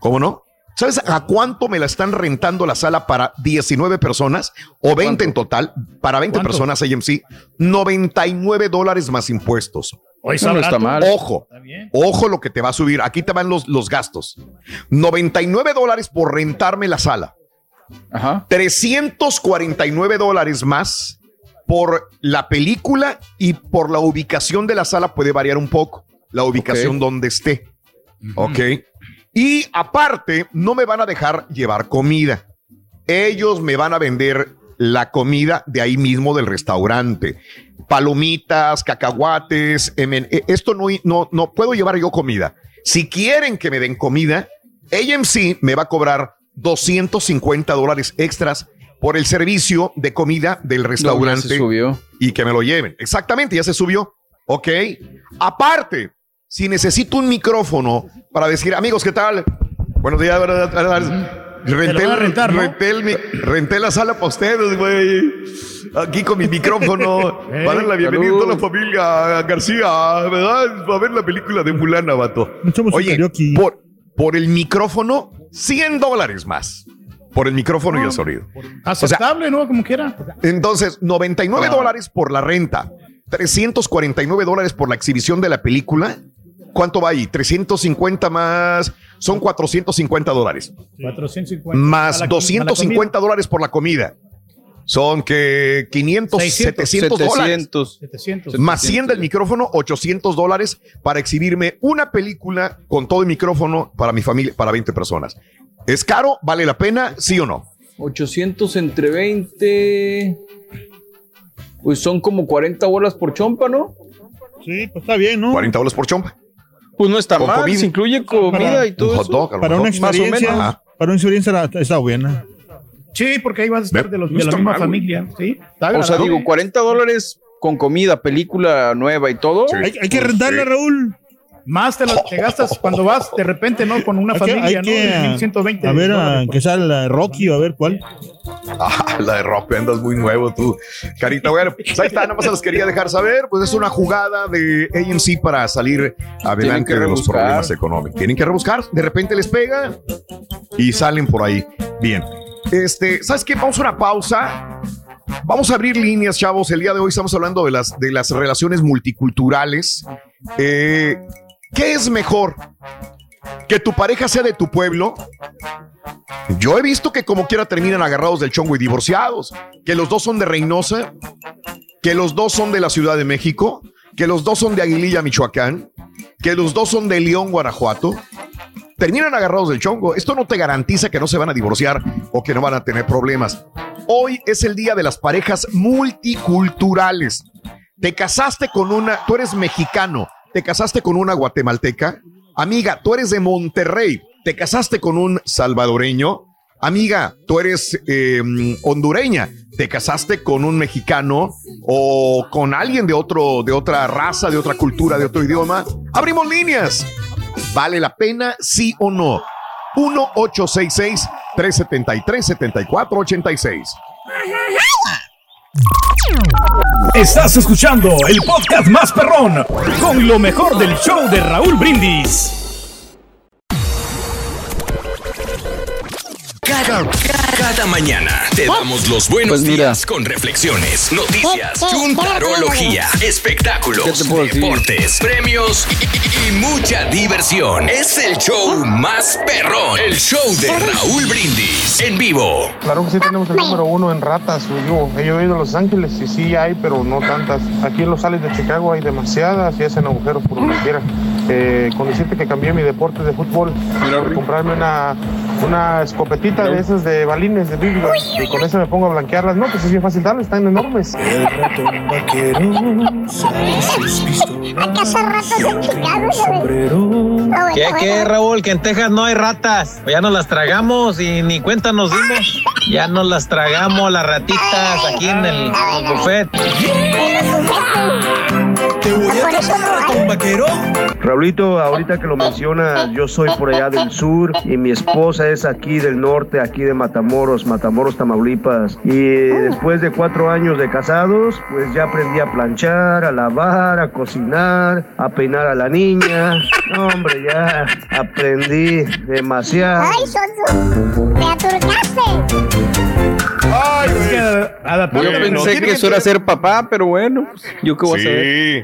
¿Cómo no? ¿Sabes a cuánto me la están rentando la sala para 19 personas o 20 en total? Para 20 ¿Cuánto? personas AMC, 99 dólares más impuestos. Hoy Eso no está mal. Ojo, Está ojo lo que te va a subir. Aquí te van los, los gastos. 99 dólares por rentarme la sala. Ajá. 349 dólares más por la película y por la ubicación de la sala puede variar un poco. La ubicación donde esté. Ok. Y aparte, no me van a dejar llevar comida. Ellos me van a vender la comida de ahí mismo del restaurante. Palomitas, cacahuates, eh, esto no, no, no puedo llevar yo comida. Si quieren que me den comida, AMC me va a cobrar 250 dólares extras por el servicio de comida del No, ya restaurante se subió. y que me lo lleven. Exactamente, ya se subió. Ok. Aparte, si necesito un micrófono para decir, amigos, ¿qué tal? Buenos días. Renté, a rentar, ¿no? renté el renté la sala para ustedes, güey. Aquí con mi micrófono. Ey, para dar la bienvenida a toda la familia García, ¿verdad? Para ver la película de Mulana, vato. Oye, por, por el micrófono, 100 dólares más. Por el micrófono y el sonido. Aceptable, ¿no? Como quiera. Entonces, 99 dólares por la renta, 349 dólares por la exhibición de la película. ¿Cuánto va ahí? 350 más, son 450 dólares. 450. Más A la- 250 dólares por la comida. Son que 500, 700 dólares. 700. Más 100 del micrófono, 800 dólares para exhibirme una película con todo el micrófono para mi familia, para 20 personas. ¿Es caro? ¿Vale la pena? ¿Sí o no? 800 entre 20. Pues son como 40 bolas por chompa, ¿no? Sí, pues está bien, ¿no? 40 bolas por chompa. Pues no está Con mal, comida. se incluye comida Para- y todo Un hot eso. dog, lo Para una mejor. Más o experiencia, para una experiencia está buena. Sí, porque ahí vas a estar de, los, No de la misma mal, familia. Sí, O sea, digo, 40 dólares con comida, película nueva y todo. Hay, hay que rentarla, Raúl. Más te, lo, te gastas cuando vas de repente, ¿no? Con una Hay que- familia, hay ¿no? que, De 1120 a ver, a, que sale la de Rocky, a ver cuál. Ah, la de ropa, andas muy nuevo tú. Carita, bueno, pues ahí está, nada más se los quería dejar saber. Pues es una jugada de AMC para salir adelante que de los problemas económicos. Tienen que rebuscar, de repente les pega y salen por ahí. Bien. Este, ¿sabes qué? Vamos a una pausa. Vamos a abrir líneas, chavos. El día de hoy estamos hablando de las, de las relaciones multiculturales. Eh, ¿Qué es mejor? ¿Que tu pareja sea de tu pueblo? Yo he visto que como quiera terminan agarrados del chongo y divorciados. Que los dos son de Reynosa, que los dos son de la Ciudad de México, que los dos son de Aguililla, Michoacán, que los dos son de León, Guanajuato. Terminan agarrados del chongo. Esto no te garantiza que no se van a divorciar o que no van a tener problemas. Hoy es el día de las parejas multiculturales. Te casaste con una, tú eres mexicano, te casaste con una guatemalteca. Amiga, tú eres de Monterrey, te casaste con un salvadoreño. Amiga, tú eres eh, hondureña, te casaste con un mexicano o con alguien de, otro, de otra raza, de otra cultura, de otro idioma. Abrimos líneas. ¿Vale la pena, sí o no? 1-866-373-7486. Estás escuchando el podcast más perrón con lo mejor del show de Raúl Brindis. Cada, cada mañana te damos los buenos días con reflexiones, noticias, chuntarología, espectáculos, deportes, premios y, y mucha diversión. Es el show más perrón, el show de Raúl Brindis en vivo. Claro que sí tenemos el número uno en ratas. Yo, yo he ido a Los Ángeles y sí hay, pero no tantas. Aquí en los sales de Chicago hay demasiadas y hacen agujeros por donde quiera. Eh, con decirte que cambié mi deporte de fútbol por comprarme una, una escopetita de esas de balines de Big y con eso me pongo a blanquearlas. No, pues es bien fácil darle, están enormes. ¿Qué, qué, Raúl? Que en Texas no hay ratas. Ya nos las tragamos y ni cuenta nos dimos. Ya nos las tragamos las ratitas aquí en el buffet. Te voy a casar con vaquero? Raulito, ahorita que lo mencionas, yo soy por allá del sur y mi esposa es aquí del norte, aquí de Matamoros, Matamoros, Tamaulipas. Y después de cuatro años de casados, pues ya aprendí a planchar, a lavar, a cocinar, a peinar a la niña. No, hombre, ya aprendí demasiado. ¡Ay, Sonso! ¡Te aturcaste! Yo pensé que eso era ser papá, pero bueno, pues, yo qué voy a saber.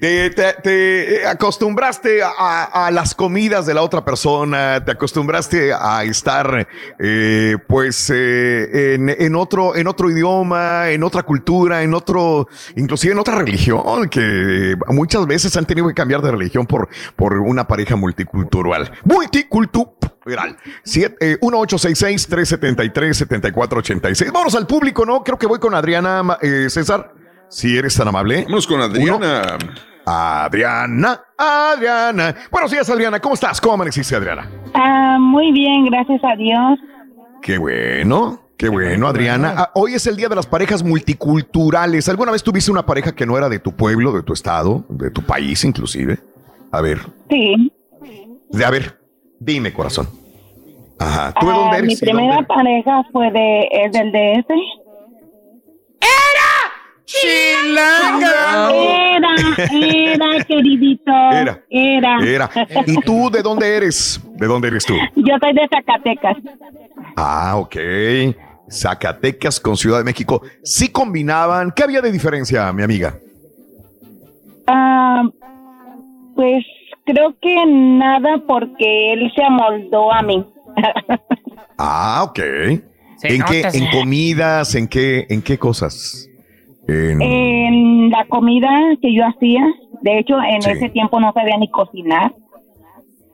Te, te- te, eh, acostumbraste a, a las comidas de la otra persona, te acostumbraste a estar, eh, pues, eh, en, en otro, en otro idioma, en otra cultura, en otro, inclusive en otra religión, que muchas veces han tenido que cambiar de religión por, por una pareja multicultural. Multicultural. Siete- eh, 1866-373-7486. Vamos al público, ¿no? Creo que voy con Adriana eh, César. Si eres tan amable. Vamos con Adriana. Adriana, Adriana. Buenos días, Adriana. ¿Cómo estás? ¿Cómo amaneciste, Adriana? Ah, muy bien, gracias a Dios. Qué bueno, qué bueno, Adriana. Ah, hoy es el Día de las Parejas Multiculturales. ¿Alguna vez tuviste una pareja que no era de tu pueblo, de tu estado, de tu país inclusive? A ver, Sí. de, a ver, dime, corazón. Ajá. ¿Tú de Ah, dónde eres? Mi ¿Y de dónde primera eres? pareja fue de, es del DF. ¡Chilanga! Era, era, queridito. Era. Era. Era. ¿Y tú de dónde eres? ¿De dónde eres tú? Yo soy de Zacatecas. Ah, ok. Zacatecas con Ciudad de México. Sí combinaban. ¿Qué había de diferencia, mi amiga? Ah, pues creo que nada porque él se amoldó a mí. Ah, ok. ¿En nota, qué? ¿En comidas? ¿En qué? ¿En qué cosas? En- En la comida que yo hacía, de hecho en Sí. ese tiempo no sabía ni cocinar.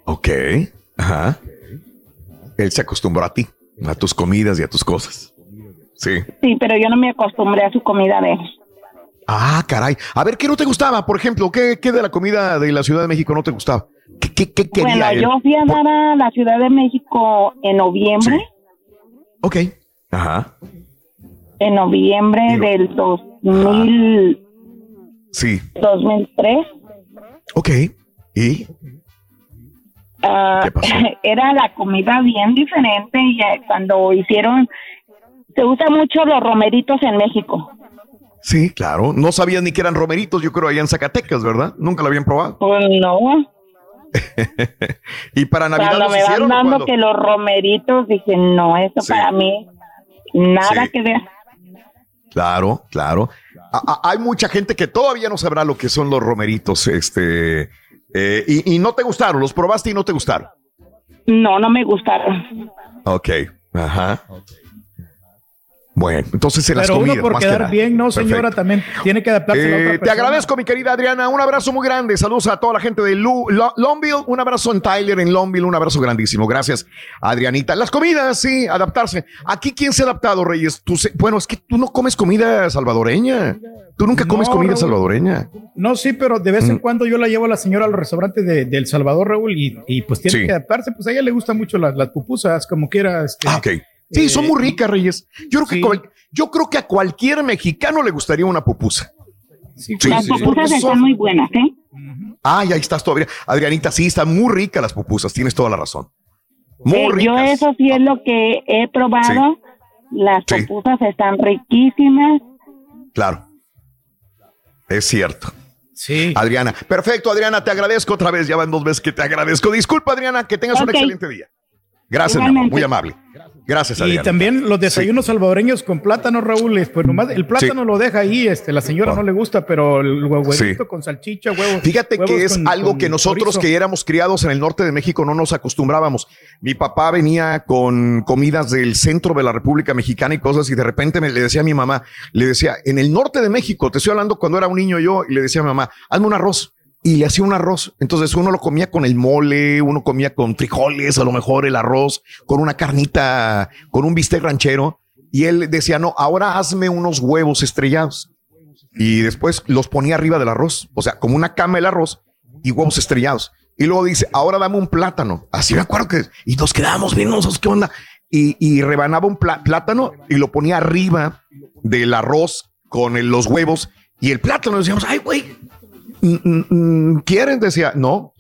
Ok. Ajá. Él se acostumbró a ti, a tus comidas y a tus cosas. Sí. Sí, pero yo no me acostumbré a su comida de él. Ah, caray. A ver, ¿qué no te gustaba? Por ejemplo, ¿qué, qué de la comida de la Ciudad de México no te gustaba? ¿Qué, qué, qué quería Bueno, él? yo fui a dar a la Ciudad de México en noviembre, Ok. Ajá. en noviembre del 2000, Sí. 2003. Ok. ¿Y? Ah, ¿Qué pasó? era la comida bien diferente y eh, cuando hicieron, se usa mucho los romeritos en México. Sí, claro. No sabían ni que eran romeritos, yo creo, allá en Zacatecas, ¿verdad? Nunca lo habían probado. Pues no, y para Navidad cuando los me van hicieron. dando cuándo? que los romeritos, dije, no, eso Sí. para mí, nada Sí. que ver. Claro, claro. A- a- hay mucha gente que todavía no sabrá lo que son los romeritos, este, eh, y, y no te gustaron, los probaste y no te gustaron. No, no me gustaron. Ok, ajá. Bueno, entonces en las Pero uno comidas, por más que quedar nada. bien, no, señora, Perfecto. también tiene que adaptarse a la Eh, otra te agradezco, mi querida Adriana. Un abrazo muy grande. Saludos a toda la gente de Lu- Lo- Longville. Un abrazo en Tyler, en Longville. Un abrazo grandísimo. Gracias, Adrianita. Las comidas, sí, adaptarse. Aquí, ¿quién se ha adaptado, Reyes? Tú se- bueno, es que tú no comes comida salvadoreña. Tú nunca comes No, comida Raúl. salvadoreña. No, sí, pero de vez en Mm. cuando yo la llevo a la señora al restaurante de, de El Salvador, Raúl, y, y pues tiene Sí. que adaptarse. Pues a ella le gustan mucho las, las pupusas, como quiera. Este, Ah, ok. Sí, eh, son muy ricas, Reyes. Yo creo, que cual- yo creo que a cualquier mexicano le gustaría una pupusa. Sí, Sí, Las sí, pupusas están son- muy buenas, ¿eh? Ay, ahí estás todavía. Adrianita, sí, están muy ricas las pupusas. Tienes toda la razón. Muy Eh, ricas. yo eso sí es lo que he probado. Las Sí. pupusas están riquísimas. Claro. Es cierto. Sí. Adriana. Perfecto, Adriana, te agradezco otra vez. Ya van dos veces que te agradezco. Disculpa, Adriana, que tengas un excelente día. Gracias, mi amor, muy amable. Gracias, Y Adriana. también los desayunos salvadoreños con plátano, Raúl, es, pues nomás el plátano lo deja ahí, este, la señora no le gusta, pero el huevito Sí. con salchicha, huevos. Fíjate huevos que es con- algo con que nosotros chorizo. que éramos criados en el norte de México no nos acostumbrábamos. Mi papá venía con comidas del centro de la República Mexicana y cosas y de repente me le decía a mi mamá, le decía, en el norte de México, te estoy hablando cuando era un niño yo, y le decía a mi mamá, hazme un arroz. Y hacía un arroz. Entonces uno lo comía con el mole, uno comía con frijoles, a lo mejor el arroz, con una carnita, con un bistec ranchero. Y él decía, no, ahora hazme unos huevos estrellados y después los ponía arriba del arroz, o sea, como una cama el arroz y huevos estrellados. Y luego dice, ahora dame un plátano. Así me acuerdo que, y nos quedábamos bien, ¿qué onda? Y, y rebanaba un plá- plátano y lo ponía arriba del arroz con los huevos y el plátano. Decíamos, ay, güey, ¿quieren? Decía, no.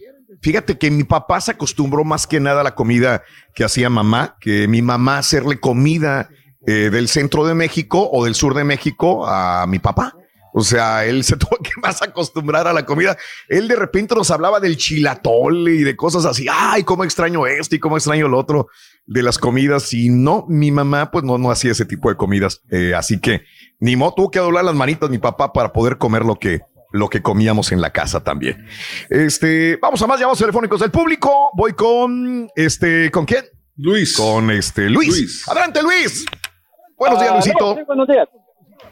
Fíjate que mi papá se acostumbró más que nada a la comida que hacía mamá, que mi mamá hacerle comida eh, del centro de México o del sur de México a mi papá. O sea, él se tuvo que más acostumbrar a la comida. Él de repente nos hablaba del chilatole y de cosas así. Ay, cómo extraño esto y cómo extraño lo otro de las comidas. Y no, mi mamá pues no, no hacía ese tipo de comidas. Eh, así que ni modo, tuvo que doblar las manitas mi papá para poder comer lo que, lo que comíamos en la casa también. Este, vamos a más llamados telefónicos del público. Voy con, este, ¿con quién? Luis. Con este, Luis. Adelante, Luis. Buenos días, Luisito. sí, buenos días.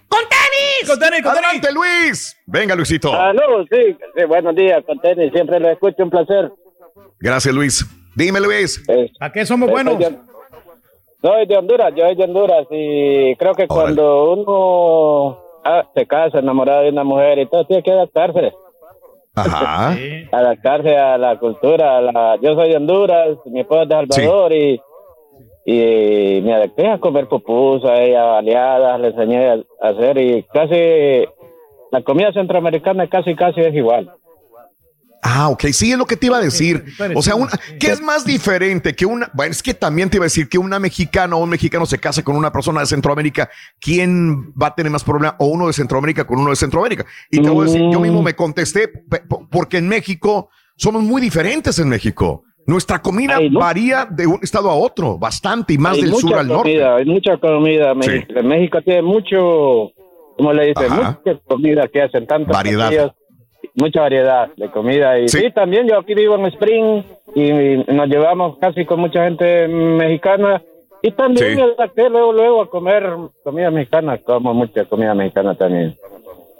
¡Con tenis! ¡Con tenis, con Adelante, Luis! Venga, Luisito. Aló, sí, sí, buenos días, con tenis, siempre lo escucho, un placer. Gracias, Luis. Dime, Luis. ¿A qué somos buenos? Soy de, soy de Honduras, yo soy de Honduras y creo que cuando uno ah, se casa enamorado de una mujer y todo, tiene que adaptarse. Ajá. Adaptarse a la cultura. a la- yo soy de Honduras, mi esposa es de Salvador y, y me adapté a comer pupusas, ella baleadas, le enseñé a hacer y casi la comida centroamericana casi casi es igual. Ah, ok, sí, es lo que te iba a decir. O sea, una, ¿qué es más diferente que una? Bueno, es que también te iba a decir que una mexicana o un mexicano se casa con una persona de Centroamérica, ¿quién va a tener más problema? O uno de Centroamérica con uno de Centroamérica. Y te voy a decir, yo mismo me contesté, porque en México somos muy diferentes en México. Nuestra comida varía de un estado a otro, bastante, y más Hay del sur mucha al norte. comida, Hay mucha comida. México, México tiene mucho, como le dicen, mucha comida que hacen, tantas Variedad. Mucha variedad de comida. Y Sí. sí. también yo aquí vivo en Spring y nos llevamos casi con mucha gente mexicana. Y también Sí. me adapté luego, luego a comer comida mexicana, como mucha comida mexicana también.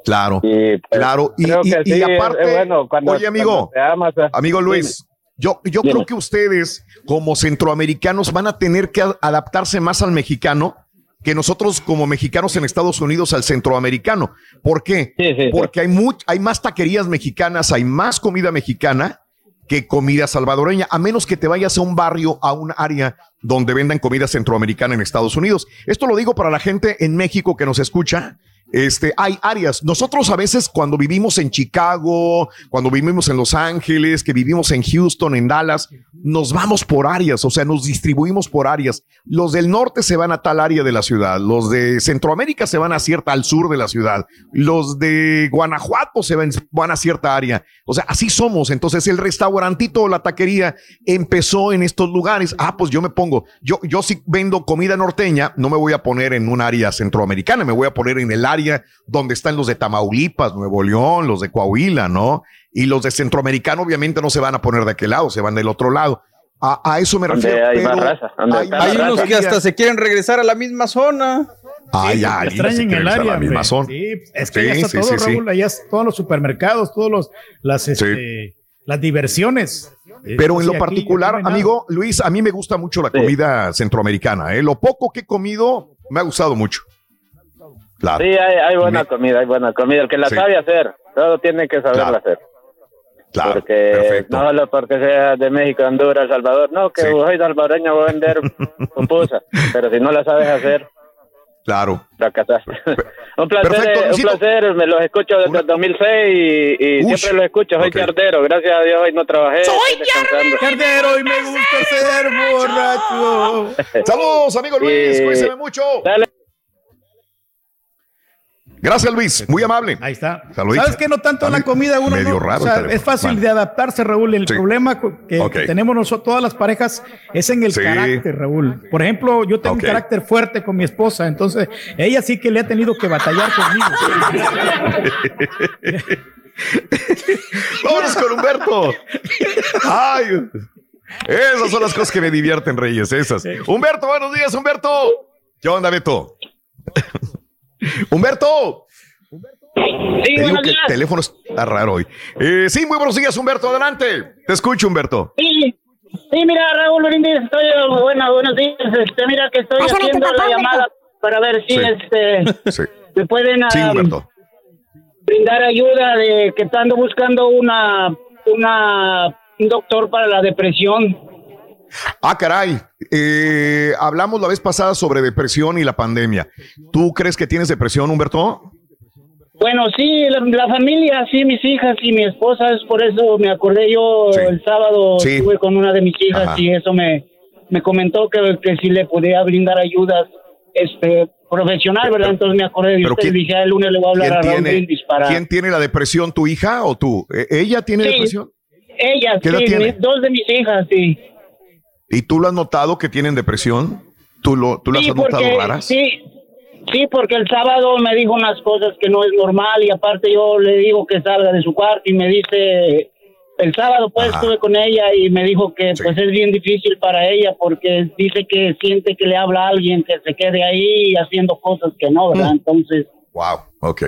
Claro, Y, pues, claro. Y, creo y- que y sí, es- aparte, es bueno cuando- oye amigo, cuando te amas, eh. amigo Luis, yo, yo creo que ustedes como centroamericanos van a tener que adaptarse más al mexicano que nosotros como mexicanos en Estados Unidos al centroamericano. ¿Por qué? Porque hay, much- hay más taquerías mexicanas, hay más comida mexicana que comida salvadoreña, a menos que te vayas a un barrio, a un área donde vendan comida centroamericana en Estados Unidos. Esto lo digo para la gente en México que nos escucha. Este, hay áreas. Nosotros a veces cuando vivimos en Chicago, cuando vivimos en Los Ángeles, que vivimos en Houston, en Dallas, nos vamos por áreas, o sea, nos distribuimos por áreas. Los del norte se van a tal área de la ciudad, los de Centroamérica se van a cierta al sur de la ciudad, los de Guanajuato se van, van a cierta área. O sea, así somos. Entonces el restaurantito o la taquería empezó en estos lugares. Ah, pues yo me pongo, yo, yo si vendo comida norteña, no me voy a poner en un área centroamericana, me voy a poner en el área donde están los de Tamaulipas, Nuevo León, los de Coahuila, ¿no? Y los de centroamericano obviamente no se van a poner de aquel lado, se van del otro lado. A, a eso me refiero. hay pero más raza, donde hay está más Hay unos raza. que hasta se quieren regresar a la misma zona. Ay, Sí, ay, extrañan el área, la zona. Sí, es que Sí, allá está sí, todo, sí, sí. Raúl, allá todos los supermercados, todos los las este, las diversiones. Pero en lo particular, no amigo Luis, a mí me gusta mucho la comida centroamericana. ¿eh? Lo poco que he comido me ha gustado mucho. Claro. Sí, hay, hay buena comida, hay buena comida. El que la Sí. sabe hacer, todo tiene que saberla Claro. hacer. Claro, porque perfecto. no solo porque sea de México, Honduras, Salvador, no, que Sí. soy salvadoreño, voy a vender pupusa, pero si no la sabes hacer, Claro. fracasaste. un placer, Perfecto, un placer, me los escucho desde el 2006 y, y siempre los escucho, soy ok. yardero, gracias a Dios hoy no trabajé. ¡Soy. Yardero y me gusta ser borracho. Saludos, amigo Luis, Sí. cuídese mucho. Dale. Gracias, Luis, muy amable. Ahí está. Saluditos. ¿Sabes que no tanto la comida uno Medio no? raro o sea, es fácil Bueno. de adaptarse, Raúl. El Sí. problema que, tenemos nosotros todas las parejas es en el Sí. carácter, Raúl. Por ejemplo, yo tengo un carácter fuerte con mi esposa, entonces ella sí que le ha tenido que batallar conmigo. Vámonos con Humberto. Ay, esas son las cosas que me divierten, Reyes, esas. Humberto, buenos días, Humberto. ¿Qué onda, Beto? Humberto. Sí, Te digo que el teléfono está raro hoy. Eh, sí, muy buenos días, Humberto. Adelante. Te escucho, Humberto. Sí, sí, mira, Raúl Brindis, estoy, bueno, buenos días, este, mira que estoy Pásale haciendo papá, la Humberto. llamada para ver si, Sí. este, Sí, me pueden sí Humberto. brindar ayuda de que ando buscando una, una, un doctor para la depresión. Ah, caray. Eh, hablamos la vez pasada sobre depresión y la pandemia. ¿Tú crees que tienes depresión, Humberto? Bueno, sí, la, la familia, sí, mis hijas y mi esposa, es por eso me acordé yo Sí. el sábado Sí. estuve con una de mis hijas Ajá. y eso me, me comentó que, que si le podía brindar ayudas este profesional, ¿verdad? Entonces me acordé de usted y dije, "Ah, el lunes le voy a hablar ¿Quién a Raúl tiene, para... quién tiene la depresión, tu hija o tú? ¿E- ¿Ella tiene Sí. depresión? Ellas, ¿Qué edad sí, dos de mis hijas, sí. ¿Y tú lo has notado que tienen depresión? ¿Tú, lo, tú las Sí, has notado porque- raras? Sí, sí, porque el sábado me dijo unas cosas que no es normal y aparte yo le digo que salga de su cuarto y me dice, el sábado pues Ajá. estuve con ella y me dijo que pues es bien difícil para ella porque dice que siente que le habla a alguien que se quede ahí haciendo cosas que no, ¿verdad? Mm. Entonces, Wow, ok.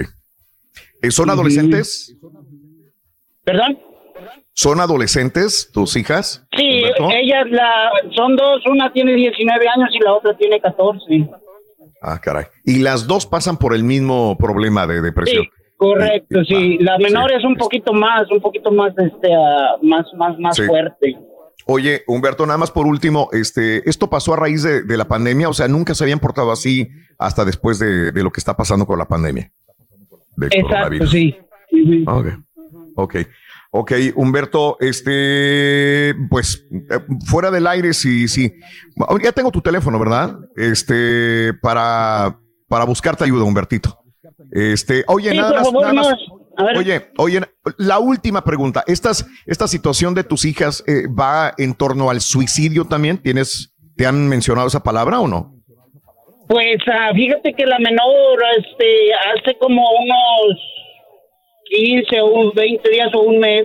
¿Son adolescentes? ¿perdón? ¿Son adolescentes tus hijas? Sí, Humberto? ellas la, son dos, una tiene 19 años y la otra tiene 14. Ah, caray. Y las dos pasan por el mismo problema de depresión. Sí, correcto, sí. La menor es un poquito más, un poquito más, este, ah, más, más, más fuerte. Oye, Humberto, nada más por último, este, esto pasó a raíz de, de la pandemia, o sea, nunca se habían portado así hasta después de, de lo que está pasando con la pandemia. Exacto, sí. Ok, ok. Ok, Humberto, este, pues, eh, fuera del aire, sí, sí. Ya tengo tu teléfono, ¿verdad? Este, para, para buscarte ayuda, Humbertito. Este, oye, Sí, nada más, favor, nada más. Oye, oye, la última pregunta. ¿Estas, ¿Esta situación de tus hijas eh, va en torno al suicidio también? ¿Tienes, ¿Te han mencionado esa palabra o no? Pues ah, fíjate que la menor, este, hace como unos 15 o 20 días o un mes,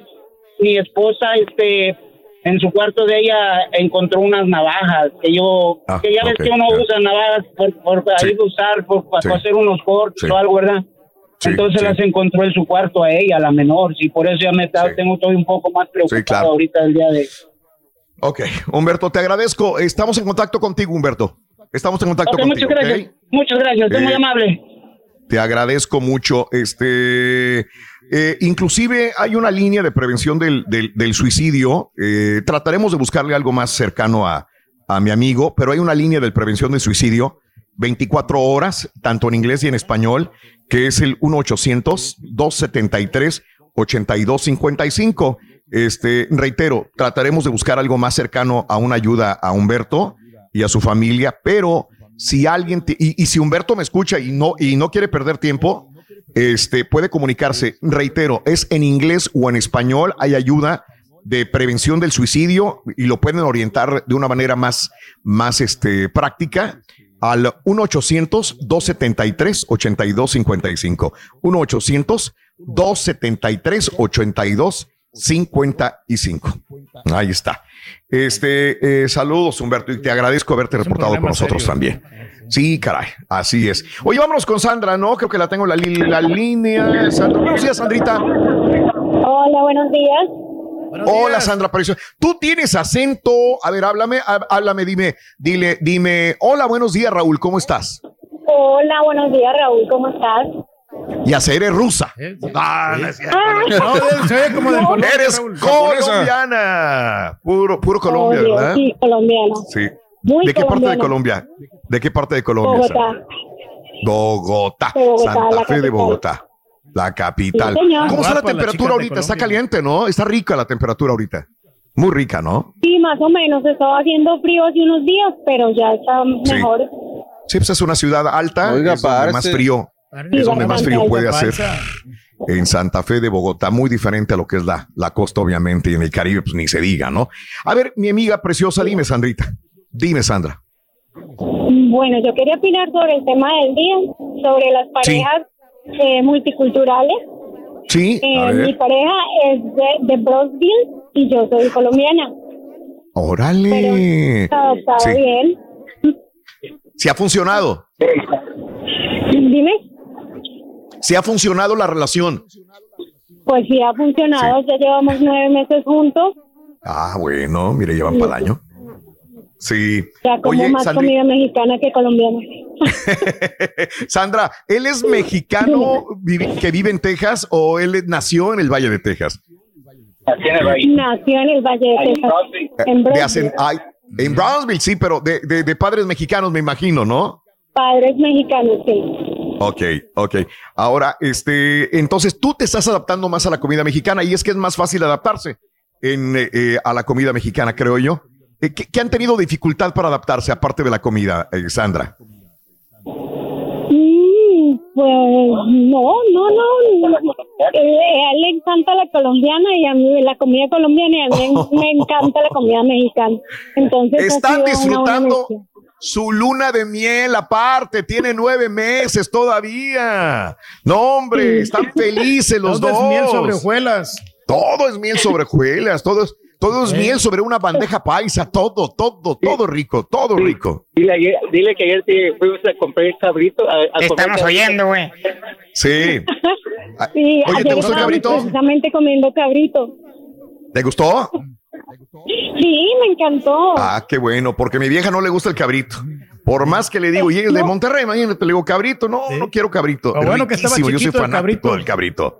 mi esposa, este, en su cuarto de ella encontró unas navajas que yo, Ah, que ya ves ok, que uno ya. usa navajas por, por ahí de usar, por, para Sí. hacer unos cortes Sí. o algo, ¿verdad? Sí, Entonces sí. las encontró en su cuarto a ella, la menor, y por eso ya me está- tengo estoy un poco más preocupado claro. ahorita el día de Ok, Humberto, te agradezco. Estamos en contacto contigo, Humberto. Estamos en contacto Ok, contigo. muchas gracias, ¿ok? muchas gracias, es muy Eh, amable. Te agradezco mucho. Este, eh, inclusive hay una línea de prevención del, del- suicidio. Eh, trataremos de buscarle algo más cercano a, a mi amigo, pero hay una línea de prevención del suicidio 24 horas, tanto en inglés y en español, que es el 1-800-273-8255. Este, reitero, trataremos de buscar algo más cercano a una ayuda a Humberto y a su familia, pero si alguien, y si Humberto me escucha y no, y no quiere perder tiempo, este, puede comunicarse. Reitero, es en inglés o en español, hay ayuda de prevención del suicidio y lo pueden orientar de una manera más, más este, práctica al 1-800-273-8255. 1-800-273-8255. Ahí está. Este, eh, saludos, Humberto, y te agradezco haberte reportado con nosotros también. Sí, caray, así es. Oye, vámonos con Sandra, ¿no? Creo que la tengo en la, li- la línea. Sandra. Buenos días, Sandrita. Hola, buenos días. Hola, Sandra Aparicio. Tú tienes acento. A ver, háblame, há- háblame, dime, dile, dime. Hola, buenos días, Raúl, ¿cómo estás? Hola, buenos días, Raúl, ¿cómo estás? Y hacer rusa. Ah, no es cierto. Se ve como de Colombia, Eres colombiana. Puro, puro Colombia, Obvio, ¿verdad? Sí, colombiano. Sí. Muy ¿De qué parte de. Colombia? ¿De qué parte de Colombia? Bogotá. Bogotá, Santa la Fe de capital. Bogotá, la capital. Sí. ¿Cómo está la temperatura ahorita? ¿Está caliente, no? Está rica la temperatura ahorita. Muy rica, ¿no? Sí, más o menos. Estaba haciendo frío hace unos días, pero ya está mejor. Sí, pues es una ciudad alta, Oiga, es más frío, es donde más frío puede hacer. En Santa Fe de Bogotá, muy diferente a lo que es la, la costa, obviamente, y en el Caribe, pues ni se diga, ¿no? A ver, mi amiga preciosa, dime, Sandrita. Dime, Sandra. Bueno, yo quería opinar sobre el tema del día, sobre las parejas eh, multiculturales. Sí, Eh, mi pareja es de, de Brosville y yo soy colombiana. Órale. Está Sí. bien. Si ha funcionado, Dime, si ha funcionado la relación. pues sí ha funcionado, ya llevamos nueve meses juntos, Ah, bueno, mire, llevan para el año. Sí. ya como Oye, más Sandri- comida mexicana que colombiana. Sandra, ¿él es mexicano que vive en Texas o él nació en el Valle de Texas? Nació en el Valle de Texas, en De Brownsville. hacen- ay, en Brownsville, sí, pero de, de- de padres mexicanos, me imagino, ¿no? Padres mexicanos, sí. Ok, ok. Ahora, este, entonces tú te estás adaptando más a la comida mexicana y es que es más fácil adaptarse en, eh, eh, a la comida mexicana, creo yo. Eh, ¿qué, qué han tenido dificultad para adaptarse aparte de la comida, eh, Sandra? Mm, pues no, no, no. Eh, a él le encanta la colombiana y a mí la comida colombiana y a mí me encanta la comida mexicana. Entonces Están disfrutando. Su luna de miel aparte, tiene nueve meses todavía. No, hombre, están felices los Todo dos. es miel sobre hojuelas. Todo es miel sobre hojuelas, todo es, todo es Eh. miel sobre una bandeja paisa, todo, todo, todo rico, todo rico. Dile, ayer- dile que ayer te fuimos a comprar el cabrito. a- a Te comer estamos cabrito. oyendo, güey. Sí. Sí, Oye, ¿te gustó el cabrito? precisamente comiendo cabrito. ¿Te gustó? Sí, me encantó. Ah, qué bueno, porque a mi vieja no le gusta el cabrito. Por más que le digo, y es de Monterrey, imagínate, le digo cabrito, no, no quiero cabrito. Lo bueno que estaba yo soy chiquito el fanático del cabrito.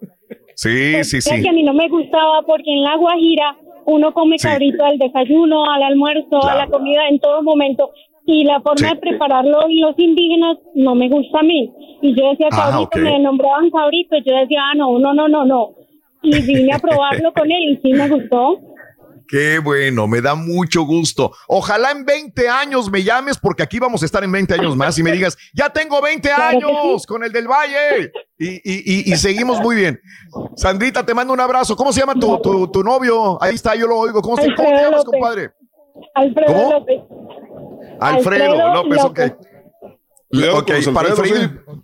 Sí, sí, Es sí. que a mí no me gustaba porque en La Guajira uno come Sí. cabrito al desayuno, al almuerzo, a la comida en todo momento. Y la forma Sí. de prepararlo los indígenas no me gusta a mí. Y yo decía Ah, cabrito, ok. me nombraban cabrito. Yo decía, ah, no, no, no, no, no. Y vine a probarlo con él y sí me gustó. Qué bueno, me da mucho gusto. Ojalá en 20 años me llames porque aquí vamos a estar en 20 años más y me digas, ya tengo 20 Claro que años sí. con el del Valle. Y, y- y- y seguimos muy bien. Sandrita, te mando un abrazo. ¿Cómo se llama tu, tu- tu novio? Ahí está, yo lo oigo. ¿Cómo, se, cómo te Alfredo llamas, López. compadre? Alfredo ¿Cómo? López. Alfredo, Alfredo López, ok. Cuidado Ok, para Alfredos, Alfredo.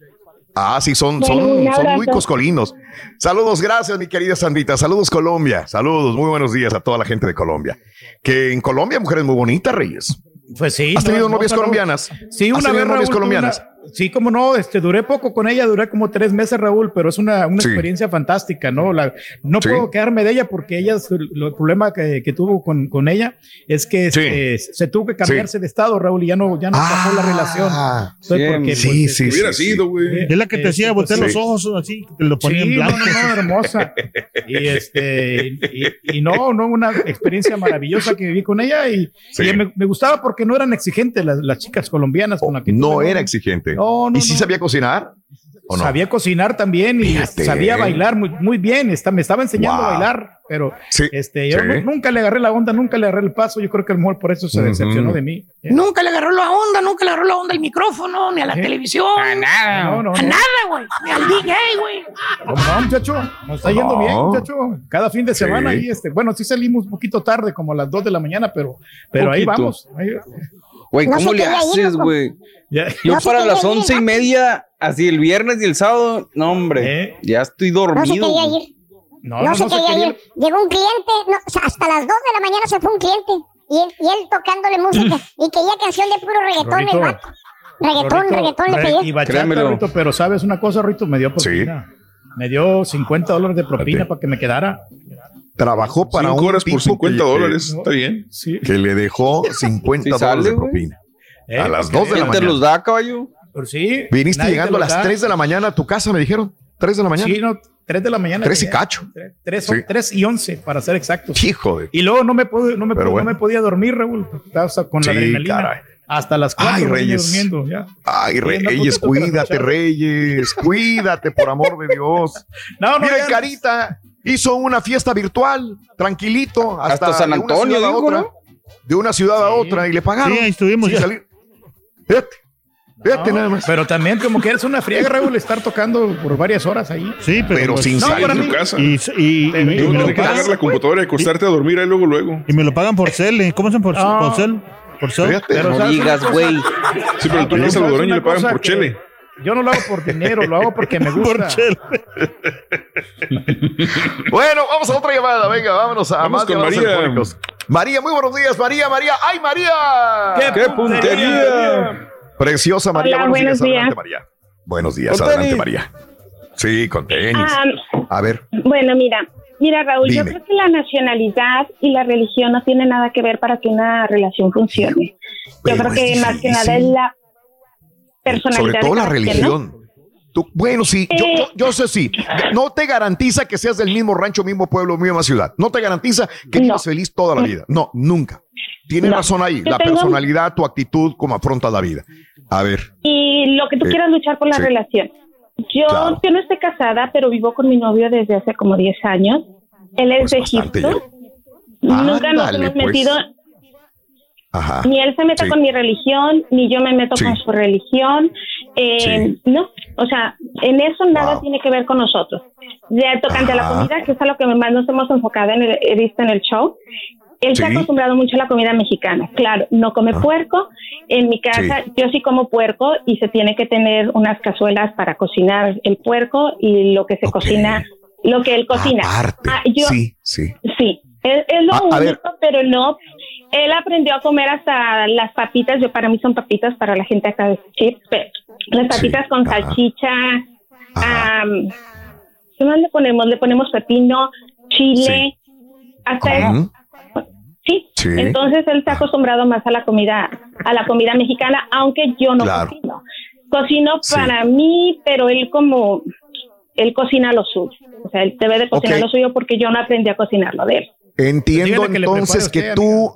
Ah, sí, son, Bueno, son, son muy coscolinos. Saludos, gracias, mi querida Sandrita. Saludos, Colombia. Saludos, muy buenos días a toda la gente de Colombia. Que en Colombia, mujeres muy bonitas, Reyes. Pues sí. ¿Has no, tenido no, novias pero- colombianas? Sí, ¿Has una tenido vez. novias colombianas? Sí, como no, este, duré poco con ella, duré como tres meses, Raúl, pero es una, una Sí. experiencia fantástica, ¿no? La, no Sí. puedo quedarme de ella porque ella, el problema que, que tuvo con, con ella es que este, se tuvo que cambiarse de estado, Raúl, y ya no, ya no bajó la relación. Entonces, porque, sí, pues, sí, Hubiera sí, sido, güey. Es la que te hacía voltear sí. los ojos así, que te lo ponía Sí, en no, blanco. no, no, hermosa. Y este, y, y no, no, una experiencia maravillosa que viví con ella y, Sí. y me, me gustaba porque no eran exigentes las, las chicas colombianas con las que No tuve, era exigente. No, no, ¿Y sí no. sabía cocinar? ¿O no? Sabía cocinar también y Fíjate. sabía bailar muy, muy bien. Está, me estaba enseñando Wow. a bailar, pero Sí, este, yo sí. nu- nunca le agarré la onda, nunca le agarré el paso. Yo creo que a lo mejor por eso se decepcionó de mí. Nunca le agarró la onda, nunca le agarró la onda al micrófono, ni a la ¿Eh? televisión. A nada. No, no, A no. nada, güey. Ni al DJ, güey. ¿Cómo no, muchacho? Nos está yendo bien, muchacho. Cada fin de Sí. semana ahí, este, bueno, sí salimos un poquito tarde, como a las 2 de la mañana, pero, pero ahí Poquito. vamos. Ahí- Güey, No ¿cómo le haces, güey? Yo No para las ir, once y media, así el viernes y el sábado, no, hombre, ¿Eh? ya estoy No se dormido. quería ir. No, No, no, se quería quería ir. Llegó un cliente, no, o sea, hasta las 2 de la mañana se fue un cliente. Y él, y él tocándole música. y quería canción de puro reggaetón el vato. Reggaetón, reggaetón le pedía. Y bachata. Rito, pero sabes una cosa, Rito, me dio propina. Me dio 50 dólares de propina para que me quedara. Trabajó para Cinco un horas por tipo 50 que- dólares. Está bien. Sí. Que le dejó 50 Sí dólares sale, de güey. propina. Eh, A las porque 2 de la ¿Quién te mañana. los da, caballo? Pero sí. Viniste llegando a las da. 3 de la mañana a tu casa, me dijeron. 3 de la mañana. Sí, no, 3 de la mañana. Tres y llegué. cacho. Tres, tres, Sí. tres y 11, para ser exactos. Hijo de. Y luego no me, pude, no me, pude- bueno. no me podía dormir, Raúl. Estaba hasta con la Sí, adrenalina. caray. Hasta las Ay, 4 Reyes. durmiendo. Ya. Ay, Reyes, cuídate. Reyes. Cuídate, por amor de Dios. No, no, Mira, ya- Carita hizo una fiesta virtual, tranquilito, hasta, Hasta San de una Antonio, ciudad a dijo, otra. ¿no? De una ciudad a otra y le pagaron. Sí, ahí estuvimos Sin ya. salir. Fíjate, fíjate No, nada más. Pero también como que eres una friega, Raúl, estar tocando por varias horas ahí. Sí, pero, Pero pues, sin No, salir mí- tu casa. Y, y, y, y que pagan, agarrar la computadora y acostarte a dormir ahí luego, luego. y me lo pagan por cel. ¿eh? ¿Cómo se por, No. por cel? Por cel. Fíjate. Pero No ¿sabes una digas, güey. Sí, pero eres ¿sabes salvadoreño le pagan por que chele. Yo no lo hago por dinero, lo hago porque me gusta. Bueno, vamos a otra llamada. Venga, vámonos a Vamos más con María. María, muy buenos días, María, María. ¡Ay, María! ¡Qué puntería! Preciosa María. Hola, buenos días, buenos adelante, días. María. Buenos días, Con adelante, tenis. María. Sí, con tenis. Ah, A ver, bueno, mira, mira Raúl, yo creo que la nacionalidad y la religión no tienen nada que ver para que una relación funcione. Yo creo es que más que nada es la. Sobre todo la religión. Tú- bueno, sí, yo, Eh. yo, yo sé sí. No te garantiza que seas del mismo rancho, mismo pueblo, misma ciudad. No te garantiza que No. vivas feliz toda la vida. No, nunca. Tienes No. razón ahí. Yo La tengo- personalidad, tu actitud, como afrontas la vida. A ver. Y lo que tú Sí. quieras luchar por la Sí. relación. Yo, Claro. yo no estoy casada, pero vivo con mi novio desde hace como 10 años. Él es Pues de bastante Egipto. Nunca nos hemos pues. metido, Ajá. ni él se mete Sí. con mi religión, ni yo me meto Sí. con su religión. Eh, Sí. No, o sea, en eso nada Wow. tiene que ver con nosotros. Ya tocante a la comida, que es a lo que más nos hemos enfocado en el, he visto en el show. Él se ha acostumbrado mucho a la comida mexicana. Claro, no come Ah. puerco. En mi casa, yo sí como puerco y se tiene que tener unas cazuelas para cocinar el puerco y lo que se cocina, lo que él cocina. Aparte. Ah, yo- Sí, sí. Sí, es, es lo Ah, a único, pero no. Él aprendió a comer hasta las papitas. Yo para mí son papitas para la gente acá de chips, pero las papitas Sí, con ajá. salchicha. Ajá. am, ¿Qué más le ponemos? Le ponemos pepino, chile, hasta Ujú. sí. Sí. Entonces él está acostumbrado más a la comida, a la comida mexicana, aunque yo no Claro. cocino. Cocino para mí, pero él como él cocina lo suyo. O sea, él debe de cocinar lo suyo porque yo no aprendí a cocinar lo de él. Entiendo que entonces que usted, tú,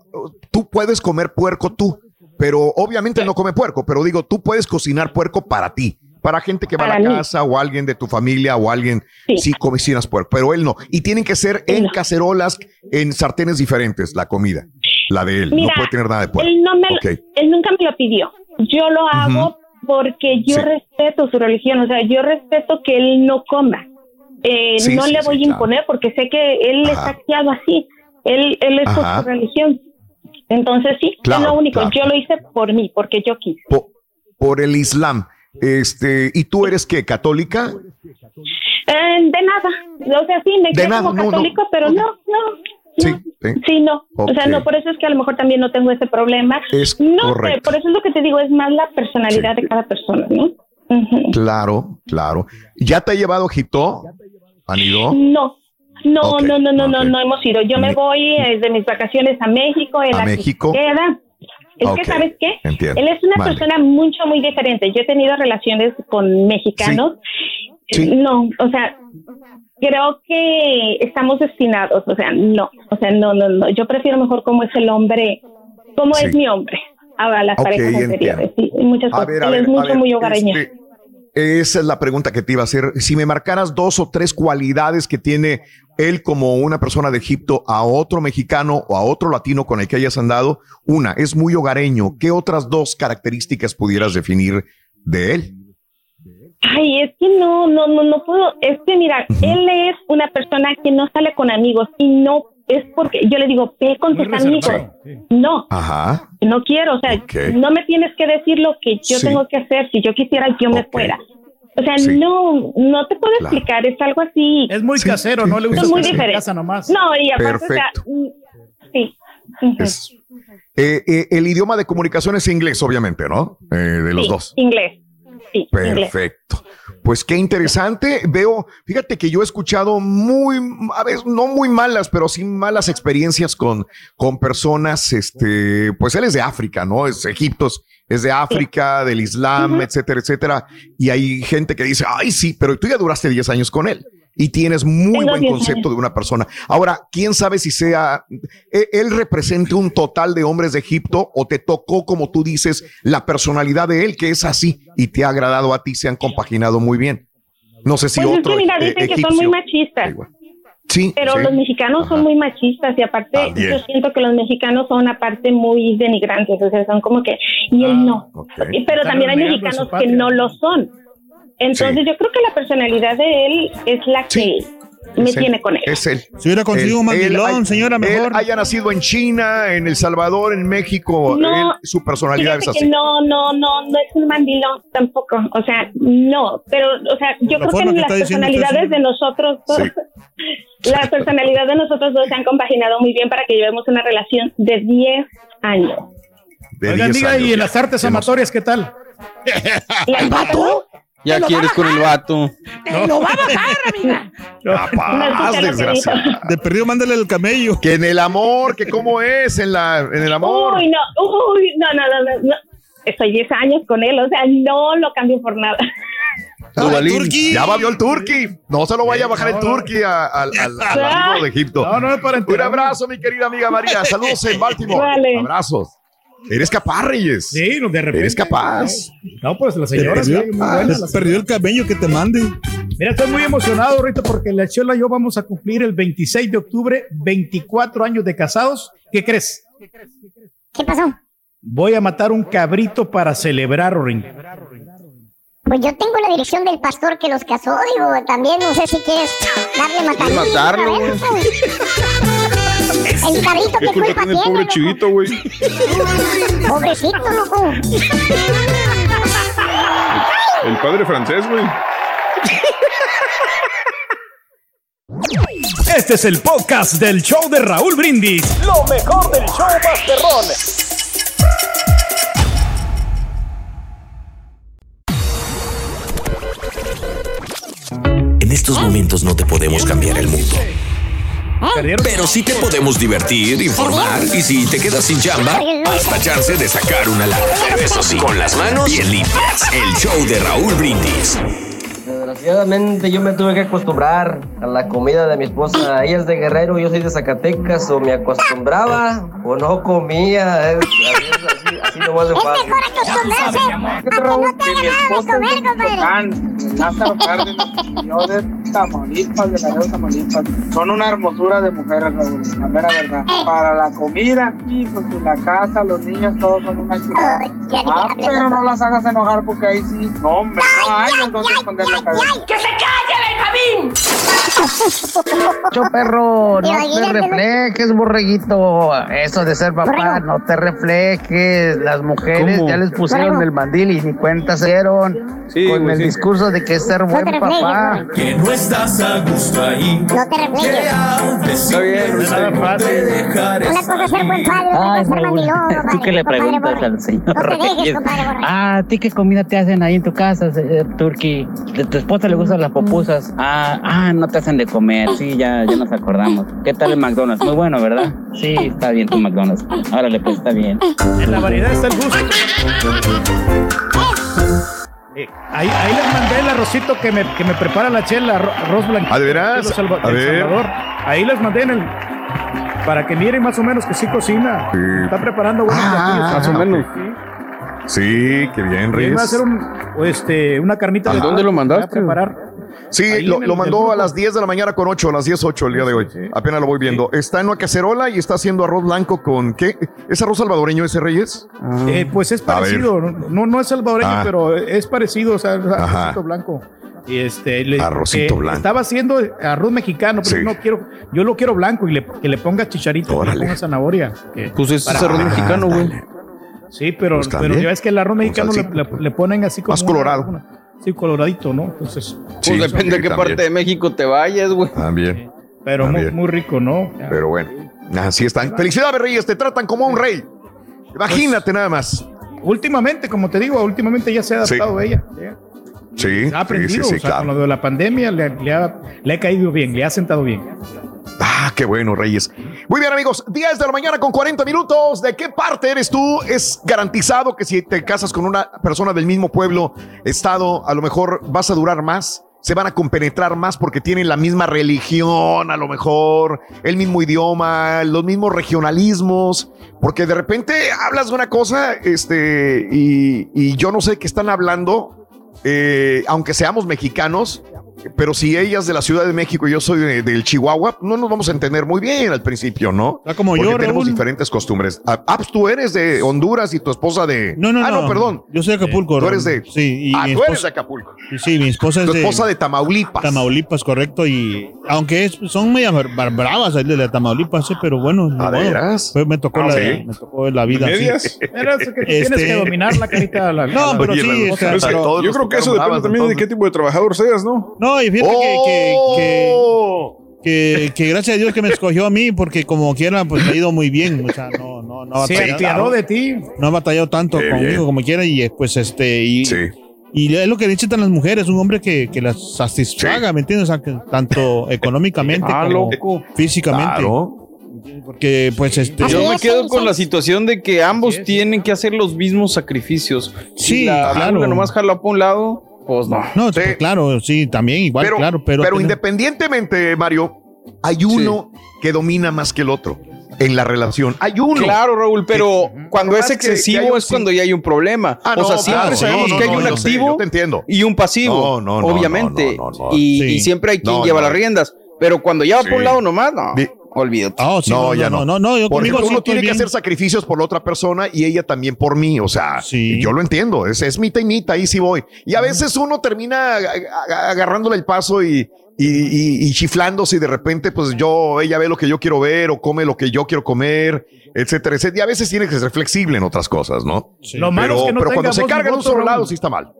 tú puedes comer puerco tú, pero obviamente no come puerco, pero digo, tú puedes cocinar puerco para ti, Para gente que va a la mí. casa o alguien de tu familia o alguien, sí, cocinas puerco, pero él no. Y tienen que ser en cacerolas, en sartenes diferentes, la comida, la de él. Mira, no puede tener nada de puerco. Él, no me lo- él nunca me lo pidió. Yo lo hago porque yo Sí. respeto su religión, o sea, yo respeto que él no coma. Eh, Sí, no sí, le sí, voy a claro. imponer porque sé que él está criado así. Él, él es por Ajá. su religión. Entonces sí, Claro, es lo único. claro. Yo lo hice por mí, porque yo quise. Por el Islam. Este, ¿y tú eres qué? ¿Católica? Eh, de nada. O sea, sí, me creo como no, no. católico, pero no, no. Sí. Sí, no. O sea, no, por eso es que a lo mejor también no tengo ese problema. Es no sé, por eso es lo que te digo, es más la personalidad de cada persona, ¿no? Claro, claro. ¿Ya te ha llevado a Egipto? ¿Han ido? No. No, no, no, no, no, no hemos ido. Yo me voy eh, de mis vacaciones a México, él ¿A México? queda. Es que, ¿sabes qué? entiendo. Él es una Vale. persona mucho, muy diferente. Yo he tenido relaciones con mexicanos. No, o sea, creo que estamos destinados. O sea, no, o sea, no, no, no. Yo prefiero mejor cómo es el hombre, cómo Sí. es mi hombre a las parejas anteriores. Sí, muchas A cosas. ver, a Él ver, es mucho, ver, muy hogareño. este, esa es la pregunta que te iba a hacer. Si me marcaras dos o tres cualidades que tiene él como una persona de Egipto a otro mexicano o a otro latino con el que hayas andado, una, es muy hogareño. ¿Qué otras dos características pudieras definir de él? Ay, es que no, no, no, no puedo. Es que mira, él es una persona que no sale con amigos y no es porque yo le digo, ve con tus amigos. No, Ajá. no quiero. O sea, no me tienes que decir lo que yo Sí. tengo que hacer. Si yo quisiera, yo me fuera. O sea, no, no te puedo Claro. explicar. Es algo así. Es muy casero, no le gusta Es muy diferente. casa nomás. No, y aparte, o sea, Perfecto. mm, sí. Es- eh, eh, el idioma de comunicación es inglés, obviamente, ¿no? Eh, de los Sí, dos. Inglés. Sí. Perfecto. Pues qué interesante. Veo, fíjate que yo he escuchado muy, a veces no muy malas, pero sí malas experiencias con, con personas, este, pues él es de África, ¿no? Es Egipto, es- es de África, del Islam, etcétera, etcétera. Y hay gente que dice, ay, sí, pero tú ya duraste 10 años con él. Y tienes muy Tengo buen 10 concepto años. de una persona. Ahora, quién sabe si sea, eh, él represente un total de hombres de Egipto o te tocó, como tú dices, la personalidad de él, que es así y te ha agradado a ti, se han compaginado muy bien. No sé si Pues es otro que mira, eh, dicen que son muy machistas. Sí, Pero sí. los mexicanos son muy machistas y aparte También. yo siento que los mexicanos son aparte muy denigrantes, o sea, son como que, y él no. Y- Pero Están también hay mexicanos que no lo son. Entonces yo creo que la personalidad de él es la que me Es él, tiene con él. Es él. Si hubiera conseguido un mandilón, señora, Él mejor. haya nacido en China, en El Salvador, en México. No, él- su personalidad es así. que no, no, no, no es un mandilón tampoco. O sea, no. Pero, o sea, yo La creo que que las personalidades usted, de nosotros dos, la personalidad de nosotros dos se han compaginado muy bien para que llevemos una relación de 10 años. De Oiga, 10 amiga, años ¿y en las artes amatorias qué tal? ¿El vato? Ya quieres con el vato. Te lo va a bajar, amiga. Capaz, desgraciado. De perdido, mándale el camello. Que en el amor, que cómo es en, la, en el amor. Uy, no, uy, no, no, no, no, no. Estoy 10 años con él, o sea, no lo cambio por nada. Ya va, vio el Turqui. No se lo vaya a bajar el Turqui al, al- al amigo de Egipto. No, no es para Un abrazo, mi querida amiga María. Saludos en Baltimore. Vale. Abrazos. Eres capaz, Reyes. Sí, no, de repente. Eres capaz. No, pues las Te señoras. perdió, muy perdió el camello que te mande. Mira, estoy muy emocionado ahorita porque la Chola y yo vamos a cumplir el 26 de octubre 24 años de casados. ¿Qué crees? ¿Qué pasó? Voy a matar un cabrito para celebrar, Ring. Pues yo tengo la dirección del pastor que los casó, digo, también no sé si quieres darle matadito. matarlo. El cabrito ¿Qué que culpa culpa tiene el pobre loco? chivito, güey? Pobrecito, loco. El padre francés, güey. Este es el podcast del show de Raúl Brindis. Lo mejor del show Masterrón. En estos momentos no te podemos cambiar el mundo. Pero sí te podemos divertir, informar y si te quedas sin chamba, hasta chance de sacar una lana. Pero eso sí, con las manos bien limpias. El show de Raúl Brindis. Desgraciadamente yo me tuve que acostumbrar a la comida de mi esposa. Ella es de Guerrero, yo soy de Zacatecas, o me acostumbraba o no comía. Es- así, es- así- así nomás de Es fácil. mejor acostumbrarse a que no te haga nada de comer, compadre. Lázaro Cárdenas, yo de Tamaulipas, de Laredo, Tamaulipas. Son una hermosura de mujeres, Raúl, la mera verdad. Para la comida, hijos, y la casa, los niños, todos son una chulada. Ah, pero no las hagas enojar porque ahí sí. No, hombre, no hay en dónde esconder la cabeza. ¡Que se calle, Benjamín! Yo, perro, no te ¿no? reflejes, borreguito. Eso de ser papá, no te reflejes. Las mujeres ¿Cómo? ya les pusieron Borrego. el mandil y ni cuenta se dieron. Sí, con güey, el sí. discurso de que es ser buen te reflejes, papá. güey. no estás a gusto ahí. No te reflejes. Está bien, nada fácil. Una cosa es ser buen padre, otra Ay, cosa es ser mandilón, ¿tú compadre, qué le preguntas al señor No te dejes, compadre Borre. Ah, ¿a ti qué comida te hacen ahí en tu casa, eh, Turki? ¿De tu esposa le gustan las popusas? Ah, ah, no te hacen de comer. Sí, ya, ya nos acordamos. ¿Qué tal el McDonald's? Muy bueno, ¿verdad? Sí, está bien tu McDonald's. Órale, pues está bien. En la variedad está el gusto. Eh, ahí, ahí les mandé el arrocito que me, que me prepara la chela, arro- arroz blanco. ¿Ah, de veras? A ver. Ahí les mandé en el. Para que miren más o menos que sí cocina. Está preparando buenos Ah, platillos. más o menos. Sí, qué bien, Reyes. va a hacer un, este, una carnita ¿De dónde lo mandaste? mandaste? A preparar. Sí, lo, mandó a las 10 de la mañana con 8, a las 10, 8 el día de hoy. Apenas lo voy viendo. Está en una cacerola y está haciendo arroz blanco con ¿qué? ¿Es arroz salvadoreño ese Reyes? Eh, pues es parecido, no, no es salvadoreño, Ah. pero es parecido, o sea, arrocito blanco. Y este, le- Arrocito eh, blanco. Estaba haciendo arroz mexicano, pero Sí. no quiero, yo lo quiero blanco y le, que le ponga chicharito, que le ponga zanahoria. que- Pues ese es para- arroz mexicano, güey. Sí, pero, Pues pero ya ves que el arroz mexicano le, salsita. le- le ponen así como. Más una- colorado. una- sí, coloradito, ¿no? Entonces. Pues depende de qué parte de México te vayas, güey. También. Pero muy, También. muy rico, ¿no? Pero bueno, así están. Felicidades, Reyes, te tratan como a un rey. Imagínate nada más. Últimamente, como te digo, últimamente ya se ha Sí. adaptado ella. ya. Sí, Ha sí, aprendido, sí, sí, o sea, claro. con lo de la pandemia le, le ha, le ha caído bien, le ha sentado bien. Ah, qué bueno, Reyes. Muy bien, amigos. 10 de la mañana con 40 minutos. ¿De qué parte eres tú? Es garantizado que si te casas con una persona del mismo pueblo, estado, a lo mejor vas a durar más. Se van a compenetrar más porque tienen la misma religión, a lo mejor, el mismo idioma, los mismos regionalismos. Porque de repente hablas de una cosa, este, y, yo no sé qué están hablando, eh, aunque seamos mexicanos, pero si ella es de la Ciudad de México y yo soy de- del Chihuahua, no nos vamos a entender muy bien al principio, ¿no? Está como Porque yo, tenemos Raúl. diferentes costumbres. Ah, ah, pues tú eres de Honduras y tu esposa de... No, no, ah, no, no. perdón. Yo soy de Acapulco. Tú eres de... Sí, y ah, mi tú eres esposa- de Acapulco. Sí, Sí, mi esposa es Tu esposa de Tamaulipas. Tamaulipas, correcto. Y aunque es, son bar- bravas ahí de la Tamaulipas, sí, pero bueno. ¿A veras? Pues me tocó, Ah, la, ¿sí? me tocó la vida. ¿Medias? Eso que tienes Este- que dominar la carita. La, No, la- pero sí, o sea, pero- yo creo que eso depende también de qué tipo de trabajador seas, ¿no? No, y fíjate que, que, que, ¡Oh! que, que gracias a Dios que me escogió a mí, porque como quiera, pues me ha ido muy bien. O sea, no, no, no ha Se batallado- de ti. no ha batallado tanto conmigo bien. como quiera y pues este y, Sí. y es lo que necesitan las mujeres, un hombre que, que las satisfaga, ¿me entiendes? O sea, que tanto económicamente Ah, como loco. físicamente. Claro. Porque pues este Yo me quedo sí, con sí. la situación de que ambos tienen que hacer los mismos sacrificios. Sí, Si la claro. nomás jala para un lado, pues no. no, Sí. pues, claro, sí, también igual, pero, claro, pero, pero independientemente, Mario, hay uno que domina más que el otro en la relación. Hay uno. Claro, Raúl, pero cuando es más que- que excesivo es cuando ya hay un problema. Ah, o sea, no, siempre claro, sabemos no, no, que hay no, un sé, activo y un pasivo, No, no, no, obviamente. no, no, no, no. Y, Sí. y siempre hay quien No, lleva no. las riendas. Pero cuando ya va por un lado nomás, no, olvídate. Ah, sí, no, ya no. no, no, yo Porque conmigo uno tiene que hacer sacrificios por la otra persona y ella también por mí. O sea, Sí. yo lo entiendo. Es, es mitad y mitad, ahí sí voy. Y a veces uno termina ag- ag- agarrándole el paso y, y, y- y chiflándose y de repente, pues yo, ella ve lo que yo quiero ver o come lo que yo quiero comer, etcétera, etcétera. Y a veces tiene que ser flexible en otras cosas, ¿no? Sí. Lo malo Pero, es que no pero cuando se carga en un solo lado, sí está mal.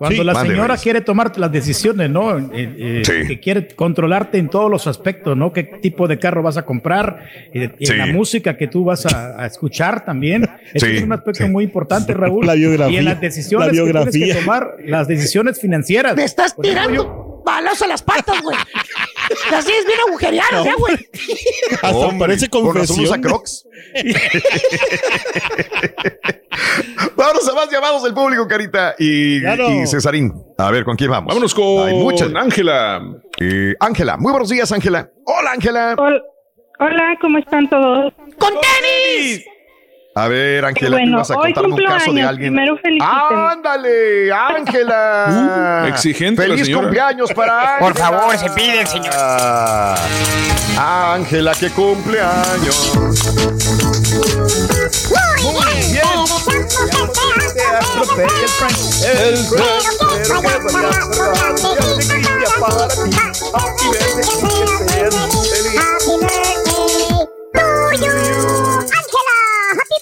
Cuando Sí. la señora quiere tomar las decisiones, ¿no? Eh, eh, Sí. Que quiere controlarte en todos los aspectos, ¿no? ¿Qué tipo de carro vas a comprar? Eh, y Sí. la música que tú vas a, a escuchar también. Eso Sí, es un aspecto sí. muy importante, Raúl. La biografía, Y en las decisiones la que tienes biografía. que tomar, las decisiones financieras. Me estás Por ejemplo, tirando balas a las patas, güey. Las tienes bien agujereadas, ¿eh, güey? Hasta Hombre, parece con confesión. usa Crocs. Vámonos a más llamados del público, Carita y, Claro. y Cesarín. A ver, ¿con quién vamos? Vámonos Hay muchas. con Ángela. Eh, Ángela, muy buenos días, Ángela. Hola, Ángela. Hol- Hola, ¿cómo están todos? ¡Con tenis! A ver, Ángela, Bueno, tú vas a contarme un caso de alguien. primero. ¡Ándale, Ángela! Uh, exigente la ¡Feliz señora. cumpleaños para Ángela! Por favor, se pide, señor. Ángela, que cumpleaños. Muy bien. El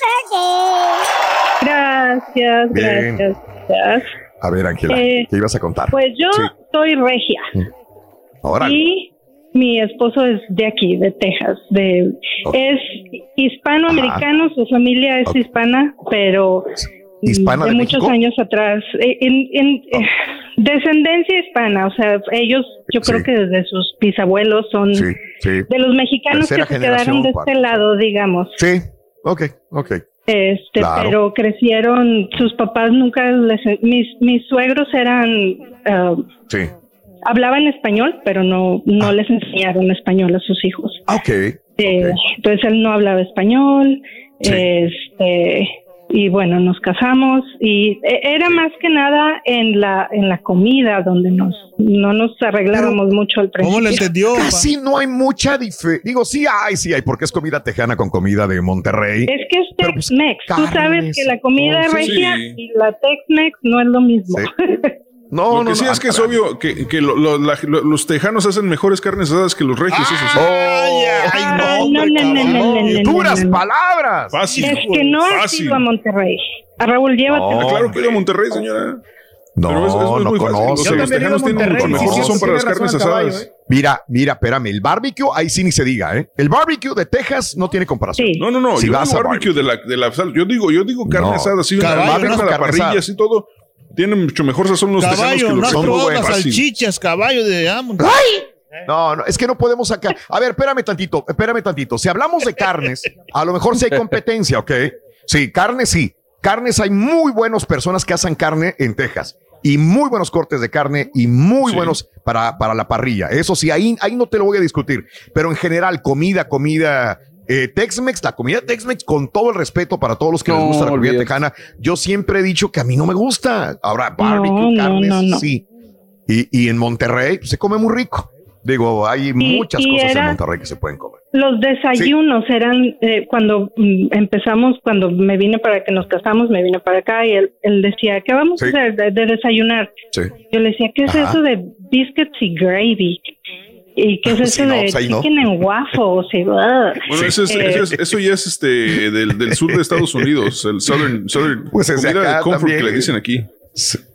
birthday. Gracias, Bien. gracias, gracias. A ver, Ángela, Eh, ¿qué ibas a contar? Pues yo Sí. soy regia Órale. y mi esposo es de aquí, de Texas. De. Es hispanoamericano, su familia es hispana, pero ¿Hispana de muchos México? años atrás. eh, en- eh, descendencia hispana, o sea, ellos yo creo que desde sus bisabuelos son Sí, sí. de los mexicanos Tercera que se quedaron de este lado, digamos. Sí, ok, ok. Este, Claro. pero crecieron, sus papás nunca les, mis, mis suegros eran, ah, Sí. hablaban español, pero no, no les enseñaron español a sus hijos. Ah, ok. Eh, Entonces él no hablaba español, Sí. este, y bueno, nos casamos y e- era más que nada en la, en la comida donde nos, no nos arreglábamos mucho al principio. ¿Cómo le entendió? pa? Casi no hay mucha diferencia. Digo, sí hay, sí hay, porque es comida tejana con comida de Monterrey. Es que es pues, Tex-Mex. Tú sabes que la comida regia Sí. y la Tex-Mex no es lo mismo. No, lo que no, sí no, es que es obvio que, que lo- lo- la- lo- los tejanos hacen mejores carnes asadas que los regios, eso sí. Ay, ay, Ah, no, no, no, no, cabrón. no, no, no, Duras no, no. palabras. Fácil. Es que no has ido a Monterrey. A Raúl, llévate. Ah, claro que he ido a Monterrey, señora. No, Pero es- es- es no muy fácil. conozco. Los, tejanos tienen un mejor sí, sí, para las carnes razón, caballo, asadas. ¿eh? Mira, mira, espérame, el barbecue, ahí sí ni se diga, ¿eh? El barbecue de Texas no tiene comparación. Sí. No, no, no. Si yo vas digo a barbecue de la, de la sal- Yo digo, yo digo carne No. asada, así, una Caballo, barbacoa no, a la carne parrilla, así todo. Tiene mucho mejor sazón los tejanos que Caballo, no los has son las salchichas, caballo de amo. No, no, es que no podemos sacar. A ver, espérame tantito, espérame tantito. Si hablamos de carnes, a lo mejor sí hay competencia, ¿ok? Sí, carne sí. Carnes hay muy buenas personas que hacen carne en Texas. Y muy buenos cortes de carne y muy Sí. buenos para, para la parrilla. Eso sí, ahí, ahí no te lo voy a discutir. Pero en general, comida, comida. Eh, Tex-Mex, la comida Tex-Mex, con todo el respeto para todos los que les No, gusta la comida olvídate. tejana, yo siempre he dicho que a mí no me gusta. Ahora, barbecue, No, carnes, no, sí. Y, y en Monterrey pues, se come muy rico. Digo, hay muchas y cosas en Monterrey que se pueden comer. Los desayunos eran eh, cuando mm, empezamos, cuando me vine para que nos casamos, me vine para acá y él, él decía, ¿qué vamos Sí. a hacer de, de desayunar? Sí. Yo le decía, ¿qué es Ajá. eso de biscuits y gravy? ¿Y qué es Sí, eso no, de pues no. chicken waffles? Y, ugh. Bueno, eso, es- Eh, eso es- eso ya es este del, del sur de Estados Unidos, el Southern, Southern Pues comida acá de comfort también. que le dicen aquí.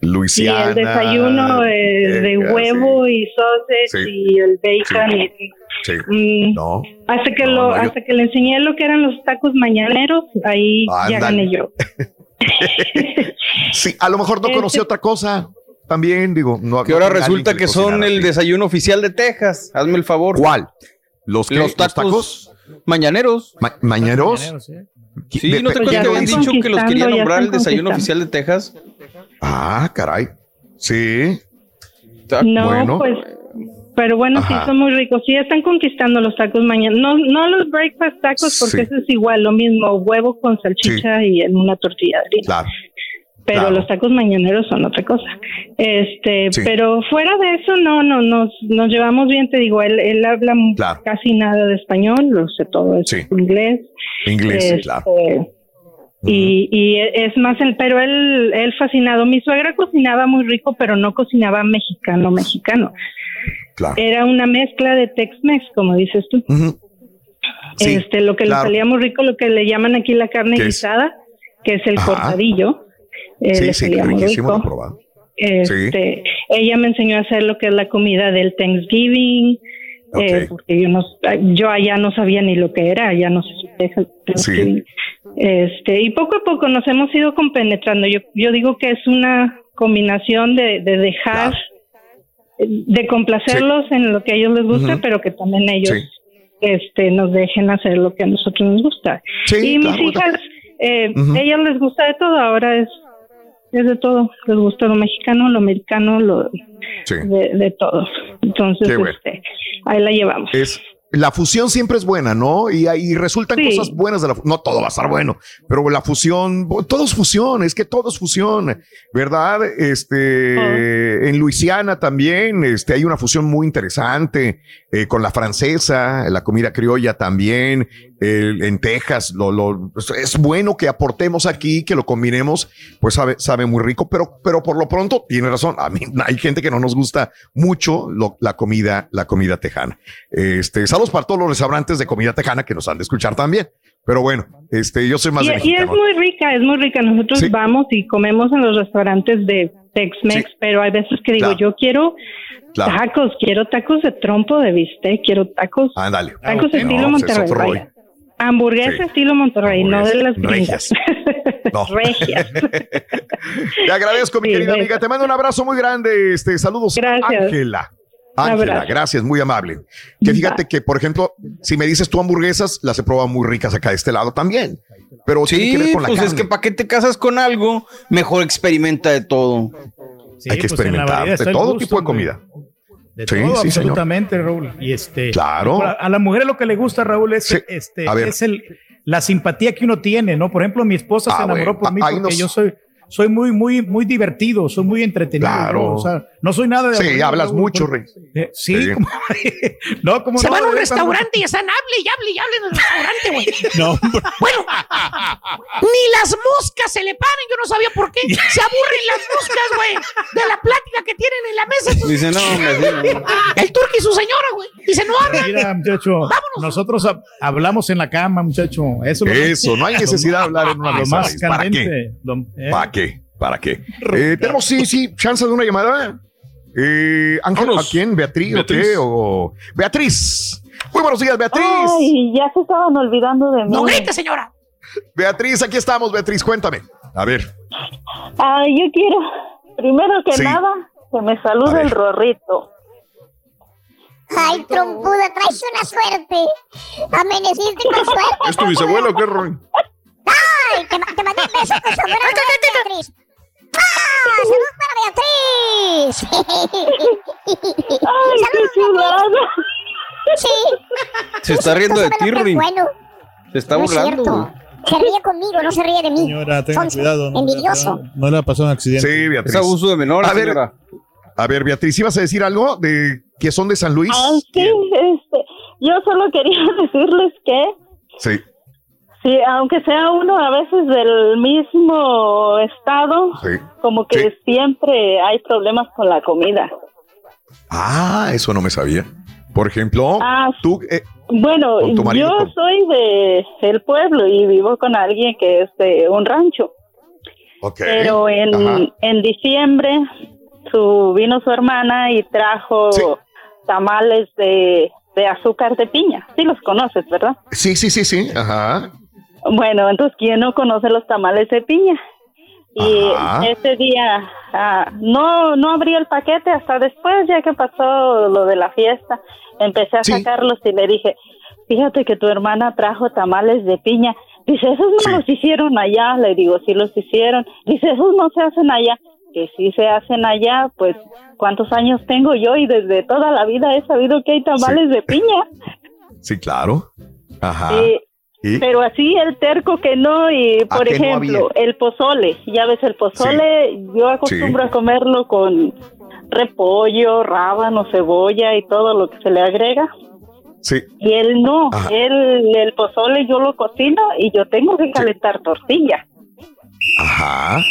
y Luisiana. el desayuno de huevo y sausage Sí. y el bacon y Sí. Mm, No. hasta que No, lo no, yo- hasta que le enseñé lo que eran los tacos mañaneros ahí ya gané yo Sí, a lo mejor no conocí otra cosa. También, digo, no. Que ahora resulta que son el así. desayuno oficial de Texas. Hazme el favor. ¿Cuál? ¿Los, qué? Los tacos, mañaneros. Ma- ¿Mañaneros? Sí, De- ¿no te acuerdas que habían están dicho que los querían nombrar el desayuno oficial de Texas? Ah, caray. Sí. No, Bueno. pues, pero bueno, Ajá. sí, son muy ricos. Sí, están conquistando los tacos mañana. No, no los breakfast tacos, porque Sí. eso es igual, lo mismo, huevo con salchicha y en una tortilla. Claro. Pero claro. los tacos mañaneros son otra cosa. Este, Sí. pero fuera de eso, no, no, nos, nos llevamos bien, te digo, él, él habla Claro. casi nada de español, lo sé todo es Sí. inglés. Inglés, Este, claro. Y, y es más, el, pero él, él fascinado. Mi suegra cocinaba muy rico, pero no cocinaba mexicano, mexicano. Claro. Era una mezcla de Tex-Mex, como dices tú. Sí, este, lo que claro. le salía muy rico, lo que le llaman aquí la carne guisada, que es el cortadillo. Eh, Sí, sí, riquísimo, lo. Este, Ella me enseñó a hacer lo que es la comida del Thanksgiving, eh, porque yo, no, yo allá no sabía ni lo que era, allá no supe Thanksgiving. Este, y poco a poco nos hemos ido compenetrando. Yo, yo digo que es una combinación de, de dejar, de complacerlos en lo que a ellos les gusta, pero que también ellos Sí. este, nos dejen hacer lo que a nosotros nos gusta. Sí, y claro, mis hijas, eh, Ujú. ellas les gusta de todo, ahora es, es de todo, les gusta lo mexicano, lo americano, lo Sí. de, de todo. Entonces, bueno. este, ahí la llevamos. Es, la fusión siempre es buena, ¿no? Y ahí resultan Sí. cosas buenas de la No todo va a estar bueno, pero la fusión, todo es fusión, es que todo es fusión, ¿verdad? Este, en Luisiana también, este, hay una fusión muy interesante eh, con la francesa, la comida criolla también, el- en Texas, lo, lo- es bueno que aportemos aquí, que lo combinemos, pues sabe, sabe muy rico, pero, pero por lo pronto tiene razón. A mí hay gente que no nos gusta mucho lo- la comida, la comida tejana. Este, saludos para todos los restaurantes de comida tejana que nos han de escuchar también. Pero bueno, este, yo soy más Y, de y es muy rica, es muy rica. Nosotros Sí. vamos y comemos en los restaurantes de Tex-Mex, pero hay veces que digo, Claro. yo quiero Claro. tacos, quiero tacos de trompo de bistec, quiero tacos, Ándale. tacos No, estilo pues es Monterrey. Hamburguesa Sí. estilo Monterrey, no de las Regias. No. Regias. Te agradezco, mi Sí, querida amiga. Te mando un abrazo muy grande. Este, saludos. Gracias. Ángela. Ángela, gracias, muy amable. Que fíjate que, por ejemplo, si me dices tú hamburguesas, las he probado muy ricas acá de este lado también. Pero tiene que ver Sí, con la pues es carne. que para qué te casas con algo, mejor experimenta de todo. Hay que experimentar de todo tipo de comida. De Sí, todo, sí, señor. absolutamente, Raúl. Y este, Claro. A, a la mujer lo que le gusta, Raúl, es, este, A ver. es el, la simpatía que uno tiene, ¿no? Por ejemplo, mi esposa Ah, se enamoró bueno. por mí porque nos- yo soy, soy muy, muy, muy divertido, soy muy entretenido. Claro. ¿no? O sea, no soy nada de. Sí, aburrido, hablas mucho, Rey. Eh, sí, Sí. como- no, como Se no, van a un cuando- restaurante y están hable y hable y hable en el restaurante, güey. No, Bueno, ni las moscas se le paran, yo no sabía por qué. Se aburren las moscas, güey, de la plática que tienen en la mesa. Dice, no, hombre, sí, no. El turco y su señora, güey. Dice, no hablan. Mira, muchacho, nosotros hab- hablamos en la cama, muchacho. Eso, es lo- Eso, no hay necesidad de hablar en una lo mesa. más. ¿Para qué? Lo- ¿eh? ¿Para qué? ¿Para qué? Eh, tenemos, sí, sí, chance de una llamada. Eh, Ángel, ¿a quién? ¿Beatriz, Beatriz. o qué? O... Beatriz. Muy buenos días, Beatriz. Ay, ya se estaban olvidando de mí. No grite, señora. Beatriz, aquí estamos, Beatriz, cuéntame. A ver. Ay, yo quiero, primero que Sí. nada, que me salude el Rorrito. Ay, trompuda, traes una suerte. Amaneciste con suerte. ¿Es tu bisabuelo o qué, Roy? Ay, te, te mandé un beso con nuez, Beatriz. ¡Ah! ¡Salud para Beatriz! Ay, qué chulada. Sí. Se está riendo de ti. Bueno, Se está no es burlando. cierto. güey. Se ríe conmigo, no se ríe de mí. señora, tenga Sonso, cuidado. No, Envidioso. no le ha pasado un accidente. Sí, Beatriz. Es abuso de menores, A ver, señora. A ver, Beatriz, ¿ibas a decir algo de que son de San Luis? Ah, sí, este, yo solo quería decirles que Sí. Sí, aunque sea uno a veces del mismo estado, Sí. como que Sí. siempre hay problemas con la comida. Ah, eso no me sabía. Por ejemplo, Ah, tú, eh, Bueno, marido, yo soy de el pueblo y vivo con alguien que es de un rancho. ok. Pero en, Ajá. en diciembre su, vino su hermana y trajo Sí. tamales de, de azúcar de piña. Sí los conoces, ¿verdad? Sí, sí, sí, sí. Ajá. Bueno, entonces, ¿quién no conoce los tamales de piña? Y Ajá. ese día ah, no no abrí el paquete hasta después, ya que pasó lo de la fiesta. Empecé a Sí. sacarlos y le dije, fíjate que tu hermana trajo tamales de piña. Dice, esos no Sí. los hicieron allá. Le digo, sí los hicieron. Dice, esos no se hacen allá. Que sí se hacen allá, pues, ¿cuántos años tengo yo? Y desde toda la vida he sabido que hay tamales de piña. Sí, claro. Ajá. Y- ¿Y? pero así el terco que no, y por que no ejemplo, el pozole, ya ves, el pozole yo acostumbro Sí. a comerlo con repollo, rábano, cebolla y todo lo que se le agrega. Sí. Y él no, Ajá. él, el pozole yo lo cocino y yo tengo que calentar tortilla. Ajá.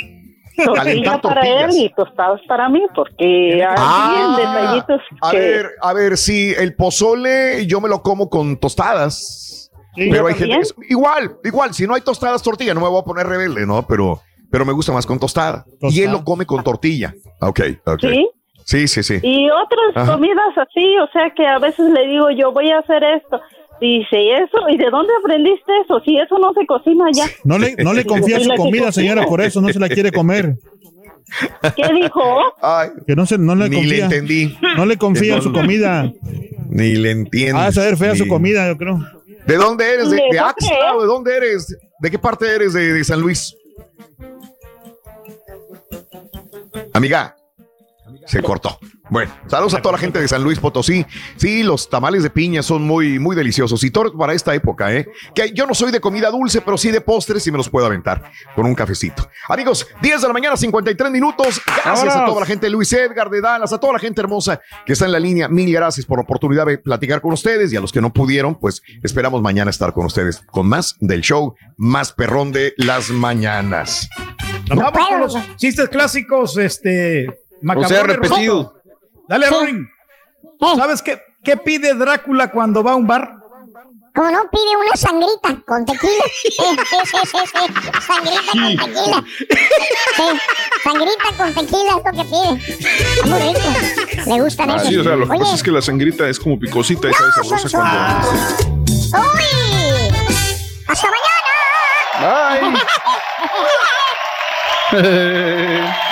Tortilla para él y tostadas para mí, porque hay Ah, detallitos a que... ver, a ver, sí, el pozole yo me lo como con tostadas. Pero hay gente que es- igual, igual, si no hay tostadas tortilla, no me voy a poner rebelde, ¿no? Pero, pero me gusta más con tostada. Y él lo come con tortilla. Ok, ok. Sí. Sí, sí, sí. Y otras Ajá. comidas así, o sea que a veces le digo yo voy a hacer esto. Dice, ¿y eso? ¿Y de dónde aprendiste eso? Si eso no se cocina ya. No le, no le confía su comida, señora, por eso no se la quiere comer. ¿Qué dijo? Ay, Que no, se, no le ni le entendí. No le confía en su comida. Ni le entiendo. Ah, a saber fea su comida, yo creo. ¿De dónde eres? ¿De, ¿De Axla o de dónde eres? ¿De qué parte eres de, de San Luis? Amiga, se cortó. Bueno, saludos a toda la gente de San Luis Potosí. Sí, los tamales de piña son muy, muy deliciosos. Y todo para esta época, ¿eh? Que yo no soy de comida dulce, pero sí de postres y me los puedo aventar con un cafecito. Amigos, 10 de la mañana, 53 minutos. Gracias a toda la gente de Luis Edgar, de Dallas, a toda la gente hermosa que está en la línea. Mil gracias por la oportunidad de platicar con ustedes y a los que no pudieron, pues esperamos mañana estar con ustedes con más del show más perrón de las mañanas. Nos vamos con los chistes clásicos, este. O sea, repetido. Dale, Ronin. ¿Sabes qué, qué pide Drácula cuando va a un bar? ¿Cómo no? Pide una sangrita con tequila. Sí, sí, sí, sí, sí. Sangrita con tequila. Sí, sangrita con tequila es lo que pide. Muy rico. Le gustan Ah, eso. sí, o sea, lo que Oye, pasa es que la sangrita es como picosita y sabe sabrosa cuando. ¡Uy! ¡Hasta mañana!